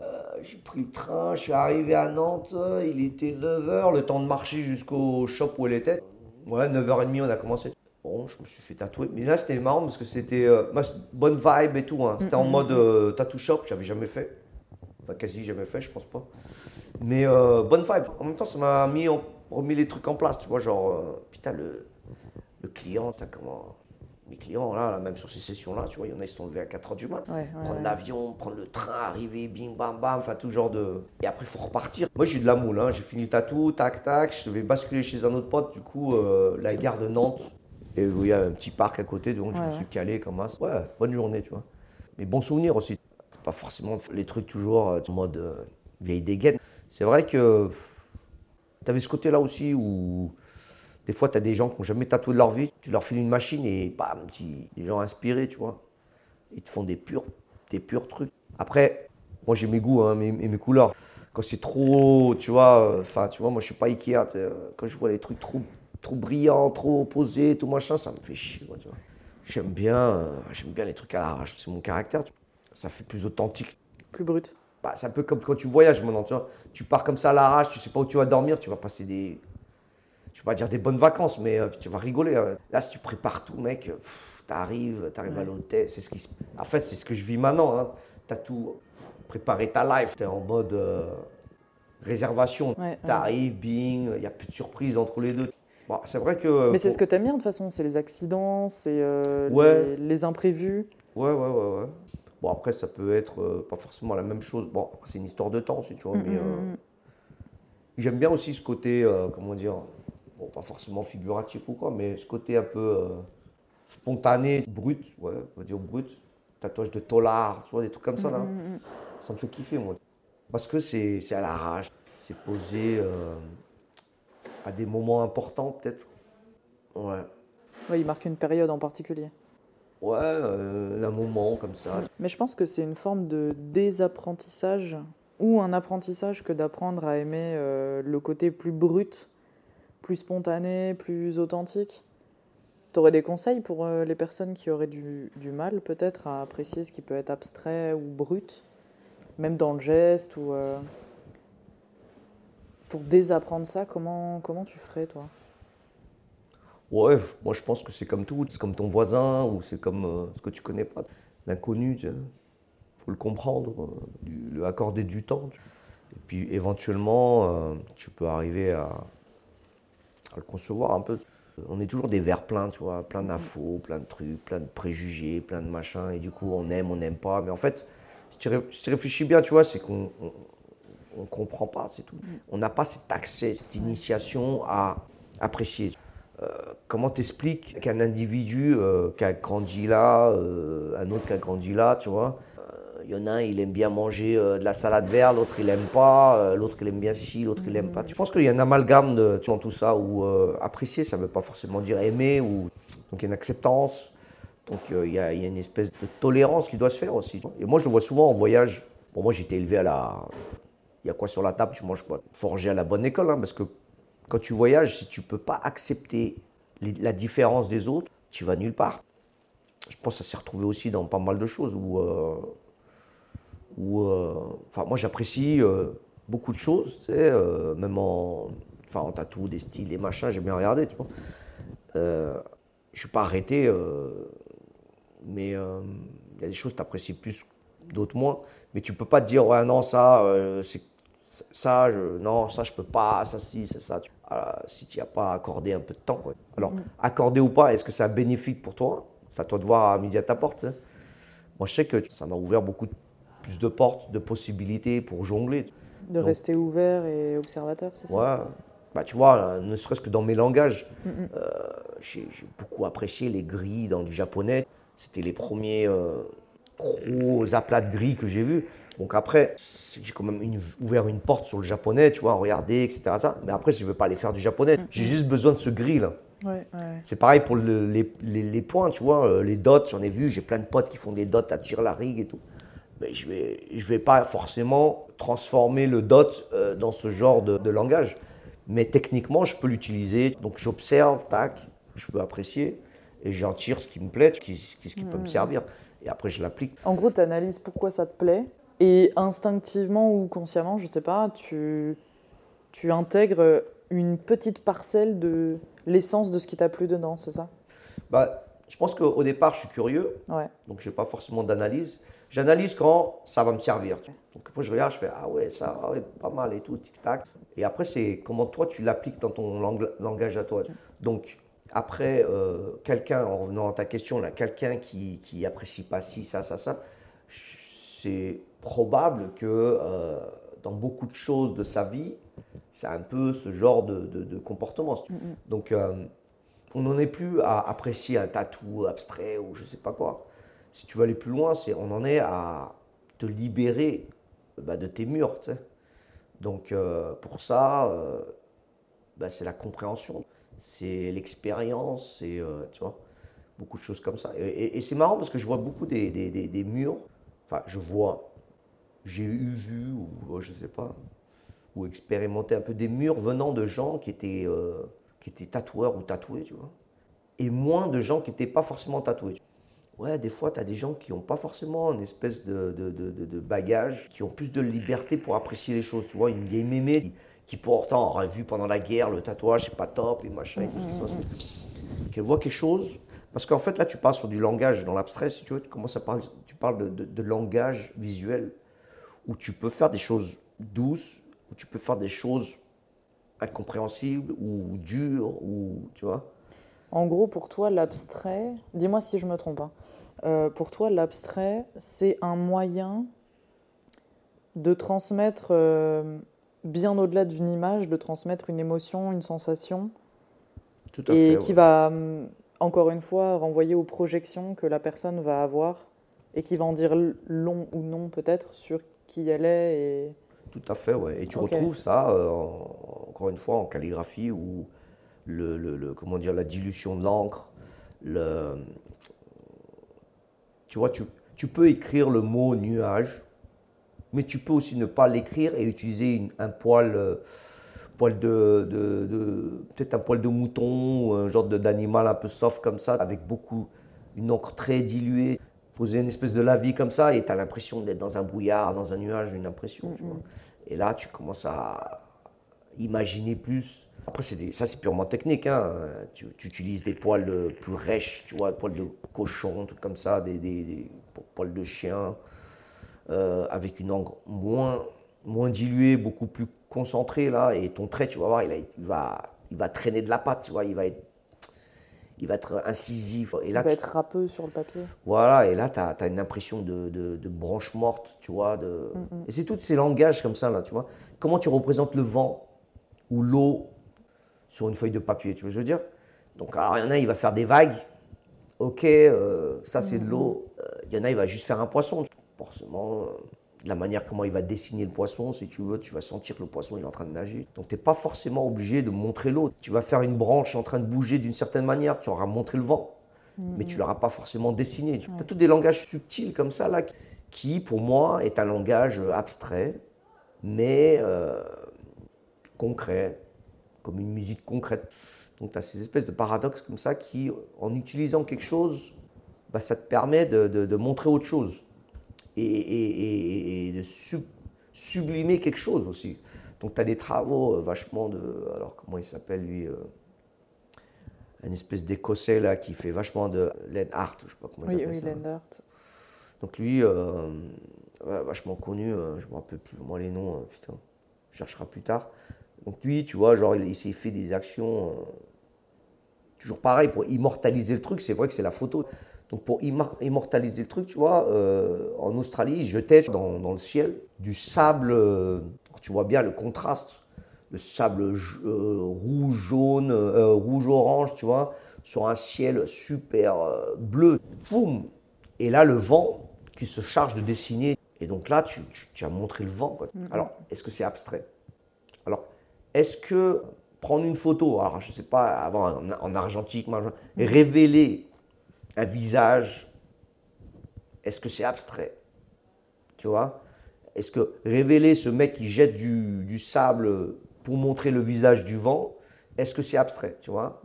Euh, j'ai pris le train, je suis arrivé à Nantes, il était 9h, le temps de marcher jusqu'au shop où elle était. Ouais, 9h30, on a commencé. Bon, je me suis fait tatouer. Mais là, c'était marrant parce que c'était bonne vibe et tout. hein. C'était en mode tattoo shop, j'avais jamais fait. Enfin, quasi jamais fait, je pense pas. Mais bonne vibe. En même temps, ça m'a mis en- remis les trucs en place, tu vois. Genre, putain, le, le client, t'as comment. Mes clients, là, même sur ces sessions-là, tu vois, il y en a, se sont levés à 4h du mat Ouais, ouais, prendre ouais. l'avion, prendre le train, arriver, bim bam bam, enfin tout genre de. Et après, il faut repartir. Moi, j'ai eu de la moule, hein. j'ai fini le tatou, tac tac, je devais basculer chez un autre pote, du coup, euh, la gare de Nantes. Et il y a un petit parc à côté, donc je me suis calé comme ça. Ouais, bonne journée, tu vois. Mais bon souvenir aussi. Pas forcément les trucs toujours euh, en mode euh, vieille dégaine. C'est vrai que tu avais ce côté-là aussi où des fois, tu as des gens qui n'ont jamais tatoué de leur vie, tu leur files une machine et bam, des gens inspirés, tu vois. Ils te font des purs, des purs trucs. Après, moi j'ai mes goûts hein, mes, et mes couleurs. Quand c'est trop, tu vois, euh, enfin, tu vois, moi je suis pas Ikea. euh, Quand je vois les trucs trop, trop brillants, trop posés, tout machin, ça me fait chier, moi, tu vois. J'aime bien, euh, j'aime bien les trucs à l'arrache, c'est mon caractère. tu vois. Ça fait plus authentique. Plus brut. Bah, c'est un peu comme quand tu voyages maintenant, tu vois. Tu pars comme ça à l'arrache, tu sais pas où tu vas dormir, tu vas passer des. Je vais pas dire des bonnes vacances, mais euh, tu vas rigoler. hein. Là, si tu prépares tout, mec, tu arrives, tu arrives à l'hôtel. C'est ce qui En fait, c'est ce que je vis maintenant. Tu as tout préparé ta life. Tu es en mode euh, réservation. Ouais, Tu ouais. arrives, bing, il n'y a plus de surprise entre les deux. Bon, c'est vrai que. Mais c'est ce que t'aimes bien de toute façon, c'est les accidents, c'est euh, les, les imprévus. Ouais, ouais, ouais, ouais. Bon, après, ça peut être euh, pas forcément la même chose. Bon, c'est une histoire de temps, si tu vois. Mm, mais mm, euh, mm. j'aime bien aussi ce côté, euh, comment dire, bon, pas forcément figuratif ou quoi, mais ce côté un peu euh, spontané, brut, ouais, on va dire brut. Tatouage de tolard, tu vois, des trucs comme ça, là. Mm, mm, mm. Ça me fait kiffer, moi. Parce que c'est c'est à l'arrache, c'est posé euh, à des moments importants, peut-être. Ouais. Ouais, il marque une période en particulier. Ouais, euh, un moment comme ça. Mais je pense que c'est une forme de désapprentissage ou un apprentissage que d'apprendre à aimer euh, le côté plus brut, plus spontané, plus authentique. Tu aurais des conseils pour euh, les personnes qui auraient du, du mal peut-être à apprécier ce qui peut être abstrait ou brut, même dans le geste ou euh, pour désapprendre ça, comment, comment tu ferais toi? Ouais, moi je pense que c'est comme tout, c'est comme ton voisin ou c'est comme euh, ce que tu connais pas. L'inconnu, il faut le comprendre, euh, accorder du temps. tu- Et puis éventuellement, tu peux arriver à le concevoir un peu. On est toujours des verres pleins, tu vois, plein d'infos, plein de trucs, plein de préjugés, plein de machins, et du coup on aime, on n'aime pas. Mais en fait, si tu, ré- si tu réfléchis bien, tu vois, c'est qu'on on, on comprend pas, c'est tout. On n'a pas cet accès, cette initiation à apprécier. Euh, comment t'expliques qu'un individu euh, qui a grandi là, euh, un autre qui a grandi là, tu vois Il y en a un, il aime bien manger euh, de la salade verte, l'autre il aime pas, euh, l'autre il aime bien ci, l'autre il aime pas. Tu penses qu'il y a un amalgame de, dans tout ça où euh, apprécier, ça veut pas forcément dire aimer, ou donc il y a une acceptance, donc euh, il y, a, il y a une espèce de tolérance qui doit se faire aussi. Et moi je le vois souvent en voyage. Bon, moi j'étais élevé à la. Il y a quoi sur la table? Tu manges quoi? Forgé à la bonne école, hein, parce que quand tu voyages, si tu peux pas accepter les- la différence des autres, tu vas nulle part. Je pense que ça s'est retrouvé aussi dans pas mal de choses où, euh, où euh, enfin moi j'apprécie euh, beaucoup de choses, tu sais, euh, même en, enfin en tatou, des styles, des machins, j'aime bien regarder, tu vois. Je suis pas arrêté, mais il y a des choses que tu apprécies plus, d'autres moins. Mais tu peux pas te dire ouais non ça c'est ça, je, non, ça je peux pas, ça si, c'est ça. Tu- ah, si tu n'y as pas accordé un peu de temps. quoi. Alors, accordé ou pas, est-ce que c'est bénéfique pour toi? C'est à toi de voir à midi à ta porte. hein. Moi, je sais que ça m'a ouvert beaucoup de- plus de portes, de possibilités pour jongler. De Donc- rester ouvert et observateur, c'est ça? Ouais. Bah, tu vois, ne serait-ce que dans mes langages, Mm, mm. euh, j'ai beaucoup apprécié les grilles dans du japonais. C'était les premiers euh, gros aplats de grilles que j'ai vus. Donc après, j'ai quand même une- ouvert une porte sur le japonais, tu vois, regarder, etc. Ça. Mais après, je ne veux pas aller faire du japonais. J'ai juste besoin de ce grill. Ouais, ouais. C'est pareil pour le- les, les- les points, tu vois, euh, les dots, j'en ai vu, j'ai plein de potes qui font des dots à tirer la rigue et tout. Je vais, je vais pas forcément transformer le dot euh, dans ce genre de, de langage. Mais techniquement, je peux l'utiliser. Donc j'observe, tac, je peux apprécier et j'en tire ce qui me plaît, ce qui, ce qui- peut me servir. Et après, je l'applique. En gros, tu analyses pourquoi ça te plaît et instinctivement ou consciemment, je sais pas, tu, tu intègres une petite parcelle de l'essence de ce qui t'a plu dedans, c'est ça? Bah, je pense qu'au départ, je suis curieux, Ouais. donc je n'ai pas forcément d'analyse. J'analyse quand ça va me servir. Donc après, je regarde, je fais Ah ouais, ça, ah ouais, pas mal et tout, tic-tac. Et après, c'est comment toi, tu l'appliques dans ton lang- langage à toi. Donc, après, euh, quelqu'un, en revenant à ta question, là, quelqu'un qui, qui apprécie pas ci, ça, ça, ça, c'est probable que euh, dans beaucoup de choses de sa vie, c'est un peu ce genre de, de- de comportement. Donc, euh, on n'en est plus à apprécier un tatou abstrait ou je sais pas quoi. Si tu veux aller plus loin, on en est à te libérer bah, de tes murs. Donc euh, pour ça, euh, bah, c'est la compréhension, c'est l'expérience, c'est euh, beaucoup de choses comme ça. Et, c'est marrant parce que je vois beaucoup des, murs. Enfin, je vois, j'ai eu vu ou je sais pas ou expérimenté un peu des murs venant de gens qui étaient, qui étaient tatoueurs ou tatoués, tu vois. Et moins de gens qui n'étaient pas forcément tatoués. Ouais, des fois, tu as des gens qui n'ont pas forcément une espèce de, de, de- bagage, qui ont plus de liberté pour apprécier les choses. Tu vois, une vieille mémé qui, pourtant aurait vu pendant la guerre le tatouage, c'est pas top et machin, et qu'est-ce qui se passe? Qu'elle voit quelque chose. Parce qu'en fait, là, tu parles sur du langage dans l'abstrait, si tu veux, tu commences à parler, tu parles de langage visuel, où tu peux faire des choses douces, où tu peux faire des choses incompréhensibles ou dures, ou tu vois. En gros, pour toi, l'abstrait, dis-moi si je me trompe, hein. Euh, pour toi, l'abstrait, c'est un moyen de transmettre, euh, bien au-delà d'une image, de transmettre une émotion, une sensation, Tout à et fait. qui ouais. va, hum, encore une fois, renvoyer aux projections que la personne va avoir, et qui va en dire long ou non peut-être sur qui elle est. Et... Tout à fait, ouais. Et tu retrouves ça, euh, en- encore une fois, en calligraphie, où le, le- le- comment dire, la dilution de l'encre, le, tu vois, tu, tu peux écrire le mot nuage, mais tu peux aussi ne pas l'écrire et utiliser une- un poil, euh, poil de, de- de- peut-être un poil de mouton ou un genre d'animal un peu soft comme ça, avec beaucoup, une encre très diluée, poser une espèce de lavis comme ça et tu as l'impression d'être dans un brouillard, dans un nuage, une impression, tu vois. Et là, tu commences à imaginer plus. Après, des- ça, c'est purement technique. hein. Tu, tu utilises des poils euh, plus rêches, tu vois, poils de cochon, trucs comme ça, des, des- des po- poils de chien, euh, avec une encre moins, moins diluée, beaucoup plus concentrée, là. Et ton trait, tu vas voir, il, a- il va, il va traîner de la pâte, tu vois, il va être, il va être incisif. Et Il va être râpeux sur le papier. voilà, et là, tu as, une impression de, de, de branche morte, tu vois. De... Et c'est tous ces langages comme ça, là, tu vois. Comment tu représentes le vent ou l'eau sur une feuille de papier, tu vois ce que je veux dire? Donc, alors, il y en a, il va faire des vagues. Ok, euh, ça, c'est de l'eau. Euh, Il y en a, il va juste faire un poisson. Forcément, euh, la manière comment il va dessiner le poisson, si tu veux, tu vas sentir que le poisson il est en train de nager. Donc, tu n'es pas forcément obligé de montrer l'eau. Tu vas faire une branche en train de bouger d'une certaine manière, tu auras montré le vent mais tu l'auras pas forcément dessiné. Tu as tous des langages subtils comme ça, là, qui, pour moi, est un langage abstrait, mais euh, concret, comme une musique concrète. Donc tu as ces espèces de paradoxes comme ça qui, en utilisant quelque chose, bah, ça te permet de, de- de montrer autre chose et, et- et- et de sub- sublimer quelque chose aussi. Donc tu as des travaux euh, vachement de... Alors comment il s'appelle lui euh, un espèce d'écossais là qui fait vachement de land art, je sais pas comment il Oui, s'appelle oui, ça. Lendart. Donc lui, euh, ouais, vachement connu, euh, je me rappelle plus moi les noms, putain, je chercherai plus tard. Donc lui, tu vois, genre il, il s'est fait des actions, euh, toujours pareil, pour immortaliser le truc, c'est vrai que c'est la photo. Donc pour immor- immortaliser le truc, tu vois, euh, en Australie, ils jetaient dans, dans le ciel du sable, euh, tu vois bien le contraste, le sable j- euh, rouge, jaune, euh, rouge-orange, tu vois, sur un ciel super bleu. Foum Et là, le vent qui se charge de dessiner. Et donc là, tu, tu- tu as montré le vent. quoi. Alors, est-ce que c'est abstrait? Alors, est-ce que prendre une photo, alors je sais pas, avant en, en argentique, révéler un visage, est-ce que c'est abstrait? Tu vois? Est-ce que révéler ce mec qui jette du, du sable pour montrer le visage du vent, est-ce que c'est abstrait Tu vois?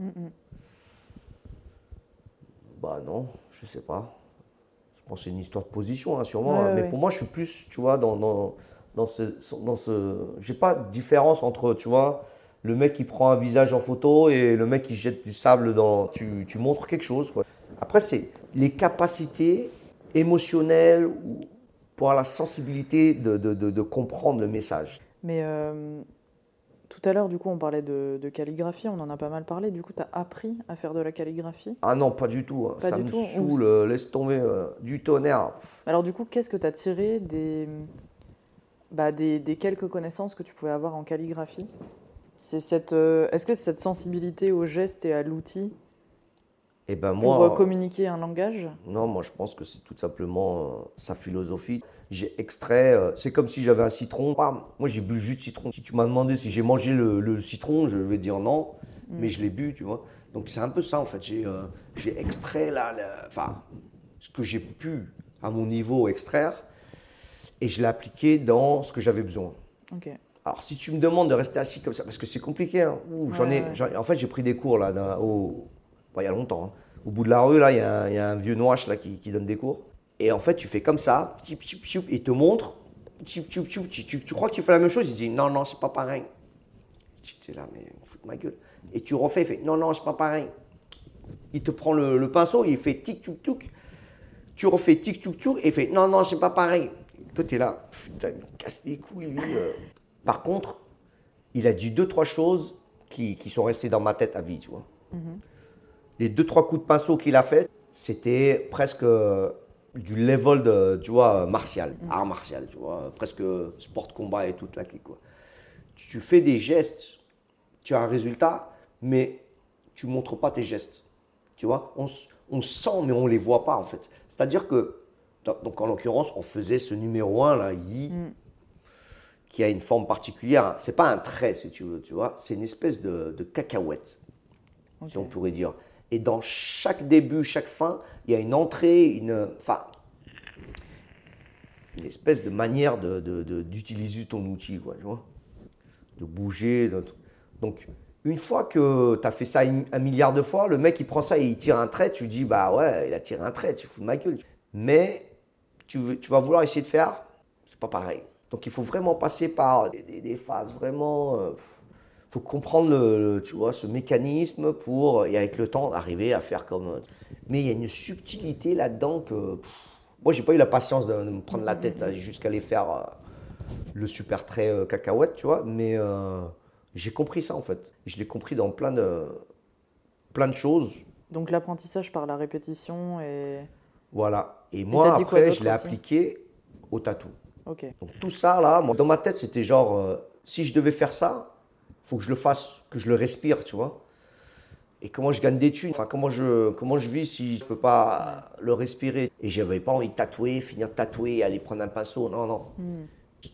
Bah non, je sais pas. Je pense que c'est une histoire de position, hein, sûrement. Ouais, hein. ouais, Mais ouais. pour moi, je suis plus, tu vois, dans, dans, dans ce. Dans ce J'ai pas de différence entre, tu vois, le mec qui prend un visage en photo et le mec qui jette du sable dans. Tu, tu montres quelque chose, quoi. Après, c'est les capacités émotionnelles ou pour avoir la sensibilité de, de, de- de comprendre le message. Mais euh, tout à l'heure, du coup, on parlait de, calligraphie, on en a pas mal parlé. Du coup, tu as appris à faire de la calligraphie? Ah non, pas du tout. hein. Pas Ça du me tout, ou saoule, euh, laisse tomber. euh, du tonnerre. Alors, du coup, qu'est-ce que tu as tiré des, bah, des, des quelques connaissances que tu pouvais avoir en calligraphie C'est cette, euh, Est-ce que c'est cette sensibilité au geste et à l'outil Et ben pour moi. euh, communiquer un langage? Non, moi je pense que c'est tout simplement euh, sa philosophie. J'ai extrait, euh, c'est comme si j'avais un citron. Bam, moi j'ai bu le jus de citron. Si tu m'as demandé si j'ai mangé le, le citron, je vais dire non, mais je l'ai bu, tu vois. Donc c'est un peu ça en fait. J'ai euh, j'ai extrait là, enfin, ce que j'ai pu à mon niveau extraire et je l'ai appliqué dans ce que j'avais besoin. Alors, si tu me demandes de rester assis comme ça, parce que c'est compliqué, hein. J'en ai, ouais. en fait, j'ai pris des cours là, au, il y a longtemps. hein. Au bout de la rue, là, il y, a un- il y a un vieux noache là qui, qui donne des cours. Et en fait, tu fais comme ça, il te montre, tu, tu- tu crois que tu fais la même chose, il dit non, non, c'est pas pareil. Tu es là, mais fout de ma gueule. Et tu refais, il fait non, non, c'est pas pareil. Il te prend le, le pinceau, il fait tic, tic, tic. Tu refais tic, tic, tic, et il fait non, non, c'est pas pareil. Toi, tu es là, putain, il me casse les couilles, lui. euh. Par contre, il a dit deux, trois choses qui, qui sont restées dans ma tête à vie, tu vois. Les deux, trois coups de pinceau qu'il a fait, c'était presque euh, du level de, tu vois, martial, art martial, tu vois, presque sport de combat et toute la clique, quoi. Tu, fais des gestes, tu as un résultat, mais tu montres pas tes gestes, tu vois. On, on sent, mais on les voit pas, en fait. C'est-à-dire que, donc en l'occurrence, on faisait ce numéro 1, là, Yi, qui a une forme particulière. C'est pas un trait, si tu veux, tu vois. C'est une espèce de, de cacahuète, si on pourrait dire. Et dans chaque début, chaque fin, il y a une entrée, une, enfin, une espèce de manière de- de- de- d'utiliser ton outil, quoi, tu vois. De bouger. Donc, une fois que tu as fait ça un, un milliard de fois, le mec, il prend ça et il tire un trait, tu dis, bah ouais, il a tiré un trait, tu fous de ma gueule. Mais tu, vas vouloir essayer de faire, c'est pas pareil. Donc, il faut vraiment passer par des, phases vraiment. euh, faut comprendre le, tu vois, ce mécanisme pour, et avec le temps, arriver à faire comme. Mais il y a une subtilité là-dedans que. pff, moi, j'ai pas eu la patience de, me prendre la tête là, jusqu'à aller faire euh, le super trait euh, cacahuète, tu vois. Mais euh, j'ai compris ça en fait. Je l'ai compris dans plein de, plein de choses. Donc l'apprentissage par la répétition et. Voilà. Et moi, après, je l'ai appliqué au tatou. Donc tout ça là, moi, dans ma tête, c'était genre, euh, si je devais faire ça, faut que je le fasse, que je le respire, tu vois. Et comment je gagne des thunes Enfin, comment je, comment je vis si je peux pas le respirer Et j'avais pas envie de tatouer, finir de tatouer, aller prendre un pinceau. Non, non.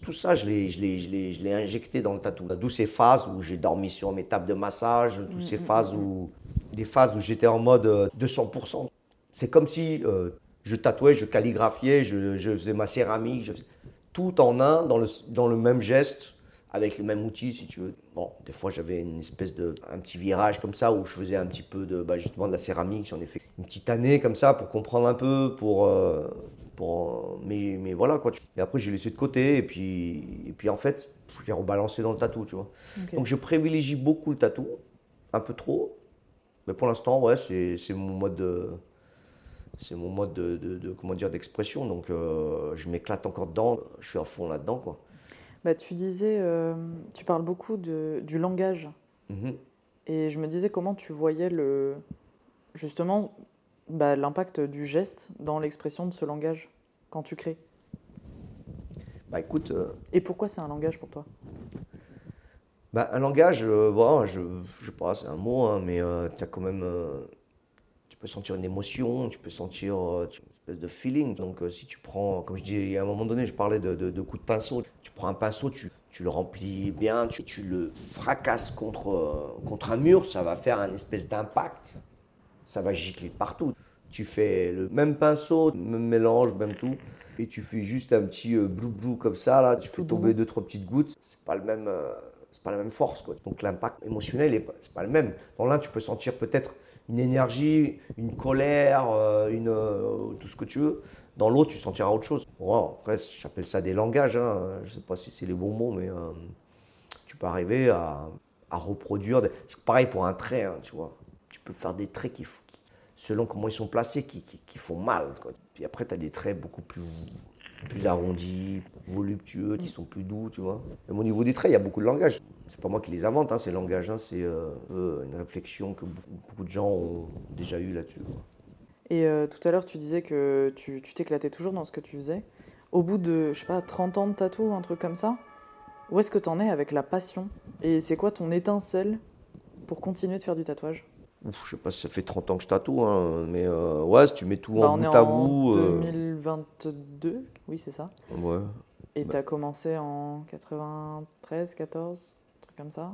Tout ça, je l'ai, je l'ai, je l'ai, je l'ai injecté dans le tatou. D'où ces phases où j'ai dormi sur mes tables de massage, toutes ces phases où, des phases où j'étais en mode euh, 200%. C'est comme si euh, je tatouais, je calligraphiais, je, je faisais ma céramique, je faisais- tout en un, dans le, dans le même geste, avec le même outil, si tu veux. Bon, des fois, j'avais une espèce de, un petit virage comme ça, où je faisais un petit peu de, bah, justement, de la céramique. J'en ai fait une petite année comme ça, pour comprendre un peu, pour... euh, pour euh, mais, mais voilà, quoi. Et après, j'ai laissé de côté, et puis, et puis en fait, je l'ai rebalancé dans le tatou, tu vois. Donc, je privilégie beaucoup le tatou, un peu trop. Mais pour l'instant, ouais, c'est mon mode de... C'est mon mode de, de- de- comment dire d'expression, donc euh, je m'éclate encore dedans, je suis à fond là-dedans quoi. Bah, tu disais, euh, tu parles beaucoup de, du langage. Mhm. Et je me disais comment tu voyais le, justement bah, l'impact du geste dans l'expression de ce langage quand tu crées. Bah écoute, euh, Et pourquoi c'est un langage pour toi? Bah, un langage, euh, bon, je, je sais pas, c'est un mot, hein, mais tu as quand même, euh, peux sentir une émotion, tu peux sentir euh, une espèce de feeling. Donc euh, si tu prends, comme je dis, à un moment donné, je parlais de, de, de coups de pinceau, tu prends un pinceau, tu, tu le remplis bien, tu, tu le fracasses contre, euh, contre un mur, ça va faire un espèce d'impact, ça va gicler partout. Tu fais le même pinceau, même mélange, même tout, et tu fais juste un petit blou blou comme ça, là, tu fais tomber deux, trois petites gouttes, c'est pas le même. euh, c'est pas la même force. Quoi. Donc l'impact émotionnel, est pas- c'est pas le même. Dans l'un, tu peux sentir peut-être une énergie, une colère, euh, une, euh, tout ce que tu veux. Dans l'autre, tu sentiras autre chose. Bon, après, j'appelle ça des langages. Hein. Je sais pas si c'est les bons mots, mais euh, tu peux arriver à, reproduire. des- C'est pareil pour un trait, hein, tu vois. Tu peux faire des traits qui, selon comment ils sont placés, qui, font mal. Puis après, tu as des traits beaucoup plus, plus arrondis, voluptueux, qui sont plus doux, tu vois. Même au niveau des traits, il y a beaucoup de langages. C'est pas moi qui les invente, hein, ces langages. hein, c'est euh, une réflexion que beaucoup, de gens ont déjà eue là-dessus. Et euh, tout à l'heure, tu disais que tu t'éclatais toujours dans ce que tu faisais. Au bout de, je sais pas, 30 ans de tatou, un truc comme ça, où est-ce que tu en es avec la passion? Et c'est quoi ton étincelle pour continuer de faire du tatouage? Ouf, je sais pas si ça fait 30 ans que je tatoue, hein, mais euh, ouais, si tu mets tout Bah, en bout à en bout. euh, 2022, oui, c'est ça. ouais. Et Bah. tu as commencé en 93, 14, un truc comme ça?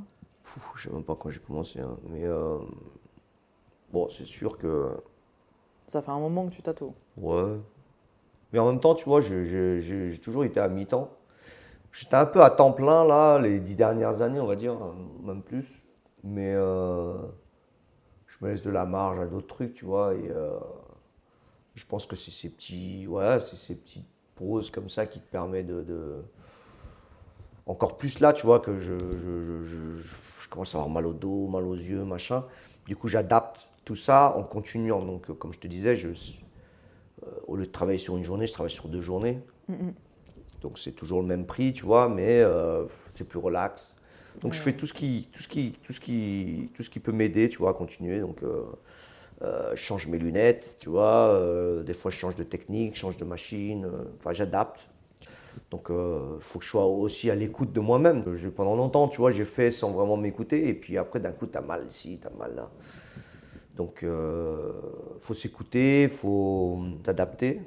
Ouf, je sais même pas quand j'ai commencé, hein, mais euh, bon, c'est sûr que Ça fait un moment que tu tatoues. Ouais. Mais en même temps, tu vois, j'ai toujours été à mi-temps. J'étais un peu à temps plein, là, les dix dernières années, on va dire, même plus. Mais euh, je me laisse de la marge à d'autres trucs, tu vois. Et euh, je pense que c'est ces petits, ouais, c'est ces petites pauses comme ça qui te permettent de, de- Encore plus là, tu vois, que je, je, commence à avoir mal au dos, mal aux yeux, machin. Du coup, j'adapte tout ça en continuant. Donc, euh, comme je te disais, je, euh, au lieu de travailler sur une journée, je travaille sur deux journées. Donc, c'est toujours le même prix, tu vois, mais euh, c'est plus relax. Donc, je fais tout ce qui, tout ce qui, tout ce qui, tout ce qui peut m'aider, tu vois, à continuer. Donc, je change mes lunettes, tu vois. des fois, je change de technique, je change de machine. Enfin, j'adapte. Donc, il euh, faut que je sois aussi à l'écoute de moi-même. Pendant longtemps, tu vois, j'ai fait sans vraiment m'écouter. Et puis après, d'un coup, tu as mal ici, tu as mal là. Donc, il euh, faut s'écouter, il faut t'adapter.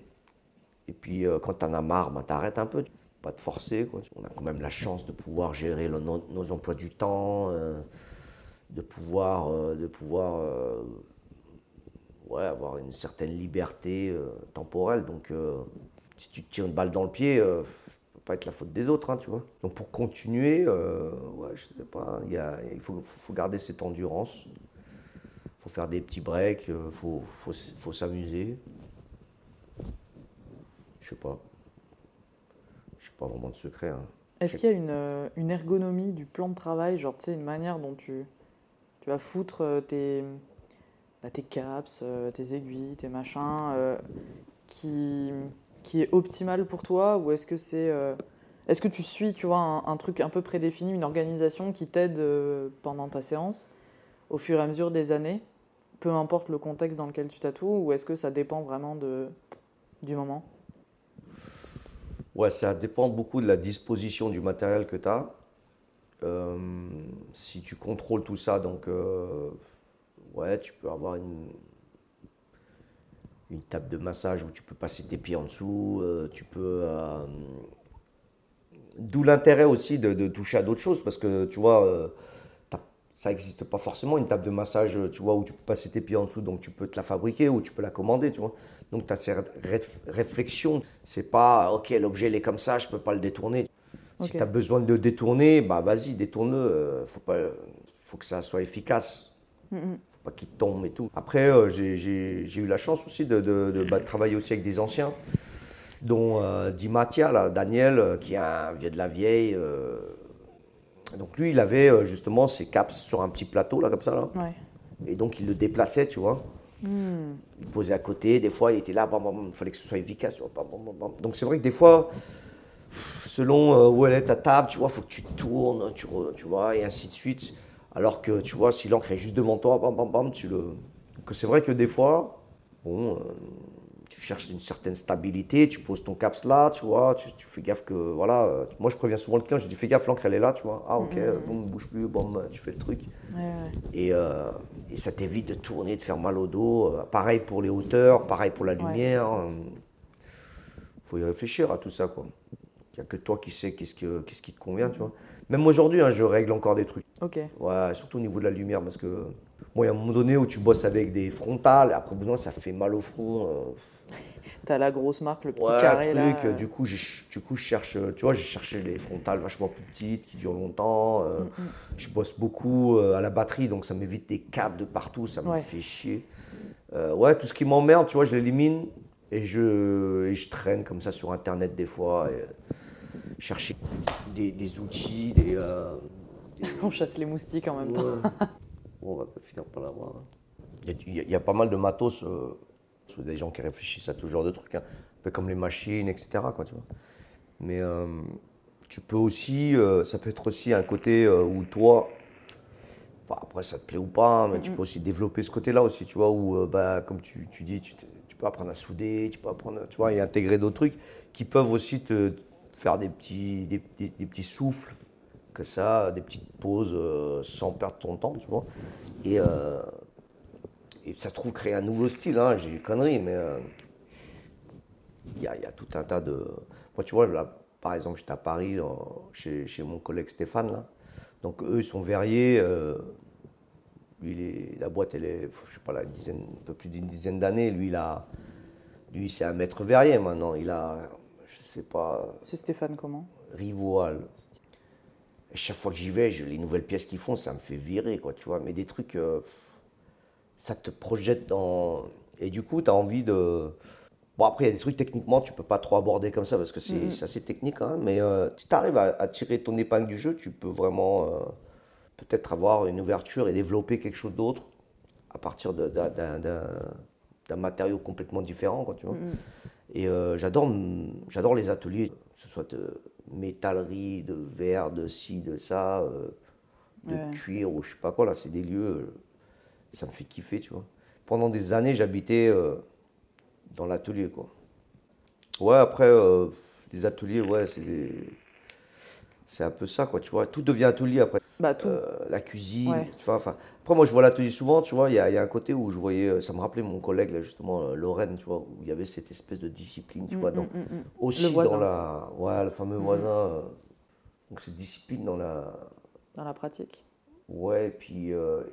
Et puis, euh, quand tu en as marre, bah, t'arrêtes un peu. Pas forcer. On a quand même la chance de pouvoir gérer nos, emplois du temps, de pouvoir, de pouvoir ouais, avoir une certaine liberté temporelle. Donc, si tu te tires une balle dans le pied, euh, peut pas être la faute des autres, hein, tu vois. Donc pour continuer, euh, ouais, je sais pas, il faut, garder cette endurance. Il faut faire des petits breaks, il euh, faut, faut, faut s'amuser. Je sais pas. Pas vraiment de secret. Hein. Est-ce qu'il y a une, euh, une, ergonomie du plan de travail, genre tu sais, une manière dont tu, tu vas foutre tes, bah, tes caps, tes aiguilles, tes machins, qui qui est optimal pour toi ou est-ce que c'est euh, est-ce que tu suis tu vois un, truc un peu prédéfini une organisation qui t'aide euh, pendant ta séance au fur et à mesure des années peu importe le contexte dans lequel tu tatoues ou est-ce que ça dépend vraiment de du moment? Ouais, ça dépend beaucoup de la disposition du matériel que tu as. Euh, si tu contrôles tout ça, donc ouais, tu peux avoir une, une table de massage où tu peux passer tes pieds en dessous, euh, tu peux... Euh, d'où l'intérêt aussi de, toucher à d'autres choses, parce que tu vois, euh, ça n'existe pas forcément une table de massage, tu vois, où tu peux passer tes pieds en dessous, donc tu peux te la fabriquer ou tu peux la commander, tu vois. Donc tu as cette réflexion, c'est pas, ok, l'objet il est comme ça, je peux pas le détourner. Si tu as besoin de le détourner, bah vas-y, détourne-le, faut, pas, faut que ça soit efficace. Mm, mm qui tombe et tout. Après, euh, j'ai eu la chance aussi de, de, bah, travailler aussi avec des anciens, dont euh, Di là, Daniel, euh, qui est un vieux de la vieille. Euh. donc lui, il avait justement ses caps sur un petit plateau, là, comme ça. Là. Et donc, il le déplaçait, tu vois. Hmm. Il posait à côté, des fois, il était là, il fallait que ce soit efficace. donc, c'est vrai que des fois, selon où elle est ta table, tu vois, il faut que tu tournes, tu, tu vois, et ainsi de suite. Alors que tu vois, si l'encre est juste devant toi, bam, bam, bam, tu le. Que c'est vrai que des fois, bon, euh, tu cherches une certaine stabilité, tu poses ton caps là, tu vois, tu, fais gaffe que, voilà. Euh, moi, je préviens souvent le client, je dis fais gaffe, l'encre elle est là, tu vois. Ah, ok, mm-hmm. bon, ne bouge plus, bon, bah, tu fais le truc. Et, euh, et, ça t'évite de tourner, de faire mal au dos. pareil pour les hauteurs, pareil pour la lumière. Il faut y réfléchir à tout ça, quoi. Il n'y a que toi qui sais qu'est-ce, que, qu'est-ce qui te convient, tu vois. Même aujourd'hui, hein, je règle encore des trucs. Ok. Ouais, surtout au niveau de la lumière, parce que moi, il y a un moment donné où tu bosses avec des frontales, après, bout ça fait mal au front. Euh... T'as la grosse marque, le petit carré là. Euh. Du coup, du coup, je cherche, tu vois, j'ai cherché les frontales vachement plus petites, qui durent longtemps. Euh, mm, mm. Je bosse beaucoup euh, à la batterie, donc ça m'évite des câbles de partout, ça me fait chier. ouais, tout ce qui m'emmerde, tu vois, je l'élimine et je, et je traîne comme ça sur Internet des fois. Et, chercher des, outils, euh, des, [LAUGHS] On chasse les moustiques en même temps. on va finir par l'avoir. Hein. Il y, a pas mal de matos, euh, des gens qui réfléchissent à tout genre de trucs, hein. un peu comme les machines, etc. Quoi, tu vois. Mais euh, tu peux aussi, ça peut être aussi un côté où toi, enfin, après ça te plaît ou pas, hein, mais tu peux aussi développer ce côté-là aussi, tu vois, où, bah, comme tu, tu dis, tu, tu, peux apprendre à souder, tu peux apprendre, tu vois, et intégrer d'autres trucs qui peuvent aussi te, faire des petits, des, petits souffles, que ça, des petites pauses euh, sans perdre ton temps, tu vois. Et, euh, et ça se trouve créer un nouveau style, hein, j'ai une connerie, mais euh, il y, a, y, a, tout un tas de. Moi, tu vois, là, par exemple, j'étais à Paris chez, chez, mon collègue Stéphane, là. Donc, eux, ils sont verriers. lui, est, la boîte, elle est, je sais pas, là, une dizaine, un peu plus d'une dizaine d'années. Lui, il a, lui, c'est un maître verrier maintenant. Il a je sais pas. C'est Stéphane comment? Rivoal. chaque fois que j'y vais, les nouvelles pièces qu'ils font, ça me fait virer, quoi, tu vois. Mais des trucs, euh, ça te projette dans. Et du coup, tu as envie de. Bon, après, il y a des trucs techniquement, tu peux pas trop aborder comme ça parce que c'est assez technique, hein, mais euh, si tu arrives à, tirer ton épingle du jeu, tu peux vraiment. Euh, peut-être avoir une ouverture et développer quelque chose d'autre à partir d'un- matériau complètement différent, quoi, tu vois. Mm, mm. Et euh, j'adore, les ateliers, que ce soit de métallerie, de verre, de ci, de ça, euh, de Ouais. cuir ou je sais pas quoi. Là, c'est des lieux, ça me fait kiffer, tu vois. Pendant des années, j'habitais euh, dans l'atelier, quoi. Ouais, après, euh, les ateliers, ouais, c'est des- c'est un peu ça, quoi, tu vois. Tout devient atelier après. Bah, tout. Euh, la cuisine, Ouais. tu vois. Enfin, après, moi, je vois l'atelier souvent, tu vois. Il y a, il y a un côté où je voyais, ça me rappelait mon collègue, là, justement, Lorraine, tu vois, où il y avait cette espèce de discipline, tu Mm, vois, mm, dans, mm, mm. aussi dans la. Ouais, le fameux Mhm. voisin. donc, cette discipline dans la. Dans la pratique. Ouais, et puis euh,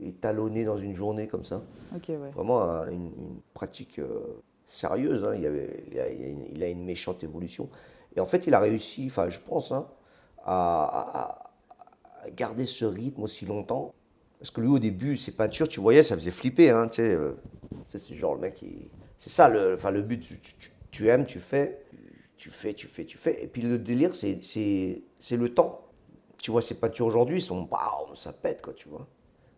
étalonné dans une journée comme ça. Ok, ouais. Vraiment un- une, une pratique euh, sérieuse. hein. Il, y avait, il, a, il a une- méchante évolution. Et en fait, il a réussi, enfin, je pense, hein, à, à- à garder ce rythme aussi longtemps. Parce que lui, au début, ses peintures, tu voyais, ça faisait flipper. Hein, euh, c'est genre le mec qui. C'est ça, le, enfin, le but. Tu, tu- tu aimes, tu fais. Tu fais, tu fais, tu fais. Et puis le délire, c'est le temps. Tu vois, ces peintures aujourd'hui sont. Waouh, ça pète, quoi, tu vois.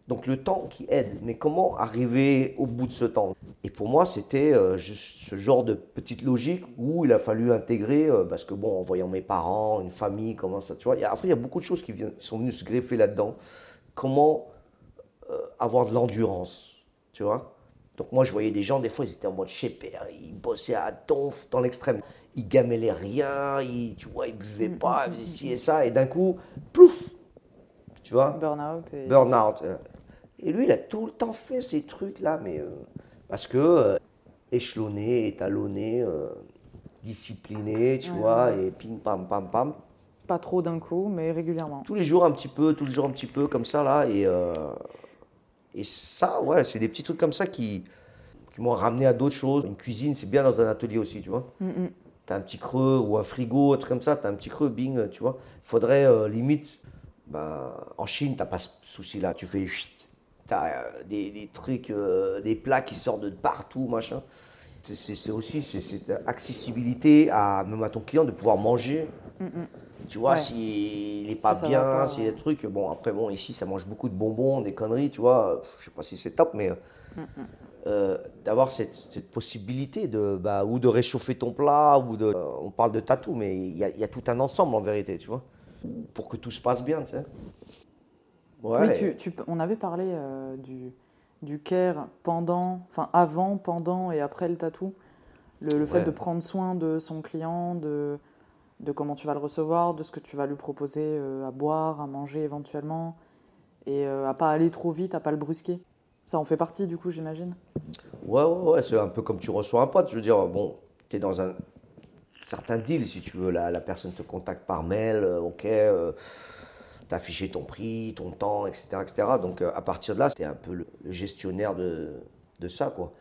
Donc le temps qui aide. Mais comment arriver au bout de ce temps? Et pour moi, c'était euh, juste ce genre de petite logique où il a fallu intégrer, euh, parce que bon, en voyant mes parents, une famille, comment ça, tu vois. Après, il y a beaucoup de choses qui, viennent, sont venues se greffer là-dedans. Comment euh, avoir de l'endurance, tu vois? Donc moi, je voyais des gens, des fois, ils étaient en mode père, ils bossaient à donf dans l'extrême. Ils gamellaient rien, ils, tu vois, ils buvaient Mm, pas, mm, ils faisaient mm, ci et ça, et d'un coup, plouf, tu vois. Burnout. Et... Burnout. euh. Et lui, il a tout le temps fait ces trucs-là, mais euh, parce que euh, échelonné, étalonné, euh, discipliné, tu Ouais, vois, ouais. et ping, pam, pam, pam. Pas trop d'un coup, mais régulièrement. Tous les jours un petit peu, tous les jours un petit peu, comme ça, là. Et, et ça, ouais, c'est des petits trucs comme ça qui, qui m'ont ramené à d'autres choses. Une cuisine, c'est bien dans un atelier aussi, tu vois. Mm. T'as un petit creux ou un frigo, un truc comme ça, t'as un petit creux, bing, tu vois. Faudrait euh, limite, ben, en Chine, t'as pas ce souci-là. Tu fais chut, t'as euh, des, des trucs, euh, des plats qui sortent de partout, machin. C'est- aussi cette accessibilité à, même à ton client de pouvoir manger. Mm. Tu vois, Ouais. s'il n'est pas ça bien, pas, s'il y a des trucs. Bon, après, bon, ici, ça mange beaucoup de bonbons, des conneries, tu vois. Je sais pas si c'est top, mais. Mm. Euh, d'avoir cette, cette possibilité de bah, ou de réchauffer ton plat ou de euh, on parle de tatou mais il y, a- il y a tout un ensemble en vérité tu vois pour que tout se passe bien tu sais ouais Oui, tu, tu- on avait parlé euh, du, du care pendant, enfin avant, pendant et après le tatou. Le, le fait Ouais. de prendre soin de son client, de, de comment tu vas le recevoir, de ce que tu vas lui proposer à boire, à manger éventuellement, et à pas aller trop vite, à pas le brusquer. Ça en fait partie du coup, j'imagine. ouais ouais, ouais, c'est un peu comme tu reçois un pote je veux dire bon tu es dans un certain deal si tu veux la, la personne te contacte par mail euh, ok euh, affiché ton prix ton temps etc etc donc euh, à partir de là c'était un peu le, gestionnaire de, de ça quoi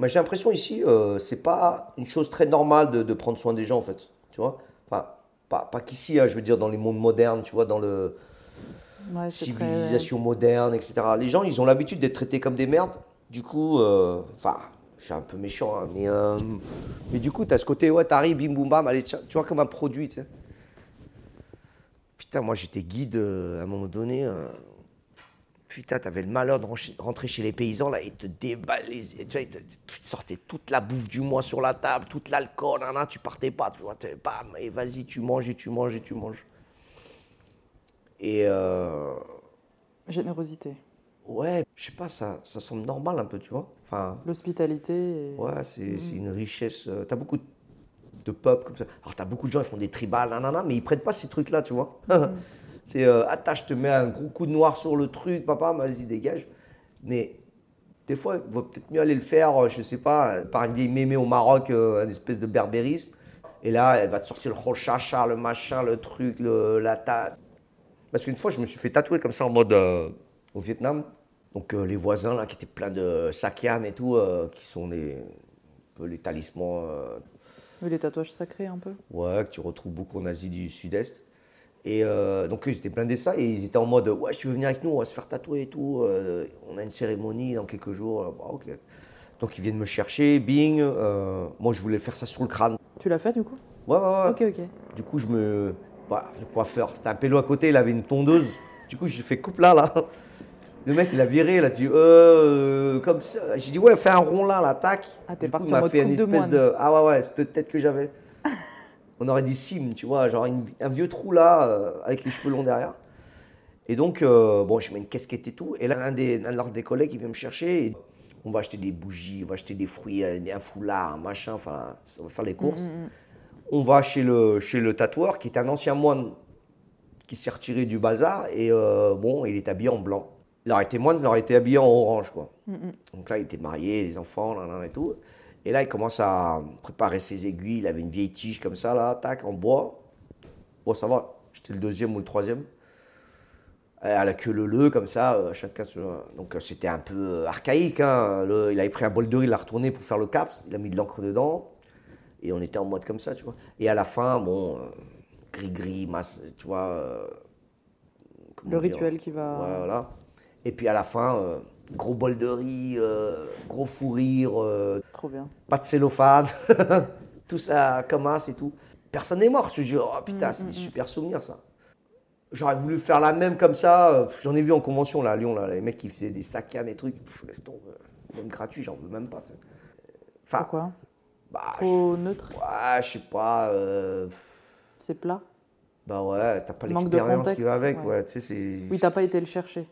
Mais j'ai l'impression ici, euh, c'est pas une chose très normale de, de prendre soin des gens, en fait. Tu vois Enfin, pas, pas qu'ici, hein, je veux dire, dans les mondes modernes, tu vois, dans le Ouais, c'est très- civilisation moderne, etc. Les gens, ils ont l'habitude d'être traités comme des merdes. Du coup, euh, enfin, je suis un peu méchant, hein, mais, euh, mais du coup, tu as ce côté, ouais, t'arrives, bim, boum, bam, allez, tu vois, comme un produit, tu sais. Putain, moi, j'étais guide euh, à un moment donné. Putain, t'avais le malheur de ren- rentrer chez les paysans, là, ils te déballaient, tu vois, ils te, ils sortaient toute la bouffe du mois sur la table, toute l'alcool, tu partais pas, tu vois, bam, et vas-y, tu manges, et tu manges, et tu manges. Et euh, Générosité, ouais, je sais pas, ça, ça semble normal un peu, tu vois. Enfin, l'hospitalité. et- ouais, c'est c'est une richesse. euh, T'as beaucoup de, de peuples comme ça. Alors, t'as beaucoup de gens, ils font des tribales, nanana, mais ils prennent pas ces trucs-là, tu vois. [LAUGHS] c'est, euh, attends, je te mets un gros coup de noir sur le truc, papa, vas-y, dégage. Mais des fois, il vaut peut-être mieux aller le faire, euh, je sais pas, par une vieille mémé au Maroc, euh, une espèce de berbérisme. Et là, elle va te sortir le rochacha, le machin, le truc, le, la ta... Parce qu'une fois, je me suis fait tatouer comme ça en mode euh, au Vietnam. Donc euh, les voisins là qui étaient pleins de sakian et tout, euh, qui sont les, un peu les talismans Oui, les tatouages sacrés un peu. ouais, que tu retrouves beaucoup en Asie du Sud-Est. Et donc eux, ils étaient blindés de ça et ils étaient en mode ouais, tu veux venir avec nous, on va se faire tatouer et tout. on a une cérémonie dans quelques jours. Bah, ok. Donc ils viennent me chercher, bing. moi, je voulais faire ça sur le crâne. Tu l'as fait du coup? Ouais, ouais, ouais. Ok, ok. Du coup, je me. Bah, le coiffeur, c'était un pélo à côté, il avait une tondeuse. Du coup, j'ai fait coupe là, là. Le mec, il a viré, il a dit, euh, comme ça. J'ai dit, ouais, fais un rond là, tac. Ah, t'es Du coup, parti il en m'a mode fait une de espèce moine. de. Ah ouais, ouais, cette tête que j'avais. [LAUGHS] On aurait dit sim, tu vois, genre une- un vieux trou là, euh, avec les cheveux longs derrière. Et donc, euh, bon, je mets une casquette et tout. Et là, un, des, un de leurs- des collègues, il vient me chercher. et on va acheter des bougies, on va acheter des fruits, un foulard, un machin, enfin, ça va faire les courses. Mm, mm, mm. On va chez le, chez le tatoueur, qui est un ancien moine qui s'est retiré du bazar. Et euh, bon, il est habillé en blanc. Il aurait été moine, il aurait été habillé en orange, quoi. Mm. Donc là, il était marié, des enfants, là, là, et tout. Et là, il commence à préparer ses aiguilles. Il avait une vieille tige comme ça, là, tac, en bois. Bon, ça va, j'étais le deuxième ou le troisième. À la queue leu comme ça, euh, chacun se... Donc euh, c'était un peu euh, archaïque. hein. Le- il avait pris un bol de riz, il l'a retourné pour faire le caps. Il a mis de l'encre dedans. Et on était en mode comme ça, tu vois. Et à la fin, bon, euh, gris-gris, masse, tu vois. euh, Le rituel qui va. voilà. Et puis à la fin, euh, gros bol de riz, euh, gros fou rire, Trop bien. pas de cellophane, [LAUGHS] tout ça comme as et tout. Personne n'est mort. Je dis, oh putain, Mm, c'est mm, des mm. super souvenirs ça. J'aurais voulu faire la même comme ça. J'en ai vu en convention là à Lyon, là, les mecs qui faisaient des sacs à des trucs. Pff, laisse tomber. Même gratuit, j'en veux même pas. Enfin, Pourquoi? Bah, Trop neutre je, ouais, je sais pas. euh, C'est plat bah ouais, t'as pas l'expérience qui va avec. ouais. Ouais, tu sais. Oui, t'as pas été le chercher.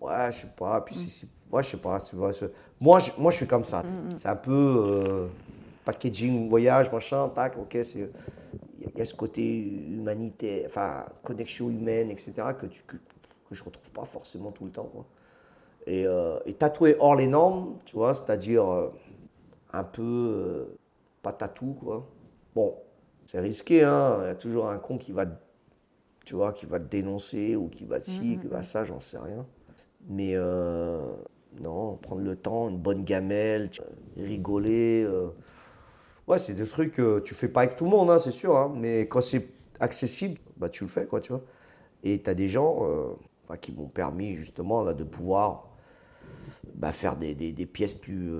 Ouais, je sais pas. Puis Mm. c'est- ouais, je sais pas. vrai, moi, je, moi, je suis comme ça. Mm, mm. C'est un peu euh, packaging, voyage, machin, tac, ok. c'est- Il y, a- ce côté humanité, enfin, connexion humaine, etc., que, tu, que, que je retrouve pas forcément tout le temps. Quoi. Et, euh, et tatouer hors les normes, tu vois, c'est-à-dire euh, un peu euh, pas tatou, quoi. Bon, c'est risqué, hein. Il y a toujours un con qui va, tu vois, qui va te dénoncer ou qui va ci, Mhm, qui va mhm. ça, j'en sais rien. Mais euh, non, prendre le temps, une bonne gamelle, rigoler. euh, Ouais, c'est des trucs que tu fais pas avec tout le monde, hein, c'est sûr. hein, mais quand c'est accessible, bah, tu le fais, quoi, tu vois. Et tu as des gens euh, qui m'ont permis justement là, de pouvoir bah, faire des, des- des pièces plus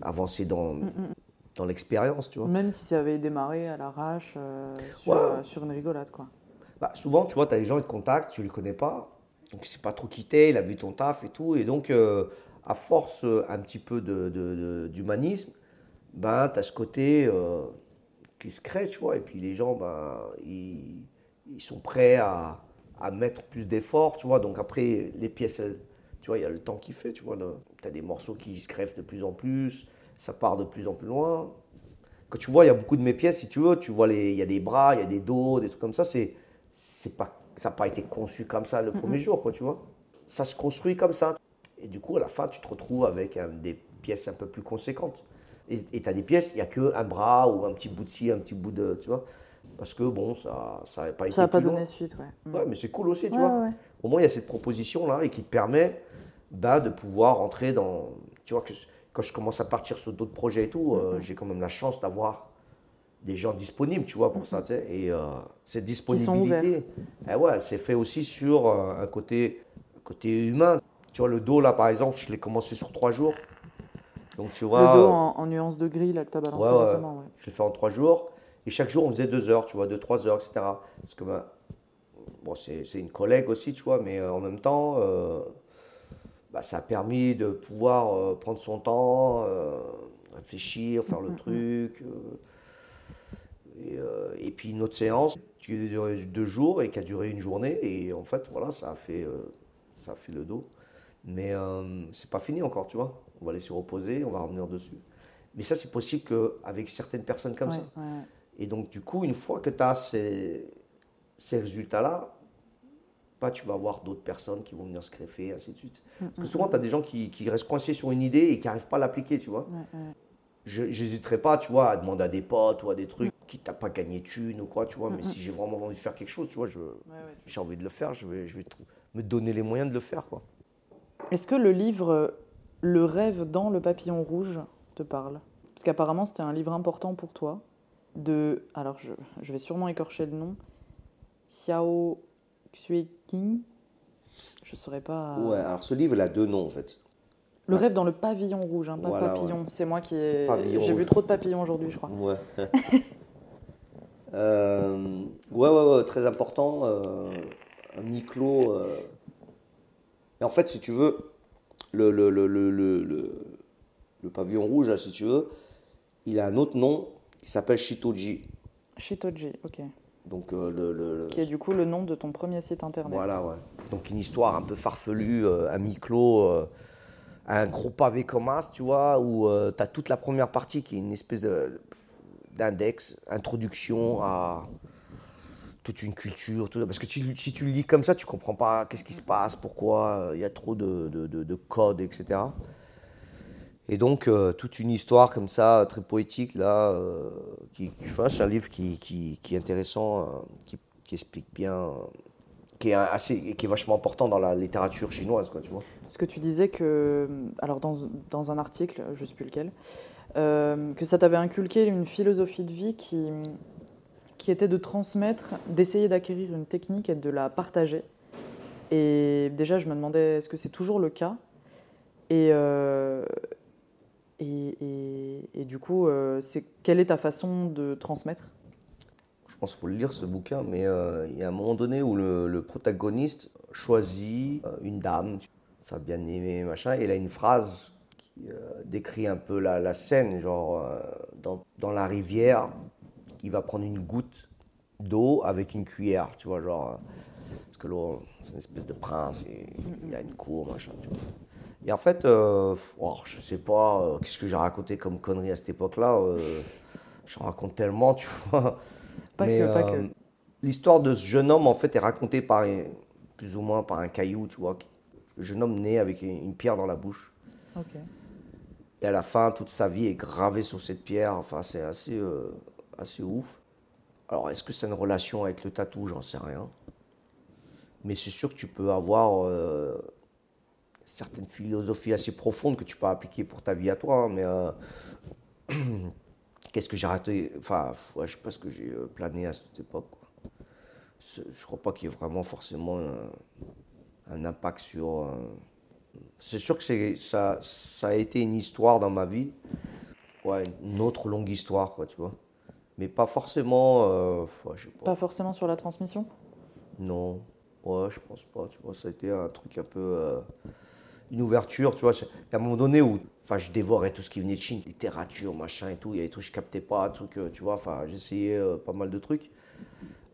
avancées dans, Mm, mm. dans l'expérience, tu vois. Même si ça avait démarré à l'arrache euh, sur, Ouais. euh, sur une rigolade, quoi. Bah, souvent, tu vois, tu as des gens qui te contactent, tu ne les connais pas, donc il sait pas trop qui t'es, il a vu ton taf et tout. Et donc, euh, à force euh, un petit peu de- de- de- d'humanisme, ben, tu as ce côté qui se crée, tu vois. Et puis les gens, ben, ils, ils sont prêts à, à mettre plus d'efforts, tu vois. Donc après, les pièces, elles- tu vois, il y a le temps qui fait, tu vois. Tu as des morceaux qui se crèvent de plus en plus, ça part de plus en plus loin. Quand tu vois, il y a beaucoup de mes pièces, si tu veux, tu vois, il y a des bras, il y a des dos, des trucs comme ça, c'est c'est pas, ça n'a pas été conçu comme ça le premier jour, quoi, tu vois. Ça se construit comme ça. Et du coup, à la fin, tu te retrouves avec des pièces un peu plus conséquentes. Et tu as des pièces, il n'y a qu'un bras ou un petit bout de ci, un petit bout de. Tu vois Parce que bon, ça n'a pas été. Ça n'a pas plus loin. donné suite, ouais. Mm. Ouais, mais c'est cool aussi, tu Ouais, vois. ouais. Au moins, il y a cette proposition-là et qui te permet bah, de pouvoir entrer dans. Tu vois, que quand je commence à partir sur d'autres projets et tout, euh, Mhm. j'ai quand même la chance d'avoir des gens disponibles, tu vois, pour ça. tu sais. Et euh, cette disponibilité, eh ouais, elle s'est fait aussi sur euh, un côté, un côté humain. Tu vois, le dos, là, par exemple, je l'ai commencé sur trois jours. Donc, tu vois. Le dos en, en nuance de gris, là, que t'as balancé Ouais, ouais. récemment, ouais. je l'ai fait en trois jours. Et chaque jour, on faisait deux heures, tu vois, deux, trois heures, etc. Parce que, ben, bon, c'est une collègue aussi, tu vois, mais euh, en même temps, euh, bah, ça a permis de pouvoir euh, prendre son temps, réfléchir, faire le Mhm. truc. euh, et, euh, et puis une autre séance qui a duré deux jours et qui a duré une journée. Et en fait, voilà, ça a fait, ça a fait le dos. Mais c'est pas fini encore, tu vois. On va laisser reposer, on va revenir dessus. Mais ça, c'est possible qu'avec certaines personnes comme Ouais, ça. ouais. Et donc, du coup, une fois que tu as ces, ces résultats-là, bah, tu vas avoir d'autres personnes qui vont venir se greffer, ainsi de suite. Mm, Parce que mm, souvent, tu as des gens qui, qui restent coincés sur une idée et qui n'arrivent pas à l'appliquer, tu vois. n'hésiterai pas, tu vois, à demander à des potes ou à des trucs qui t'as pas gagné de thunes ou quoi, tu vois. Mm, Mais mm. si j'ai vraiment envie de faire quelque chose, tu vois, je- Ouais, ouais. j'ai envie de le faire, je vais, je vais me donner les moyens de le faire, quoi. Est-ce que le livre Le rêve dans le papillon rouge te parle? Parce qu'apparemment, c'était un livre important pour toi. De. Alors, je, je vais sûrement écorcher le nom. Xiao Xue King. Je saurais pas. Ouais, alors ce livre, il a deux noms, en fait. Le rêve dans le pavillon rouge, hein, pas Voilà, papillon. C'est moi qui ai. J'ai vu trop de papillons aujourd'hui, je crois. Ouais. [LAUGHS] Euh, ouais, ouais, ouais, très important. euh, un mi-clos. euh. Et en fait, si tu veux, le, le, le, le- le pavillon rouge, là, si tu veux, il a un autre nom qui s'appelle Shitoji. Shitoji, ok. Donc, euh, le, Qui est du coup le nom de ton premier site internet. Voilà, ouais. Donc une histoire un peu farfelue, euh, un mi-clos, euh, un gros pavé comme as, tu vois, où tu as toute la première partie qui est une espèce de- d'index, introduction à toute une culture. tout- parce que tu- si tu le lis comme ça, tu comprends pas qu'est-ce qui se passe, pourquoi, il y a trop de, de- de- de codes, etc. Et donc, euh, toute une histoire comme ça, très poétique, là, euh, qui, qui- c'est un livre qui, qui- qui est intéressant, euh, qui, explique bien, qui est assez, qui est vachement important dans la littérature chinoise, quoi, tu vois. Parce que tu disais que, alors dans, dans un article, je ne sais plus lequel, euh, que ça t'avait inculqué une philosophie de vie qui, qui était de transmettre, d'essayer d'acquérir une technique et de la partager. Et déjà, je me demandais, est-ce que c'est toujours le cas? Et, et, du coup, euh, quelle est ta façon de transmettre? Je pense qu'il faut le lire, ce bouquin, mais euh, il y a un moment donné où le, protagoniste choisit euh, une dame, sa bien-aimée, machin, et elle a une phrase qui décrit un peu la, scène, genre, dans, la rivière, il va prendre une goutte d'eau avec une cuillère, tu vois, genre, parce que l'eau, c'est une espèce de prince, et il a une cour, machin, tu vois. Et en fait, euh, oh, je sais pas, euh, qu'est-ce que j'ai raconté comme connerie à cette époque-là, euh, j'en raconte tellement, tu vois. Pas Mais, que, pas euh, que. L'histoire de ce jeune homme, en fait, est racontée par plus ou moins par un caillou, tu vois. Le jeune homme naît avec une, une pierre dans la bouche. Et à la fin, toute sa vie est gravée sur cette pierre. Enfin, c'est assez, euh, assez ouf. Alors, est-ce que c'est une relation avec le tatou? J'en sais rien. Mais c'est sûr que tu peux avoir certaines philosophies assez profondes que tu peux appliquer pour ta vie à toi. hein, mais euh, [CLEARS THROAT] qu'est-ce que j'ai raté? Enfin, ouais, je sais pas ce que j'ai euh, plané à cette époque. quoi. Je crois pas qu'il y ait vraiment forcément un, un impact sur. euh, c'est sûr que c'est, ça, ça a été une histoire dans ma vie. Ouais, une autre longue histoire, quoi, tu vois. Mais pas forcément. euh, ouais, je sais pas. Pas forcément sur la transmission? Non. Ouais, je pense pas, tu vois. Ça a été un truc un peu. euh, une ouverture, tu vois. À un moment donné où. Je dévorais tout ce qui venait de Chine, littérature, machin et tout. Il y a des trucs que je captais pas, trucs, euh, tu vois. Enfin, j'essayais euh, pas mal de trucs.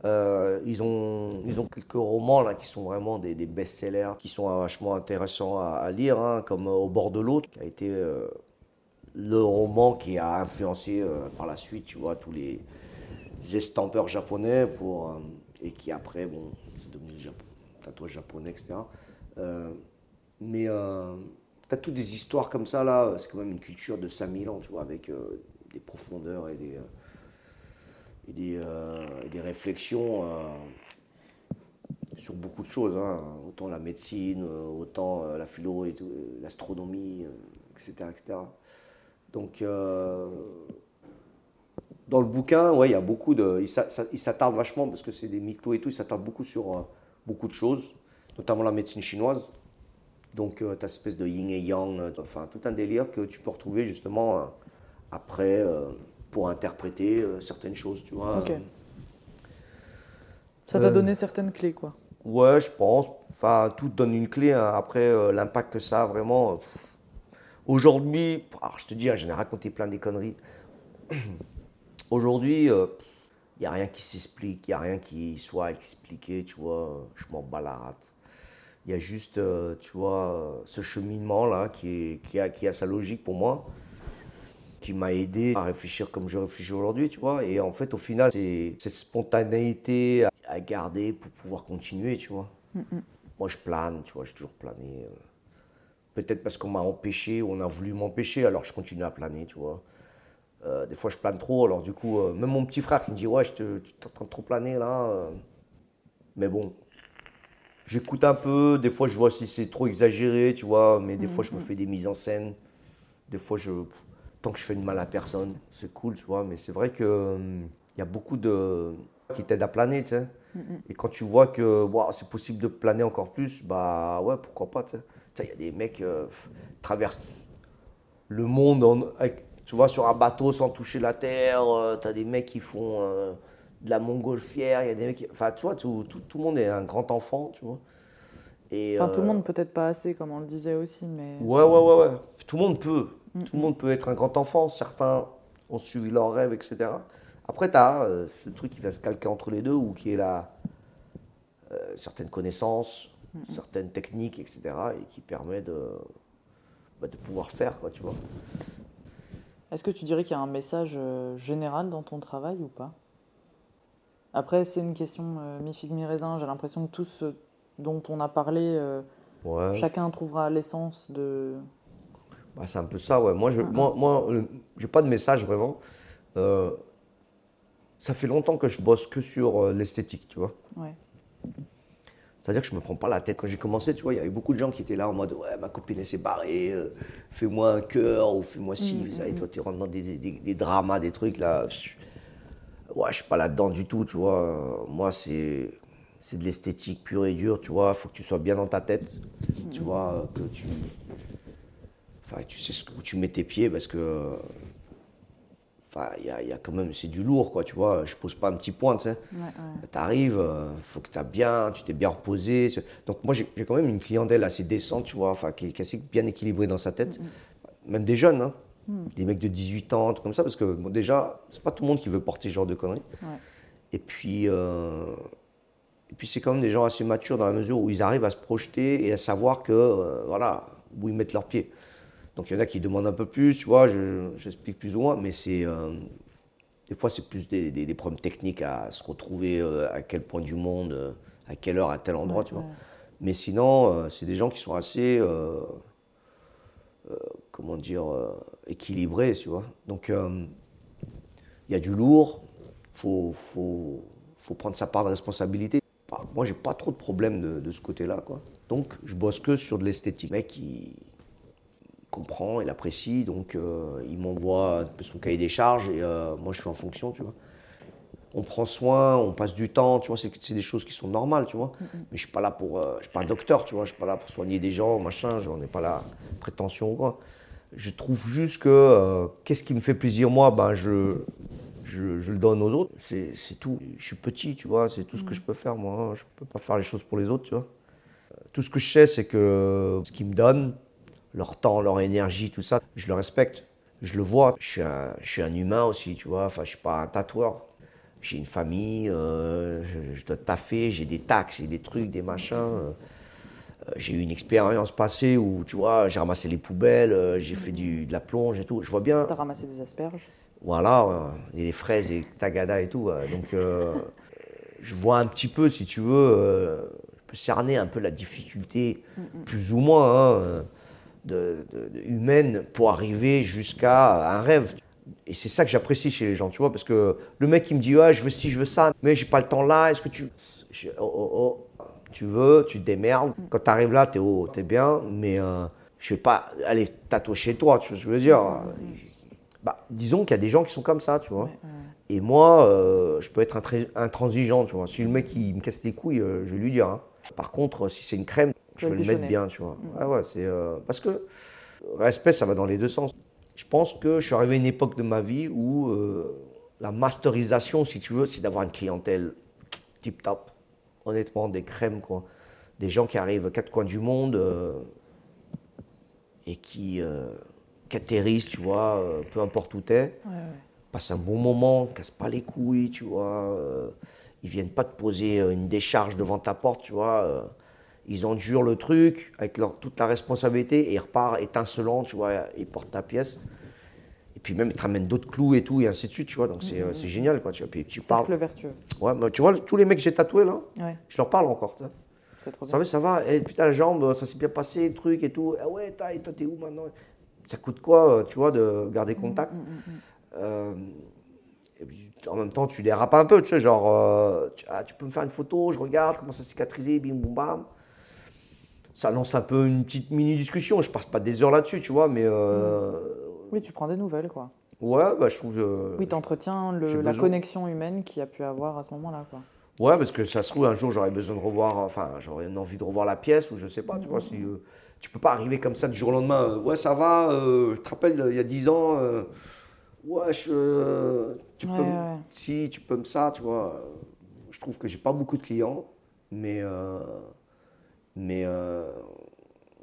Euh, ils, ont, ils ont quelques romans là qui sont vraiment des, best-sellers, qui sont vachement intéressants à, lire, hein, comme Au bord de l'eau, qui a été le roman qui a influencé par la suite, tu vois, tous les estampeurs japonais pour, et qui après, bon, c'est devenu le tatouage japonais, etc. Euh, mais tu as toutes des histoires comme ça là, c'est quand même une culture de 5000 ans, tu vois, avec euh, des profondeurs et des. euh, des, euh, des réflexions euh, sur beaucoup de choses, hein. autant la médecine, euh, autant euh, la philo, et euh, l'astronomie, euh, etc., etc. Donc, euh, dans le bouquin, ouais, il y a beaucoup de. Il s'attarde vachement, parce que c'est des mythos et tout, il s'attarde beaucoup sur euh, beaucoup de choses, notamment la médecine chinoise. Donc, tu as cette espèce de yin et yang, euh, enfin, tout un délire que tu peux retrouver justement euh, après euh, pour interpréter euh, certaines choses, tu vois. Ok. Ça t'a Euh. donné certaines clés, quoi. Ouais, je pense. Enfin, tout donne une clé. hein. Après, euh, l'impact que ça a vraiment. euh. Aujourd'hui, je te dis, hein, j'en ai raconté plein des conneries. [CLEARS THROAT] Aujourd'hui, il n'y a rien qui s'explique, il n'y a rien qui soit expliqué, tu vois. Je m'en bats la rate. Il y a juste, euh, tu vois, euh, ce cheminement-là qui, est- qui, a, qui a sa logique pour moi, qui m'a aidé à réfléchir comme je réfléchis aujourd'hui, tu vois. Et en fait, au final, c'est cette spontanéité à, garder pour pouvoir continuer, tu vois. Moi, je plane, tu vois, j'ai toujours plané. euh. Peut-être parce qu'on m'a empêché, ou on a voulu m'empêcher, alors je continue à planer, tu vois. Euh, des fois, je plane trop, alors du coup, euh, même mon petit frère qui me dit Ouais, tu es en train de trop planer là. euh. Mais bon, j'écoute un peu, des fois, je vois si c'est trop exagéré, tu vois, mais des fois, je me fais des mises en scène. Des fois, je, tant que je fais de mal à personne, c'est cool, tu vois, mais c'est vrai qu'il y a beaucoup de qui t'aident à planer, tu sais. Et quand tu vois que c'est possible de planer encore plus, bah ouais, pourquoi pas, tu sais. Il y a des mecs euh, f- traversent le monde en- avec- tu vois, sur un bateau sans toucher la terre. tu as des mecs qui font euh, de la montgolfière, il y a des mecs. Enfin, tu vois, tout, tout, tout le monde est un grand enfant, tu vois. Et, enfin, tout le monde peut-être pas assez, comme on le disait aussi, mais. Ouais, ouais, ouais, ouais. Tout le monde peut. Tout le monde peut être un grand enfant. Certains ont suivi leurs rêves, etc. Après, tu as euh, ce truc qui va se calquer entre les deux ou qui est là, euh, certaines connaissances, certaines techniques, etc. et qui permet de, bah, de pouvoir faire, quoi, tu vois. Est-ce que tu dirais qu'il y a un message euh, général dans ton travail ou pas? Après, c'est une question mi-figue, mi-raisin. J'ai l'impression que tout ce dont on a parlé, chacun trouvera l'essence de, bah, c'est un peu ça, ouais. Moi, je n'ai moi, moi, pas de message vraiment. Euh, ça fait longtemps que je bosse que sur euh, l'esthétique, tu vois. Ouais. C'est-à-dire que je me prends pas la tête. Quand j'ai commencé, tu vois, il y avait beaucoup de gens qui étaait là en mode Ouais, ma copine est séparée, euh, fais-moi un cœur ou fais-moi ci. Mm, et mm, toi, tu rentres dans des, des, des, dramas, des trucs là. Ouais, je suis pas là-dedans du tout, tu vois. Moi, c'est c'est de l'esthétique pure et dure, tu vois. Il faut que tu sois bien dans ta tête, tu vois, que tu Enfin, tu sais où tu mets tes pieds parce que. Enfin, il y a, y a, quand même. C'est du lourd, quoi, tu vois. Je pose pas un petit point, tu sais. Tu arrives, il euh, faut que tu bien, tu t'es bien reposé. Donc, moi, j'ai quand même une clientèle assez décente, tu vois, enfin, qui, est assez bien équilibrée dans sa tête. Mm. Même des jeunes, hein. Mm. Des mecs de 18 ans, comme ça, parce que bon, déjà, c'est pas tout le monde qui veut porter ce genre de conneries. Et puis. Euh, et puis c'est quand même des gens assez matures dans la mesure où ils arrivent à se projeter et à savoir que, euh, voilà, où ils mettent leurs pieds. Donc il y en a qui demandent un peu plus, tu vois, j'explique plus ou moins, mais c'est. Euh, des fois, c'est plus des, problèmes techniques à se retrouver à quel point du monde, à quelle heure, à tel endroit, tu vois. Mais sinon, c'est des gens qui sont assez. Comment dire équilibrés, tu vois. Donc il y a du lourd, il faut, faut, faut, prendre sa part de responsabilité. Moi, j'ai pas trop de problèmes de, de ce côté-là, quoi. Donc, je bosse que sur de l'esthétique. Mec, qui comprend, il apprécie, donc euh, il m'envoie son cahier des charges et euh, moi je suis en fonction, tu vois. On prend soin, on passe du temps, tu vois, c'est des choses qui sont normales, tu vois. Mais je suis pas là pour, euh, je suis pas un docteur, tu vois, je suis pas là pour soigner des gens, machin, on n'est pas là prétention quoi. Je trouve juste que qu'est-ce qui me fait plaisir moi, ben je, je, le donne aux autres, c'est tout. Je suis petit, tu vois, c'est tout ce que je peux faire moi. Je peux pas faire les choses pour les autres, tu vois. Tout ce que je sais, c'est que ce qu'ils me donnent, leur temps, leur énergie, tout ça, je le respecte. Je le vois. Je suis un, je suis un humain aussi, tu vois. Enfin, je suis pas un tatoueur. J'ai une famille, euh, je, dois taffer, j'ai des taxes, j'ai des trucs, des machins. Euh, j'ai eu une expérience passée où, tu vois, j'ai ramassé les poubelles, euh, j'ai fait du, de la plonge et tout. Je vois bien. T'as ramassé des asperges Voilà, et des fraises et tagada et tout. donc, [LAUGHS] je vois un petit peu, si tu veux, je peux cerner un peu la difficulté, mm, mm. plus ou moins. Hein, de, humaine pour arriver jusqu'à un rêve. Et c'est ça que j'apprécie chez les gens, tu vois, parce que le mec qui me dit ouais, je veux ci, je veux ça, mais j'ai pas le temps là, est-ce que tu. oh, oh, oh, tu veux, tu te démerdes. Quand tu arrives là, tu es, es bien, mais euh, je vais pas aller tatouer chez toi, tu vois ce que je veux dire. Bah, disons qu'il y a des gens qui sont comme ça, tu vois. Et moi, euh, je peux être intransigeant, tu vois. Si le mec il me casse les couilles, euh, je vais lui dire. Hein. Par contre, si c'est une crème, je veux le mettre bien, tu vois. Ah ouais, c'est euh, parce que respect, ça va dans les deux sens. Je pense que je suis arrivé à une époque de ma vie où euh, la masterisation, si tu veux, c'est d'avoir une clientèle tip top. Honnêtement, des crèmes, quoi. Des gens qui arrivent aux quatre coins du monde euh, et qui, atterrissent, tu vois, peu importe où t'es. Ouais, Passent un bon moment, cassent pas les couilles, tu vois. ils viennent pas te poser une décharge devant ta porte, tu vois ils endurent le truc avec leur, toute la responsabilité et ils repartent étincelants, tu vois, ils portent ta pièce. Et puis même, ils te ramènent d'autres clous et tout, et ainsi de suite, tu vois. Donc c'est, mmh. génial, quoi. Tu vois. Puis tu parles. vertueux. Ouais, mais tu vois, tous les mecs que j'ai tatoués, là, je leur parle encore, tu C'est trop ça va, ça va. Et putain, la jambe, ça s'est bien passé, le truc et tout. Ah ouais, toi, t'es où maintenant? Ça coûte quoi, tu vois, de garder mmh, contact? mmh, euh, en même temps, tu dérapes un peu, tu sais, genre, euh, tu, ah, tu, peux me faire une photo, je regarde comment ça cicatrisé, bim, boum, bam ça lance un peu une petite mini-discussion. Je passe pas des heures là-dessus, tu vois, mais. Euh, oui, tu prends des nouvelles, quoi. Ouais, bah, je trouve. Euh, oui, tu entretiens la connexion humaine qu'il y a pu avoir à ce moment-là, quoi. Ouais, parce que ça se trouve, un jour, j'aurais besoin de revoir, enfin, j'aurais envie de revoir la pièce, ou je sais pas, tu vois, si. Euh, tu peux pas arriver comme ça du jour au lendemain. ouais, ça va, je te rappelle, il y a 10 ans Ouais, je, tu Ouais, peux, ouais. si tu peux me ça, tu vois. euh, Je trouve que j'ai pas beaucoup de clients, mais, euh, mais euh,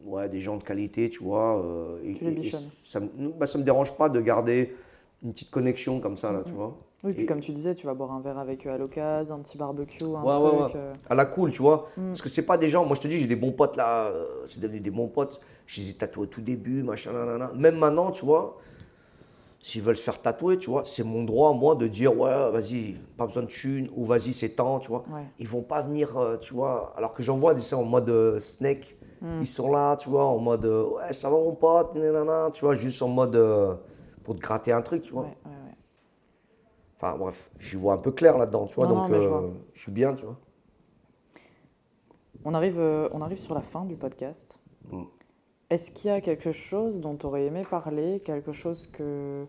ouais, des gens de qualité, tu vois. euh, et- Tu et- et ça, me, bah, me dérange pas de garder une petite connexion comme ça, là, tu vois. Oui, puis comme tu disais, tu vas boire un verre avec eux à l'occasion, un petit barbecue, un Ouais, ouais, truc. ouais. euh, À la cool, tu vois. Mm. Parce que c'est pas des gens, moi je te dis, j'ai des bons potes là, euh, c'est devenu des bons potes. Je les ai tatoués au tout début, machin, nanana. Même maintenant, tu vois, s'ils veulent se faire tatouer, tu vois, c'est mon droit, moi, de dire, ouais, vas-y, pas besoin de thunes, ou vas-y, c'est temps, tu vois. Ouais. Ils vont pas venir, euh, tu vois, alors que j'en vois des en mode euh, snake, Mm. ils sont là, tu vois, en mode, euh, ouais, ça va mon pote, nanana, tu vois, juste en mode, euh, pour te gratter un truc, tu vois. Ouais. Enfin bref, j'y vois un peu clair là-dedans, tu vois, Non, donc non, je vois. je suis bien, tu vois. On arrive, on arrive sur la fin du podcast. Mm. Est-ce qu'il y a quelque chose dont tu aurais aimé parler, quelque chose que,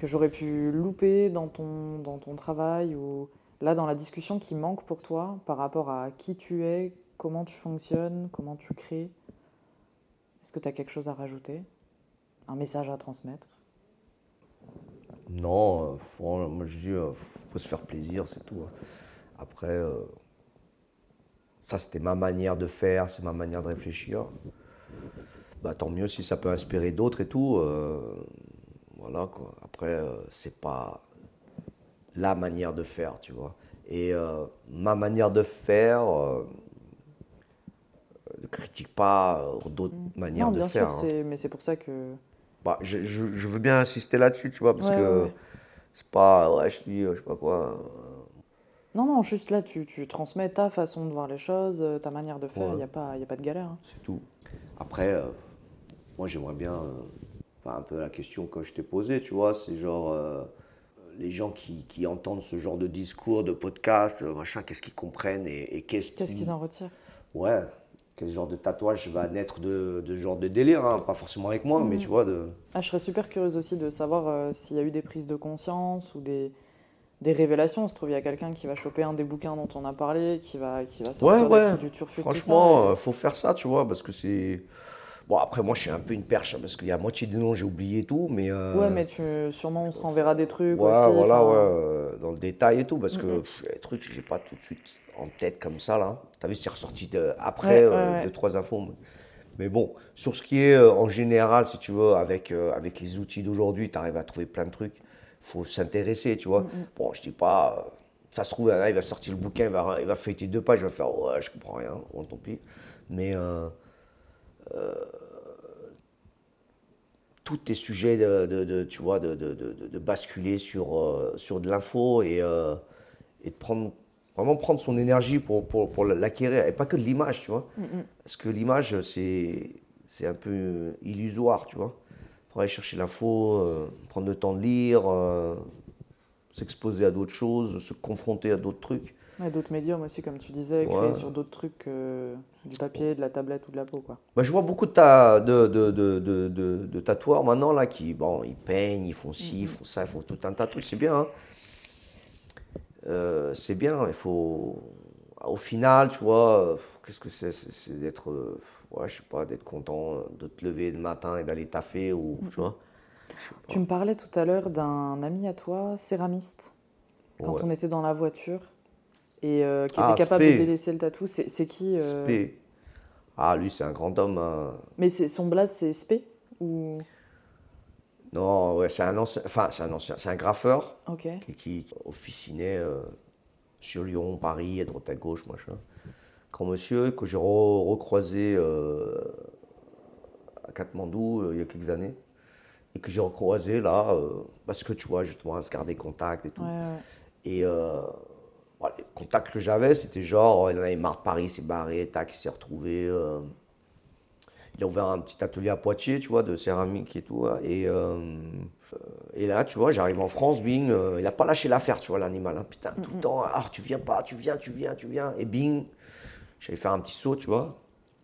que j'aurais pu louper dans ton, dans ton travail ou là dans la discussion qui manque pour toi par rapport à qui tu es, comment tu fonctionnes, comment tu crées Est-ce que tu as quelque chose à rajouter? Un message à transmettre? Non, euh, moi je dis, euh, faut se faire plaisir, c'est tout. hein. Après, euh, ça c'était ma manière de faire, c'est ma manière de réfléchir. Bah, tant mieux si ça peut inspirer d'autres et tout. euh, voilà quoi. Après, euh, c'est pas la manière de faire, tu vois. Et euh, ma manière de faire euh, ne critique pas d'autres manières Non, de bien faire. sûr, hein. mais c'est pour ça que. Bah, je, je- je veux bien insister là-dessus, tu vois, parce Ouais, que ouais, c'est pas, ouais, je dis, euh, je sais pas quoi. Non, non, juste là, tu, tu transmets ta façon de voir les choses, ta manière de faire, il Ouais. n'y a, pas- y a pas de galère. hein. C'est tout. Après, euh, moi j'aimerais bien, euh, enfin un peu la question que je t'ai posée, tu vois, c'est genre euh, les gens qui, qui entendent ce genre de discours, de podcast, euh, machin, qu'est-ce qu'ils comprennent et, et qu'est-ce qu'ils- en retirent? Ouais, quel genre de tatouage va naître de, de genre de délire, hein, pas forcément avec moi, mais Mhm. tu vois, de. Ah, je serais super curieuse aussi de savoir euh, s'il y a eu des prises de conscience ou des, des révélations. Se trouve, il y a quelqu'un qui va choper un des bouquins dont on a parlé, qui va, qui va sortir Ouais, ouais. du turfu. Franchement, euh, faut faire ça, tu vois, parce que c'est. Bon, après, moi, je suis un peu une perche, hein, parce qu'il y a moitié des noms, j'ai oublié et tout, mais. euh, Ouais, mais tu, sûrement on se renverra des trucs Ouais, aussi. voilà, ouais, euh, dans le détail et tout, parce que pff, y a des trucs j'ai pas tout de suite en tête comme ça, là. T'as vu, c'est ressorti de- après, Ouais, euh, ouais, deux, trois infos. mais- Mais bon, sur ce qui est euh, en général, si tu veux, avec, avec les outils d'aujourd'hui, tu arrives à trouver plein de trucs. faut s'intéresser, tu vois. Mhm. Bon, je dis pas, ça se trouve, là, il va sortir le bouquin, il va, il va feuilleter deux pages, il va faire, ouais, je comprends rien, bon, tant pis. Mais euh, euh, tout est sujet de, de- de- tu vois, de, de- basculer sur, euh, sur de l'info et, euh, et de prendre, vraiment prendre son énergie pour, pour, pour l'acquérir. Et pas que de l'image, tu vois. Mhm. Parce que l'image, c'est, c'est un peu illusoire, tu vois. Faut aller chercher l'info, euh, prendre le temps de lire, s'exposer à d'autres choses, se confronter à d'autres trucs. Ouais, d'autres médiums aussi, comme tu disais, Ouais. sur d'autres trucs que du papier, de la tablette ou de la peau, quoi. Bah, je vois beaucoup de, ta, de, de, de, de, tatoueurs maintenant là qui bon, ils peignent, ils font ci, ils font ça, ils font tout un tas de trucs, c'est bien. hein. Euh, c'est bien, il faut. Au final, tu vois, euh, qu'est-ce que c'est C'est d'être, euh, ouais, je sais pas, d'être content euh, de te lever le matin et d'aller taffer ou, tu vois. Tu me parlais tout à l'heure d'un ami à toi, céramiste, quand Ouais. on était dans la voiture, et euh, qui Ah, était capable Spé. de délaisser le tatou. C'est qui euh, Spé. Ah, lui, c'est un grand homme. hein. Mais son blaze, c'est Spé ou... Non, ouais, c'est un ancien, enfin, c'est un ancien, c'est un graffeur. Qui, qui officinait euh, sur Lyon, Paris, à droite à gauche, machin. Grand monsieur que j'ai re- recroisé euh, à Katmandou il y a quelques années et que j'ai recroisé là parce que tu vois justement à se garder contact et tout. Ouais, ouais. Et voilà, les contacts que j'avais, c'était genre, oh, il en avait marre de Paris, s'est barré, tac, il s'est retrouvé. euh, il a ouvert un petit atelier à Poitiers, tu vois, de céramique et tout. hein, Et, euh, euh, et là, tu vois, j'arrive en France, bing, euh, il n'a pas lâché l'affaire, tu vois, l'animal. hein, putain, tout le temps, ah, tu viens pas, tu viens, tu viens, tu viens. Et bing, j'allais faire un petit saut, tu vois.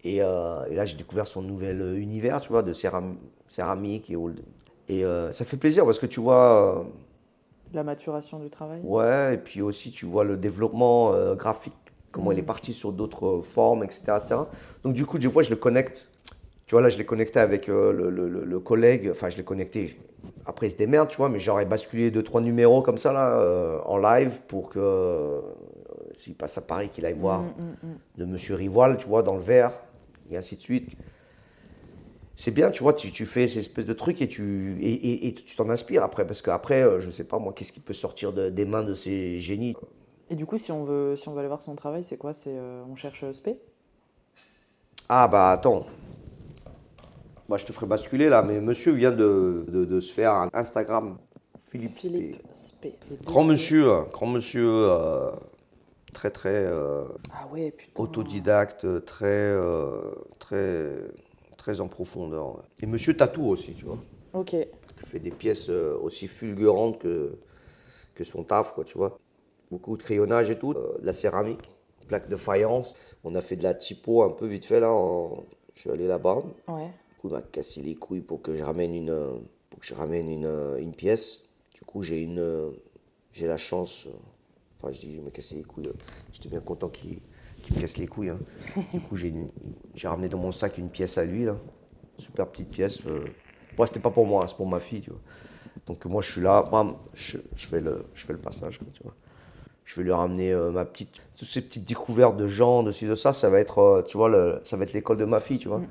Et, euh, et là, j'ai découvert son nouvel euh, univers, tu vois, de céram- céramique et old. Et euh, ça fait plaisir parce que tu vois. La maturation du travail. Ouais, et puis aussi tu vois le développement euh, graphique, comment il est Mhm. parti sur d'autres euh, formes, etc., etc. Donc du coup, des fois, je le connecte Tu vois, là, je l'ai connecté avec euh, le, le- collègue. Enfin, je l'ai connecté. Après, il se démerde, tu vois, mais j'aurais basculé deux, trois numéros comme ça, là, euh, en live, pour que, s'il passe à Paris, qu'il aille voir Mm, mm, mm. de Monsieur Rivoal, tu vois, dans le verre, et ainsi de suite. C'est bien, tu vois, tu, tu fais ces espèces de trucs et tu et, et- et tu t'en inspires après, parce qu'après, euh, je sais pas moi, qu'est-ce qui peut sortir de- des mains de ces génies? Et du coup, si on veut, si on veut aller voir son travail, c'est quoi? C'est euh, on cherche Spé? Ah bah attends, moi je te ferai basculer là, mais Monsieur vient de, de- de se faire un Instagram, Philippe. Spé. Philippe Spé. Grand monsieur, hein, grand monsieur, euh, très très euh, Ah ouais, putain. autodidacte, très euh, très très en profondeur. ouais. Et Monsieur Tatou aussi, tu vois. Ok. qui fait des pièces euh, aussi fulgurantes que, que son taf, quoi, tu vois. Beaucoup de crayonnage et tout, euh, de la céramique, plaque de faïence. On a fait de la typo un peu vite fait là. en- Je suis allé là-bas. Ouais. Du coup, on m'a cassé les couilles pour que je ramène une, euh, pour que je ramène une, une pièce. Du coup, j'ai une, j'ai la chance. Enfin, je dis, je me cassé les couilles. J'étais bien content qu'il qu'il me casse les couilles. hein. Du coup, j'ai ramené dans mon sac une pièce à lui là, super petite pièce. euh. Bon, c'était pas pour moi, c'est pour ma fille, tu vois. Donc moi, je suis là, bam, je, je fais le, je fais le passage, quoi, tu vois. Je vais lui ramener euh, ma petite, toutes ces petites découvertes de gens, de ci, de ça. Ça va être, euh, tu vois, le- ça va être l'école de ma fille, tu vois.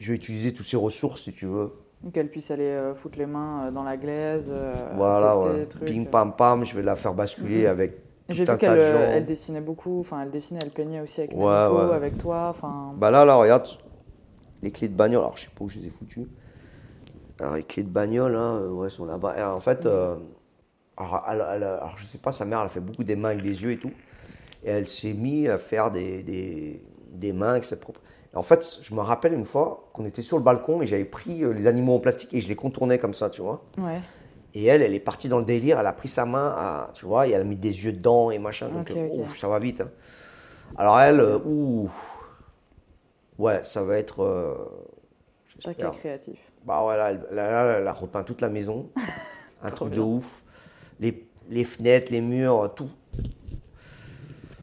Je vais utiliser toutes ces ressources, si tu veux. Qu'elle puisse aller euh, foutre les mains dans la glaise, Voilà, tester ouais. des trucs. Ping euh. pam pam, je vais la faire basculer avec J'ai vu qu'elle elle dessinait beaucoup, enfin elle dessinait, elle peignait aussi avec Ouais, Manico, ouais. avec toi. Bah là, là, regarde, les clés de bagnole, alors je sais pas où je les ai foutues. Alors les clés de bagnole, hein, euh, ouais, sont là-bas. Et en fait, euh, alors, elle- elle- alors, je sais pas, sa mère, elle a fait beaucoup des mains avec des yeux et tout. Et elle s'est mise à faire des, des, des mains avec ses propres. Et en fait, je me rappelle une fois qu'on était sur le balcon et j'avais pris euh, les animaux en plastique et je les contournais comme ça, tu vois. Ouais, Et elle, elle est partie dans le délire, elle a pris sa main, à, tu vois, et elle a mis des yeux dedans et machin. Donc, Ok, euh, ouf, ça va vite. hein. Alors elle, euh, ouh, ouais, ça va être. euh, j'espère. créatif. Bah ouais, là, elle, là, là, elle a repeint toute la maison. [LAUGHS] Un truc de ouf. Les, les fenêtres, les murs, tout.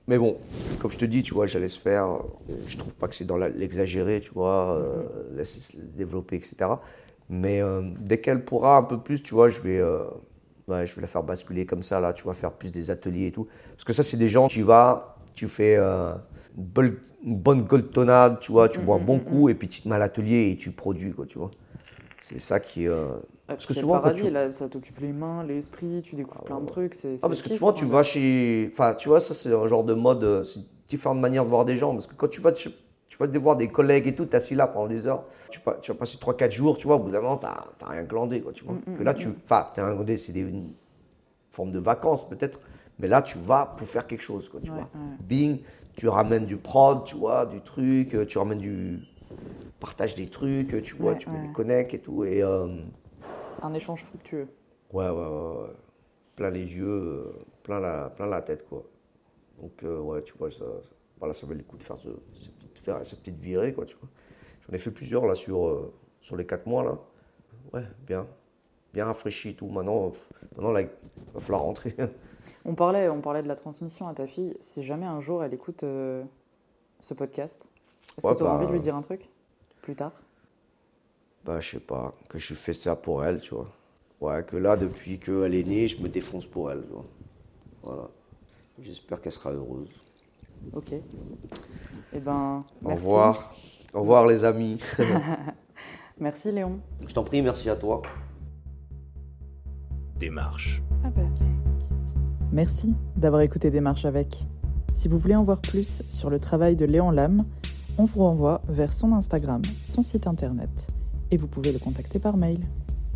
Mais bon, comme je te dis, tu vois, j'allais se faire. euh, Je trouve pas que c'est dans l'exagéré, tu vois, euh, laisser se développer, etc. Mais euh, dès qu'elle pourra un peu plus, tu vois, je vais, euh, ouais, je vais la faire basculer comme ça, là, tu vois, faire plus des ateliers et tout. Parce que ça, c'est des gens, tu y vas, tu fais euh, une, bonne, une bonne goldtonnade, tu vois, tu bois un bon coup, et puis tu te mets à l'atelier et tu produis, quoi, tu vois. C'est ça qui. euh, Ah, Parce que le souvent, quand paradis, tu- là, ça t'occupe les mains, l'esprit, tu découvres plein de trucs. c'est Ah, parce que souvent, quoi. tu vas chez. Enfin, tu vois, ça, c'est un genre de mode. euh, C'est différentes manières de voir des gens. Parce que quand tu vas, tu vas te voir des collègues et tout, assis là pendant des heures. Tu, pas- tu vas passer 3-4 jours, tu vois, au bout d'un moment, tu n'as rien glandé, quoi, tu vois. Mm, que là, tu. Enfin, tu rien glandé, c'est des- une forme de vacances, peut-être. Mais là, tu vas pour faire quelque chose, quoi, tu Ouais, vois. ouais. Bing, tu ramènes du prod, tu vois, du truc, euh, tu ramènes du. Partage des trucs, euh, tu vois, Ouais, tu mets des connects et tout. Et. euh, Un échange fructueux. Ouais, ouais, ouais, ouais. Plein les yeux, plein la, plein la tête, quoi. Donc, euh, ouais, tu vois, ça, ça- voilà, ça valait le coup de faire, ce, petites, faire cette petite virée, quoi, tu vois. J'en ai fait plusieurs, là, sur, euh, sur les quatre mois, là. Ouais, bien. Bien rafraîchi et tout. Maintenant, maintenant là, il va falloir rentrer. On parlait, on parlait de la transmission à ta fille. Si jamais un jour elle écoute euh, ce podcast, est-ce Ouais, que tu auras bah, envie de lui dire un truc plus tard? Bah, je sais pas, que je fais ça pour elle, tu vois. Ouais, que là, depuis qu'elle est née, je me défonce pour elle, tu vois. Voilà. J'espère qu'elle sera heureuse. Ok. Eh ben, Au merci. revoir. Au revoir, les amis. [LAUGHS] Merci Léon. Je t'en prie, merci à toi. Démarche. Merci d'avoir écouté Démarche avec. Si vous voulez en voir plus sur le travail de Léon Lame, on vous renvoie vers son Instagram, son site internet, et vous pouvez le contacter par mail.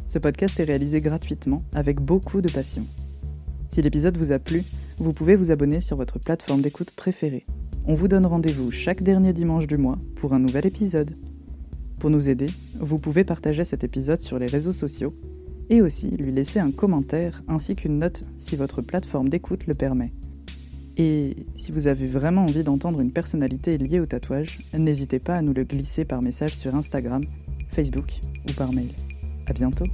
Ce podcast est réalisé gratuitement avec beaucoup de passion. Si l'épisode vous a plu, vous pouvez vous abonner sur votre plateforme d'écoute préférée. On vous donne rendez-vous chaque dernier dimanche du mois pour un nouvel épisode. Pour nous aider, vous pouvez partager cet épisode sur les réseaux sociaux et aussi lui laisser un commentaire ainsi qu'une note si votre plateforme d'écoute le permet. Et si vous avez vraiment envie d'entendre une personnalité liée au tatouage, n'hésitez pas à nous le glisser par message sur Instagram, Facebook ou par mail. À bientôt